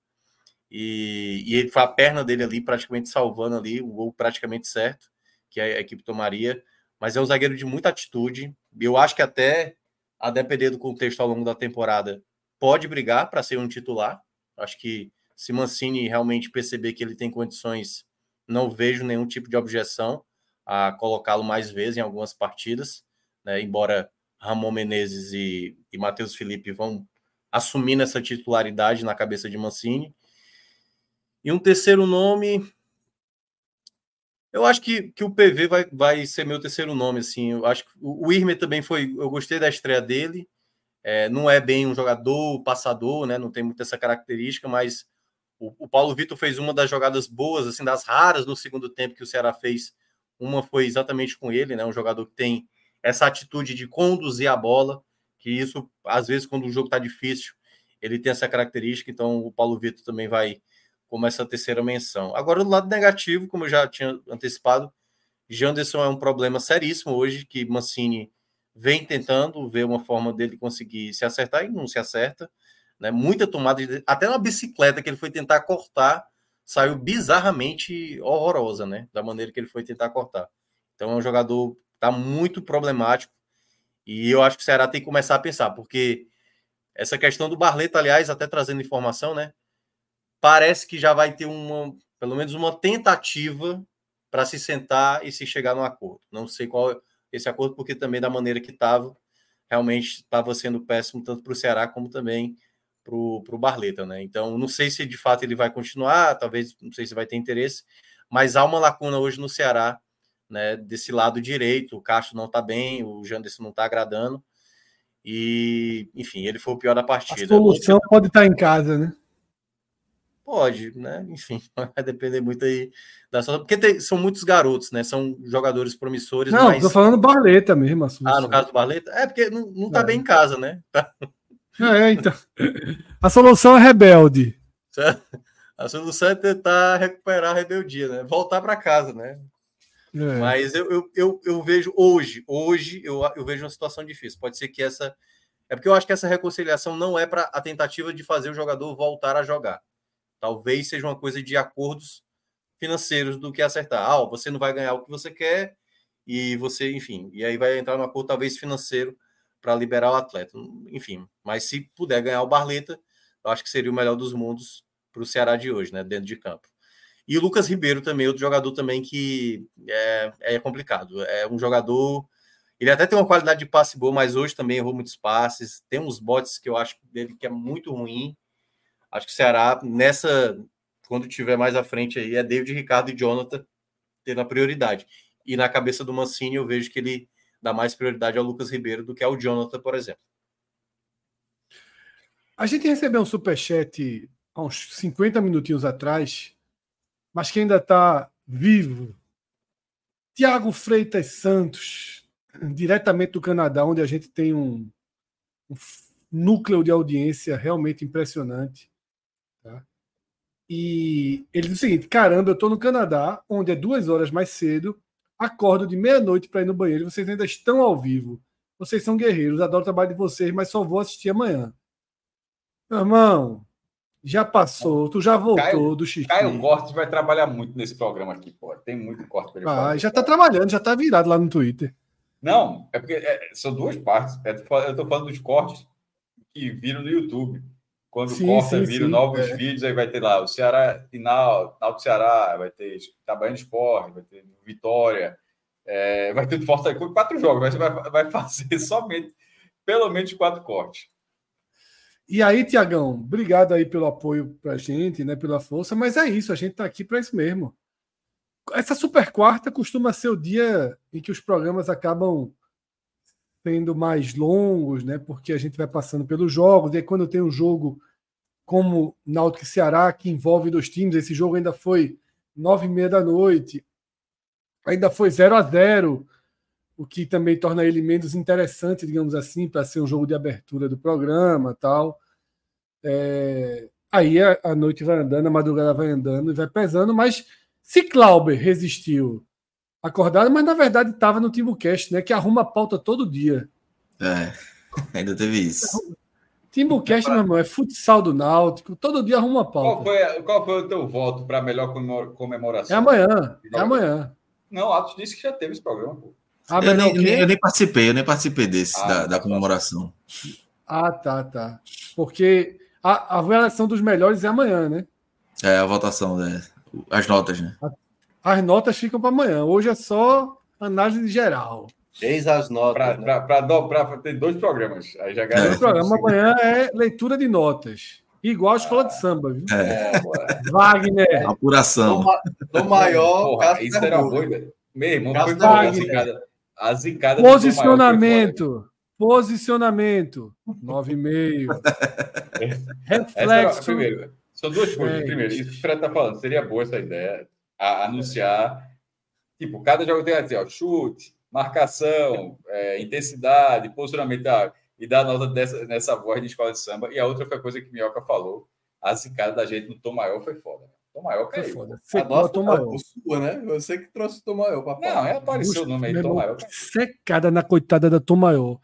E, e ele foi a perna dele ali, praticamente salvando ali, o gol praticamente certo, que a equipe tomaria. Mas é um zagueiro de muita atitude. Eu acho que até, a depender do contexto ao longo da temporada, pode brigar para ser um titular. Acho que se Mancini realmente perceber que ele tem condições, não vejo nenhum tipo de objeção a colocá-lo mais vezes em algumas partidas, né? embora Ramon Menezes e, e Matheus Felipe vão assumindo essa titularidade na cabeça de Mancini. E um terceiro nome. Eu acho que, que o PV vai, vai ser meu terceiro nome. Assim. Eu acho que o, Irme também foi. Eu gostei da estreia dele. É, não é bem um jogador passador, né? Não tem muito essa característica, mas o, o Paulo Vitor fez uma das jogadas boas, assim, das raras no segundo tempo que o Ceará fez. Uma foi exatamente com ele, né? Um jogador que tem essa atitude de conduzir a bola, que isso, às vezes, quando o jogo está difícil, ele tem essa característica, então o Paulo Vitor também vai como essa terceira menção. Agora, do lado negativo, como eu já tinha antecipado, Janderson é um problema seríssimo hoje, que Mancini vem tentando ver uma forma dele conseguir se acertar e não se acerta. Né? Muita tomada, de... até uma bicicleta que ele foi tentar cortar, saiu bizarramente horrorosa, né? Da maneira que ele foi tentar cortar. Então é um jogador Tá muito problemático. E eu acho que o Ceará tem que começar a pensar, porque essa questão do Barleta, aliás, até trazendo informação, né? Parece que já vai ter uma, pelo menos uma tentativa para se sentar e se chegar no acordo. Não sei qual é esse acordo, porque também da maneira que estava, realmente estava sendo péssimo tanto para o Ceará como também para o Barleta, né? Então, não sei se de fato ele vai continuar, talvez, não sei se vai ter interesse, mas há uma lacuna hoje no Ceará né, desse lado direito. O Castro não está bem, o Janderson não está agradando. E, enfim, ele foi o pior da partida. A
solução pode estar em casa, né?
Pode, né? Enfim, *laughs* vai depender muito aí da sua. Porque tem, são muitos garotos, né? São jogadores promissores.
Não, mas... tô falando Barleta mesmo.
Ah, no caso do Barleta? É, porque não, não tá é. bem em casa, né? *laughs*
É, então. A solução é rebelde. *laughs*
A solução é tentar recuperar a rebeldia, né? Voltar para casa, né? É. Mas eu, eu, eu, eu, vejo hoje, hoje eu, eu vejo uma situação difícil. Pode ser que essa. É porque eu acho que essa reconciliação não é para a tentativa de fazer o jogador voltar a jogar. Talvez seja uma coisa de acordos financeiros do que acertar. Ah, você não vai ganhar o que você quer e você, enfim, e aí vai entrar no acordo talvez financeiro para liberar o atleta. Enfim, mas se puder ganhar o Barleta, eu acho que seria o melhor dos mundos para o Ceará de hoje, né, dentro de campo. E o Lucas Ribeiro também, outro jogador também que é, é complicado. É um jogador. Ele até tem uma qualidade de passe boa, mas hoje também errou muitos passes. Tem uns botes que eu acho dele que é muito ruim. Acho que o Ceará, nessa, quando tiver mais à frente aí, é David Ricardo e Jonathan tendo a prioridade. E na cabeça do Mancini, eu vejo que ele dá mais prioridade ao Lucas Ribeiro do que ao Jonathan, por exemplo.
A gente recebeu um superchat há uns 50 minutinhos atrás mas que ainda está vivo. Tiago Freitas Santos, diretamente do Canadá, onde a gente tem um, um núcleo de audiência realmente impressionante. E ele diz o seguinte: caramba, eu tô no Canadá, onde é duas horas mais cedo, acordo de meia-noite para ir no banheiro, vocês ainda estão ao vivo. Vocês são guerreiros, adoro o trabalho de vocês, mas só vou assistir amanhã. Meu irmão, já passou, tu já voltou
Caio-
do xixi.
Caio Cortes vai trabalhar muito nesse programa aqui, pô. Tem muito corte para ele
Ah,
fazer.
já tá trabalhando, já tá virado lá no Twitter.
Não, é porque é, são duas partes. É, eu tô falando dos cortes que viram no YouTube. Quando
Sim,
corta,
sim,
viram
sim,
novos
é.
vídeos, aí vai ter lá o Ceará final, final do Ceará, vai ter Itabaiana Esporte, vai ter Vitória, é, vai ter do Fortaleza, com quatro jogos, vai, vai fazer *laughs* somente pelo menos quatro cortes.
E aí, Tiagão, obrigado aí pelo apoio pra gente, né, pela força, mas é isso, a gente tá aqui para isso mesmo. Essa super quarta costuma ser o dia em que os programas acabam sendo mais longos, né, porque a gente vai passando pelos jogos, e aí quando tem um jogo como Náutico e Ceará, que envolve dois times, esse jogo ainda foi nove e meia da noite, ainda foi 0 a 0 o que também torna ele menos interessante, digamos assim, para ser um jogo de abertura do programa tal. É, Aí a, a noite vai andando, a madrugada vai andando e vai pesando, mas se Clauber resistiu acordado, mas na verdade estava no Timbucast, né? Que arruma a pauta todo dia.
É, *laughs* ainda teve isso.
Timbucast, meu irmão, é futsal do Náutico, todo dia arruma a
Qual
pauta.
foi, qual foi o teu voto para a melhor comemora- comemoração?
É amanhã, é amanhã.
Não, Atos disse que já teve esse programa, pô.
A
Eu nem,
quê?
eu nem participei, eu nem participei desse,
Ah,
da, da
tá.
comemoração.
Ah, tá, tá. Porque a, a avaliação dos melhores é amanhã, né?
É, a votação, né? As notas, né?
As notas ficam para amanhã. Hoje é só análise geral.
Eis as notas. né?
Para ter dois programas. Aí já
O
garante.
programa amanhã é leitura de notas. Igual a escola de samba, viu?
É,
É.
Wagner, *laughs*
apuração.
No maior,
Porra, isso era ideia. Meu irmão, foi boa a zicada. A zicada do
posicionamento. Posicionamento. 9,5. *laughs*
Essa era,
Reflexo.
primeiro, são duas coisas.
É.
Primeiro, isso que o Fred tá falando, seria boa essa ideia, a- anunciar, tipo, cada jogo tem assim, ó, chute, marcação, é, intensidade, posicionamento, ah, e dar nota dessa, nessa voz de escola de samba. E a outra foi a coisa que Minhoca falou, a zicada da gente no Tom Maior foi foda. Tom Maior
Foi
caiu.
foda.
A
Secou
nossa
a Tom Maior.
sua, né? Você que trouxe o Tom Maior pra
Não, é apareceu o nome aí, Tom Maior.
Secada na coitada da Tom Maior.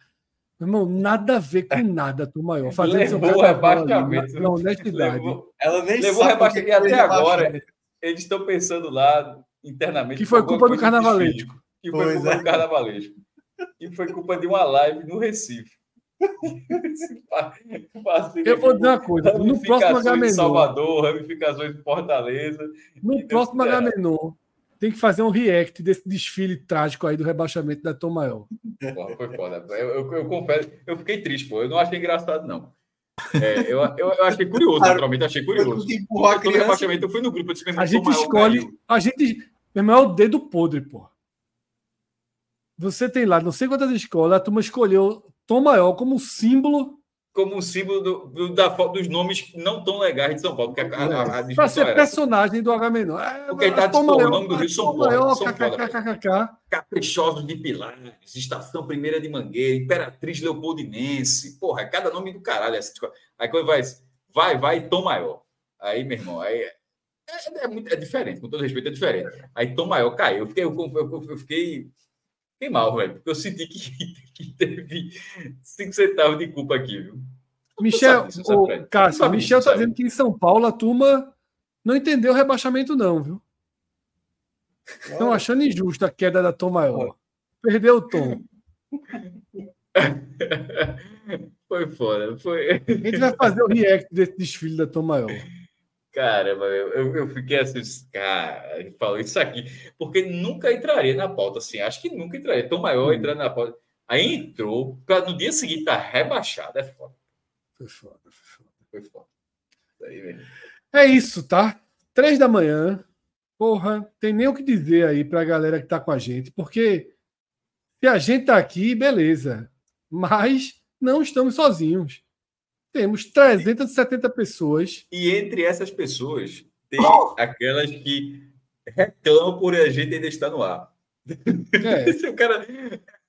Meu irmão, nada a ver com nada, Tom Maior. Fazendo
Levou o
carnaval ali,
rebaixamento.
na- na honestidade.
Levou,
Ela nem
levou
sabe
rebaixamento. até
foi
agora,
rebaixamento.
Eles estão pensando lá internamente.
Que foi culpa do carnavalesco.
Que foi
Pois
culpa
é.
do carnavalesco. E foi culpa de uma live no Recife. *laughs*
Eu vou dizer uma coisa. No próximo
em Salvador, ramificações em Fortaleza.
no próximo. Agamenon, tem que fazer um react desse desfile trágico aí do rebaixamento da Tom Maior.
Foi foda. Eu, eu, eu confesso, eu fiquei triste, pô. Eu não achei engraçado, não. É, eu, eu, eu achei curioso,
Cara,
naturalmente, achei curioso.
empurrou a criança.
rebaixamento, eu fui no grupo, eu disse,
A gente escolhe.
caiu.
A gente. Meu irmão, é o dedo podre, pô. Você tem lá, não sei quantas escolas, a turma escolheu Tom Maior como símbolo
como um símbolo do, do- da, dos nomes não tão legais de São Paulo,
para
discussão
ser
era
personagem do Agamenon. É,
Porque ele tá
Tom
dispor, o nome do Rio são foda, são. Caprichosos de Pilares, Estação Primeira de Mangueira, Imperatriz Leopoldinense, porra, é cada nome do caralho. Essa, tipo, aí quando vai, vai, vai, Tom Maior. Aí, meu irmão, aí é, é, é muito, é diferente, com todo respeito, é diferente. Aí Tom Maior caiu. Eu fiquei, eu, eu, eu fiquei, fiquei mal, velho, porque eu senti que, *laughs* que teve cinco centavos de culpa aqui, viu?
Michel,
sabe disso, Fred?
Cássio, Michel tá
sabe?
dizendo que em São Paulo a turma não entendeu o rebaixamento, não, viu? Estão achando injusto a queda da Tom Maior. Perdeu o tom. *laughs*
Foi foda, foi.
A gente vai fazer o react desse desfile da Tom Maior.
Caramba, eu, eu, fiquei assim, cara, ele falou isso aqui, porque nunca entraria na pauta, assim, acho que nunca entraria. Tom Maior entrando na pauta. Aí entrou, para no dia seguinte tá rebaixado, é foda,
Foi foda, foi foda.
foi foda. Aí.
É isso, tá? Três da manhã. Porra, tem nem o que dizer aí pra galera que tá com a gente, porque se a gente tá aqui, beleza. Mas não estamos sozinhos. Temos 370 pessoas.
E entre essas pessoas, tem aquelas que reclamam por a gente ainda estar no ar.
É. *laughs*
Se o cara.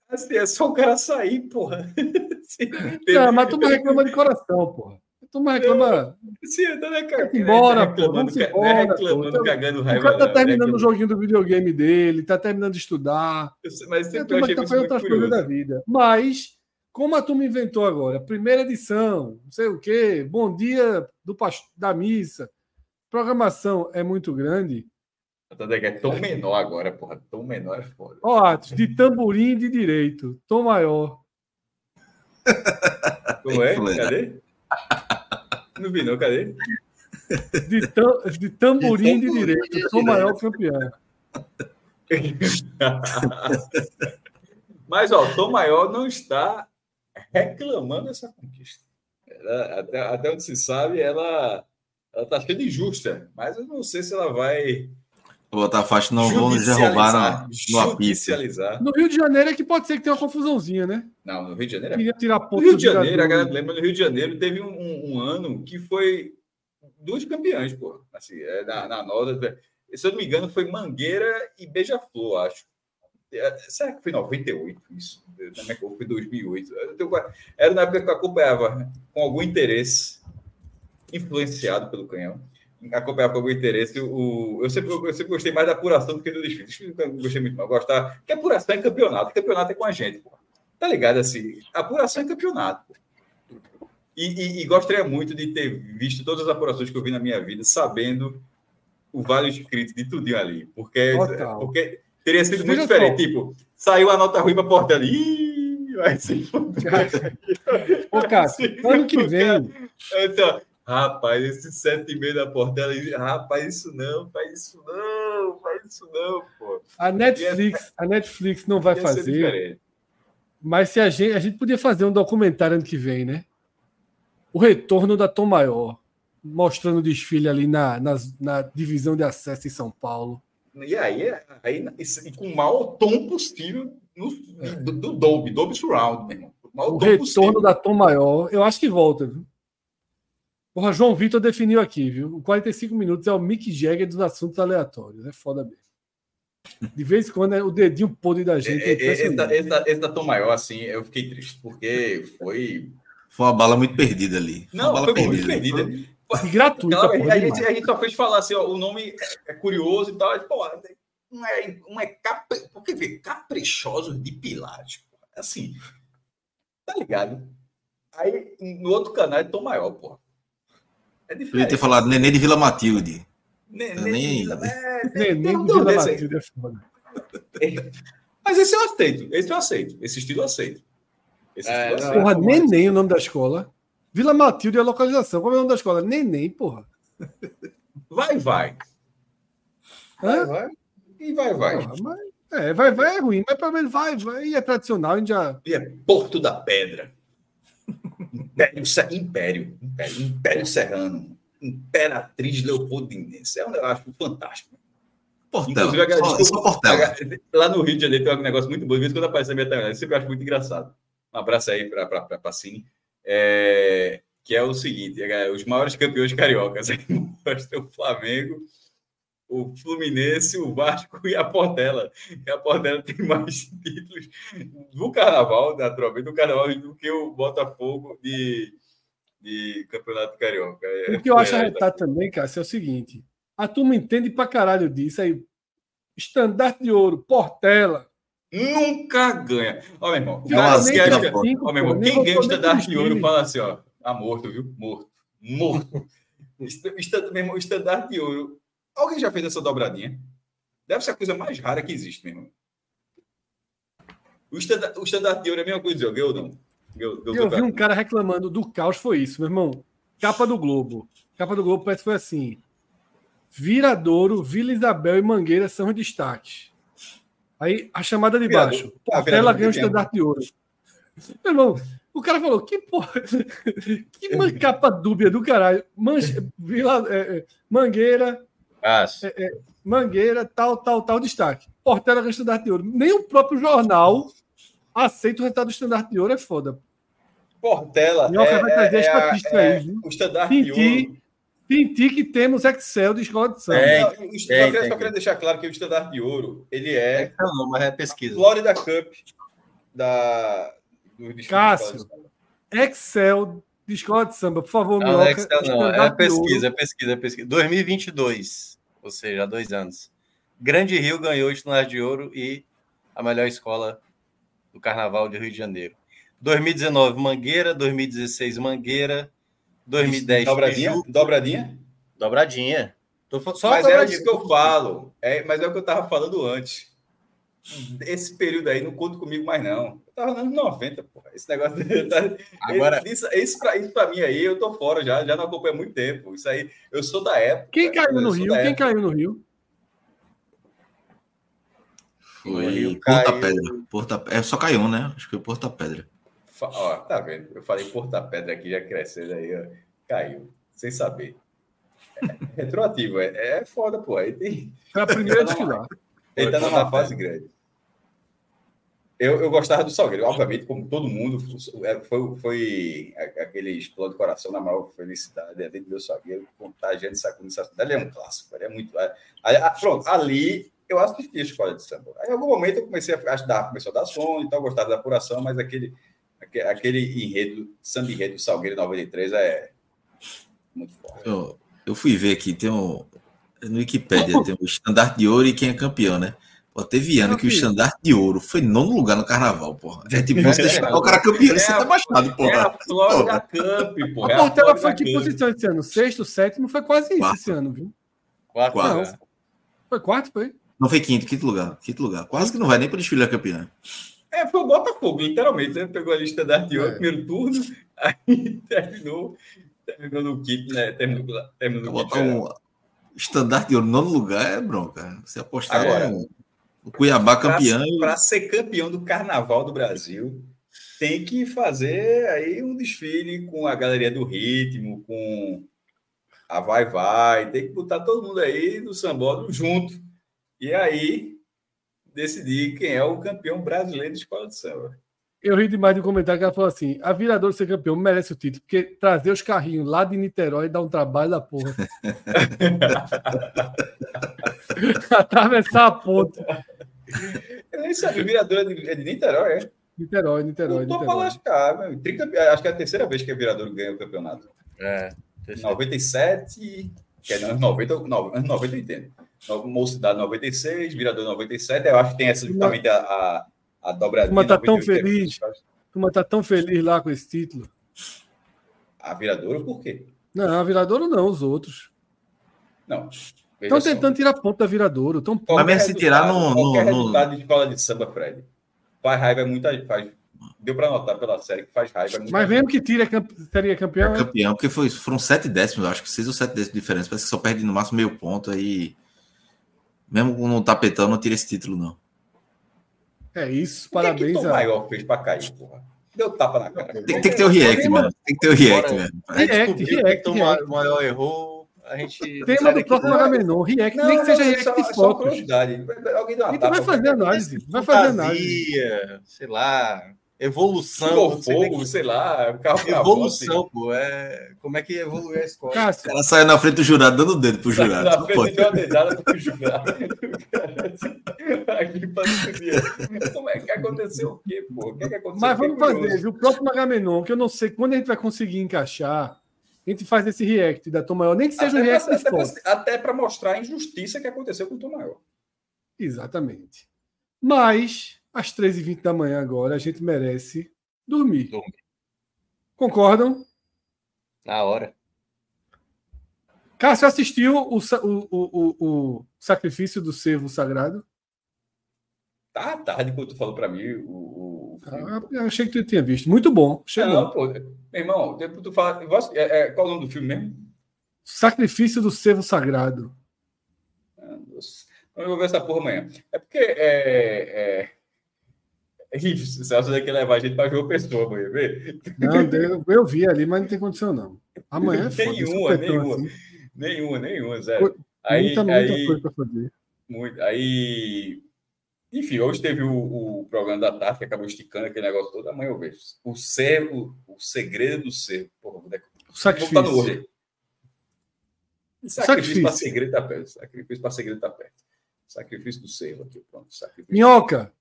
Assim, é só o cara sair, porra. *laughs* Tem-
Não, mas *laughs* tu não reclama de coração, porra. turma reclama.
Sim, eu tô reclamando.
Embora, pô, vamos
ca- não é
embora,
reclamando,
pô.
cagando
O
raiva.
cara tá
não, é
terminando o joguinho do videogame dele, tá terminando de estudar.
Eu Mas sempre eu
turma
achei
tá fazendo outras coisas da
curioso.
vida. Mas, como a turma inventou agora, primeira edição, não sei o quê, bom dia do da missa, programação é muito grande.
É tão menor agora, porra. Tão menor é foda.
Ó, Atos, de tamborim de direito, tom maior.
Como é? Cadê? Não vi, não, cadê?
De, tam, de tamborim de direito, tom maior campeão. *laughs*
Mas, ó, o Tom Maior não está reclamando dessa conquista. Ela, até, até onde se sabe, ela está sendo injusta. Mas eu não sei se ela vai.
Botar faixa, não vão nos derrubar no, no
judicializar.
No Rio de Janeiro é que pode ser que tenha uma confusãozinha, né?
Não, no Rio de Janeiro é
Queria tirar ponto
No Rio de Janeiro, a galera lembra, no Rio de Janeiro teve um, um- um ano que foi duas campeãs, pô. Assim, é, na, na nota. Se eu não me engano, foi Mangueira e Beija-Flor, acho. É, Será que foi 98 isso? Na minha conta foi 2008. Eu tenho quase- Era na época que eu acompanhava com algum interesse, influenciado pelo canhão. Acompanhava com algum interesse. O, eu, sempre, eu sempre gostei mais da apuração do que do desfile. Desfile eu não gostei muito, não. Eu Gostava, porque apuração é campeonato. Campeonato é com a gente, pô. Tá ligado? Assim, apuração é campeonato. pô. E, e- e gostaria muito de ter visto todas as apurações que eu vi na minha vida, sabendo o vale escrito de tudinho ali. Porque,
Total.
porque teria sido muito
Veja
diferente. Tipo, saiu a nota ruim para Portela. *laughs* Ih, vai se. *laughs*
Ô, cara,
Se
ano que vem,
Então, rapaz, esse 7,5 da Portela, rapaz, isso não, faz isso não, faz isso não, pô.
a Netflix, a Netflix não vai fazer, mas se a gente, a gente podia fazer um documentário ano que vem, né? O retorno da Tom Maior, mostrando o desfile ali na, nas- na divisão de acesso em São Paulo.
E aí, aí e com o maior tom possível no, do, do Dolby, Dolby Surround, meu irmão. O maior
O
tom
retorno
possível.
da Tom Maior, eu acho que volta, viu? Porra, João Vitor definiu aqui, viu? O 45 minutos é o Mick Jagger dos assuntos aleatórios. É foda mesmo. De vez em quando é o dedinho podre da gente. É,
É, é, Esse, da- esse, da- esse da Tom Maior, assim, eu fiquei triste, porque foi.
Foi uma bala muito perdida ali. Foi
Não,
uma bala
foi muito perdida.
E gratuita,
Aquela-
porra,
a, gente, a gente só fez falar assim, ó, o nome é, é curioso e tal. mas, Pô, não é, não é capri... Porque vê, caprichosos de Pilates. pô. Assim, tá ligado? Aí no outro canal é Tom Maior, pô. É diferente.
ter falado Nenê de Vila Matilde.
Ne-
Tá
ne-
nem-
é,
nem
um
de Vila. Matilde é foda. *laughs*
Mas esse eu aceito. Esse eu aceito. Esse estilo eu aceito. Esse
É,
estilo eu aceito.
Porra, Neném o nome da escola. Vila Matilde é a localização. Qual é o nome da escola? Neném, porra.
Vai, vai. Vai,
Hã?
vai. E vai, vai.
Porra, mas- é, vai, vai é ruim, mas pelo menos vai, vai. E é tradicional, a gente já.
E é Porto da Pedra. Império, Império, Império, Império Serrano. Imperatriz Leopoldinense. É um negócio fantástico.
Portela.
Inclusive, a-
Só,
desculpa,
só Portela.
Lá no Rio de Janeiro tem um negócio muito bom. De vez em quando aparece na minha timeline, eu sempre acho muito engraçado. Um abraço aí para Pacini. É, que é o seguinte: é, os maiores campeões cariocas. *laughs* Mostra o Flamengo, o Fluminense, o Vasco e a Portela. E a Portela tem mais *laughs* títulos do Carnaval, naturalmente, do Carnaval do que o Botafogo de, de Campeonato Carioca. É,
O que eu acho
é,
arretado também, Cássio, é o seguinte: a turma entende pra caralho disso aí. Estandarte de ouro, Portela.
Nunca ganha. Ó, meu irmão, cara
cinco,
Ó, meu irmão, quem ganha de ouro fala assim, ó, tá morto, viu? Morto. Morto. *laughs* Meu irmão, o estandarte de ouro. Alguém já fez essa dobradinha? Deve ser a coisa mais rara que existe, meu irmão. O estandarte, o estandarte de ouro é a mesma coisa, ou não? Ganhou- ganhou
Eu vi um cara reclamando do caos, foi isso, meu irmão. Capa do Globo. Capa do Globo parece que foi assim. Viradouro, Vila Isabel e Mangueira são os destaques. Aí a chamada de
Virador.
baixo.
Ah,
Portela ganha o estandarte de ouro. Meu irmão, o cara falou: que porra. *laughs* Que man- capa dúbia do caralho. Manche, Vila, é, é, Mangueira,
Ah,
Mangueira, tal, tal, tal, destaque. Portela ganha o estandarte de ouro. Nem o próprio jornal aceita o resultado do estandarte de ouro, é foda.
Portela.
Minhoca vai trazer a estatística aí, viu?
O estandarte de ouro.
Senti que temos Excel de escola de samba.
É.
Não, o- só,
tem,
queria,
tem.
só queria deixar claro que o estandarte de ouro, ele é
Não, não, mas é pesquisa.
Florida Cup da do
Cássio.
de.
Excel de escola de samba, por favor,
Não, é. Excel, não. É pesquisa, é pesquisa, é pesquisa. 2022, ou seja, há dois anos. Grande Rio ganhou o Estandarte de Ouro e a melhor escola do Carnaval de Rio de Janeiro. 2019, Mangueira. 2016, Mangueira. 2010,
Dobradinha?
Tijuca.
Dobradinha?
Dobradinha. Tô só
mas é
dobradinha.
isso que eu falo. É, mas é o que eu estava falando antes. Esse período aí não conta comigo mais, não. Eu tava nos anos 90, porra. Esse negócio. Tá... *laughs*
Agora-
Isso, isso, pra, isso pra mim aí, eu tô fora já. Já não acompanho há muito tempo. Isso aí, eu sou da época.
Quem caiu no Rio? Quem
época.
caiu no Rio?
Foi Porta
caiu.
Pedra. Porta... É, só caiu né? Acho que foi Porta Pedra.
Ó, tá vendo? Eu falei Porta Pedra aqui, já crescendo aí, ó. Caiu. Sem saber. É, retroativo, é, é foda, pô. Aí tem.
Foi a primeira a desfilar.
Ele tá numa
foi.
fase grande. Eu, eu gostava do Salgueiro, obviamente, como todo mundo, é, foi, foi a- aquele explode do coração na maior felicidade, é dentro do meu Salgueiro, contagiante essa comunicação. Ali é um clássico, ele é muito. Pronto, ali eu assisti a escola de samba. Aí, em algum momento, eu comecei a estudar, começou a dar som e tal, gostava da apuração, mas aquele, aque- aquele enredo, samba enredo do Salgueiro 93 é muito forte.
Eu, eu fui ver aqui, tem um. No Wikipedia tem o estandarte de ouro e quem é campeão, né? Pô, teve ano que o estandarte de ouro foi nono lugar no carnaval, porra. É tipo, você deixar o cara campeão e você tá baixado,
É
porra.
a Flórida Cup, pô.
A
é
Portela
Florida
foi que posição esse ano? Sexto, sétimo? Foi quase isso
Quarto.
esse ano, viu?
Quatro,
Quatro.
né?
Foi quarto, foi?
Não foi quinto, quinto lugar. Quinto lugar. Quase que não vai nem para desfilar campeão.
É, foi o Botafogo, literalmente. Né? Pegou a lista da de ouro,
É.
primeiro turno, *laughs* aí terminou, terminou no quinto, né? Terminou, terminou no
Botar
quinto.
um estandarte de ouro nono lugar é bronca. Você apostar
Agora,
no, no Cuiabá campeão. e-
Para ser campeão do Carnaval do Brasil, tem que fazer aí um desfile com a galeria do ritmo, com a Vai Vai, tem que botar todo mundo aí no sambódromo junto. E aí decidir quem é o campeão brasileiro de escola de samba.
Eu ri demais de um comentário que ela falou assim: a Viradouro ser campeão merece o título, porque trazer os carrinhos lá de Niterói dá um trabalho da porra. *laughs* Atravessar a ponte.
Eu nem sabia, o virador é de, é de Niterói, é?
Niterói, Niterói,
Não tô pra
Niterói.
lascar, Acho que é a terceira vez que o Virador ganha o campeonato.
É.
Em 97, que é anos 90, não, anos 90 eu entendo. No- Mocidade 96, Virador 97, eu acho que tem essa justamente a, a, a dobradinha.
Turma tá tão
98,
feliz. Turma tá tão feliz lá com esse título.
A Viradouro, por quê?
Não, a Viradouro não, os outros.
Não.
Estão tentando tirar ponto da Viradouro. Tão
Mas mesmo se tirar no- no-
Qualquer
no-
resultado de escola de samba, Fred, faz raiva é muita faz, Deu para notar pela série que faz raiva. é muita
Mas mesmo que tire, é campe- seria campeão. é?
campeão, porque foi, foram sete décimos, eu acho que seis ou sete décimos de diferença. Parece que só perde no máximo meio ponto aí. Mesmo com no tapetão, não tira esse título, não.
É isso,
O que é que
parabéns.
Maior fez para cair, porra? Deu tapa na cara.
Tem, tem que ter o react, mano. Tem que ter o react,
Bora.
velho.
A gente
React,
descobriu
react,
que o maior errou. A gente.
Tema do próximo Agamenon, react, nem que seja react
só,
de
só
fotos.
Alguém
A
uma tapa.
vai fazer análise. Vai fazer análise.
Sei lá. Evolução. Não sei
fogo,
que-
sei lá. o carro pra
Evolução, pô. É... Como é que evoluiu a escola?
O
Cássio,
cara saiu na frente do jurado dando o dedo pro jurado.
Na frente
pode.
deu uma dedada pro jurado. *laughs* Aqui pra. Como é que aconteceu o quê, pô? O que, é que aconteceu?
mas vamos
Fiquei curioso.
fazer, viu? O próximo Agamenon, que eu não sei quando a gente vai conseguir encaixar, a gente faz esse react da Tom Maior, nem que seja um
Até
react
pra- até pra-. Até para mostrar a injustiça que aconteceu com o Tom Maior.
Exatamente. Mas, às 13h20 da manhã agora, a gente merece dormir.
Dormir.
Concordam?
Na hora.
Cássio assistiu o, o, o, o, sacrifício do servo sagrado?
Tá tarde quando tu falou para mim o.
Ah, eu achei que tu tinha visto. Muito bom. Achei
não, pô. Meu irmão, depois tu fala. É, é, qual o nome do filme mesmo?
Sacrifício do servo sagrado.
Ah, nossa. Eu vou ver essa porra amanhã. É porque é. É... Isso, Celso vai querer levar a gente para João Pessoa amanhã, vê?
Não, eu, eu vi ali, mas não tem condição, não. Amanhã é.
Nenhuma, nenhuma.
assim.
Nenhuma, nenhuma, zero.
Foi-
Aí,
muita, muita
aí,
coisa pra fazer.
muito, aí, enfim, hoje teve o, o programa da tarde que acabou esticando aquele negócio todo. Amanhã eu vejo. O servo, o segredo do servo. Porra, vou
O
botar no
sacrifício.
olho. Sacrifício
Sacrifício.
para segredo tá perto. Sacrifício para segredo tá perto. Sacrifício do servo aqui, pronto. Sacrifício.
Minhoca.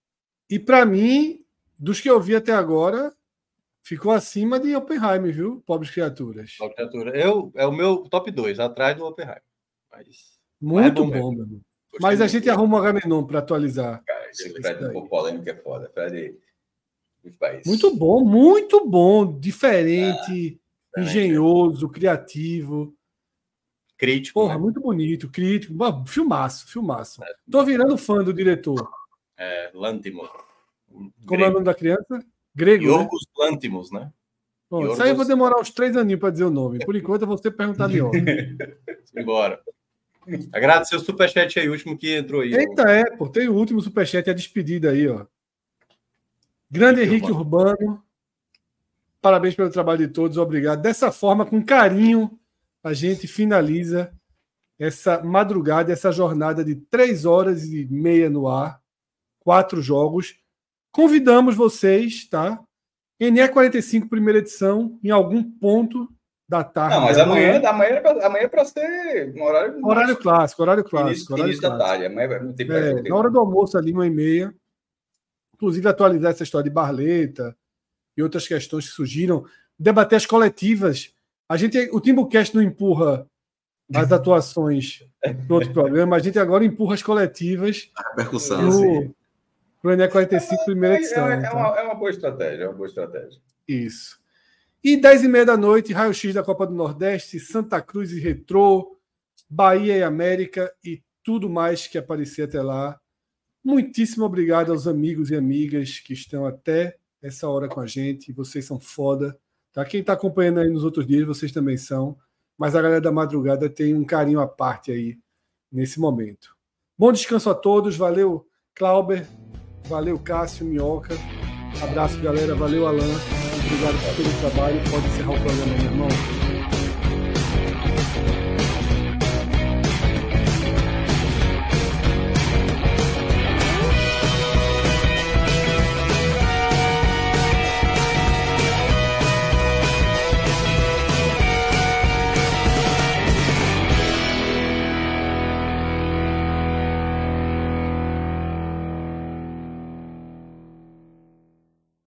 E pra mim, dos que eu vi até agora, ficou acima de Oppenheimer, viu? Pobres criaturas.
Top criatura. Eu, é o meu top 2, atrás do Oppenheimer. Mas,
Muito
bom
bom,
mesmo.
meu amigo.
Gostei
Mas a gente arruma o Agamenon para atualizar.
Cara, esse Fred polêmico é foda. Fred.
Muito bom, muito bom, diferente,
Ah,
engenhoso, criativo.
Crítico.
Porra,
né?
muito bonito, crítico. Filmaço, filmaço. Tô virando fã do diretor.
É, Lantimos.
Como é o nome da criança? Grego. Né?
Yorgos Lantimos, né?
Bom, isso aí eu vou demorar uns três aninhos para dizer o nome. Por enquanto, eu vou ter que perguntar melhor.
Embora. *laughs* Agradecer o superchat aí, último que entrou aí.
Eita, é, pô, tem o último superchat, a despedida aí, ó. Grande
Henrique
Henrique Urbano. Parabéns pelo trabalho de todos, obrigado. Dessa forma, com carinho, a gente finaliza essa madrugada, essa jornada de três horas e meia no ar, quatro jogos. Convidamos vocês, tá? NE45, primeira edição, em algum ponto da tarde.
Não, mas
de
amanhã, amanhã, é amanhã é ser um horário.
Horário
mais-
clássico, horário clássico.
Início,
horário
início da
clássico.
tarde. Amanhã não tem
É, na hora do almoço ali, uma e meia. Inclusive atualizar essa história de Barleta e outras questões que surgiram. Debater as coletivas. A gente, o Timbucast não empurra as *laughs* atuações no outro programa, a gente agora empurra as coletivas
A repercussão. assim.
no, pro ENE45 primeira
É,
edição.
é, é
então.
uma, é uma boa estratégia, é uma boa estratégia.
Isso. E 10 e meia da noite, raio-x da Copa do Nordeste, Santa Cruz e Retrô, Bahia e América e tudo mais que aparecer até lá. Muitíssimo obrigado aos amigos e amigas que estão até essa hora com a gente. Vocês são foda. Tá? Quem está acompanhando aí nos outros dias, vocês também são. Mas a galera da madrugada tem um carinho à parte aí nesse momento. Bom descanso a todos. Valeu, Clauber. Valeu, Cássio, Minhoca. Abraço, galera. Valeu, Alan. Obrigado por todo o trabalho. Pode encerrar o programa, meu irmão.